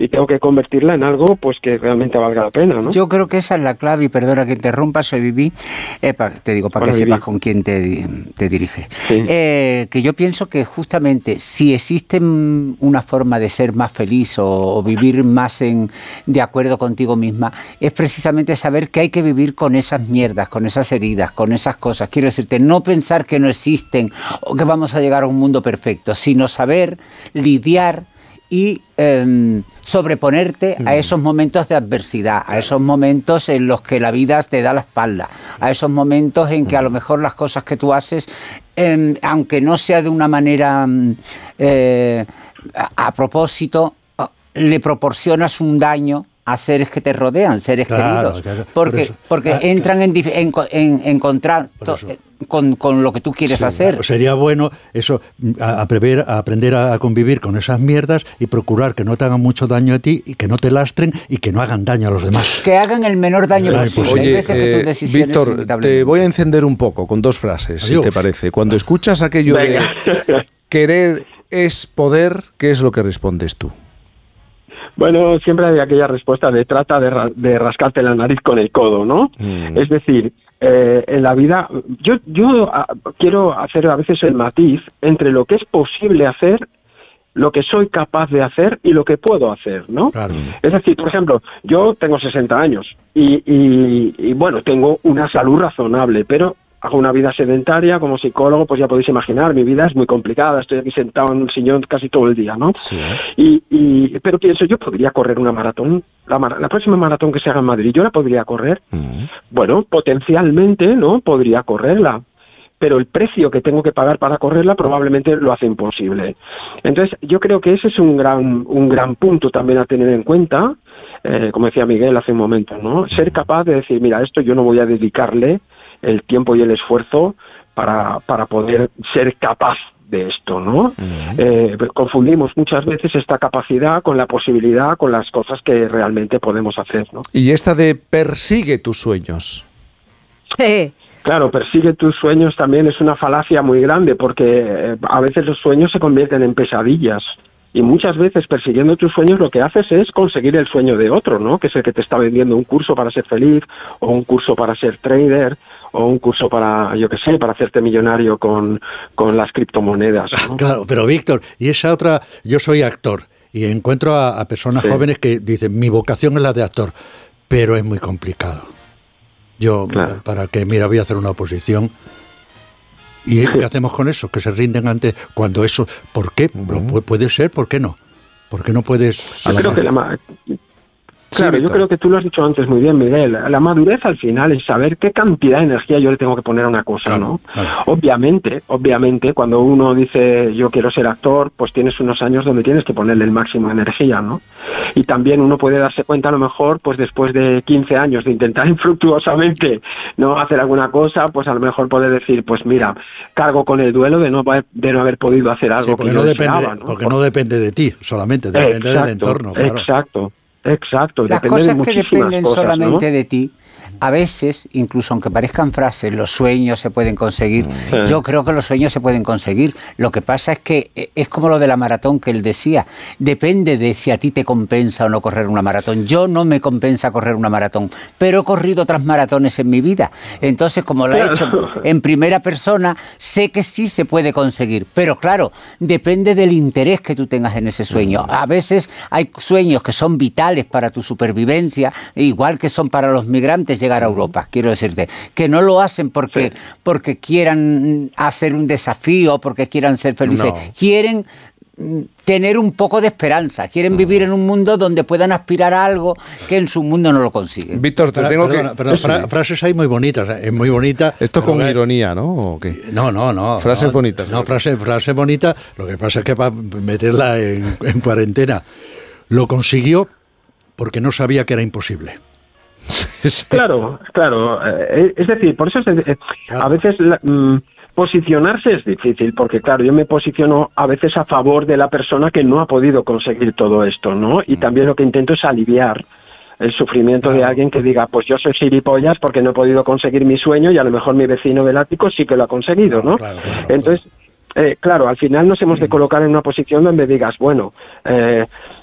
y tengo que convertirla en algo pues que realmente valga la pena, ¿no? Yo creo que esa es la clave, y perdona que interrumpa, soy Vivi, eh, pa- te digo para Hola, que Vivi. sepas con quién te, te dirige. Eh, que yo pienso que justamente si existe una forma de ser más feliz o, o vivir más en, de acuerdo contigo misma, es precisamente saber que hay que vivir con esas mierdas, con esas heridas, con esas cosas. Quiero decirte, no pensar que no existen o que vamos a llegar a un mundo perfecto, sino saber lidiar y em, sobreponerte a esos momentos de adversidad, a esos momentos en los que la vida te da la espalda, a esos momentos en que a lo mejor las cosas que tú haces, em, aunque no sea de una manera mm, eh, a, a propósito, le proporcionas un daño a seres que te rodean, seres Claro, queridos, claro, porque, porque Ah, entran en, en, co- en, en contacto, eh, con, con lo que tú quieres Sí, hacer. claro, sería bueno eso, a, a prever- a aprender a, a convivir con esas mierdas y procurar que no te hagan mucho daño a ti y que no te lastren y que no hagan daño a los demás. Que hagan el menor daño posible. Oye, eh, decisiones, Víctor, te voy a encender un poco con dos frases, si Adiós. te parece. Cuando escuchas aquello Venga. de querer es poder, ¿qué es lo que respondes tú? Bueno, siempre hay aquella respuesta de trata de, ra- de rascarte la nariz con el codo, ¿no? Es decir, eh, en la vida, yo, yo ah, quiero hacer a veces el matiz entre lo que es posible hacer, lo que soy capaz de hacer y lo que puedo hacer, ¿no? Es decir, por ejemplo, yo tengo 60 años y, y- y, bueno, tengo una salud razonable, pero hago una vida sedentaria como psicólogo, pues ya podéis imaginar, mi vida es muy complicada, estoy aquí sentado en un sillón casi todo el día, ¿no? Y, y- pero pienso, yo podría correr una maratón, la, la próxima maratón que se haga en Madrid, yo la podría correr. Bueno, potencialmente, ¿no? Podría correrla. Pero el precio que tengo que pagar para correrla probablemente lo hace imposible. Entonces, yo creo que ese es un gran, un gran punto también a tener en cuenta, eh, como decía Miguel hace un momento, ¿no? Ser capaz de decir, mira, esto yo no voy a dedicarle el tiempo y el esfuerzo para, para poder ser capaz de esto, ¿no? Eh, confundimos muchas veces esta capacidad con la posibilidad, con las cosas que realmente podemos hacer, ¿no? Y esta de persigue tus sueños. Claro, persigue tus sueños también es una falacia muy grande porque eh, a veces los sueños se convierten en pesadillas y muchas veces persiguiendo tus sueños lo que haces es conseguir el sueño de otro, ¿no? Que es el que te está vendiendo un curso para ser feliz o un curso para ser trader o un curso para, yo qué sé, para hacerte millonario con, con las criptomonedas. ¿no? Claro, pero Víctor, y esa otra, yo soy actor y encuentro a, a personas Sí. jóvenes que dicen, mi vocación es la de actor, pero es muy complicado. Yo, para que, mira, voy a hacer una oposición. ¿Y qué hacemos con eso? Que se rinden ante cuando eso, ¿por qué? Puede ser, ¿por qué no? ¿Por qué no puedes...? Yo creo que la Claro, yo creo que tú lo has dicho antes muy bien, Miguel. La madurez al final es saber qué cantidad de energía yo le tengo que poner a una cosa, ¿no? Obviamente, obviamente, cuando uno dice yo quiero ser actor, pues tienes unos años donde tienes que ponerle el máximo de energía, ¿no? Y también uno puede darse cuenta a lo mejor, pues después de 15 años de intentar infructuosamente no hacer alguna cosa, pues a lo mejor puede decir, pues mira, cargo con el duelo de no, haber- de no haber podido hacer algo Sí, que porque yo no, depende, deseaba, ¿no? porque no depende de ti solamente, depende del entorno, claro. Exacto, exacto. Las depende de cosas que dependen cosas, ¿no? de ti a veces, incluso aunque parezcan frases, los sueños se pueden conseguir. Mm. Yo creo que los sueños se pueden conseguir. Lo que pasa es que eh, es como lo de la maratón que él decía. Depende de si a ti te compensa o no correr una maratón. Yo no me compensa correr una maratón, pero he corrido otras maratones en mi vida. Entonces, como lo he hecho en primera persona, sé que sí se puede conseguir. Pero claro, depende del interés que tú tengas en ese sueño. A veces hay sueños que son vitales para tu supervivencia, igual que son para los migrantes llegar a Europa, quiero decirte, que no lo hacen porque, porque quieran hacer un desafío, porque quieran ser felices, No. quieren mm, tener un poco de esperanza, quieren vivir en un mundo donde puedan aspirar a algo que en su mundo no lo consiguen. Víctor, te tengo perdona, que... perdona, fra- frases hay muy bonitas, eh, es muy bonita. Esto con eh, ironía, ¿no? ¿O qué? No, no, no. Frases no, bonitas. No, frase, frase bonita. Lo que pasa es que para meterla en, en cuarentena lo consiguió porque no sabía que era imposible. Claro, claro. eh, Es decir, por eso es, eh, a veces la- mm, posicionarse es difícil, porque claro, yo me posiciono a veces a favor de la persona que no ha podido conseguir todo esto, ¿no? Y también lo que intento es aliviar el sufrimiento de alguien que diga, pues yo soy gilipollas porque no he podido conseguir mi sueño y a lo mejor mi vecino del ático sí que lo ha conseguido, ¿no? Entonces, eh, claro, al final nos hemos de colocar en una posición donde digas, bueno, eh, mm,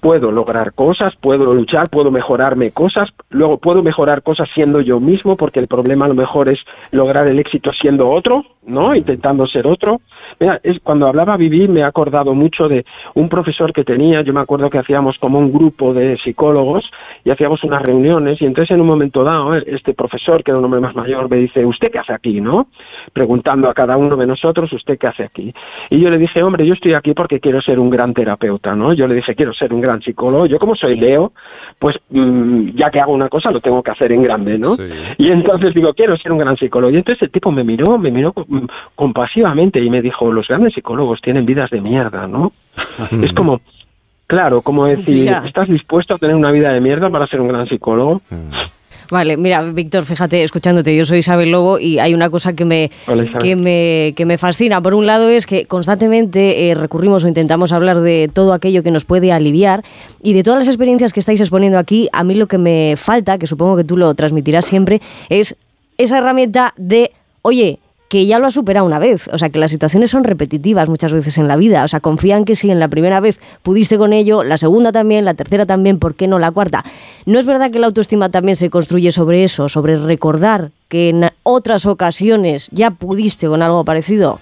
puedo lograr cosas, puedo luchar, puedo mejorarme cosas, luego puedo mejorar cosas siendo yo mismo, porque el problema a lo mejor es lograr el éxito siendo otro, ¿no? Intentando ser otro. Mira, es, cuando hablaba Vivi me he acordado mucho de un profesor que tenía, yo me acuerdo que hacíamos como un grupo de psicólogos y hacíamos unas reuniones y entonces en un momento dado este profesor, que era un hombre más mayor, me dice, ¿usted qué hace aquí, no? Preguntando a cada uno de nosotros, ¿usted qué hace aquí? Y yo le dije, hombre, yo estoy aquí porque quiero ser un gran terapeuta, ¿no? Yo le dije, quiero ser un gran psicólogo. Yo como soy Leo, pues mm, ya que hago una cosa lo tengo que hacer en grande, ¿no? Y entonces digo, quiero ser un gran psicólogo. Y entonces el tipo me miró, me miró mm, compasivamente y me dijo, los grandes psicólogos tienen vidas de mierda, ¿no? es como, claro, como decir. ¿estás dispuesto a tener una vida de mierda para ser un gran psicólogo? Vale, mira, Víctor, fíjate, escuchándote, yo soy Isabel Lobo y hay una cosa que me, Hola, que me, que me fascina. Por un lado es que constantemente eh, recurrimos o intentamos hablar de todo aquello que nos puede aliviar y de todas las experiencias que estáis exponiendo aquí, a mí lo que me falta, que supongo que tú lo transmitirás siempre, es esa herramienta de, oye, que ya lo has superado una vez, o sea, que las situaciones son repetitivas muchas veces en la vida, o sea, confían que si en la primera vez pudiste con ello, la segunda también, la tercera también, ¿por qué no la cuarta? ¿No es verdad que la autoestima también se construye sobre eso, sobre recordar que en otras ocasiones ya pudiste con algo parecido?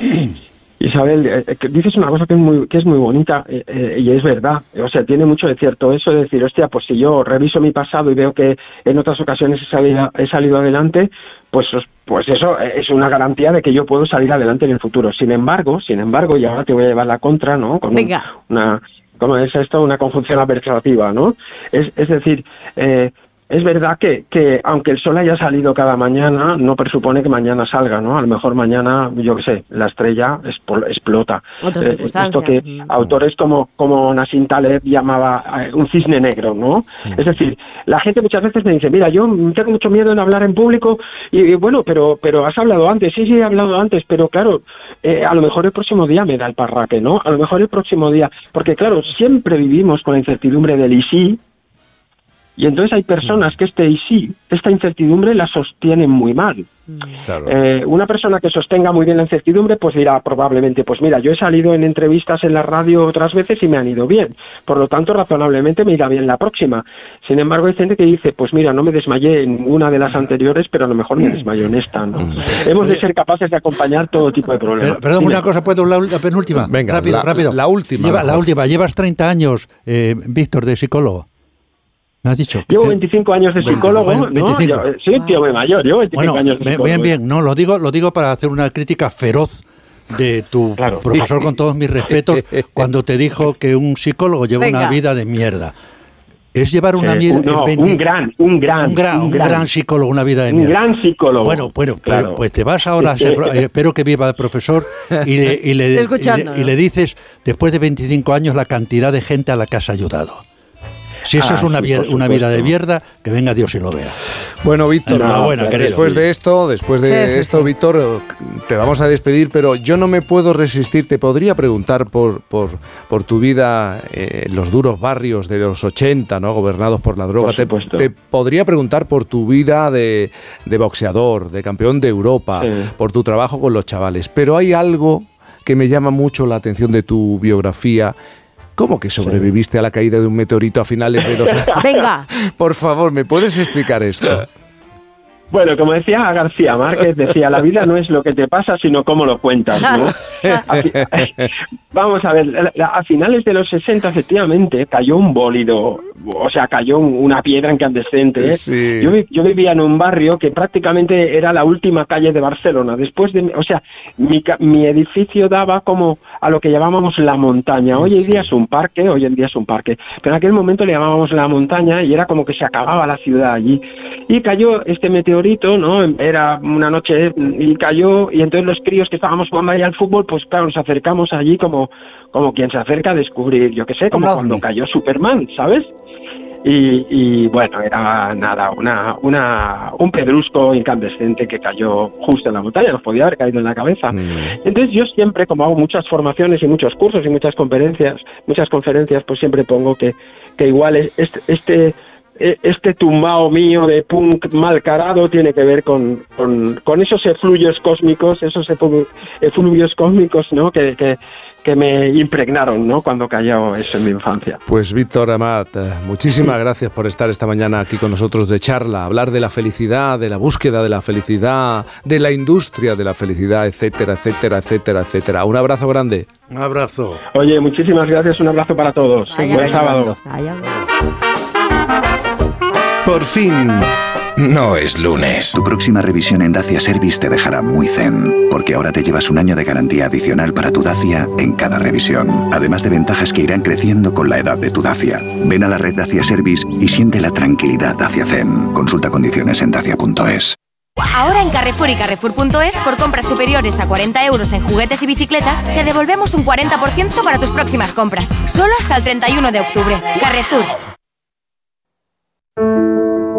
Isabel, eh, eh, que dices una cosa que es muy, que es muy bonita eh, eh, y es verdad. O sea, tiene mucho de cierto eso de decir, hostia, pues si yo reviso mi pasado y veo que en otras ocasiones he salido, he salido adelante, pues, pues eso es una garantía de que yo puedo salir adelante en el futuro. Sin embargo, sin embargo, y ahora te voy a llevar la contra, ¿no? Con un- Venga. una, ¿cómo es esto? Una conjunción adversativa, ¿no? Es, es decir, eh, es verdad que, que aunque el sol haya salido cada mañana, no presupone que mañana salga, ¿no? A lo mejor mañana, yo qué sé, la estrella explota. Eh, esto que Mm. autores como, como Nassim Taleb llamaba eh, un cisne negro, ¿no? Es decir, la gente muchas veces me dice, mira, yo tengo mucho miedo en hablar en público y, y bueno, pero, pero has hablado antes, sí, sí, he hablado antes, pero claro, eh, a lo mejor el próximo día me da el parraque, ¿no? A lo mejor el próximo día, porque claro, siempre vivimos con la incertidumbre del y sí, y entonces hay personas que este y sí, esta incertidumbre la sostienen muy mal. Eh, una persona que sostenga muy bien la incertidumbre, pues dirá probablemente, pues mira, yo he salido en entrevistas en la radio otras veces y me han ido bien. Por lo tanto, razonablemente me irá bien la próxima. Sin embargo, hay gente que dice, pues mira, no me desmayé en ninguna de las anteriores, pero a lo mejor me desmayó en esta. ¿no? Hemos de ser capaces de acompañar todo tipo de problemas. Pero, perdón, Dime. una cosa, ¿puedo la, la penúltima? Venga, rápido, la- rápido. la última, Lleva- la última. Llevas 30 años, eh, Víctor, de psicólogo. ¿Me has dicho? Llevo 25 años de psicólogo, Bueno, ¿no? 25. Yo, eh, soy un tío muy mayor, llevo 25 Bueno, años de bien, psicólogo. bien, bien. No, lo digo, lo digo para hacer una crítica feroz de tu profesor, con todos mis respetos, cuando te dijo que un psicólogo lleva Venga. una vida de mierda. Es llevar una Eh, vida... un- no, en 20 un gran, un gran, un gran, un un gran. gran psicólogo, una vida de Un mierda. gran psicólogo. Bueno, bueno, pero, Claro. pues te vas ahora, a ser- eh, espero que viva el profesor, y le, y le- y le- y le dices, después de 25 años, la cantidad de gente a la que has ayudado. Si eso Ah, es una, sí, vida de mierda, que venga Dios y lo vea. Bueno, Víctor, Enhorabuena, querido. después de esto, después de Sí, sí, esto, sí. Víctor, te vamos a despedir, pero yo no me puedo resistir. Te podría preguntar por, por, por tu vida eh, en los duros barrios de los 80, ¿no? gobernados por la droga. Te, te podría preguntar por tu vida de, de boxeador, de campeón de Europa, por tu trabajo con los chavales. Pero hay algo que me llama mucho la atención de tu biografía. ¿Cómo que sobreviviste a la caída de un meteorito a finales de los... Venga. Por favor, ¿me puedes explicar esto? Bueno, como decía García Márquez, decía, la vida no es lo que te pasa, sino cómo lo cuentas, ¿no? Vamos a ver, a finales de los 60, efectivamente, cayó un bólido, o sea, cayó un- una piedra incandescente. ¿eh? Yo, vi- yo vivía en un barrio que prácticamente era la última calle de Barcelona. Después de, o sea, mi, mi edificio daba como a lo que llamábamos la montaña. Hoy en día es un parque, hoy en día es un parque, pero en aquel momento le llamábamos la montaña y era como que se acababa la ciudad allí. Y cayó este meteorito, ¿no? Era una noche y cayó y entonces los críos que estábamos jugando ahí al fútbol, pues claro, nos acercamos allí como, como quien se acerca a descubrir, yo qué sé, como cuando cayó Superman, ¿sabes? Y, y, bueno, era nada, una, una, un pedrusco incandescente que cayó justo en la montaña, nos podía haber caído en la cabeza. Entonces yo siempre, como hago muchas formaciones y muchos cursos y muchas conferencias, muchas conferencias, pues siempre pongo que, que igual es- este, este este tumbao mío de punk mal carado tiene que ver con, con, con esos efluvios cósmicos, esos efu- efluvios cósmicos, ¿no? Que, que, que me impregnaron, ¿no? Cuando cayó eso en mi infancia. Pues Víctor Amat, eh, muchísimas gracias por estar esta mañana aquí con nosotros de charla, hablar de la felicidad, de la búsqueda de la felicidad, de la industria de la felicidad, etcétera, etcétera, etcétera, etcétera. Un abrazo grande. Un abrazo. Oye, muchísimas gracias, un abrazo para todos. Buen sábado. Por fin, no es lunes. Tu próxima revisión en Dacia Service te dejará muy zen, porque ahora te llevas un año de garantía adicional para tu Dacia en cada revisión, además de ventajas que irán creciendo con la edad de tu Dacia. Ven a la red Dacia Service y siente la tranquilidad Dacia Zen. Consulta condiciones en dacia.es. Ahora en Carrefour y Carrefour.es, por compras superiores a 40 euros en juguetes y bicicletas, te devolvemos un 40% para tus próximas compras. Solo hasta el 31 de octubre. Carrefour.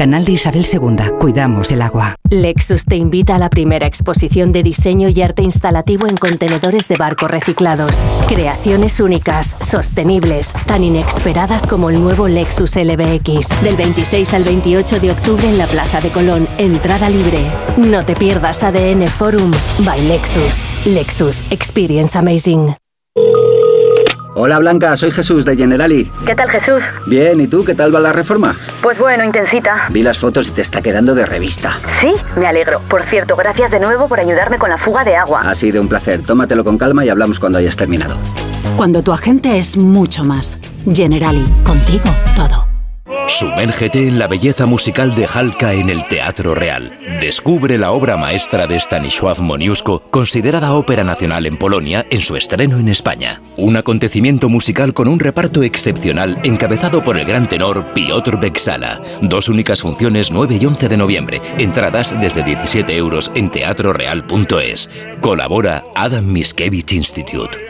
Canal de Isabel II, cuidamos el agua. Lexus te invita a la primera exposición de diseño y arte instalativo en contenedores de barco reciclados. Creaciones únicas, sostenibles, tan inesperadas como el nuevo Lexus LBX. Del 26 al 28 de octubre en la Plaza de Colón, entrada libre. No te pierdas ADN Forum by Lexus. Lexus Experience Amazing. Hola Blanca, soy Jesús de Generali. ¿Qué tal Jesús? Bien, ¿y tú qué tal va la reforma? Pues bueno, intensita. Vi las fotos y te está quedando de revista. Sí, me alegro. Por cierto, gracias de nuevo por ayudarme con la fuga de agua. Ha sido un placer. Tómatelo con calma y hablamos cuando hayas terminado. Cuando tu agente es mucho más. Generali, contigo todo. Sumérgete en la belleza musical de Halka en el Teatro Real. Descubre la obra maestra de Stanisław Moniuszko, considerada ópera nacional en Polonia, en su estreno en España. Un acontecimiento musical con un reparto excepcional encabezado por el gran tenor Piotr Beksala. Dos únicas funciones 9 y 11 de noviembre. Entradas desde 17 euros en teatroreal.es. Colabora Adam Miskevich Institute.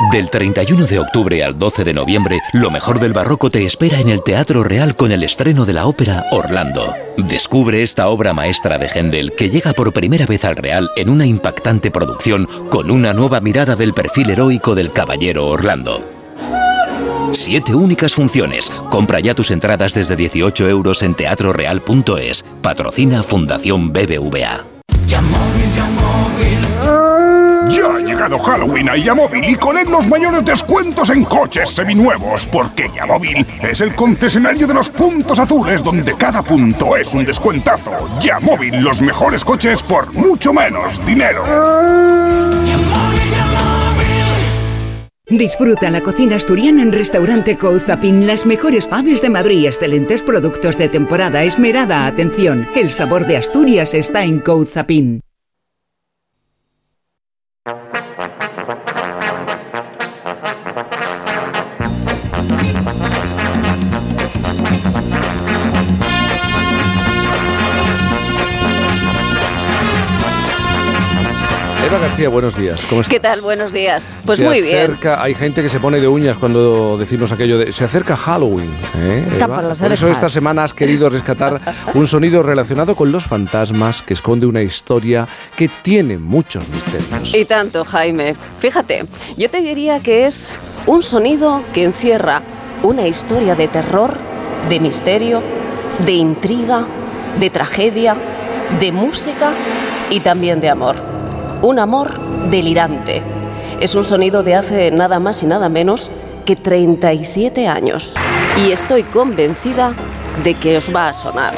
Del 31 de octubre al 12 de noviembre, lo mejor del barroco te espera en el Teatro Real con el estreno de la ópera Orlando. Descubre esta obra maestra de Händel que llega por primera vez al Real en una impactante producción con una nueva mirada del perfil heroico del caballero Orlando. Siete únicas funciones. Compra ya tus entradas desde 18 euros en teatroreal.es. Patrocina Fundación BBVA. Halloween a Yamóvil y con él los mayores descuentos en coches seminuevos, porque Yamóvil es el concesionario de los puntos azules donde cada punto es un descuentazo. Yamóvil, los mejores coches por mucho menos dinero. Disfruta la cocina asturiana en Restaurante Couzapin, las mejores faves de Madrid, excelentes productos de temporada, esmerada atención. El sabor de Asturias está en Couzapin. García, buenos días. ¿Cómo estás? ¿Qué tal? Buenos días. Pues Se muy bien. Hay gente que se pone de uñas cuando decimos aquello de se acerca Halloween. ¿eh, Por eso esta semana has querido rescatar un sonido relacionado con los fantasmas que esconde una historia que tiene muchos misterios. Y tanto, Jaime. Fíjate, yo te diría que es un sonido que encierra una historia de terror, de misterio, de intriga, de tragedia, de música y también de amor. Un amor delirante. Es un sonido de hace nada más y nada menos que 37 años. Y estoy convencida de que os va a sonar.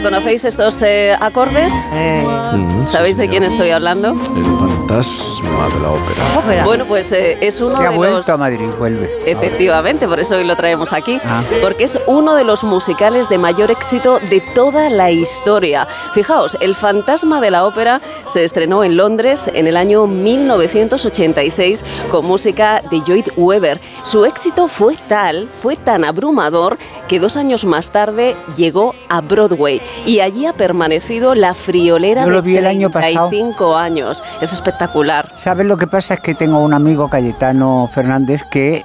¿Reconocéis estos eh, acordes? Mm, sí, ¿Sabéis de quién estoy hablando? El fantasma de la ópera. Bueno, pues eh, es uno Que ha de vuelto los... a Madrid, vuelve. Efectivamente, por eso hoy lo traemos aquí, Ah. porque es uno de los musicales de mayor éxito de toda la historia. Fijaos, El fantasma de la ópera se estrenó en Londres en el año 1986 con música de Lloyd Webber. Su éxito fue tal, fue tan abrumador, que dos años más tarde llegó a Broadway y allí ha permanecido la friolera Yo lo de vi el año pasado. 35 años. Es espectacular. ¿Sabes lo que pasa? Es que tengo un amigo, Cayetano Fernández, que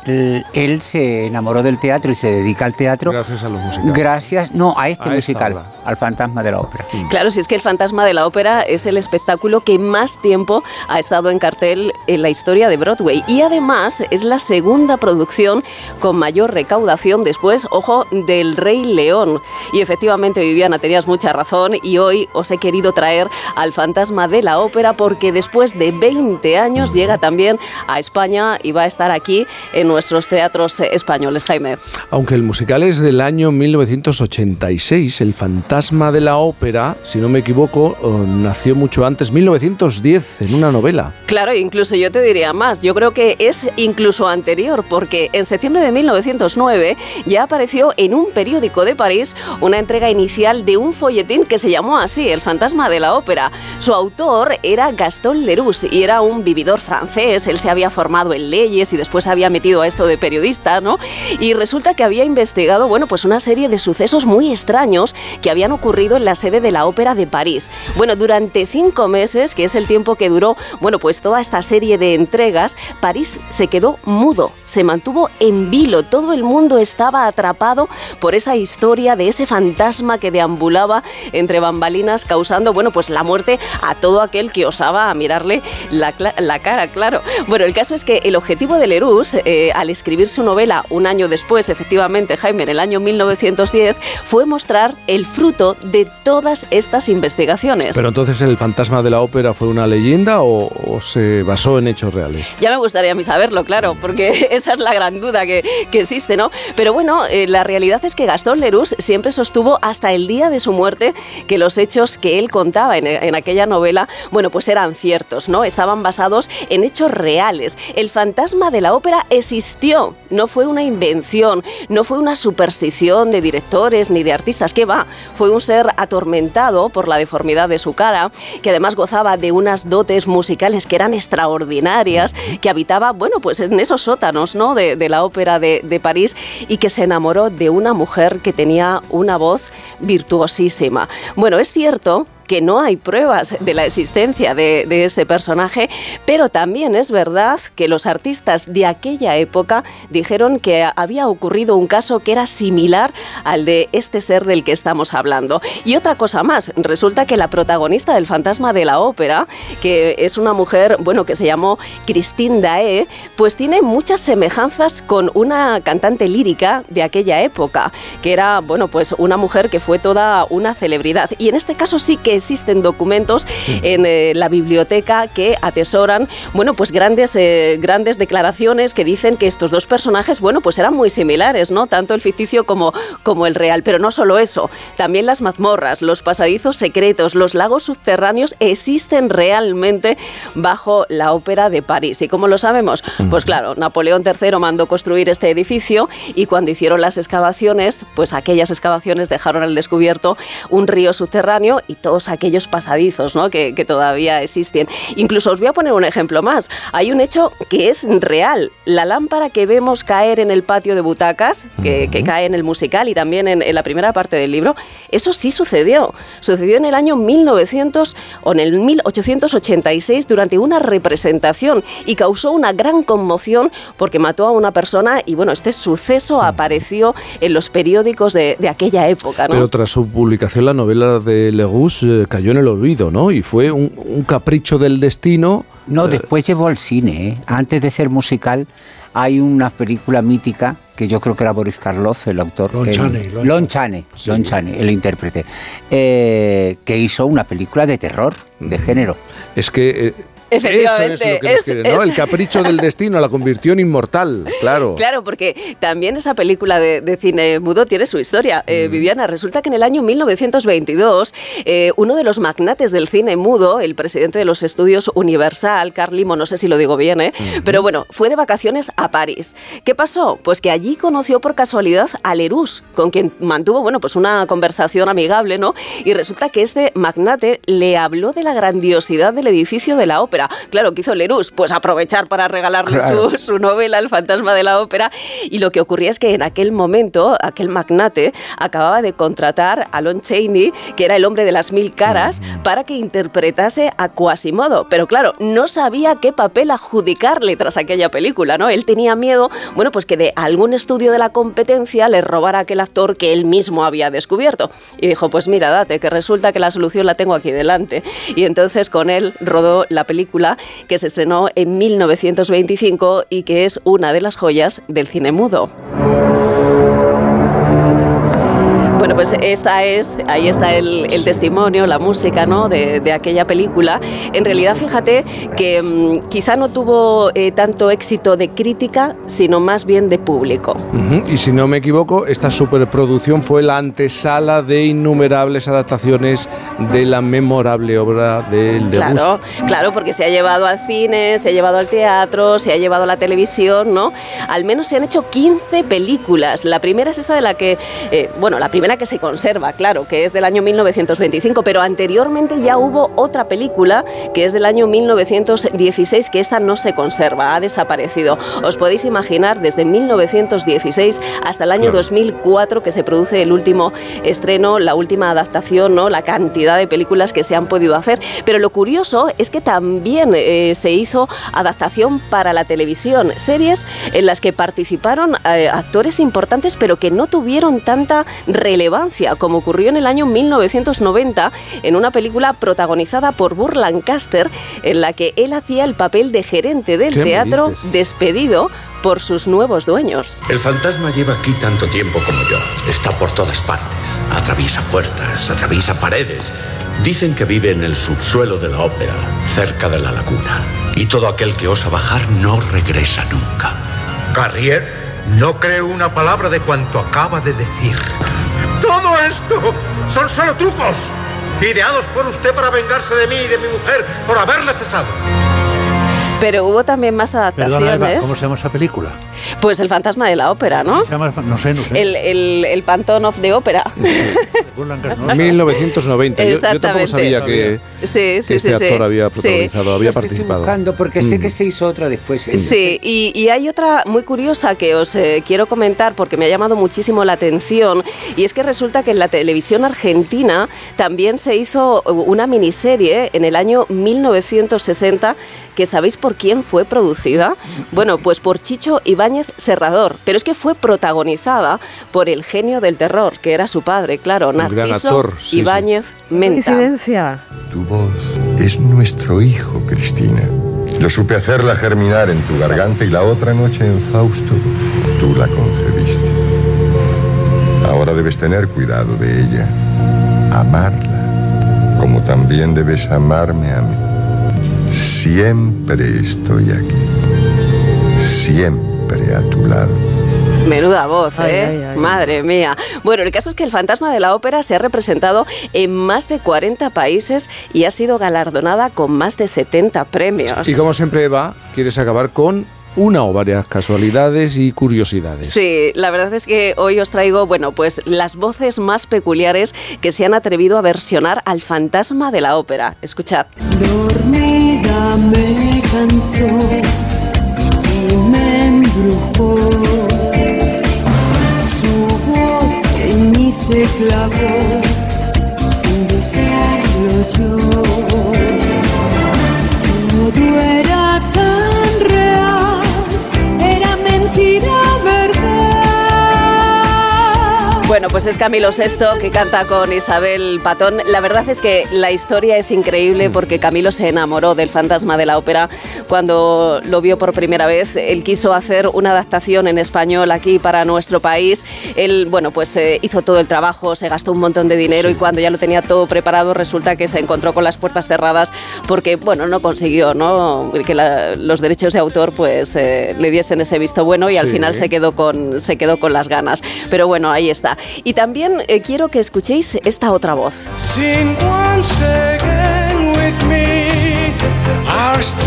él se enamoró del teatro y se dedica al teatro. Gracias a los musicales. Gracias, no, a este A musical, obra. al fantasma de la ópera. Claro, si es que el fantasma de la ópera es el espectáculo que más tiempo ha estado en cartel en la historia de Broadway y además es la segunda producción con mayor recaudación después, ojo, del Rey León. Y efectivamente, Viviana, tenías mucha razón y hoy os he querido traer al fantasma de la ópera porque después de 20 años llega también a España y va a estar aquí en nuestros teatros españoles, Jaime. Aunque el musical es del año 1986, el fantasma de la ópera, si no me equivoco, eh, nació mucho antes, 1910, en una novela. Claro, incluso yo te diría más, yo creo que es incluso anterior, porque en septiembre de 1909 ya apareció en un periódico de París una entrega inicial de un folletín que se llamó así, El fantasma de la ópera. Su autor era Gaston Leroux y era un vividor francés, él se había formado en leyes y después había metido a esto de periodista, ¿no? Y resulta que había investigado, bueno, pues una serie de sucesos muy extraños que habían ocurrido en la sede de la ópera de París. Bueno, durante cinco meses, que es el tiempo que duró, bueno, pues toda esta serie de entregas, París se quedó mudo, se mantuvo en vilo, todo el mundo estaba atrapado por esa historia de ese fantasma que deambulaba entre bambalinas causando, bueno, pues la muerte a todo aquel que osaba a mirarle la, la cara, claro. Bueno, el caso es que el objetivo de Leroux, eh, al escribir su novela un año después, efectivamente, Jaime, en el año 1910, fue mostrar el fruto de todas estas investigaciones. Pero entonces el fantasma de la ópera fue una leyenda o, o se basó en hechos reales. Ya me gustaría a mí saberlo, claro, porque esa es la gran duda que, que existe, ¿no? Pero bueno, eh, la realidad es que Gastón Leroux siempre sostuvo hasta el día de su muerte que los hechos que él contaba en, en aquella novela, bueno, pues eran ciertos, ¿no? Estaban basados en hechos reales. El fantasma de la ópera existió, no fue una invención, no fue una superstición de directores ni de artistas, que va, fue un ser atormentado por la deformidad de su cara, que además gozaba de unas dotes musicales que eran extraordinarias, que habitaba, bueno, pues en esos sótanos, ¿no? De, de la ópera de, de París y que se enamoró de una mujer que tenía una voz Bueno, es cierto que no hay pruebas de la existencia de, este personaje, pero también es verdad que los artistas de aquella época dijeron que había ocurrido un caso que era similar al de este ser del que estamos hablando. Y otra cosa más, resulta que la protagonista del fantasma de la ópera, que es una mujer, bueno, que se llamó Christine Dae, pues tiene muchas semejanzas con una cantante lírica de aquella época, que era, bueno, pues una mujer que fue toda una celebridad. Y en este caso sí que existen documentos en eh, la biblioteca que atesoran, bueno, pues grandes, eh, grandes declaraciones que dicen que estos dos personajes, bueno, pues eran muy similares, ¿no? Tanto el ficticio como, como el real. Pero no solo eso, también las mazmorras, los pasadizos secretos, los lagos subterráneos existen realmente bajo la ópera de París. ¿Y cómo lo sabemos? Pues claro, Napoleón III mandó construir este edificio y cuando hicieron las excavaciones, pues aquellas excavaciones dejaron al descubierto un río subterráneo y todos aquellos pasadizos ¿no? que, que todavía existen. Incluso os voy a poner un ejemplo más. Hay un hecho que es real. La lámpara que vemos caer en el patio de butacas, que, que cae en el musical y también en, en la primera parte del libro, eso sí sucedió. Sucedió en el año 1900 o en el 1886 durante una representación y causó una gran conmoción porque mató a una persona y bueno, este suceso apareció en los periódicos de, de aquella época. ¿no? Pero tras su publicación la novela de Legus eh, cayó en el olvido, ¿no? Y fue un, un capricho del destino. No, eh, después llevó al cine. ¿eh? Antes de ser musical, hay una película mítica que yo creo que era Boris Karloff, el autor. Lon Chaney, Lon Lon Chaney, Lon Chaney, el intérprete, eh, que hizo una película de terror, de género. Es que eh, Efectivamente, eso es lo que nos quiere, ¿no? El capricho del destino la convirtió en inmortal, claro. Claro, porque también esa película de, de cine mudo tiene su historia. Eh, Viviana, resulta que en el año 1922, eh, uno de los magnates del cine mudo, el presidente de los estudios Universal, Carl Limo, no sé si lo digo bien, ¿eh? pero bueno, fue de vacaciones a París. ¿Qué pasó? Pues que allí conoció por casualidad a Leroux, con quien mantuvo, bueno, pues una conversación amigable, ¿no? Y resulta que este magnate le habló de la grandiosidad del edificio de la ópera. Claro, ¿qué hizo Leroux? Pues aprovechar para regalarle Claro. su, su novela El fantasma de la ópera y lo que ocurría es que en aquel momento aquel magnate acababa de contratar a Lon Chaney, que era el hombre de las mil caras, para que interpretase a Quasimodo, pero claro, no sabía qué papel adjudicarle tras aquella película, ¿no? Él tenía miedo, bueno, pues que de algún estudio de la competencia le robara aquel actor que él mismo había descubierto. Y dijo, pues mira, date, que resulta que la solución la tengo aquí delante. Y entonces con él rodó la película que se estrenó en 1925 y que es una de las joyas del cine mudo. Bueno, pues esta es, ahí está el, el testimonio, la música ¿no? de, de aquella película. En realidad, fíjate que mm, quizá no tuvo eh, tanto éxito de crítica, sino más bien de público. Y si no me equivoco, esta superproducción fue la antesala de innumerables adaptaciones de la memorable obra de Legus. Claro, claro, porque se ha llevado al cine, se ha llevado al teatro, se ha llevado a la televisión, ¿no? Al menos se han hecho 15 películas. La primera es esa de la que, eh, bueno, la primera que se conserva, claro, que es del año 1925, pero anteriormente ya hubo otra película que es del año 1916, que esta no se conserva, ha desaparecido. Os podéis imaginar desde 1916 hasta el año Claro. 2004 que se produce el último estreno, la última adaptación, ¿no? La cantidad de películas que se han podido hacer. Pero lo curioso es que también eh, se hizo adaptación para la televisión, series en las que participaron eh, actores importantes pero que no tuvieron tanta relevancia como ocurrió en el año 1990 en una película protagonizada por Burr Lancaster en la que él hacía el papel de gerente del ¿Qué me teatro despedido por sus nuevos dueños. El fantasma lleva aquí tanto tiempo como yo. Está por todas partes. Atraviesa puertas, atraviesa paredes. Dicen que vive en el subsuelo de la ópera, cerca de la laguna. Y todo aquel que osa bajar no regresa nunca. Carrier no creo una palabra de cuanto acaba de decir. ¡Todo esto! Son solo trucos, ideados por usted para vengarse de mí y de mi mujer por haberle cesado. Pero hubo también más adaptaciones. Perdona, Eva, ¿cómo se llama esa película? Pues el fantasma de la ópera, ¿no? Se llama- no sé, no sé. El, el, el Pantón of the Ópera. 1990. Yo, yo tampoco sabía que, Sí, sí, que este sí, sí. actor había Sí. protagonizado, había participado. buscando porque sé Mm. que se hizo otra después. ¿eh? Sí, y, y hay otra muy curiosa que os eh, quiero comentar porque me ha llamado muchísimo la atención y es que resulta que en la televisión argentina también se hizo una miniserie en el año 1960 que sabéis por quién fue producida. Bueno, pues por Chicho Ibáñez Serrador, pero es que fue protagonizada por el genio del terror, que era su padre, claro, Narciso actor, sí, sí. Ibáñez Menta. Tu voz es nuestro hijo, Cristina. Yo supe hacerla germinar en tu garganta y la otra noche en Fausto tú la concebiste. Ahora debes tener cuidado de ella, amarla, como también debes amarme a mí. Siempre estoy aquí, siempre a tu lado. Menuda voz, Ay, ¿eh? ay, ay. Madre mía. Bueno, el caso es que el fantasma de la ópera se ha representado en más de 40 países y ha sido galardonada con más de 70 premios. Y como siempre, Eva, quieres acabar con una o varias casualidades y curiosidades. Sí, la verdad es que hoy os traigo, bueno, pues las voces más peculiares que se han atrevido a versionar al fantasma de la ópera. Escuchad. Dormida me cantó y me embrujó. Su voz en mí se clavó sin desearlo yo. Bueno, pues es Camilo VI que canta con Isabel Patón. La verdad es que la historia es increíble porque Camilo se enamoró del fantasma de la ópera cuando lo vio por primera vez. Él quiso hacer una adaptación en español aquí para nuestro país. Él, bueno, pues eh, hizo todo el trabajo, se gastó un montón de dinero y cuando ya lo tenía todo preparado resulta que se encontró con las puertas cerradas porque, bueno, no consiguió, ¿no? Que la- los derechos de autor pues eh, le diesen ese visto bueno y al final se quedó con se quedó con las ganas. Pero bueno, ahí está. Y también eh, quiero que escuchéis esta otra voz.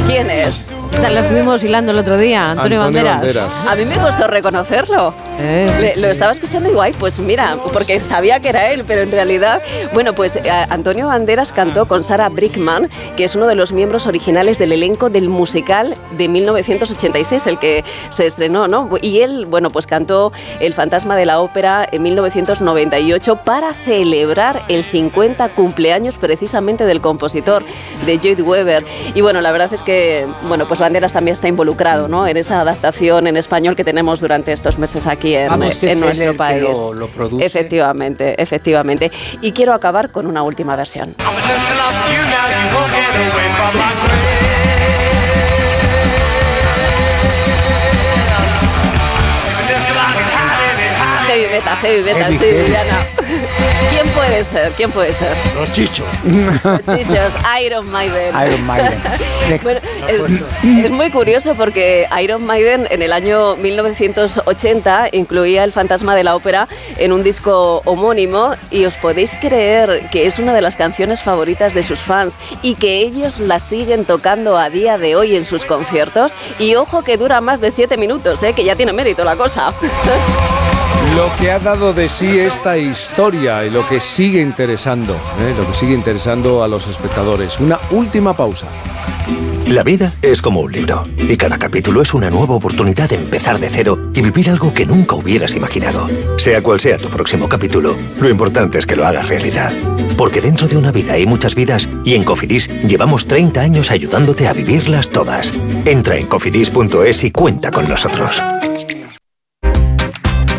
¿Quién es? Esta la estuvimos hilando el otro día, Antonio, Banderas. A mí me costó reconocerlo. Le- lo estaba escuchando y digo, ay, pues mira, porque sabía que era él, pero en realidad, bueno, pues eh, Antonio Banderas cantó con Sarah Brickman, que es uno de los miembros originales del elenco del musical de 1986, el que se estrenó, ¿no? Y él, bueno, pues cantó El fantasma de la ópera en 1998 para celebrar el 50 cumpleaños precisamente del compositor, de Lloyd Webber. Y bueno, la verdad es que, bueno, pues Banderas también está involucrado, ¿no? En esa adaptación en español que tenemos durante estos meses aquí en, Vamos, en es él nuestro el que país. lo- lo produce. Efectivamente, efectivamente. Y quiero acabar con una última versión. Heavy metal, heavy metal, Heavy, sí, heavy. Viviana. ¿Quién puede ser? ¿Quién puede ser? Los chichos. Los chichos, Iron Maiden. Iron Maiden. Bueno, es, es muy curioso porque Iron Maiden en el año 1980 incluía El fantasma de la ópera en un disco homónimo y os podéis creer que es una de las canciones favoritas de sus fans y que ellos la siguen tocando a día de hoy en sus conciertos. Y ojo que dura más de siete minutos, ¿eh? que ya tiene mérito la cosa. Lo que ha dado de sí esta historia y lo que sigue interesando, ¿eh? lo que sigue interesando a los espectadores. Una última pausa. La vida es como un libro y cada capítulo es una nueva oportunidad de empezar de cero y vivir algo que nunca hubieras imaginado. Sea cual sea tu próximo capítulo, lo importante es que lo hagas realidad. Porque dentro de una vida hay muchas vidas y en Cofidis llevamos 30 años ayudándote a vivirlas todas. Entra en cofidis.es y cuenta con nosotros.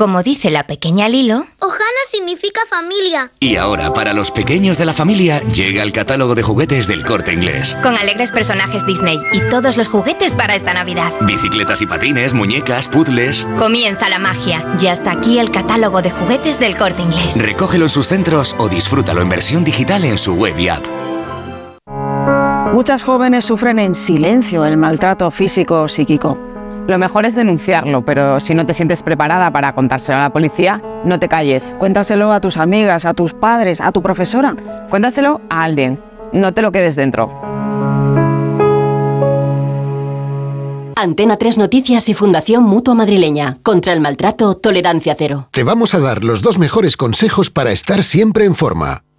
Como dice la pequeña Lilo, Ohana significa familia. Y ahora, para los pequeños de la familia, llega el catálogo de juguetes del corte inglés. con alegres personajes Disney y todos los juguetes para esta Navidad. Bicicletas y patines, muñecas, puzzles. Comienza la magia. Ya está aquí el catálogo de juguetes del corte inglés. Recógelo en sus centros o disfrútalo en versión digital en su web y app. Muchas jóvenes sufren en silencio el maltrato físico o psíquico. Lo mejor es denunciarlo, pero si no te sientes preparada para contárselo a la policía, no te calles. Cuéntaselo a tus amigas, a tus padres, a tu profesora. Cuéntaselo a alguien. No te lo quedes dentro. Antena 3 Noticias y Fundación Mutua Madrileña. Contra el maltrato, tolerancia cero. Te vamos a dar los dos mejores consejos para estar siempre en forma.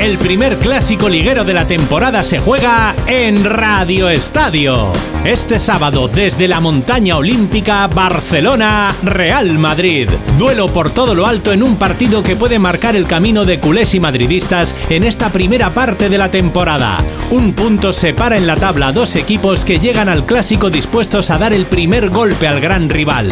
El primer clásico liguero de la temporada se juega en Radio Estadio. Este sábado desde la montaña olímpica Barcelona Real Madrid. Duelo por todo lo alto en un partido que puede marcar el camino de culés y madridistas en esta primera parte de la temporada. Un punto separa en la tabla dos equipos que llegan al clásico dispuestos a dar el primer golpe al gran rival.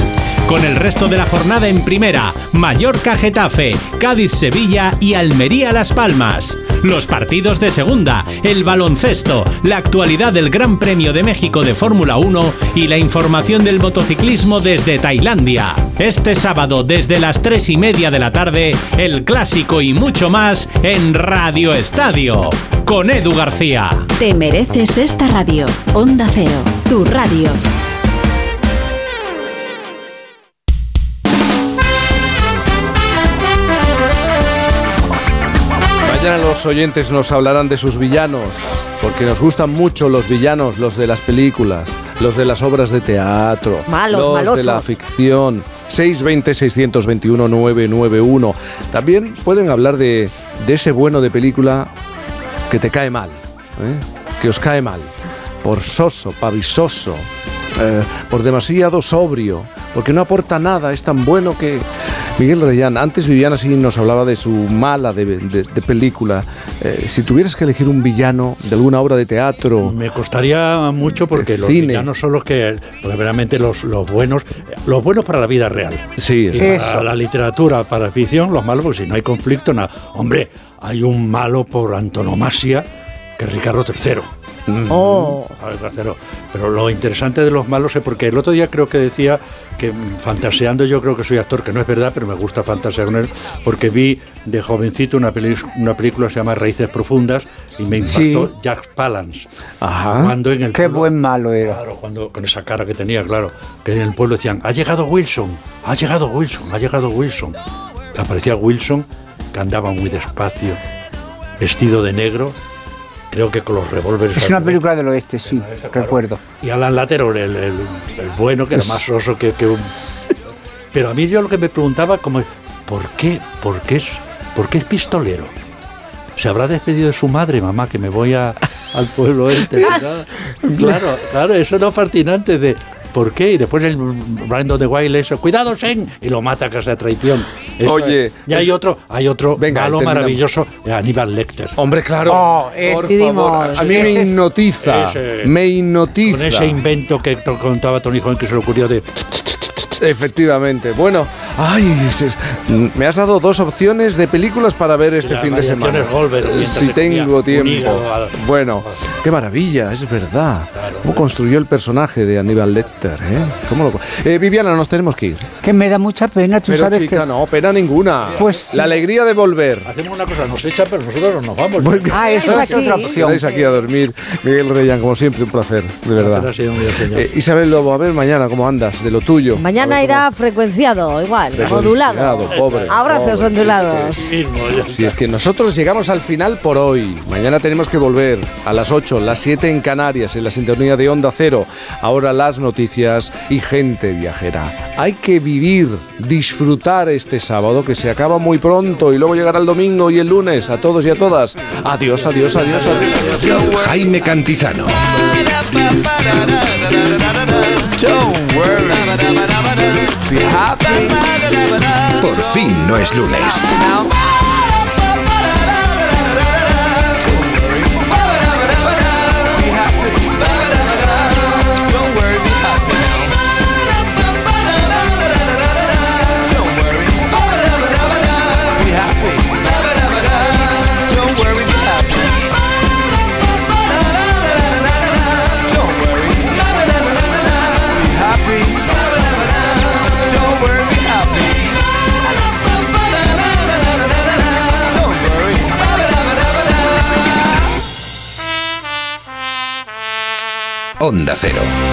Con el resto de la jornada en primera, Mallorca Getafe, Cádiz Sevilla y Almería Las Palmas. Los partidos de segunda, el baloncesto, la actualidad del Gran Premio de México de Fórmula 1 y la información del motociclismo desde Tailandia. Este sábado desde las 3 y media de la tarde, el clásico y mucho más en Radio Estadio. Con Edu García. Te mereces esta radio. Onda Cero, tu radio. Mañana los oyentes nos hablarán de sus villanos, porque nos gustan mucho los villanos, los de las películas, los de las obras de teatro, Malos, los malosos. de la ficción. 620-621-991. También pueden hablar de, de ese bueno de película que te cae mal, ¿eh? que os cae mal, por soso, pavisoso, eh, por demasiado sobrio, porque no aporta nada, es tan bueno que... Miguel Reyán, antes Viviana sí nos hablaba de su mala de, de- de película. Eh, si tuvieras que elegir un villano de alguna obra de teatro... Me costaría mucho porque los cine. villanos son los que, porque realmente los, los buenos, los buenos para la vida real. Sí, Para la literatura, para la ficción, los malos, porque si no hay conflicto, nada. Hombre, hay un malo por antonomasia que es Ricardo III. Oh. A ver, tercero. Pero lo interesante de los malos es porque el otro día creo que decía que mm, fantaseando yo creo que soy actor, que no es verdad, pero me gusta fantasear con él, porque vi de jovencito una, peli- una película que se llama Raíces Profundas y me impactó Sí. Jack Palance. Ajá. Cuando en el Qué buen malo era. Claro, cuando, con esa cara que tenía, claro, que en el pueblo decían, ha llegado Wilson, ha llegado Wilson, ha llegado Wilson. Aparecía Wilson, que andaba muy despacio, vestido de negro, creo que con los revólveres. Es una película del oeste, sí, recuerdo. Y Alan Latero, el, el- el bueno, que era Es- más oso que, que un... Pero a mí yo lo que me preguntaba, como, ¿por qué, por qué, es, por qué es pistolero? ¿Se habrá despedido de su madre, mamá, que me voy a, al pueblo este? ¿verdad? Claro, claro, eso no es fascinante de... ¿Por qué? Y después el Brandon de Wild le dice, cuidado, Sen, y lo mata casi a traición. Eso Oye, es. y hay otro, hay otro Venga, malo maravilloso, eh, Aníbal Lecter. Hombre, claro. Oh, por favor. A mí me hipnotiza. ese- me hipnotiza. Con ese invento que contaba Tony Joven que se le ocurrió de Efectivamente. Bueno, ay, se- me has dado dos opciones de películas para ver este fin de semana. Goldberg, mientras si tengo un tiempo. Bueno, qué maravilla, es verdad. ¿Cómo construyó el personaje de Aníbal Lecter? ¿eh? ¿Cómo lo Eh, Viviana, nos tenemos que ir. Que me da mucha pena, tú Pero sabes chica, que... no, pena ninguna. Pues La alegría de volver. Hacemos una cosa, nos echan, pero nosotros nos vamos. Ah, esa es otra opción. Quedáis aquí a dormir. Miguel Reyán, como siempre, un placer, de verdad. Ha sido muy señor. Eh, Isabel Lobo, a ver mañana cómo andas, de lo tuyo. Mañana irá frecuenciado, igual. Modulado. pobre, Abrazos pobre, ondulados. Si es, que, si es que nosotros llegamos al final por hoy. Mañana tenemos que volver a las 8, las 7 en Canarias, en la sintonía de Onda Cero. Ahora las noticias y gente viajera. Hay que vivir, disfrutar este sábado que se acaba muy pronto y luego llegará el domingo y el lunes. A todos y a todas. Adiós, adiós, adiós, adiós. adiós. Jaime Cantizano. Por fin no es lunes. Onda Cero.